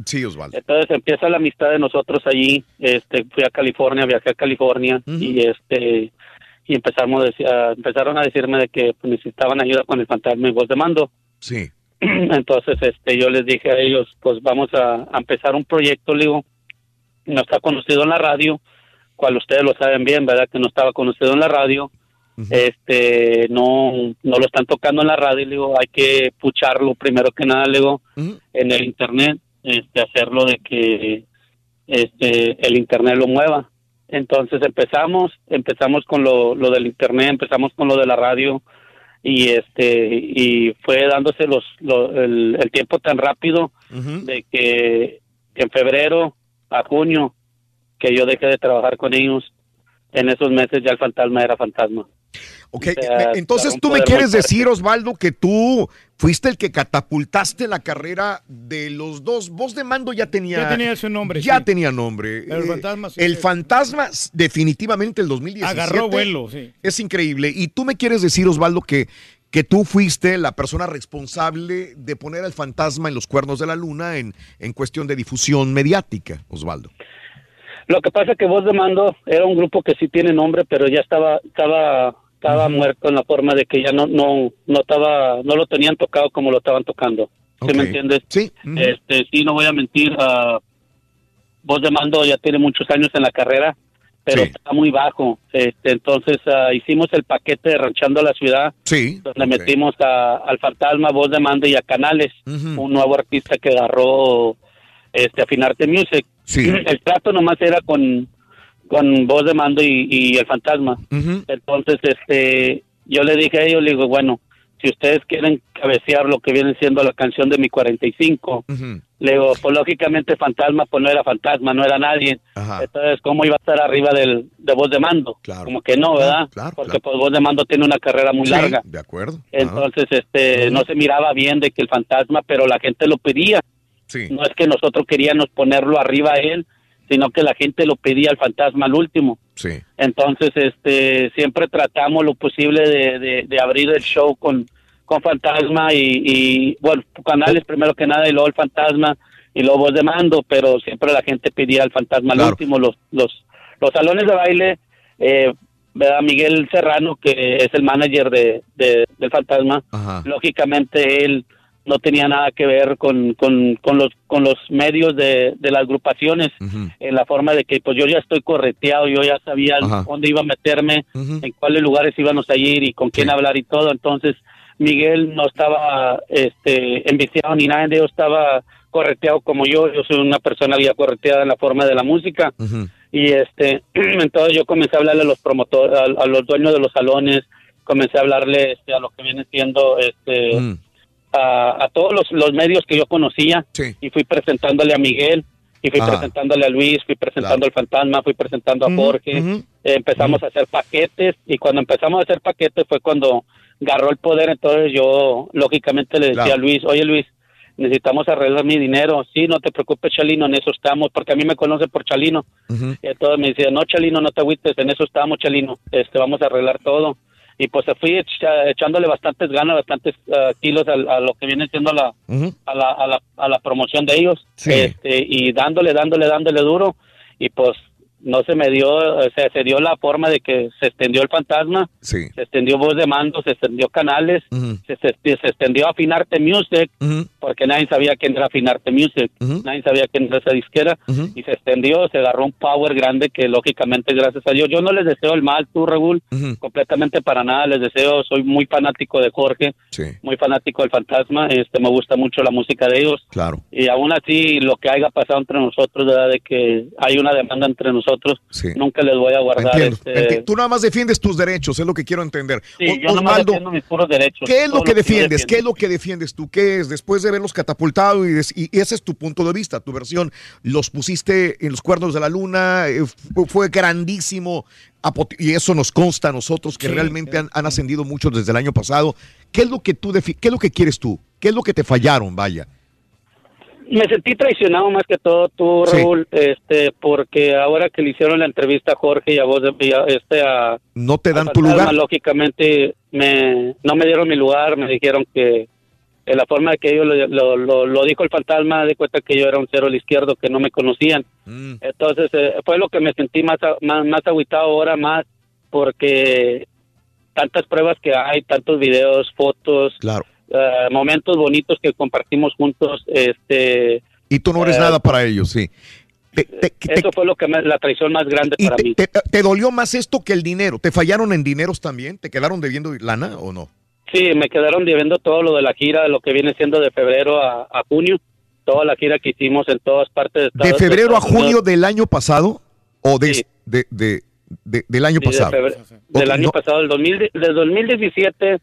Sí, Osvaldo. Entonces empieza la amistad de nosotros allí. Este, fui a California, viajé a California y este y empezamos a empezaron a decirme de que pues, necesitaban ayuda con el fantasma y voz de mando. Sí. Entonces, este, yo les dije a ellos, pues vamos a, a empezar un proyecto, le digo, no está conocido en la radio, cual ustedes lo saben bien, ¿verdad? Que no estaba conocido en la radio, este, no, no lo están tocando en la radio, le digo, hay que pucharlo primero que nada, le digo, en el internet, este, hacerlo de que, este, el internet lo mueva. Entonces empezamos, empezamos con lo, lo del internet, empezamos con lo de la radio, y este y fue dándose los, lo- el, el tiempo tan rápido de que en febrero a junio que yo dejé de trabajar con ellos. En esos meses ya el fantasma era fantasma. Ok, entonces tú me quieres decir, Osvaldo, que tú fuiste el que catapultaste la carrera de los dos. Voz de mando ya tenía. Ya tenía su nombre, Ya sí. tenía nombre. El Eh, fantasma, sí, el sí. fantasma, definitivamente el 2017. Agarró vuelo, sí. Es increíble. Y tú me quieres decir, Osvaldo, que, que tú fuiste la persona responsable de poner al fantasma en los cuernos de la luna en, en cuestión de difusión mediática, Osvaldo. Lo que pasa es que Voz de Mando era un grupo que sí tiene nombre, pero ya estaba estaba estaba muerto en la forma de que ya no no no estaba no lo tenían tocado como lo estaban tocando. ¿Sí me entiendes? Sí. Este, sí, no voy a mentir. ah, Voz de Mando ya tiene muchos años en la carrera, pero está muy bajo. Este, entonces ah, hicimos el paquete de Ranchando la Ciudad, Sí. donde metimos a- al Fantasma, Voz de Mando y a Canales, un nuevo artista que agarró este, Afinarte Music. El trato nomás era con, con Voz de Mando y, y el Fantasma. Entonces, este, yo le dije a ellos, le digo, bueno, si ustedes quieren cabecear lo que viene siendo la canción de mi 45, le digo, pues lógicamente Fantasma, pues no era Fantasma, no era nadie. Entonces, ¿cómo iba a estar arriba del, de Voz de Mando? Como que no, ¿verdad? Porque pues Voz de Mando tiene una carrera muy Sí, larga. De acuerdo. Entonces, este, no se miraba bien de que el fantasma, pero la gente lo pedía. Sí. No es que nosotros queríamos ponerlo arriba a él, sino que la gente lo pedía al fantasma al último. Sí. Entonces, este, siempre tratamos lo posible de, de- de abrir el show con, con fantasma y, y, bueno, canales primero que nada y luego el fantasma y luego voz de mando, pero siempre la gente pedía al fantasma al último. Los, los, los salones de baile, eh, ¿verdad? Miguel Serrano, que es el manager de, de- del fantasma, lógicamente él no tenía nada que ver con, con, con los con los medios de, de las agrupaciones en la forma de que pues yo ya estoy correteado yo ya sabía dónde iba a meterme en cuáles lugares íbamos a ir y con quién hablar y todo. Entonces Miguel no estaba este enviciado ni nada de ellos estaba correteado como yo yo soy una persona ya correteada en la forma de la música. Y este entonces yo comencé a hablarle a los promotores a, a los dueños de los salones comencé a hablarle este, a lo que viene siendo este Mm. A, a todos los, los medios que yo conocía. Y fui presentándole a Miguel y fui Ajá. presentándole a Luis, fui presentando al Fantasma, fui presentando a Jorge, empezamos a hacer paquetes y cuando empezamos a hacer paquetes fue cuando agarró el poder, entonces yo lógicamente le decía Claro. a Luis, oye Luis, necesitamos arreglar mi dinero, sí, no te preocupes Chalino, en eso estamos, porque a mí me conoce por Chalino, y entonces me decía, no, Chalino, no te agüites, en eso estamos, Chalino, este, vamos a arreglar todo. Y pues se fui echa- echándole bastantes ganas, bastantes ah, kilos al- a, lo que viene siendo la, a, la, a, la, a la promoción de ellos. Este, y dándole, dándole, dándole duro. Y pues no se me dio, o sea, se dio la forma de que se extendió el fantasma, Sí. se extendió voz de mando, se extendió canales, se, se, se extendió Afinarte Music, porque nadie sabía quién era Afinarte Music, nadie sabía quién era esa disquera, y se extendió, se agarró un power grande que lógicamente gracias a Dios, yo no les deseo el mal, tú Raúl, completamente para nada, les deseo, soy muy fanático de Jorge, muy fanático del fantasma, este me gusta mucho la música de ellos, Claro. y aún así lo que haya pasado entre nosotros, ¿verdad? de que hay una demanda entre nosotros, nunca les voy a guardar Entiendo, este, Tú nada más defiendes tus derechos, es lo que quiero entender. Sí, O- yo defiendo mis puros derechos. ¿Qué es lo que defiendes? ¿Qué es lo que defiendes tú? ¿Qué es? Después de verlos catapultado y, y ese es tu punto de vista, tu versión. Los pusiste en los cuernos de la luna, eh, fu- fue grandísimo y eso nos consta a nosotros que Sí, realmente han, han ascendido mucho desde el año pasado. ¿Qué es lo que tú qué es lo que quieres tú? ¿Qué es lo que te fallaron, vaya? Me sentí traicionado más que todo tú, Sí. Raúl, este, porque ahora que le hicieron la entrevista a Jorge y a vos, y a- este, a, No te a dan tu Fantasma, lugar. lógicamente me, no me dieron mi lugar, me dijeron que en la forma de que ellos lo, lo, lo- lo dijo el fantasma, de cuenta que yo era un cero al izquierdo, que no me conocían. Mm. Entonces eh, fue lo que me sentí más, a- más, más agüitado ahora, más porque tantas pruebas que hay, tantos videos, fotos, Claro. Eh, momentos bonitos que compartimos juntos, este... Y tú no eres eh, nada para ellos, sí. Eso fue lo que me- la traición más grande para mí. ¿Te, te dolió más esto que el dinero? ¿Te fallaron en dineros también? ¿Te quedaron debiendo lana o no? Sí, me quedaron debiendo todo lo de la gira, lo que viene siendo de febrero a, a junio, toda la gira que hicimos en todas partes de ¿De Estados- febrero a Unidos. junio del año pasado o de, de, de- de- del año Sí, de pasado? febrero- del año no- pasado, del, 2000, del 2017,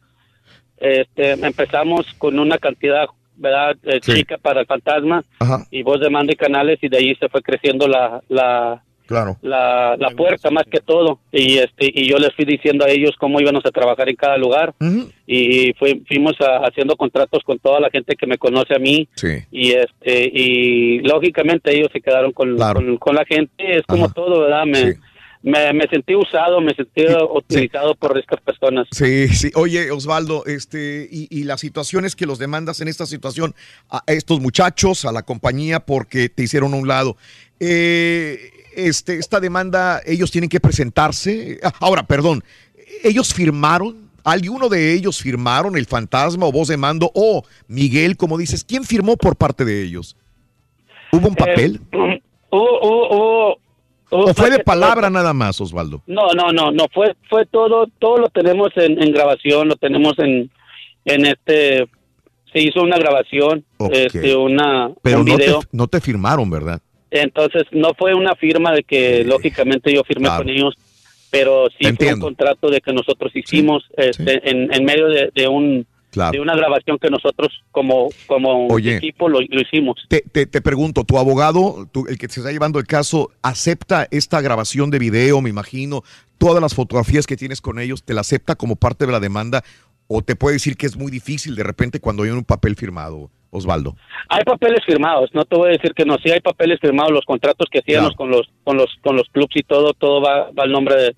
este, empezamos con una cantidad, ¿verdad?, eh, Sí. chica para el fantasma Ajá, y voz de mando y canales y de ahí se fue creciendo la, la, claro. la, la puerta más que todo y este y yo les fui diciendo a ellos cómo íbamos a trabajar en cada lugar y fui- fuimos a- haciendo contratos con toda la gente que me conoce a mí Sí. y este y lógicamente ellos se quedaron con, Claro. con, con la gente es como todo verdad me me, me sentí usado, me sentí utilizado por estas personas. Sí, sí. Oye, Osvaldo, este, y, y las situaciones que los demandas en esta situación a estos muchachos, a la compañía, porque te hicieron a un lado. Eh, este, esta demanda, ellos tienen que presentarse. Ah, Ahora, perdón, ellos firmaron. ¿Alguno de ellos firmaron el fantasma o voz de mando? O Miguel, como dices, ¿quién firmó por parte de ellos? ¿Hubo un papel? Hubo, hubo, hubo- ¿O fue de palabra nada más, Osvaldo? No, no, no, no, fue, fue todo, todo lo tenemos en, en grabación, lo tenemos en, en este, se hizo una grabación, este, una, Pero un no te, no te firmaron, ¿verdad? Entonces, no fue una firma de que lógicamente yo firmé claro. con ellos, pero sí fue un contrato de que nosotros hicimos este, En, en medio de, de un Claro. de una grabación que nosotros como como Oye. equipo lo, lo hicimos. Te, te- te pregunto, ¿tu abogado, tu- el que se está llevando el caso, acepta esta grabación de video, me imagino? Todas las fotografías que tienes con ellos, ¿te la acepta como parte de la demanda? ¿O te puede decir que es muy difícil de repente cuando hay un papel firmado, Osvaldo? Hay papeles firmados, no te voy a decir que no, sí hay papeles firmados, los contratos que hacíamos con los con los con los clubs y todo, todo va, va al nombre de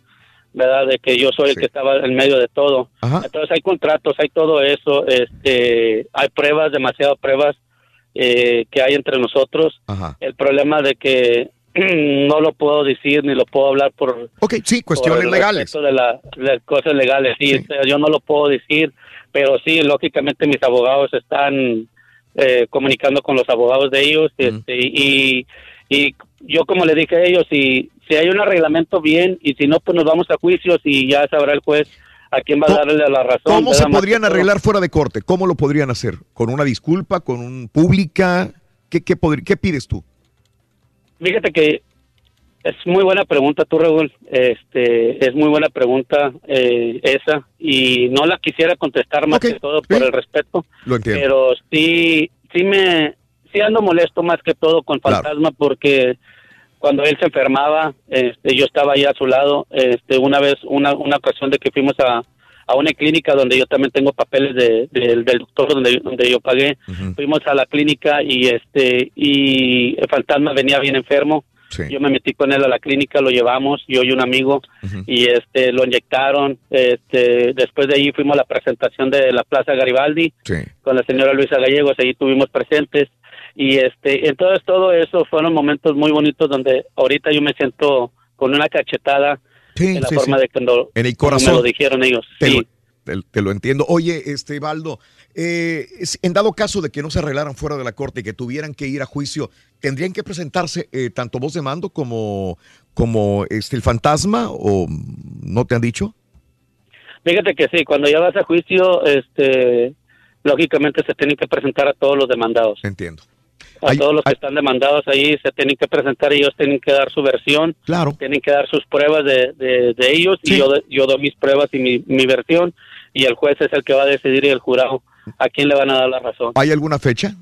verdad de que yo soy el que estaba en medio de todo. Entonces hay contratos, hay todo eso, este, hay pruebas, demasiadas pruebas eh, que hay entre nosotros. El problema de que no lo puedo decir ni lo puedo hablar por Ok, sí, cuestiones legales. de la de cosas legales sí, yo no lo puedo decir pero sí lógicamente mis abogados están eh, comunicando con los abogados de ellos este, y y yo como le dije a ellos si si hay un arreglamento bien y si no pues nos vamos a juicios y ya sabrá el juez a quién va a darle la razón ¿Cómo se podrían arreglar fuera de corte? ¿Cómo lo podrían hacer? ¿Con una disculpa? ¿Con un pública? ¿Qué, qué, qué pides tú? Fíjate que es muy buena pregunta, tú, Raúl. Este, es muy buena pregunta eh, esa y no la quisiera contestar más que todo por el respeto, Lo entiendo. pero sí, sí me, sí ando molesto más que todo con Fantasma porque cuando él se enfermaba, este, yo estaba ahí a su lado. Este, una vez, una, una ocasión de que fuimos a, a una clínica donde yo también tengo papeles de, del- del doctor donde, donde yo pagué. Fuimos a la clínica y este y el fantasma venía bien enfermo. Yo me metí con él a la clínica, lo llevamos, yo y un amigo, y este lo inyectaron. Este, después de ahí fuimos a la presentación de la Plaza Garibaldi con la señora Luisa Gallegos, ahí tuvimos presentes. Y este, entonces todo eso fueron momentos muy bonitos donde ahorita yo me siento con una cachetada Sí, en la sí, forma sí. de cuando En el corazón. me lo dijeron ellos. Te, Sí. lo, te- te lo entiendo. Oye, este Baldo, eh, en dado caso de que no se arreglaran fuera de la corte y que tuvieran que ir a juicio, ¿tendrían que presentarse eh, tanto voz de mando como, como este, el fantasma o no te han dicho? Fíjate que sí, cuando ya vas a juicio, este, lógicamente se tienen que presentar a todos los demandados. Entiendo. A todos los que están demandados ahí se tienen que presentar, ellos tienen que dar su versión, Claro. tienen que dar sus pruebas de, de, de ellos y yo, yo doy mis pruebas y mi, mi versión y el juez es el que va a decidir y el jurado a quién le van a dar la razón. ¿Hay alguna fecha?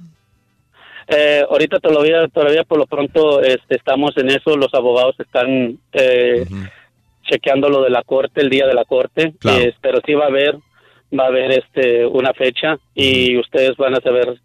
Eh, ahorita todavía, todavía por lo pronto este, estamos en eso, los abogados están eh, chequeando lo de la corte, el día de la corte, Claro. eh, pero sí va a haber, va a haber este, una fecha y ustedes van a saber,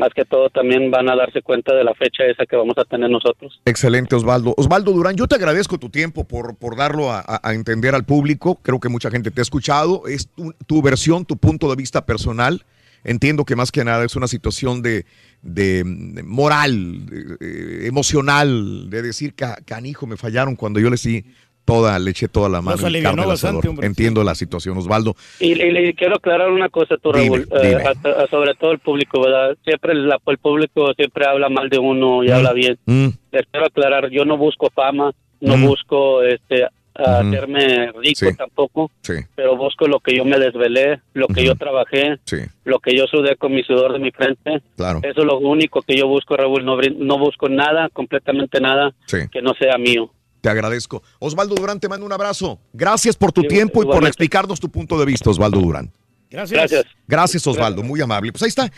más que todo también van a darse cuenta de la fecha esa que vamos a tener nosotros. Excelente, Osvaldo. Osvaldo Durán, yo te agradezco tu tiempo por, por darlo a, entender al público. Creo que mucha gente te ha escuchado. Es tu, versión, tu punto de vista personal. Entiendo que más que nada es una situación de, de moral, de- eh, emocional, de decir, "Ca- canijo, me fallaron cuando yo le di toda, le eché toda la mano. Nos carne bastante, hombre. Entiendo la situación, Osvaldo. Y, y le quiero aclarar una cosa, tú, Dime, Raúl, eh, dime. a- a- sobre todo el público, ¿verdad? Siempre la- el público siempre habla mal de uno y habla bien. Mm, Les quiero aclarar, yo no busco fama, no Mm. busco este Ujú. hacerme rico Sí. tampoco, sí, pero busco lo que yo me desvelé, lo que yo trabajé, sí, lo que yo sudé con mi sudor de mi frente. claro. Eso es lo único que yo busco, Raúl. No, brin- no busco nada, completamente nada Sí. que no sea mío. Te agradezco. Osvaldo Durán, te mando un abrazo. Gracias por tu Sí, tiempo y por explicarnos tu punto de vista, Osvaldo Durán. Gracias. Gracias. Gracias, Osvaldo, muy amable. Pues ahí está,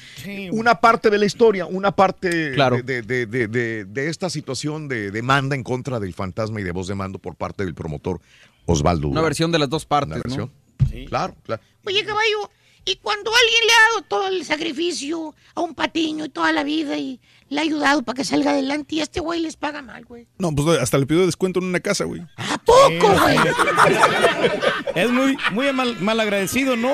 una parte de la historia, una parte Claro. de, de- de- de- de esta situación de demanda en contra del fantasma y de voz de mando por parte del promotor Osvaldo Durán. Una versión de las dos partes, Una ¿no? versión. Claro, claro. Oye, caballo, Y cuando alguien le ha dado todo el sacrificio a un patiño y toda la vida y le ha ayudado para que salga adelante y este güey les paga mal, güey. No, pues hasta le pidió descuento en una casa, güey. ¿A poco, güey? Es muy, muy mal, mal agradecido, ¿no?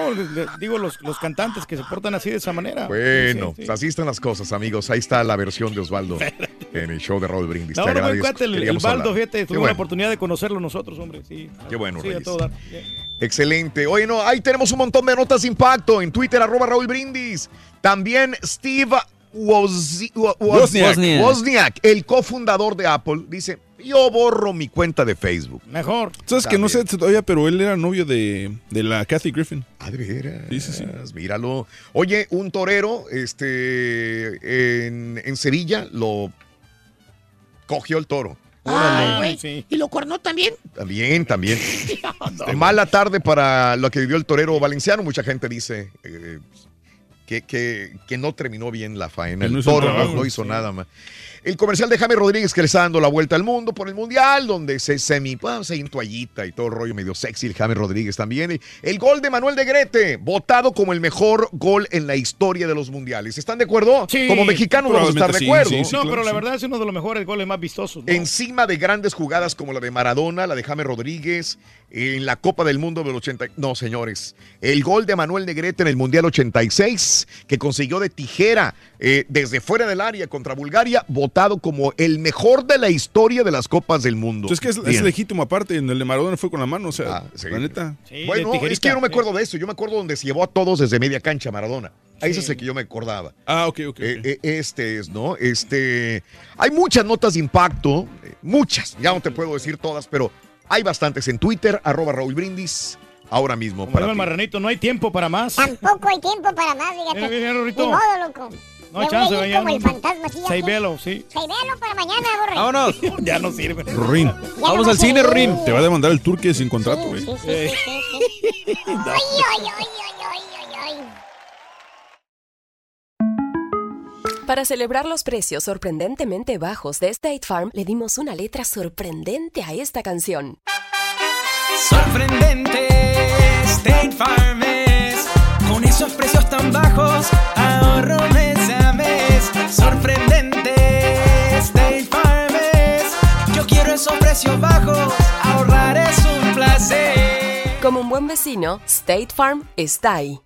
Digo, los, los cantantes que se portan así de esa manera. Bueno, Sí, sí. pues así están las cosas, amigos. Ahí está la versión de Osvaldo en el show de Raúl Brindis. No, Te no, agradezco. el, hablar. fíjate, Qué tuvimos la bueno. oportunidad de conocerlo nosotros, hombre, sí. Qué bueno, Sí, a Reyes. todo dar. Excelente. Oye, no, ahí tenemos un montón de notas de impacto en Twitter, arroba Raúl Brindis. También Steve Wozniak. Wozniak, el cofundador de Apple, dice, yo borro mi cuenta de Facebook. Mejor. Sabes que no sé todavía, pero él era novio de, de la Kathy Griffin. Ah, de veras. Sí, sí, sí. Míralo. Oye, un torero este, en, en Sevilla lo cogió el toro. Ay, güey. ¿Y lo cornó también? También, también. Mala tarde para lo que vivió el torero valenciano. Mucha gente dice eh, que, que- que no terminó bien la faena. Que no El hizo toro nada, no, no sí. hizo nada más. El comercial de Jaime Rodríguez que le está dando la vuelta al mundo por el mundial, donde se semi, pues, ahí en toallita y todo el rollo medio sexy. El Jaime Rodríguez también. Y El gol de Manuel de Grete, votado como el mejor gol en la historia de los mundiales. ¿Están de acuerdo? Sí, como mexicanos vamos a estar de acuerdo. no, pero la verdad es uno de los mejores goles más vistosos. ¿no? Encima de grandes jugadas como la de Maradona, la de James Rodríguez, en la Copa del Mundo del 80. No, señores. El gol de Manuel Negrete en el Mundial 86, que consiguió de tijera eh, desde fuera del área contra Bulgaria, votado como el mejor de la historia de las Copas del Mundo. Entonces, que es, es legítimo aparte. En el de Maradona fue con la mano, o sea, sí. la neta. bueno, es que yo no me acuerdo de eso. Yo me acuerdo donde se llevó a todos desde media cancha Maradona. Ahí ese es el que yo me acordaba. Ah, ok, ok. Eh, eh, este es, ¿no? Este. Hay muchas notas de impacto, eh, muchas, ya no te puedo decir todas, pero hay bastantes en Twitter, arroba Raúl Brindis, ahora mismo. Como Para el marranito, no hay tiempo para más. Tampoco hay tiempo para más, fíjate. Mira, mira, Ni modo, loco. No Me hay voy a chance, como el fantasma, así. Seis velo, sí. Seibelo para mañana, borre. Vámonos. ya no sirve. Rin. Vamos al cine, Rin. Te va a demandar el turque sin contrato, güey. Sí, sí, sí, sí, sí. Ay, ay, ay, ay, ay, ay, ay. Para celebrar los precios sorprendentemente bajos de State Farm, le dimos una letra sorprendente a esta canción. Sorprendente, State Farm es. Con esos precios tan bajos, ahorro mes. Sorprendente, State Farm es. Yo quiero esos precios bajos, ahorrar es un placer. Como un buen vecino, State Farm está ahí.